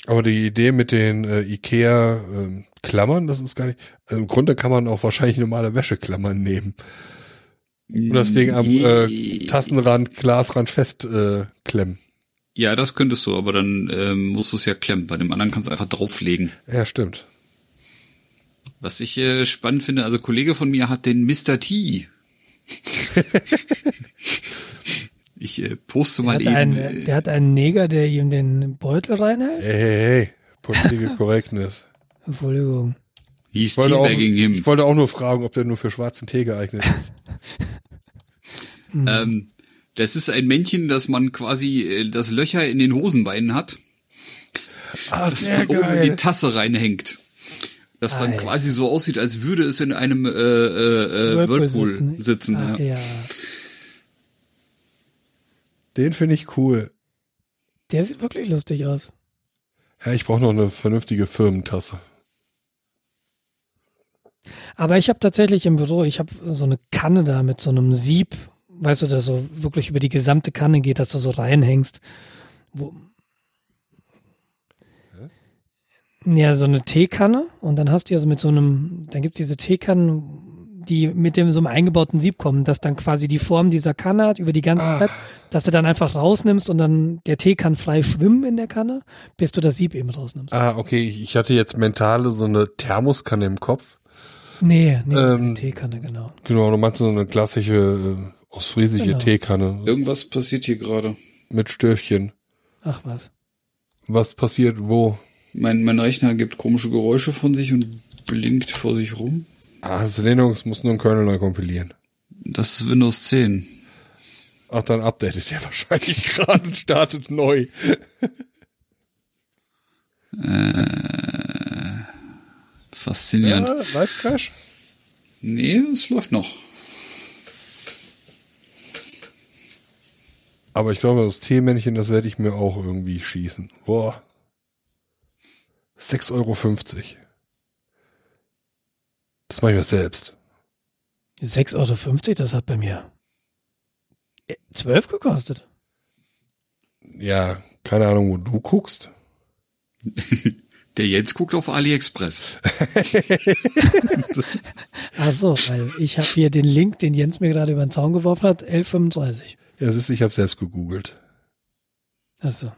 Aber die Idee mit den äh, Ikea ähm, Klammern, das ist gar nicht. Also Im Grunde kann man auch wahrscheinlich normale Wäscheklammern nehmen und das Ding am äh, Tassenrand, Glasrand fest äh, klemmen. Ja, das könntest du, aber dann ähm, musst du es ja klemmen. Bei dem anderen kannst du einfach drauflegen. Ja, stimmt. Was ich äh, spannend finde, also Kollege von mir hat den Mr. T. (laughs) ich äh, poste Der mal hat, eben. einen, äh, der hat einen Neger, der ihm den Beutel reinhält. Hey, hey, hey. Politische (laughs) Correctness. Entschuldigung. He's Ich wollte, auch, ich wollte auch nur fragen, ob der nur für schwarzen Tee geeignet ist. (laughs) (laughs) Ähm, das ist ein Männchen, das man quasi äh, das Löcher in den Hosenbeinen hat, Ah, das man oben in die Tasse reinhängt. Das dann Ei. quasi so aussieht, als würde es in einem äh, äh, äh, Whirlpool sitzen. Ach, ja. ja. Den finde ich cool. Der sieht wirklich lustig aus. Ja, ich brauche noch eine vernünftige Firmentasse. Aber ich habe tatsächlich im Büro, ich habe so eine Kanne da mit so einem Sieb, weißt du, das so wirklich über die gesamte Kanne geht, dass du so reinhängst. Wo, ja, so eine Teekanne und dann hast du ja so mit so einem, dann gibt diese Teekannen, die mit dem so einem eingebauten Sieb kommen, dass dann quasi die Form dieser Kanne hat über die ganze Ah. Zeit, dass du dann einfach rausnimmst und dann der Tee kann frei schwimmen in der Kanne, bis du das Sieb eben rausnimmst. Ah, okay. Ich ich hatte jetzt mentale so eine Thermoskanne im Kopf. Nee, nee, Ähm, eine Teekanne, genau. Genau, du meinst so eine klassische äh, ostfriesische Genau. Teekanne Irgendwas passiert hier gerade. mit Stöfchen. Ach was. Was passiert wo? Mein, mein Rechner gibt komische Geräusche von sich und blinkt vor sich rum. Ah, das Linux muss nur ein Kernel neu kompilieren. Das ist Windows 10. Ach, dann updatet der (laughs) wahrscheinlich gerade und startet neu. Faszinierend. Ja, Live Crash? Nee, es läuft noch. Aber ich glaube, das Teemännchen, das werde ich mir auch irgendwie schießen. Boah. 6,50 Euro. Das mache ich mir selbst. 6,50 Euro, das hat bei mir äh, 12 gekostet. Ja, keine Ahnung, wo du guckst. (laughs) Der Jens guckt auf AliExpress. (laughs) Ach so, weil ich habe hier den Link, den Jens mir gerade über den Zaun geworfen hat, 11,35. Ja, es ist, ich habe selbst gegoogelt. Ach so.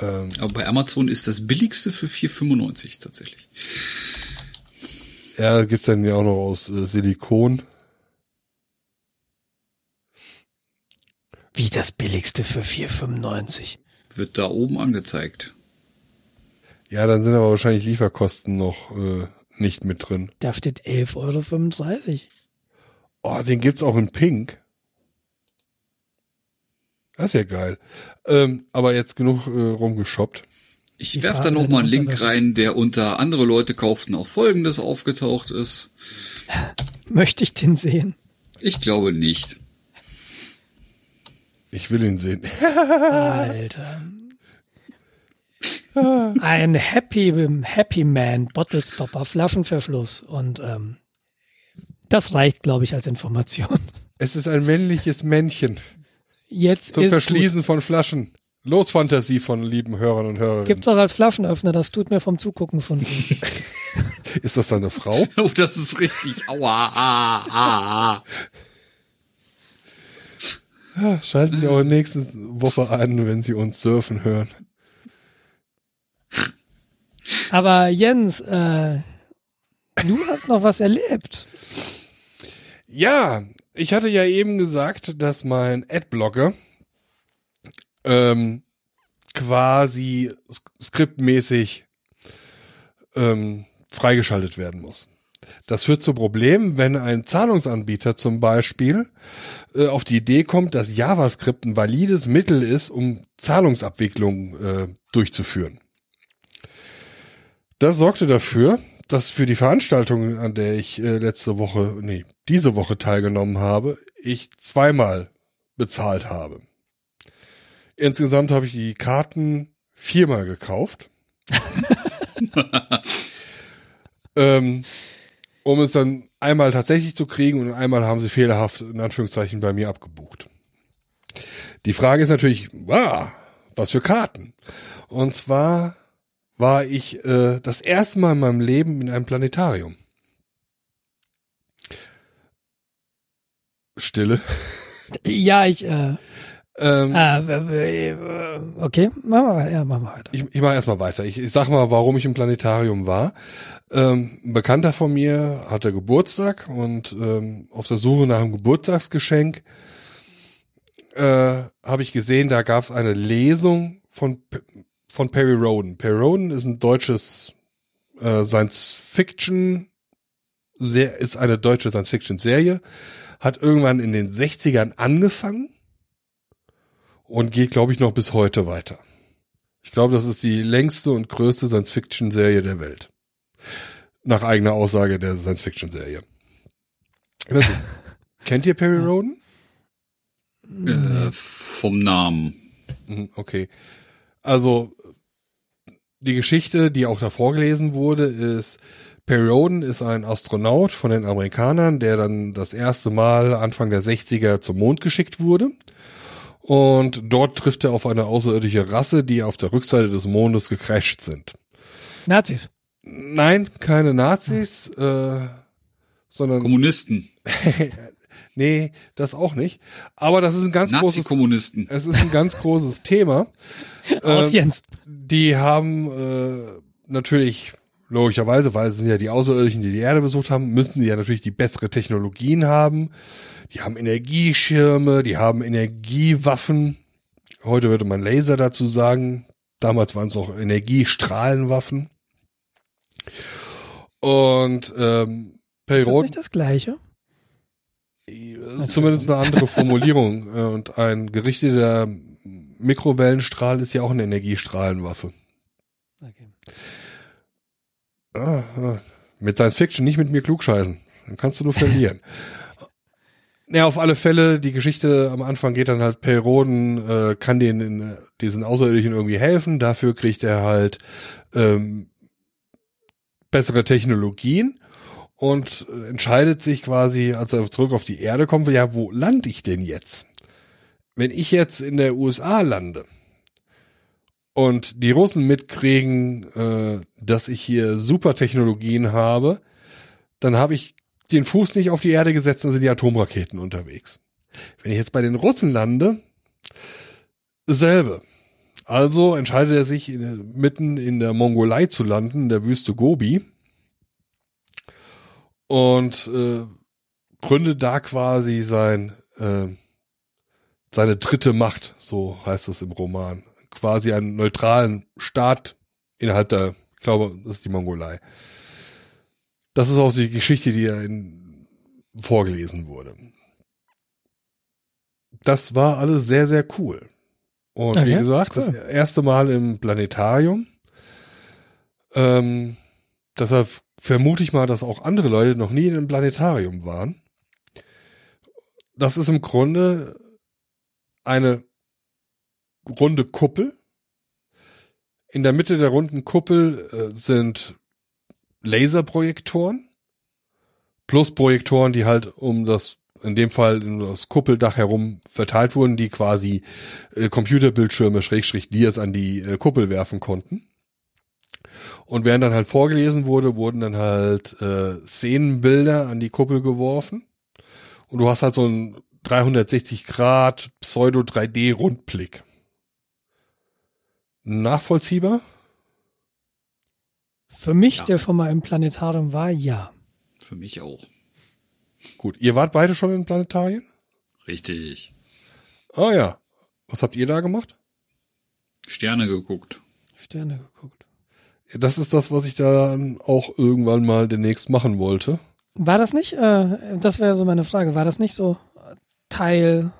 Ähm, Aber bei Amazon ist das billigste für 4,95 tatsächlich. Ja, gibt's dann ja auch noch aus äh, Silikon. Wie das billigste für 4,95. Wird da oben angezeigt. Ja, dann sind aber wahrscheinlich Lieferkosten noch äh, nicht mit drin. Da steht 11,35 Euro. Oh, den gibt's auch in Pink. Das ist ja geil. Ähm, aber jetzt genug äh, rumgeshoppt. Ich Die werf da noch mal einen Link rein, der unter andere Leute kauften auch folgendes aufgetaucht ist. Möchte ich den sehen? Ich glaube nicht. Ich will ihn sehen. Alter. Ein Happy, Happy Man Bottle Stopper, Flaschenverschluss. Und ähm, das reicht, glaube ich, als Information. Es ist ein männliches Männchen Jetzt zum ist Verschließen von Flaschen. Los Fantasie von lieben Hörern und Hörerinnen. Gibt's auch als Flaschenöffner, das tut mir vom Zugucken schon gut. (laughs) Ist das eine Frau? (laughs) Oh, das ist richtig. Aua. Ah, ah, ah. Ja, schalten Sie auch nächste Woche ein, wenn Sie uns surfen hören. Aber Jens, äh, du hast noch was erlebt. Ja, ich hatte ja eben gesagt, dass mein Adblocker ähm, quasi sk- skriptmäßig ähm, freigeschaltet werden muss. Das führt zu Problemen, wenn ein Zahlungsanbieter zum Beispiel äh, auf die Idee kommt, dass JavaScript ein valides Mittel ist, um Zahlungsabwicklung äh, durchzuführen. Das sorgte dafür, dass für die Veranstaltung, an der ich äh, letzte Woche, nee, diese Woche teilgenommen habe, ich zweimal bezahlt habe. Insgesamt habe ich die Karten viermal gekauft. (laughs) ähm, um es dann einmal tatsächlich zu kriegen und einmal haben sie fehlerhaft in Anführungszeichen bei mir abgebucht. Die Frage ist natürlich, wow, was für Karten? Und zwar war ich äh, das erste Mal in meinem Leben in einem Planetarium. Stille. (laughs) Ja, ich, äh, Ähm, äh, okay, machen wir weiter. Ja, machen wir weiter. ich ich mache erstmal weiter. Ich, ich sag mal, warum ich im Planetarium war. Ähm, ein Bekannter von mir hatte Geburtstag und ähm, auf der Suche nach einem Geburtstagsgeschenk äh, habe ich gesehen, da gab es eine Lesung von P- von Perry Roden. Perry Roden ist ein deutsches äh, Science-Fiction, sehr ist eine deutsche Science-Fiction-Serie, hat irgendwann in den 60ern angefangen und geht, glaube ich, noch bis heute weiter. Ich glaube, das ist die längste und größte Science-Fiction-Serie der Welt. Nach eigener Aussage der Science-Fiction-Serie. (laughs) Kennt ihr Perry Roden? Äh, vom Namen. Mhm, Okay. Also die Geschichte, die auch da vorgelesen wurde, ist Perry Roden ist ein Astronaut von den Amerikanern, der dann das erste Mal Anfang der 60er zum Mond geschickt wurde. Und dort trifft er auf eine außerirdische Rasse, die auf der Rückseite des Mondes gecrasht sind. Nazis. Nein, keine Nazis, äh, sondern Kommunisten. (laughs) nee, das auch nicht. Aber das ist ein ganz großes, Nazi-Kommunisten. es ist ein ganz großes Thema. (laughs) Auf Ähm, Jens. Die haben äh, natürlich logischerweise, weil es sind ja die Außerirdischen, die die Erde besucht haben, müssen sie ja natürlich die bessere Technologien haben. Die haben Energieschirme, die haben Energiewaffen. Heute würde man Laser dazu sagen. Damals waren es auch Energiestrahlenwaffen. Und ähm, Perry Ist das nicht das Gleiche? Zumindest eine andere Formulierung. Äh, Und ein gerichteter Mikrowellenstrahl ist ja auch eine Energiestrahlenwaffe. Okay. Ah, ah. Mit Science Fiction nicht mit mir klugscheißen. Dann kannst du nur verlieren. (laughs) Ja, auf alle Fälle, die Geschichte am Anfang geht dann halt, Perroden äh, kann den in, diesen Außerirdischen irgendwie helfen. Dafür kriegt er halt ähm, bessere Technologien und entscheidet sich quasi, als er zurück auf die Erde kommt, ja, wo lande ich denn jetzt? Wenn ich jetzt in der USA lande und die Russen mitkriegen, äh, dass ich hier super Technologien habe, dann habe ich den Fuß nicht auf die Erde gesetzt, dann sind die Atomraketen unterwegs. Wenn ich jetzt bei den Russen lande, dasselbe. Also entscheidet er sich mitten in der Mongolei zu landen, in der Wüste Gobi. Und äh, gründet da quasi sein äh, seine dritte Macht, so heißt es im Roman. Quasi einen neutralen Staat innerhalb der, ich glaube, das ist die Mongolei. Das ist auch die Geschichte, die er in, vorgelesen wurde. Das war alles sehr, sehr cool. Und Okay, wie gesagt, cool. das erste Mal im Planetarium. Ähm, deshalb vermute ich mal, dass auch andere Leute noch nie in einem Planetarium waren. Das ist im Grunde eine runde Kuppel. In der Mitte der runden Kuppel äh, sind Laserprojektoren plus Projektoren, die halt um das in dem Fall um das Kuppeldach herum verteilt wurden, die quasi äh, Computerbildschirme Schrägstrich Dias an die äh, Kuppel werfen konnten. Und während dann halt vorgelesen wurde, wurden dann halt äh, Szenenbilder an die Kuppel geworfen. Und du hast halt so einen 360 Grad Pseudo 3D Rundblick. Nachvollziehbar? Für mich, Ja. der schon mal im Planetarium war, ja. Für mich auch. Gut. Ihr wart beide schon in Planetarien? Richtig. Ah ja. Was habt ihr da gemacht? Sterne geguckt. Sterne geguckt. Das ist das, was ich dann auch irgendwann mal demnächst machen wollte. War das nicht, äh, das wäre so meine Frage, war das nicht so Teil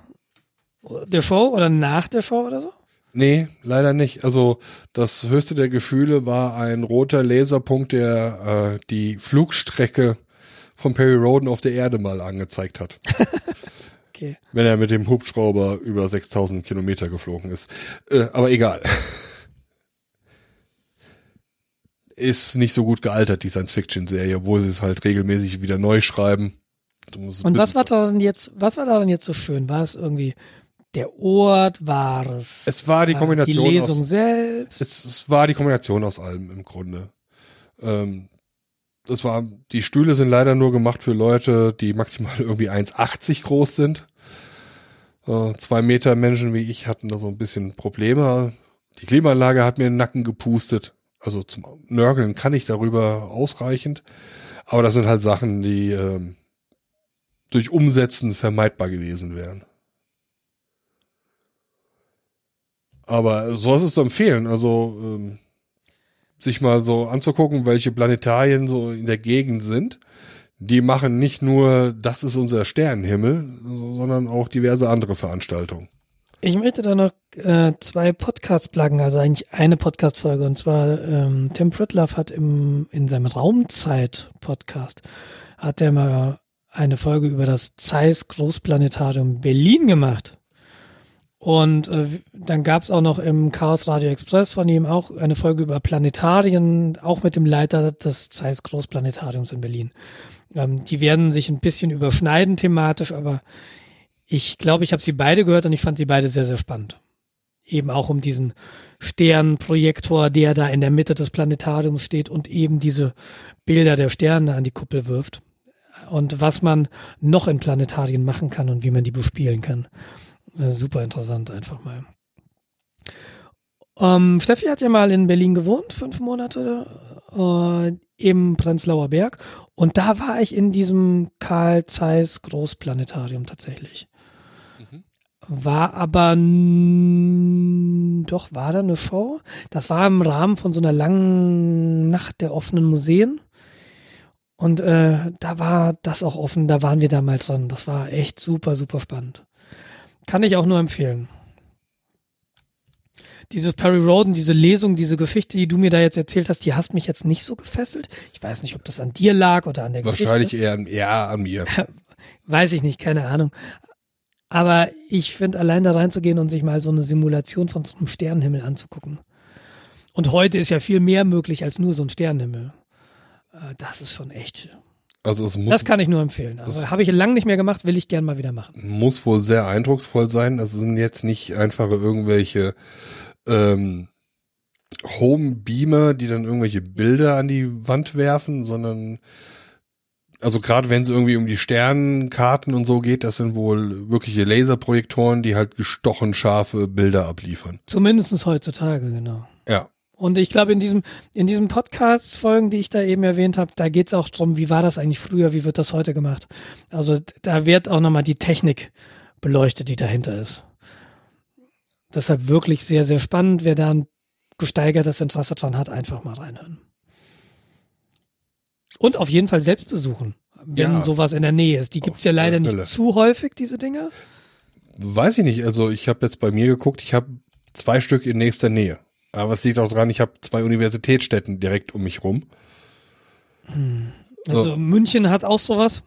der Show oder nach der Show oder so? Nee, leider nicht. Also das höchste der Gefühle war ein roter Laserpunkt, der äh, die Flugstrecke von Perry Roden auf der Erde mal angezeigt hat, (laughs) Okay. wenn er mit dem Hubschrauber über 6000 Kilometer geflogen ist. Äh, aber egal. Ist nicht so gut gealtert, die Science-Fiction-Serie, obwohl sie es halt regelmäßig wieder neu schreiben. Und was war daran jetzt, was war daran jetzt so schön? War es irgendwie der Ort, war es Es war die äh, Kombination die Lesung aus, selbst? es, es war die Kombination aus allem im Grunde. Ähm, das war, die Stühle sind leider nur gemacht für Leute, die maximal (laughs) irgendwie 1,80 groß sind. Äh, zwei Meter Menschen wie ich hatten da so ein bisschen Probleme. Die Klimaanlage hat mir den Nacken gepustet. Also zum Nörgeln kann ich darüber ausreichend. Aber das sind halt Sachen, die ähm, durch Umsetzen vermeidbar gewesen wären. Aber so ist zu empfehlen. Also ähm, sich mal so anzugucken, welche Planetarien so in der Gegend sind. Die machen nicht nur, das ist unser Sternenhimmel, so, sondern auch diverse andere Veranstaltungen. Ich möchte da noch äh, zwei Podcasts pluggen, also eigentlich eine Podcast-Folge. Und zwar ähm, Tim Pritlove hat im, in seinem Raumzeit-Podcast hat er mal eine Folge über das Zeiss Großplanetarium Berlin gemacht. Und äh, dann gab es auch noch im Chaos Radio Express von ihm auch eine Folge über Planetarien, auch mit dem Leiter des Zeiss Großplanetariums in Berlin. Ähm, die werden sich ein bisschen überschneiden thematisch, aber ich glaube, ich habe sie beide gehört und ich fand sie beide sehr, sehr spannend. Eben auch um diesen Sternprojektor, der da in der Mitte des Planetariums steht und eben diese Bilder der Sterne an die Kuppel wirft. Und was man noch in Planetarien machen kann und wie man die bespielen kann. Äh, Super interessant einfach mal. Ähm, Steffi hat ja mal in Berlin gewohnt, fünf Monate äh, im Prenzlauer Berg. Und da war ich in diesem Karl Zeiss Großplanetarium tatsächlich. War aber doch, war da eine Show? Das war im Rahmen von so einer langen Nacht der offenen Museen. Und äh, da war das auch offen, da waren wir da mal dran. Das war echt super, super spannend. Kann ich auch nur empfehlen. Dieses Perry Roden, diese Lesung, diese Geschichte, die du mir da jetzt erzählt hast, die hast mich jetzt nicht so gefesselt. Ich weiß nicht, ob das an dir lag oder an der Wahrscheinlich Geschichte. eher, eher an mir. (laughs) Weiß ich nicht, keine Ahnung. Aber ich finde, allein da reinzugehen und sich mal so eine Simulation von so einem Sternenhimmel anzugucken. Und heute ist ja viel mehr möglich als nur so ein Sternenhimmel. Äh, Das ist schon echt. Also es muss, Das kann ich nur empfehlen. Also habe ich lange nicht mehr gemacht, will ich gern mal wieder machen. muss wohl sehr eindrucksvoll sein. Das sind jetzt nicht einfache irgendwelche ähm, Home-Beamer, die dann irgendwelche Bilder an die Wand werfen, sondern also gerade wenn es irgendwie um die Sternenkarten und so geht, das sind wohl wirkliche Laserprojektoren, die halt gestochen scharfe Bilder abliefern. Zumindestens heutzutage, genau. Ja. Und ich glaube, in diesem, in diesem Podcast-Folgen, die ich da eben erwähnt habe, da geht's auch drum, wie war das eigentlich früher, wie wird das heute gemacht. Also da wird auch nochmal die Technik beleuchtet, die dahinter ist. Deshalb wirklich sehr, sehr spannend. Wer da ein gesteigertes Interesse dran hat, einfach mal reinhören. Und auf jeden Fall selbst besuchen, wenn Ja. sowas in der Nähe ist. Die gibt's ja leider nicht zu häufig, diese Dinger. Weiß ich nicht. Also ich habe jetzt bei mir geguckt, ich habe zwei Stück in nächster Nähe. Aber es liegt auch dran, ich habe zwei Universitätsstätten direkt um mich rum. Also So. München hat auch sowas,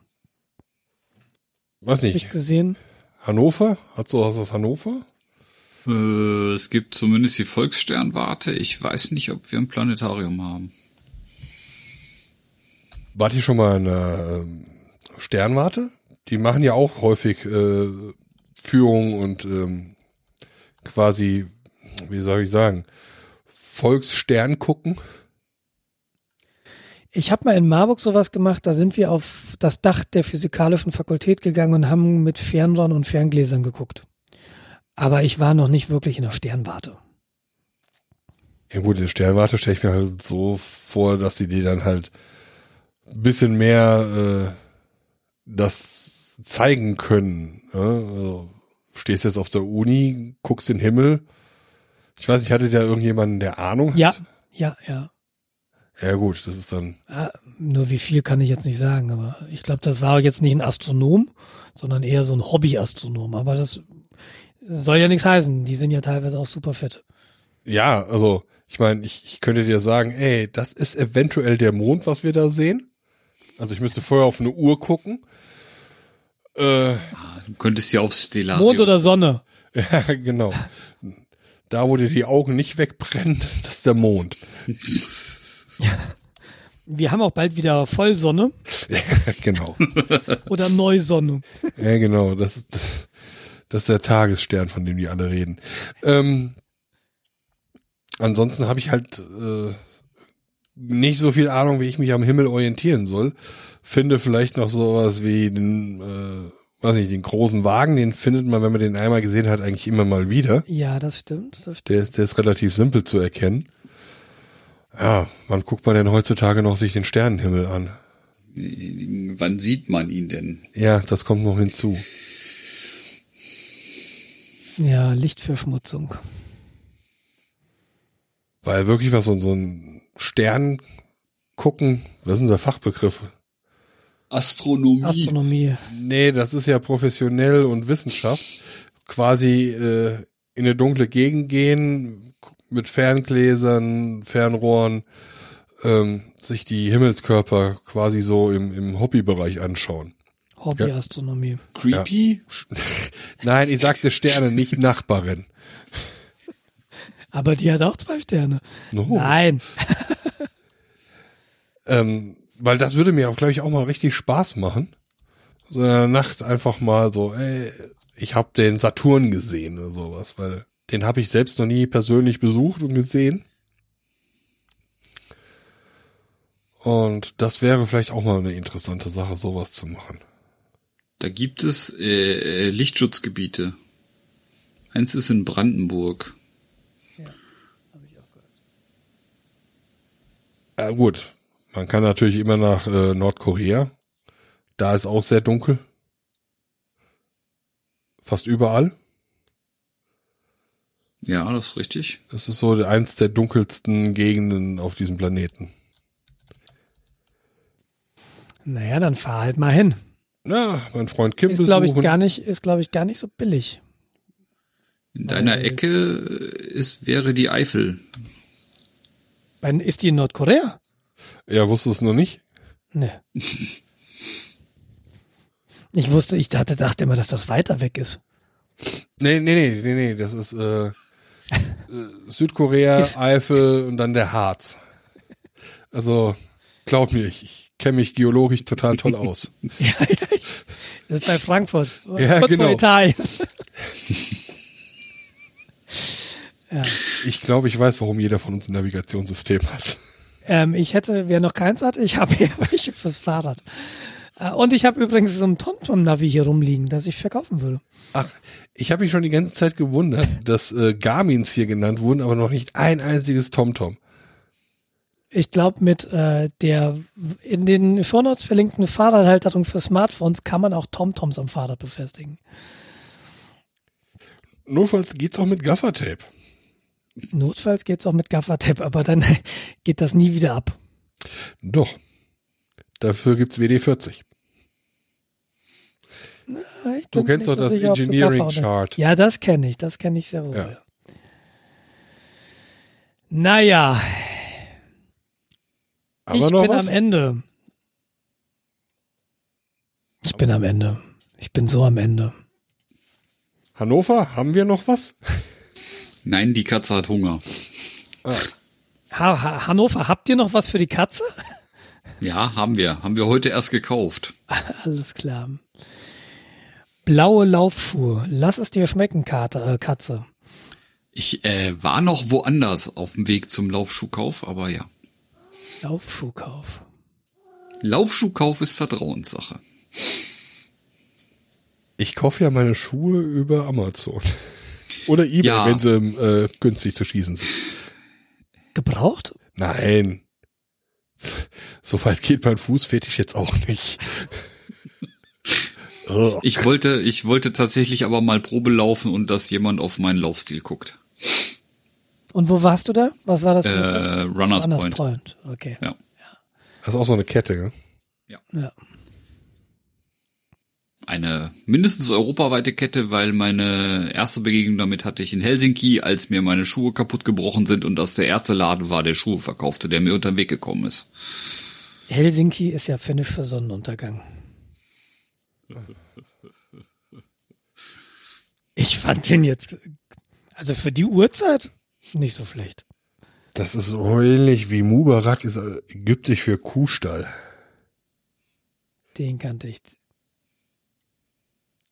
Weiß hab ich nicht. gesehen. Hannover? Hat sowas aus Hannover? Äh, es gibt zumindest die Volkssternwarte. Ich weiß nicht, ob wir ein Planetarium haben. Wart ihr schon mal in einer ähm, Sternwarte? Die machen ja auch häufig äh, Führungen und ähm, quasi, wie soll ich sagen, Volksstern gucken. Ich habe mal in Marburg sowas gemacht, da sind wir auf das Dach der physikalischen Fakultät gegangen und haben mit Fernrohren und Ferngläsern geguckt. Aber ich war noch nicht wirklich in der Sternwarte. Ja gut, in Sternwarte stelle ich mir halt so vor, dass die dir dann halt bisschen mehr äh, das zeigen können. Ne? Also, stehst jetzt auf der Uni, guckst den Himmel. Ich weiß nicht, hattet ihr irgendjemanden, der Ahnung hat? Ja, ja, ja. Ja gut, das ist dann, Ah, Nur wie viel kann ich jetzt nicht sagen, aber ich glaube, das war jetzt nicht ein Astronom, sondern eher so ein Hobbyastronom. Aber das soll ja nichts heißen. Die sind ja teilweise auch super fit. ja, also ich meine, ich, ich könnte dir sagen, ey, das ist eventuell der Mond, was wir da sehen. Also ich müsste vorher auf eine Uhr gucken. Äh, Du könntest ja aufs Stellarium. Mond oder Sonne? (laughs) Ja, genau. Da, wo dir die Augen nicht wegbrennen, (laughs) das ist der Mond. (laughs) Wir haben auch bald wieder Vollsonne Ja, genau. oder Neusonne. Ja, genau. Das ist, das ist der Tagesstern, von dem die alle reden. Ähm, ansonsten habe ich halt äh, nicht so viel Ahnung, wie ich mich am Himmel orientieren soll. Finde vielleicht noch sowas wie den, äh, weiß nicht, den großen Wagen, den findet man, wenn man den einmal gesehen hat, eigentlich immer mal wieder. Ja, das stimmt. Das stimmt. Der ist, der ist relativ simpel zu erkennen. Ja, wann guckt man denn heutzutage noch sich den Sternenhimmel an? Wann sieht man ihn denn? Ja, das kommt noch hinzu. Ja, Lichtverschmutzung. Weil wirklich was so, so ein Stern gucken, was sind da Fachbegriffe? Astronomie. Astronomie. Nee, das ist ja professionell und Wissenschaft. Quasi äh, in eine dunkle Gegend gehen, mit Ferngläsern, Fernrohren, ähm, sich die Himmelskörper quasi so im, im Hobbybereich anschauen. Hobbyastronomie. Creepy. (laughs) Nein, ich sagte Sterne, nicht Nachbarin. Aber die hat auch zwei Sterne. No. Nein. (laughs) Ähm, weil das würde mir auch, glaube ich, auch mal richtig Spaß machen. So in der Nacht einfach mal so, ey, ich habe den Saturn gesehen oder sowas, weil den habe ich selbst noch nie persönlich besucht und gesehen. Und das wäre vielleicht auch mal eine interessante Sache, sowas zu machen. Da gibt es äh, Lichtschutzgebiete. Eins ist in Brandenburg. Ja gut, man kann natürlich immer nach äh, Nordkorea. Da ist auch sehr dunkel. Fast überall. Ja, das ist richtig. Das ist so eins der dunkelsten Gegenden auf diesem Planeten. Naja, dann fahr halt mal hin. Na, mein Freund Kim Ist, glaube ich, gar nicht, ist, glaube ich, gar nicht so billig. In deiner Ecke ist, wäre die Eifel. Weil, ist die in Nordkorea? Ja, wusste es noch nicht. Nee. Ich wusste, ich dachte, dachte immer, dass das weiter weg ist. Nee, nee, nee, nee, nee, das ist äh, äh, Südkorea, Ist- Eifel und dann der Harz. Also, glaub mir, ich, ich kenne mich geologisch total toll aus. (laughs) Ja, ja, ich- das ist bei Frankfurt. Ja, Kurz genau. vor Italien. (laughs) Ich glaube, ich weiß, warum jeder von uns ein Navigationssystem hat. Ähm, ich hätte, wer noch keins hat, ich habe hier (laughs) welche fürs Fahrrad. Äh, Und ich habe übrigens so ein TomTom-Navi hier rumliegen, das ich verkaufen würde. Ach, ich habe mich schon die ganze Zeit gewundert, dass äh, Garmins hier genannt wurden, aber noch nicht ein einziges TomTom. Ich glaube, mit äh, der in den Shownotes verlinkten Fahrradhalterung für Smartphones kann man auch TomToms am Fahrrad befestigen. Notfalls geht's auch mit Gaffertape. Notfalls geht's auch mit Gaffertape, aber dann (laughs) geht das nie wieder ab. Doch. Dafür gibt's WD40. Ich Du kennst doch das Engineering Chart. Ja, das kenne ich, das kenne ich sehr wohl. Ja. Ja. Naja, Aber ich bin was? am Ende. Ich bin am Ende. Ich bin so am Ende. Hannover, haben wir noch was? Nein, die Katze hat Hunger. Ha ha Hannover, habt ihr noch was für die Katze? Ja, haben wir. Haben wir heute erst gekauft. (laughs) Alles klar. Blaue Laufschuhe. Lass es dir schmecken, Karte, äh, Katze. Ich äh, war noch woanders auf dem Weg zum Laufschuhkauf, aber ja. Laufschuhkauf. Laufschuhkauf ist Vertrauenssache. Ich kaufe ja meine Schuhe über Amazon. Oder eBay, Ja. wenn sie äh, günstig zu schießen sind. Gebraucht? Nein. So weit geht mein Fußfetisch jetzt auch nicht. (laughs) Ich wollte, ich wollte tatsächlich aber mal Probe laufen und dass jemand auf meinen Laufstil guckt. Und wo warst du da? Was war das? für Äh, ein Runners Runners Point. Point. Okay. Ja. Das ist auch so eine Kette, ne? Ja. Eine mindestens europaweite Kette, weil meine erste Begegnung damit hatte ich in Helsinki, als mir meine Schuhe kaputt gebrochen sind und das der erste Laden war, der Schuhe verkaufte, der mir unter den Weg gekommen ist. Helsinki ist ja finnisch für Sonnenuntergang. Ich fand den jetzt, also für die Uhrzeit, nicht so schlecht. Das ist so ähnlich wie Mubarak ist äh, ägyptisch für Kuhstall. Den kannte ich.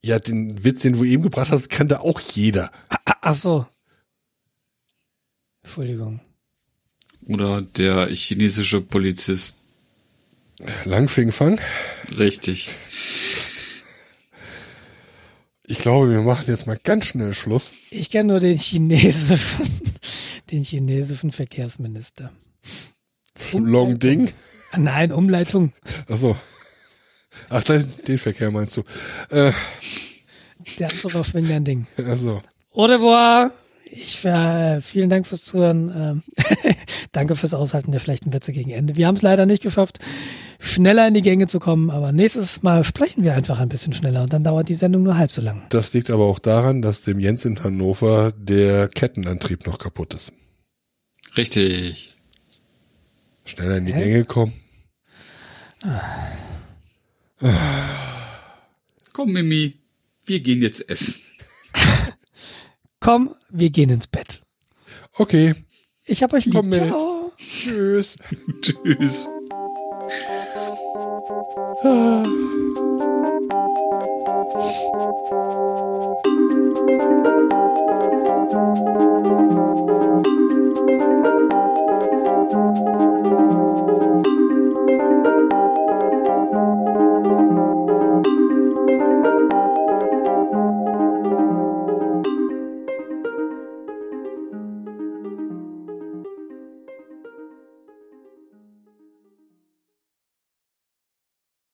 Ja, den Witz, den du eben gebracht hast, kannte auch jeder. Ah, ach so. Entschuldigung. Oder der chinesische Polizist. Langfingfang. Richtig. Ich glaube, wir machen jetzt mal ganz schnell Schluss. Ich kenne nur den chinesischen, (laughs) den chinesischen Verkehrsminister. Long Ding. Nein, Umleitung. Achso. Ach, den, den Verkehr meinst du. Äh, Der hat sogar schwingend Ding. also. Au revoir. Ich äh, vielen Dank fürs Zuhören. Ähm, (laughs) danke fürs Aushalten der schlechten Witze gegen Ende. Wir haben es leider nicht geschafft, schneller in die Gänge zu kommen, aber nächstes Mal sprechen wir einfach ein bisschen schneller und dann dauert die Sendung nur halb so lang. Das liegt aber auch daran, dass dem Jens in Hannover der Kettenantrieb noch kaputt ist. Richtig. Schneller in die Hä? Gänge kommen. (sighs) Komm, Mimi, wir gehen jetzt essen. (laughs) Komm, wir gehen ins Bett. Okay. Ich hab euch lieb. Komm mit. Ciao. Tschüss. (laughs) Tschüss. Ah. Thank you.